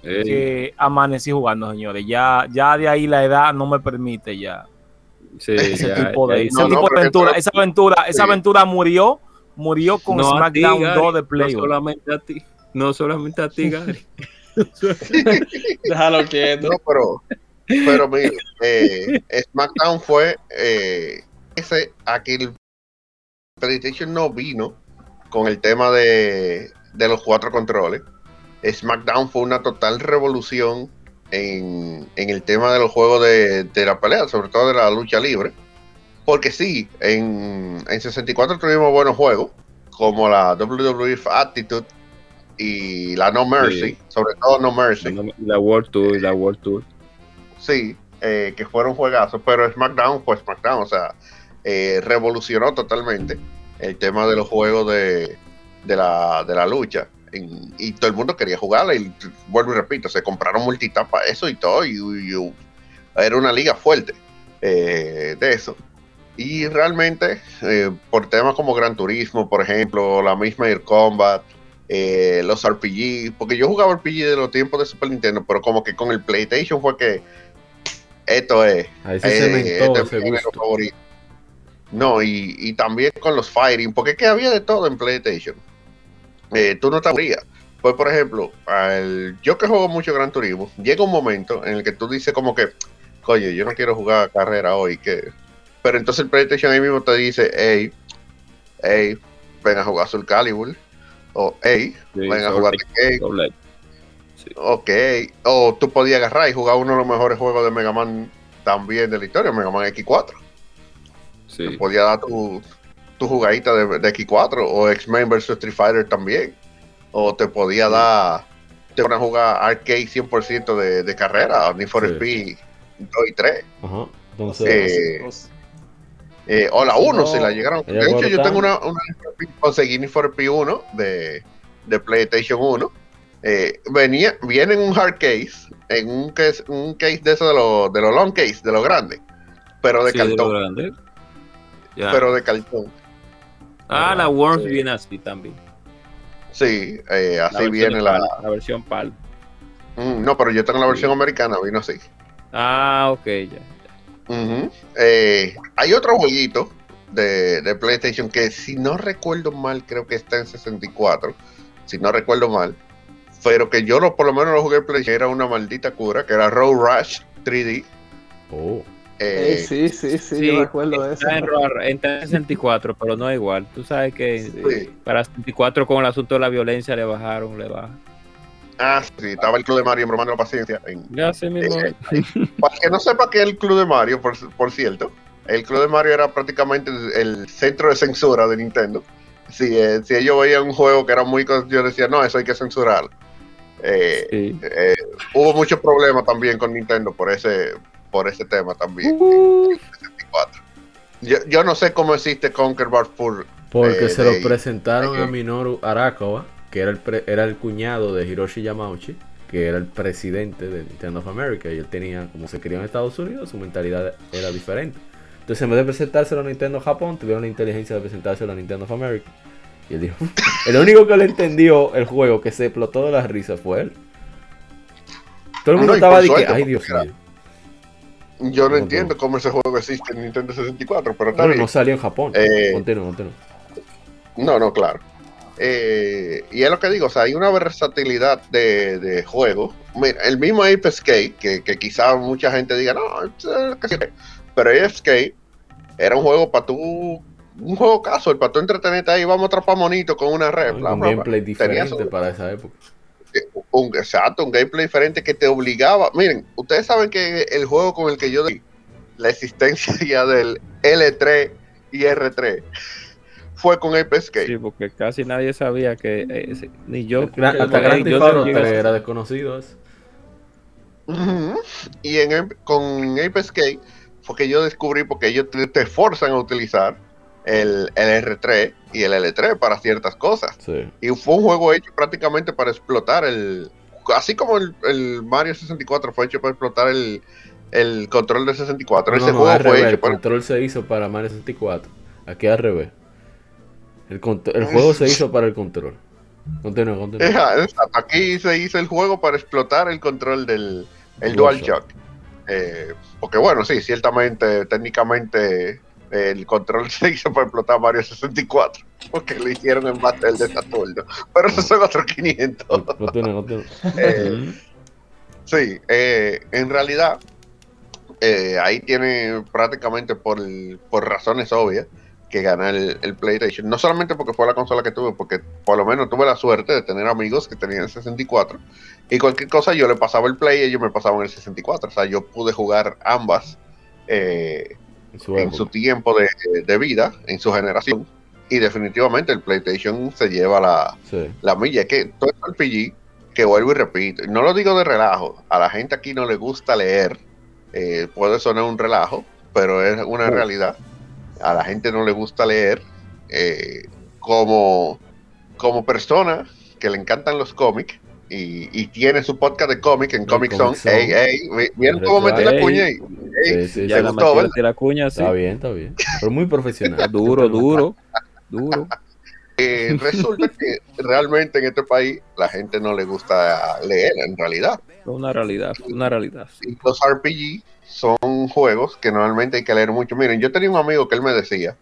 Ey, que amanecí jugando, señores. Ya, ya de ahí la edad no me permite ya sí, ese ya- tipo de, ahí ese No, no, tipo de pero aventura. Esa aventura, esa aventura murió, murió con No a ti, SmackDown Gary, 2 de Play. No solamente a ti. No solamente a ti, Gary. *laughs* Déjalo quieto. No, pero, pero mira, eh, SmackDown fue eh, ese, aquí el PlayStation no vino con el tema de, de los cuatro controles. SmackDown fue una total revolución en, en el tema de los juegos de, de la pelea, sobre todo de la lucha libre. Porque sí, en, en 64 tuvimos buenos juegos, como la WWE Attitude y la No Mercy, Sí. sobre todo No Mercy. La World Tour, la World Tour. Sí, eh, que fueron juegazos, pero SmackDown fue SmackDown, o sea, eh, revolucionó totalmente el tema de los juegos de, de, la, de la lucha. En- y todo el mundo quería jugarla, y vuelvo y repito, se compraron multitap para eso y todo, y, y- era una liga fuerte eh, de eso. Y realmente, eh, por temas como Gran Turismo, por ejemplo, la misma Air Combat, eh, los RPG, porque yo jugaba RPG de los tiempos de Super Nintendo, pero como que con el PlayStation fue que esto es, ahí se eh, este es mi favorito. No, y, y también con los fighting, porque es que había de todo en PlayStation. Eh, tú no te aburrías. Pues, por ejemplo, al- yo que juego mucho Gran Turismo, llega un momento en el que tú dices como que, coño, yo no quiero jugar carrera hoy, que... Pero entonces el PlayStation ahí mismo te dice, hey, hey, ven a jugar Soul Calibur, o hey, Sí, ven a jugar Tekken. Ok, o tú podías agarrar y jugar uno de los mejores juegos de Mega Man también de la historia, Mega Man X4. Sí. Te podía dar tu, tu jugadita de, de X4 o X-Men vs Street Fighter también. O te podía dar, te van a jugar arcade 100% de, de carrera, Need for Sí. Speed 2 y 3. Ajá. Entonces, Eh, Eh, o la 1 No. si la llegaron. De hecho, yo tengo una, una conseguí Need for Speed 1 de, de PlayStation 1. Eh, venía, viene en un hard case, en un case, un case de eso de los de los long case, de los grandes, pero de Sí, de lo cartón, grande. Ya. pero de cartón. Ah, la Worms Sí. viene así también. Sí, eh, así viene la. PAL, la versión PAL. Mm, no, pero yo tengo la versión americana, vino así. Ah, ok, ya. Eh, hay otro jueguito de, de PlayStation que, si no recuerdo mal, creo que está en 64. Si no recuerdo mal. Pero que yo lo, por lo menos lo jugué en PlayStation. Era una maldita cura, que era Road Rush 3D. oh, Eh, sí, sí, sí, Sí, yo recuerdo de eso. En, está en 64, pero no es igual. Tú sabes que sí. para 64 con el asunto de la violencia le bajaron, le bajan. Ah, sí, estaba el Club de Mario en Bromando la Paciencia. en- Ya sé mismo. Eh, Para que no sepa qué es el Club de Mario, por, por cierto, el Club de Mario era prácticamente el, el centro de censura de Nintendo. Si, eh, si ellos veían un juego que era muy... Yo decía, no, eso hay que censurarlo. Eh, Sí. eh, hubo muchos problemas también con Nintendo por ese por ese tema también. en 64. Yo, yo no sé cómo existe Conquer Bad Fur. porque Eh, se lo presentaron a Minoru Arakawa, que era el, pre- era el cuñado de Hiroshi Yamauchi, que era el presidente de Nintendo of America, y él tenía, como se crió en Estados Unidos, su mentalidad era diferente. Entonces, en vez de presentárselo a Nintendo Japón, tuvieron la inteligencia de presentárselo a Nintendo of America. Y él dijo, *laughs* el único que le entendió el juego que se explotó de la risa fue él. Todo el mundo No, y estaba de que, ay Dios mío. Yo no No, entiendo no. cómo ese juego existe en Nintendo 64, pero Bueno, bien. no salió en Japón. Eh. No, no, claro. Eh, y es lo que digo, o sea, hay una versatilidad de, de juego. Mira, el mismo Ape Escape, que, que quizá mucha gente diga, no, sí". pero Ape Escape era un juego para tú, un juego casual, para tú entretenerte ahí, vamos a atrapar monitos con una red. Un gameplay diferente su- para esa época. Un, exacto, un gameplay diferente que te obligaba. Miren, ustedes saben que el juego con el que yo di la existencia ya del L3 y R3 fue con Ape Escape. Sí, porque casi nadie sabía que eh, ni yo. Hasta Grand Theft Auto llegué a- 3 era desconocido eso. Y en, con Ape Escape fue que yo descubrí porque ellos te, te forzan a utilizar el, el R3 y el L3 para ciertas cosas. Sí. Y fue un juego hecho prácticamente para explotar el. Así como el, el Mario 64 fue hecho para explotar el, el control de 64. No, ese no, juego fue revés, hecho el para. control se hizo para Mario 64. Aquí al revés. El, el juego se hizo para el control. Continúa, continúa. Exacto. Aquí se hizo el juego para explotar el control del el DualShock. DualShock. Eh, porque bueno, sí, ciertamente, técnicamente, el control *laughs* se hizo para explotar Mario 64. Porque lo hicieron en base al de Saturno. Pero esos son otros 500. Continúa, continúa. Eh, sí, eh, en realidad, eh, ahí tiene prácticamente por, por razones obvias que ganar el, el PlayStation. No solamente porque fue la consola que tuve, porque por lo menos tuve la suerte de tener amigos que tenían el 64 y cualquier cosa yo le pasaba el Play y ellos me pasaban el 64. O sea, yo pude jugar ambas eh, su en su tiempo de, de vida, en su generación. Y definitivamente el PlayStation se lleva la, Sí. la milla es que todo el RPG, que vuelvo y repito, no lo digo de relajo, a la gente aquí no le gusta leer, eh, puede sonar un relajo, pero es una realidad. A la gente no le gusta leer. eh, como, como persona que le encantan los cómics y, y tiene su podcast de cómic en Comic Zone. Ey, ey, vi- ¿Vieron cómo metí la cuña ahí? Sí, sí, Ya ¿te la gustó, verdad? la cuña, sí. Está bien, está bien. Pero muy profesional. *laughs* Duro, duro, duro. Eh, resulta que realmente en este país la gente no le gusta leer en realidad. Una realidad, una realidad. sí. y los RPG son juegos que normalmente hay que leer mucho. Miren, yo tenía un amigo que él me decía,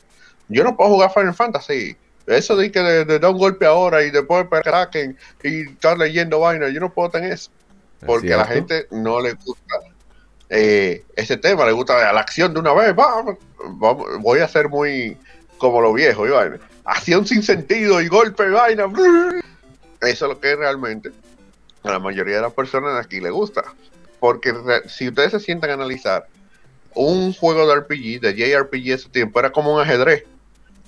yo no puedo jugar Final Fantasy. Eso de que de, de dar un golpe ahora y después esperar que y estar leyendo vaina, yo no puedo tener eso. Porque a la gente no le gusta eh, ese tema, le gusta la acción de una vez. va, vamos, voy a ser muy como lo viejo, y vaina. Acción sin sentido y golpe, vaina. Eso es lo que realmente a la mayoría de las personas de aquí le gusta. Porque re- si ustedes se sientan a analizar, un juego de RPG, de JRPG ese tiempo, era como un ajedrez.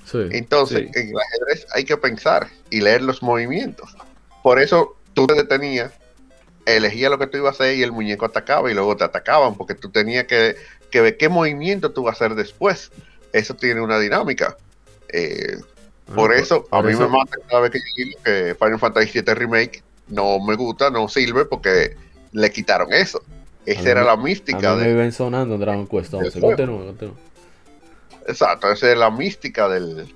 Sí. Entonces, Sí. en el ajedrez hay que pensar y leer los movimientos. Por eso tú te detenías, elegías lo que tú ibas a hacer y el muñeco atacaba y luego te atacaban, porque tú tenías que, que ver qué movimiento tú vas a hacer después. Eso tiene una dinámica. Eh, Ah, por por- eso, a mí eso- me mata cada vez que yo digo que Final Fantasy VII Remake no me gusta, no sirve porque le quitaron eso. Esa mí era me- la A mística mí me de, viven sonando en Dragon Quest 11. juego. Continúa, continúa. Exacto, esa es la mística del,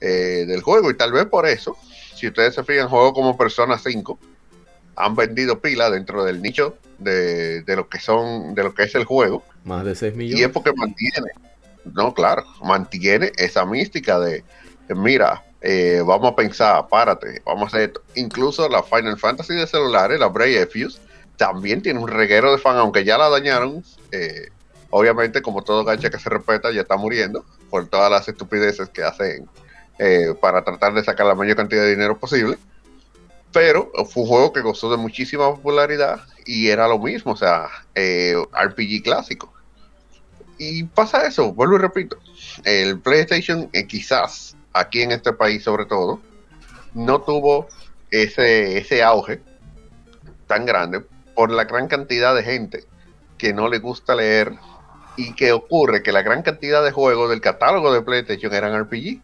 eh, del juego. Y tal vez por eso, si ustedes se fijan, juegos como Persona 5 han vendido pila dentro del nicho de, de lo que son, de lo que es el juego. Más de 6 Y millones. es porque mantiene, no, claro, mantiene esa mística de, de, mira, eh, vamos a pensar, párate, vamos a hacer esto. Incluso la Final Fantasy de celulares, la Brave Fuse, también tiene un reguero de fan, aunque ya la dañaron. eh, obviamente, como todo gacha que se respeta, ya está muriendo por todas las estupideces que hacen eh, para tratar de sacar la mayor cantidad de dinero posible. Pero fue un juego que gozó de muchísima popularidad y era lo mismo, o sea, eh, RPG clásico. Y pasa eso, vuelvo y repito, el PlayStation eh, quizás aquí en este país sobre todo no tuvo ese, ese auge tan grande por la gran cantidad de gente que no le gusta leer y que ocurre que la gran cantidad de juegos del catálogo de PlayStation eran RPG.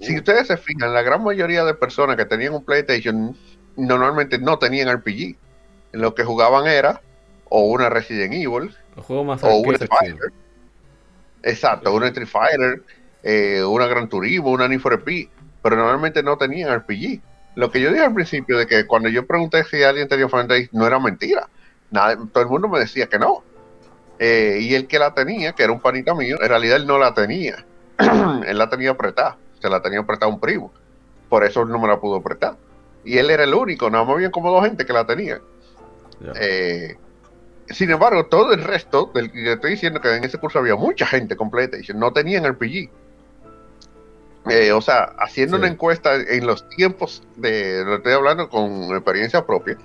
Si ustedes se fijan, la gran mayoría de personas que tenían un PlayStation normalmente no tenían RPG. Lo que jugaban era o una Resident Evil, más o un Street. Fighter. Exacto, un Street Fighter, eh, una Gran Turismo, una Need for Speed. pero normalmente no tenían RPG. Lo que yo dije al principio de que cuando yo pregunté si alguien tenía Final Fantasy no era mentira. Nada, todo el mundo me decía que no. Eh, y el que la tenía, que era un panita mío, en realidad él no la tenía. *clears throat* él la tenía apretada. Se la tenía apretada un primo. Por eso él no me la pudo apretar. Y él era el único, nada más bien como dos gente que la tenía. Eh, sin embargo, todo el resto, del que estoy diciendo que en ese curso había mucha gente completa y no tenían RPG. Eh, o sea, haciendo Sí. una encuesta en los tiempos de, lo estoy hablando con experiencia propia,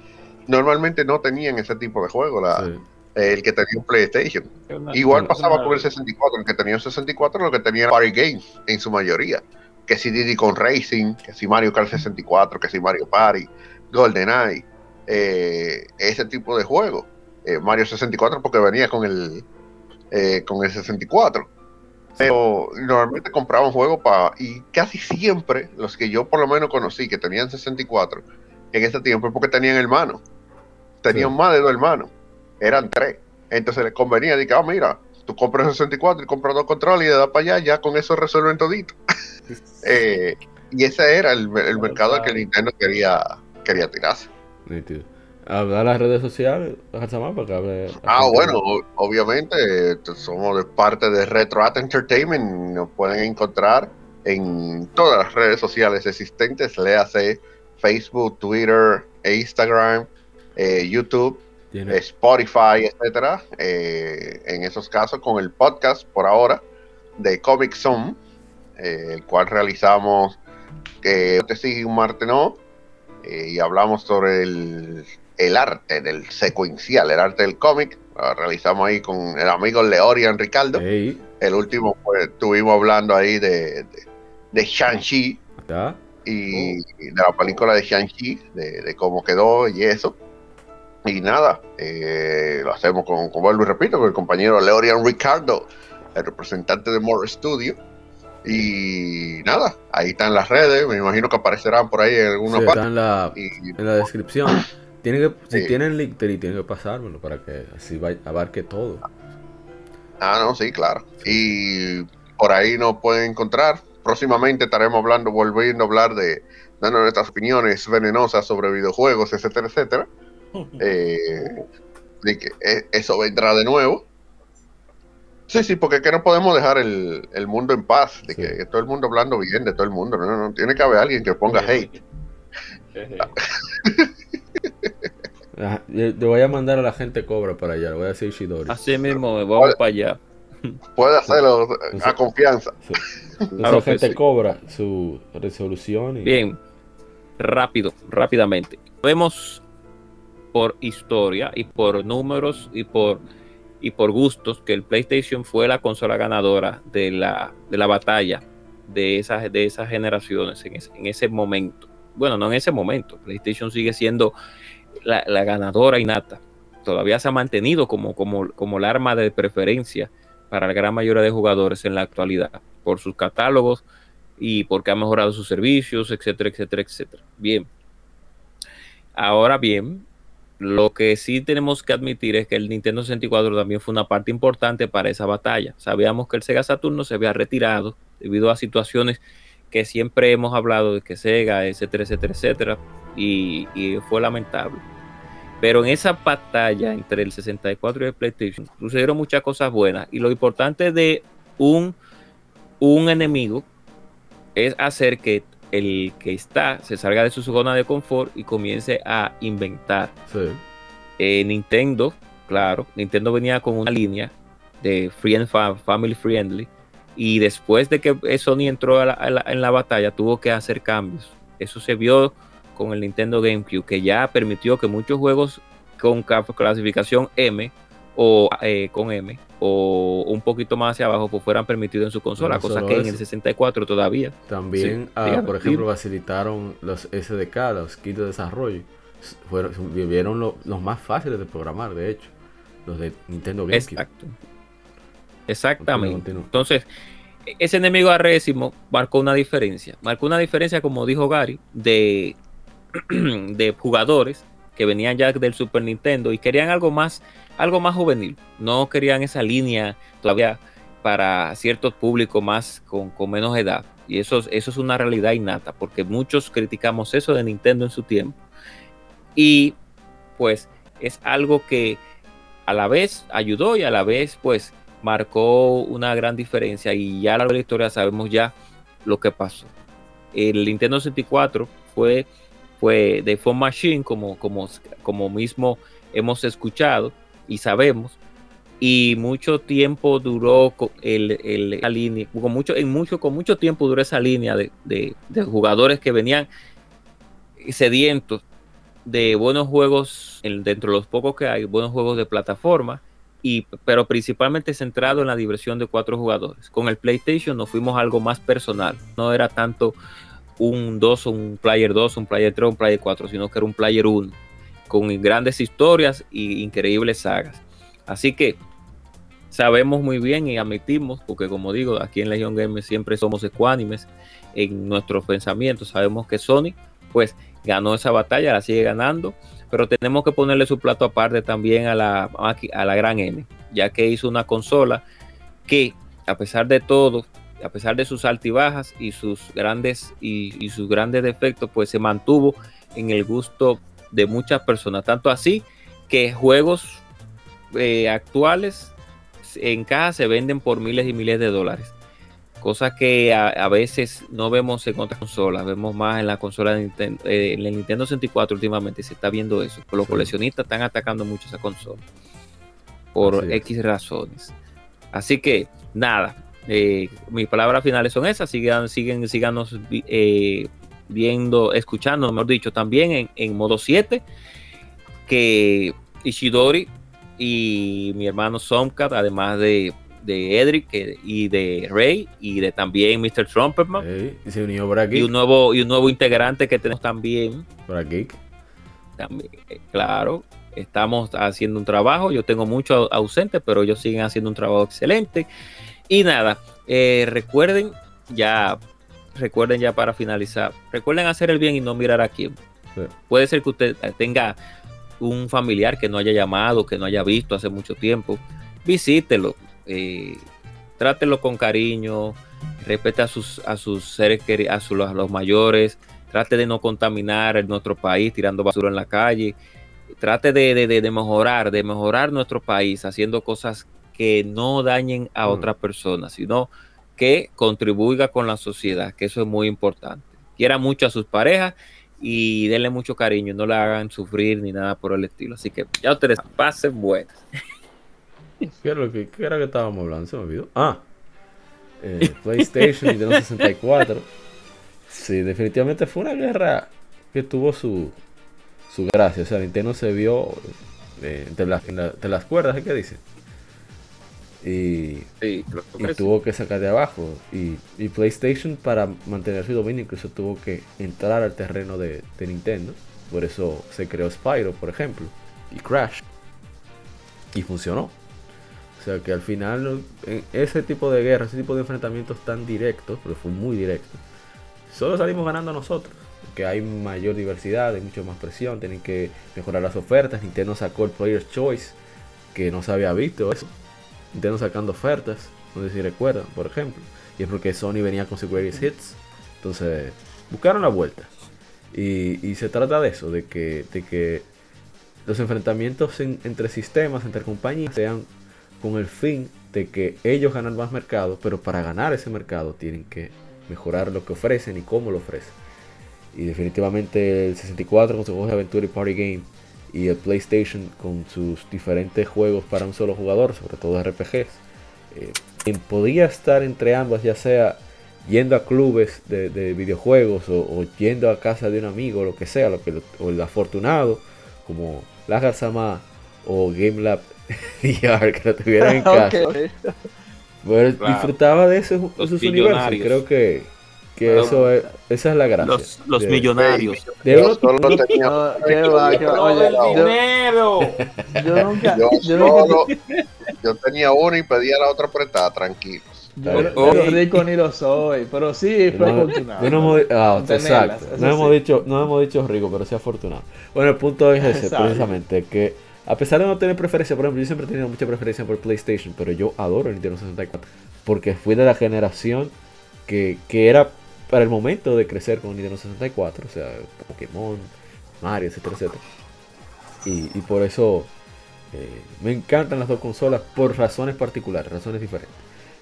normalmente no tenían ese tipo de juego, la- Sí. El que tenía un PlayStation. Una- Igual pasaba una- con el 64, el que tenía un 64 lo que tenía Party Games en su mayoría. Que si Diddy con Racing, que si Mario Kart 64, que si Mario Party, GoldenEye, eh, ese tipo de juego. Eh, Mario 64 porque venía con el eh, con el 64. Pero normalmente compraban juegos para... Y casi siempre los que yo por lo menos conocí que tenían 64 en ese tiempo es porque tenían hermanos. Tenían Sí. más de dos hermanos. Eran tres. Entonces les convenía, de que, ah, mira, tú compras 64 y compras dos controles y le das para allá, ya con eso resuelven todito. *laughs* Eh, y ese era el, el mercado al que Nintendo quería, quería tirarse. Nítido. Habla las redes sociales, para que hable. Ah, bueno, o- obviamente somos de parte de Retro Art Entertainment. Nos pueden encontrar en todas las redes sociales existentes, léase Facebook, Twitter, Instagram, eh, YouTube, Tiene- Spotify, etcétera. Eh, en esos casos, con el podcast por ahora de Comic Zone, eh, el cual realizamos eh, un martes sí, un martes no, eh, y hablamos sobre el, el arte del secuencial, el arte del cómic. Lo realizamos ahí con el amigo Leorian Ricardo. El último, pues, estuvimos hablando ahí de, de, de Shang-Chi y y de la película de Shang-Chi, de, de cómo quedó y eso. Y nada, eh, lo hacemos con, con, vuelvo y repito, con el compañero Leorian Ricardo, el representante de More Studio. Y nada, ahí están las redes, me imagino que aparecerán por ahí en alguna Sí, parte. está en la, Y en la descripción. Tiene que, si Sí. tienen Linktree, tienen que pasármelo para que así abarque todo. Ah, no, sí, claro. Y por ahí nos pueden encontrar. Próximamente estaremos hablando, volviendo a hablar de, dando nuestras opiniones venenosas sobre videojuegos, etcétera, etcétera. *laughs* Eh, de que eh, eso vendrá de nuevo. Sí, sí, porque es que no podemos dejar el, el mundo en paz, de Sí. que, que todo el mundo hablando bien de todo el mundo. No, no, tiene que haber alguien que ponga hate. *laughs* Yo yo voy a mandar a la gente cobra para allá, le voy a decir Shidori. Así mismo, vamos para allá. Puede hacerlo a confianza. *laughs* Claro que gente sí. cobra su resolución y Bien, rápido, rápidamente. Vemos por historia y por números y por y por gustos que el PlayStation fue la consola ganadora de la, de la batalla de esas, de esas generaciones en ese, en ese momento. Bueno, no en ese momento. PlayStation sigue siendo la, la ganadora innata. Todavía se ha mantenido como, como, como el arma de preferencia para la gran mayoría de jugadores en la actualidad por sus catálogos y porque ha mejorado sus servicios, etcétera, etcétera, etcétera. Bien. Ahora bien, lo que sí tenemos que admitir es que el Nintendo 64 también fue una parte importante para esa batalla. Sabíamos que el Sega Saturno se había retirado debido a situaciones que siempre hemos hablado de que Sega, etcétera, etcétera, etcétera, y, y fue lamentable. Pero en esa batalla entre el 64 y el PlayStation sucedieron muchas cosas buenas. Y lo importante de un, un enemigo es hacer que el que está se salga de su zona de confort y comience a inventar. sí. Eh, Nintendo, claro, Nintendo venía con una línea de free and fa- family friendly y después de que Sony entró a la- a la- en la batalla tuvo que hacer cambios. Eso se vio con el Nintendo GameCube que ya permitió que muchos juegos con ca- clasificación M o eh, con M o un poquito más hacia abajo pues fueran permitidos en su consola, No cosa que en el 64 todavía. También, Sí, ah, por ejemplo, facilitaron los SDK, los kits de desarrollo. Fueron, vivieron lo- los más fáciles de programar, de hecho. Los de Nintendo GameCube. Exacto. Exactamente. Continúa, continúa. Entonces, ese enemigo arrésimo marcó una diferencia. Marcó una diferencia, como dijo Gary, de, *clears throat* de jugadores que venían ya del Super Nintendo y querían algo más, algo más juvenil. No querían esa línea todavía para ciertos públicos más con, con menos edad. Y eso, eso es una realidad innata, porque muchos criticamos eso de Nintendo en su tiempo. Y pues es algo que a la vez ayudó y a la vez pues marcó una gran diferencia y ya a lo largo de la historia sabemos ya lo que pasó. El Nintendo 64 fue, fue de Phone Machine como, como, como mismo hemos escuchado y sabemos y mucho tiempo duró el, el, la línea, con mucho, en mucho, con mucho tiempo duró esa línea de, de, jugadores que venían sedientos de buenos juegos, dentro de los pocos que hay, buenos juegos de plataforma, y, pero principalmente centrado en la diversión de cuatro jugadores. Con el PlayStation nos fuimos algo más personal, no era tanto un 2, un player 2, un player 3, un player 4, sino que era un player 1, con grandes historias y increíbles sagas. Así que sabemos muy bien y admitimos, porque como digo, aquí en Legion Games siempre somos ecuánimes en nuestros pensamientos, sabemos que Sony pues ganó esa batalla, la sigue ganando, pero tenemos que ponerle su plato aparte también a la, a la gran N, ya que hizo una consola que a pesar de todo, a pesar de sus altibajas y sus grandes y, sus grandes defectos, pues se mantuvo en el gusto de muchas personas, tanto así que juegos eh, actuales en caja se venden por miles y miles de dólares. Cosa que a, veces no vemos en otras consolas, vemos más en la consola de Nintendo, eh, en el Nintendo 64 últimamente se está viendo eso, los coleccionistas están atacando mucho esa consola por X razones. Así que nada, eh, mis palabras finales son esas, sigan, siguen, síganos eh, viendo, escuchando, mejor dicho, también en, en modo 7, que Ishidori y mi hermano Somkat, además de de Edric y de Ray y de también Mr. Trumpetman. y se unió por aquí. Y un nuevo, y un nuevo integrante que tenemos también. Por aquí. También, eh, claro, estamos haciendo un trabajo. Yo tengo mucho ausente, pero ellos siguen haciendo un trabajo excelente. Y nada, eh, recuerden ya, recuerden ya para finalizar, recuerden hacer el bien y no mirar a quién. Puede ser que usted tenga un familiar que no haya llamado, que no haya visto hace mucho tiempo. Visítelo, eh, trátelo con cariño, respete a sus, a sus seres queridos, a, los mayores, trate de no contaminar nuestro país tirando basura en la calle, trate de, mejorar, de mejorar nuestro país haciendo cosas que no dañen a mm. otras personas, sino que contribuya con la sociedad, que eso es muy importante. Quiera mucho a sus parejas y denle mucho cariño, no le hagan sufrir ni nada por el estilo. Así que ya ustedes pasen buenas. *laughs* ¿Qué era, lo que, era que estábamos hablando? Se me olvidó. Ah, eh, *laughs* PlayStation y Nintendo 64. Sí, definitivamente fue una guerra que tuvo su, su gracia. O sea, Nintendo se vio eh, entre, las, las cuerdas, ¿qué dice? Y, y tuvo que sacar de abajo. Y, y, PlayStation, para mantener su dominio, incluso tuvo que entrar al terreno de, de Nintendo. Por eso se creó Spyro, por ejemplo, y Crash. Y funcionó. O sea que al final ese tipo de guerra, ese tipo de enfrentamientos tan directos, porque fue muy directo, solo salimos ganando nosotros. Que hay mayor diversidad, hay mucha más presión, tienen que mejorar las ofertas. Nintendo sacó el Player's Choice, que no se había visto eso. Nintendo sacando ofertas, no sé si recuerdan, por ejemplo. Y es porque Sony venía con su Greatest Hits. Entonces, buscaron la vuelta. Y, se trata de eso, de que, de que los enfrentamientos entre sistemas, entre compañías, sean con el fin de que ellos ganen más mercado, pero para ganar ese mercado tienen que mejorar lo que ofrecen y cómo lo ofrecen. Y definitivamente el 64 con su juegos de aventura y party game y el PlayStation con sus diferentes juegos para un solo jugador, sobre todo RPGs, eh, podía estar entre ambas, ya sea yendo a clubes de, videojuegos o, yendo a casa de un amigo, lo que sea, lo que, o el afortunado, como Lagar Sama o Game Lab *laughs* VR que lo tuvieran en *laughs* casa. disfrutaba de esos, esos universos. Creo que, que eso es, esa es la gracia. Los, los millonarios. De, yo solo tenía. No, ¿Qué va? ¿Qué va? Oye, yo, dinero. Yo nunca. Yo, yo, solo, yo tenía uno y pedía la otra apretada, tranquilos. Yo, yo rico ni lo soy, pero sí fue no, afortunado. No, ah, exacto. No hemos, dicho, no hemos dicho rico, pero sí afortunado. Bueno, el punto es ese, precisamente, que a pesar de no tener preferencia, por ejemplo, yo siempre he tenido mucha preferencia por PlayStation, pero yo adoro el Nintendo 64 porque fui de la generación que, que era para el momento de crecer con Nintendo 64, o sea, Pokémon, Mario, etcétera, etcétera. Y, y por eso eh, me encantan las dos consolas por razones particulares, razones diferentes.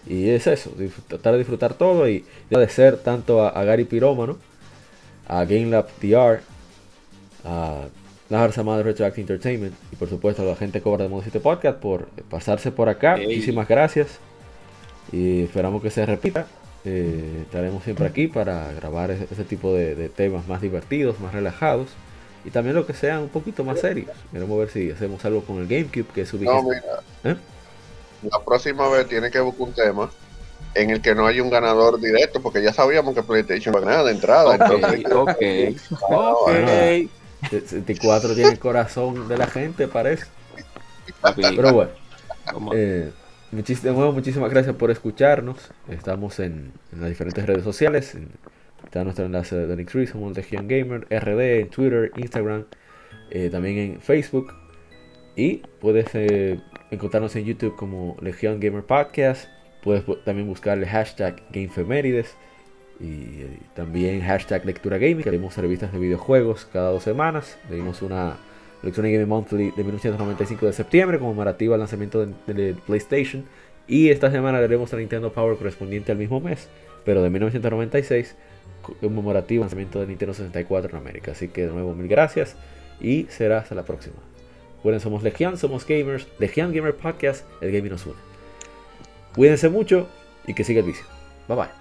Y es eso, tratar de disfrutar todo y agradecer tanto a, a Gary Pirómano, a GameLab DR, a Lars Amado Retroactive Entertainment y por supuesto a la gente Cobra de Modo 7 Podcast por pasarse por acá. Muchísimas gracias y esperamos que se repita. Eh, estaremos siempre aquí para grabar ese, ese tipo de, de temas más divertidos, más relajados y también lo que sean un poquito más serios. Queremos ver si hacemos algo con el GameCube, que es su No. ¿Eh? La próxima vez tiene que buscar un tema en el que no haya un ganador directo, porque ya sabíamos que PlayStation va a ganar de entrada. entonces, ok, *laughs* ok. Bueno, 64 tiene el corazón de la gente, parece. Pero bueno, eh, muchísimas gracias por escucharnos. Estamos en, las diferentes redes sociales. en- está nuestro enlace de Nick Ruiz, como Legion Gamer, RD, en Twitter, Instagram, eh, también en Facebook. Y puedes eh, encontrarnos en YouTube como Legion Gamer Podcast. Puedes también buscarle hashtag GameFemérides. Y eh, también hashtag Lectura Gaming. Leemos revistas de videojuegos cada dos semanas. Leímos una Electronic Gaming Monthly de 1995 de septiembre, conmemorativa al lanzamiento de, PlayStation. Y esta semana leeremos la Nintendo Power correspondiente al mismo mes, pero de 1996, conmemorativo al lanzamiento de Nintendo 64 en América. Así que de nuevo, mil gracias y será hasta la próxima. Recuerden, somos Legion, somos gamers, Legion Gamer Podcast, el gaming nos une. Cuídense mucho y que siga el vicio. Bye bye.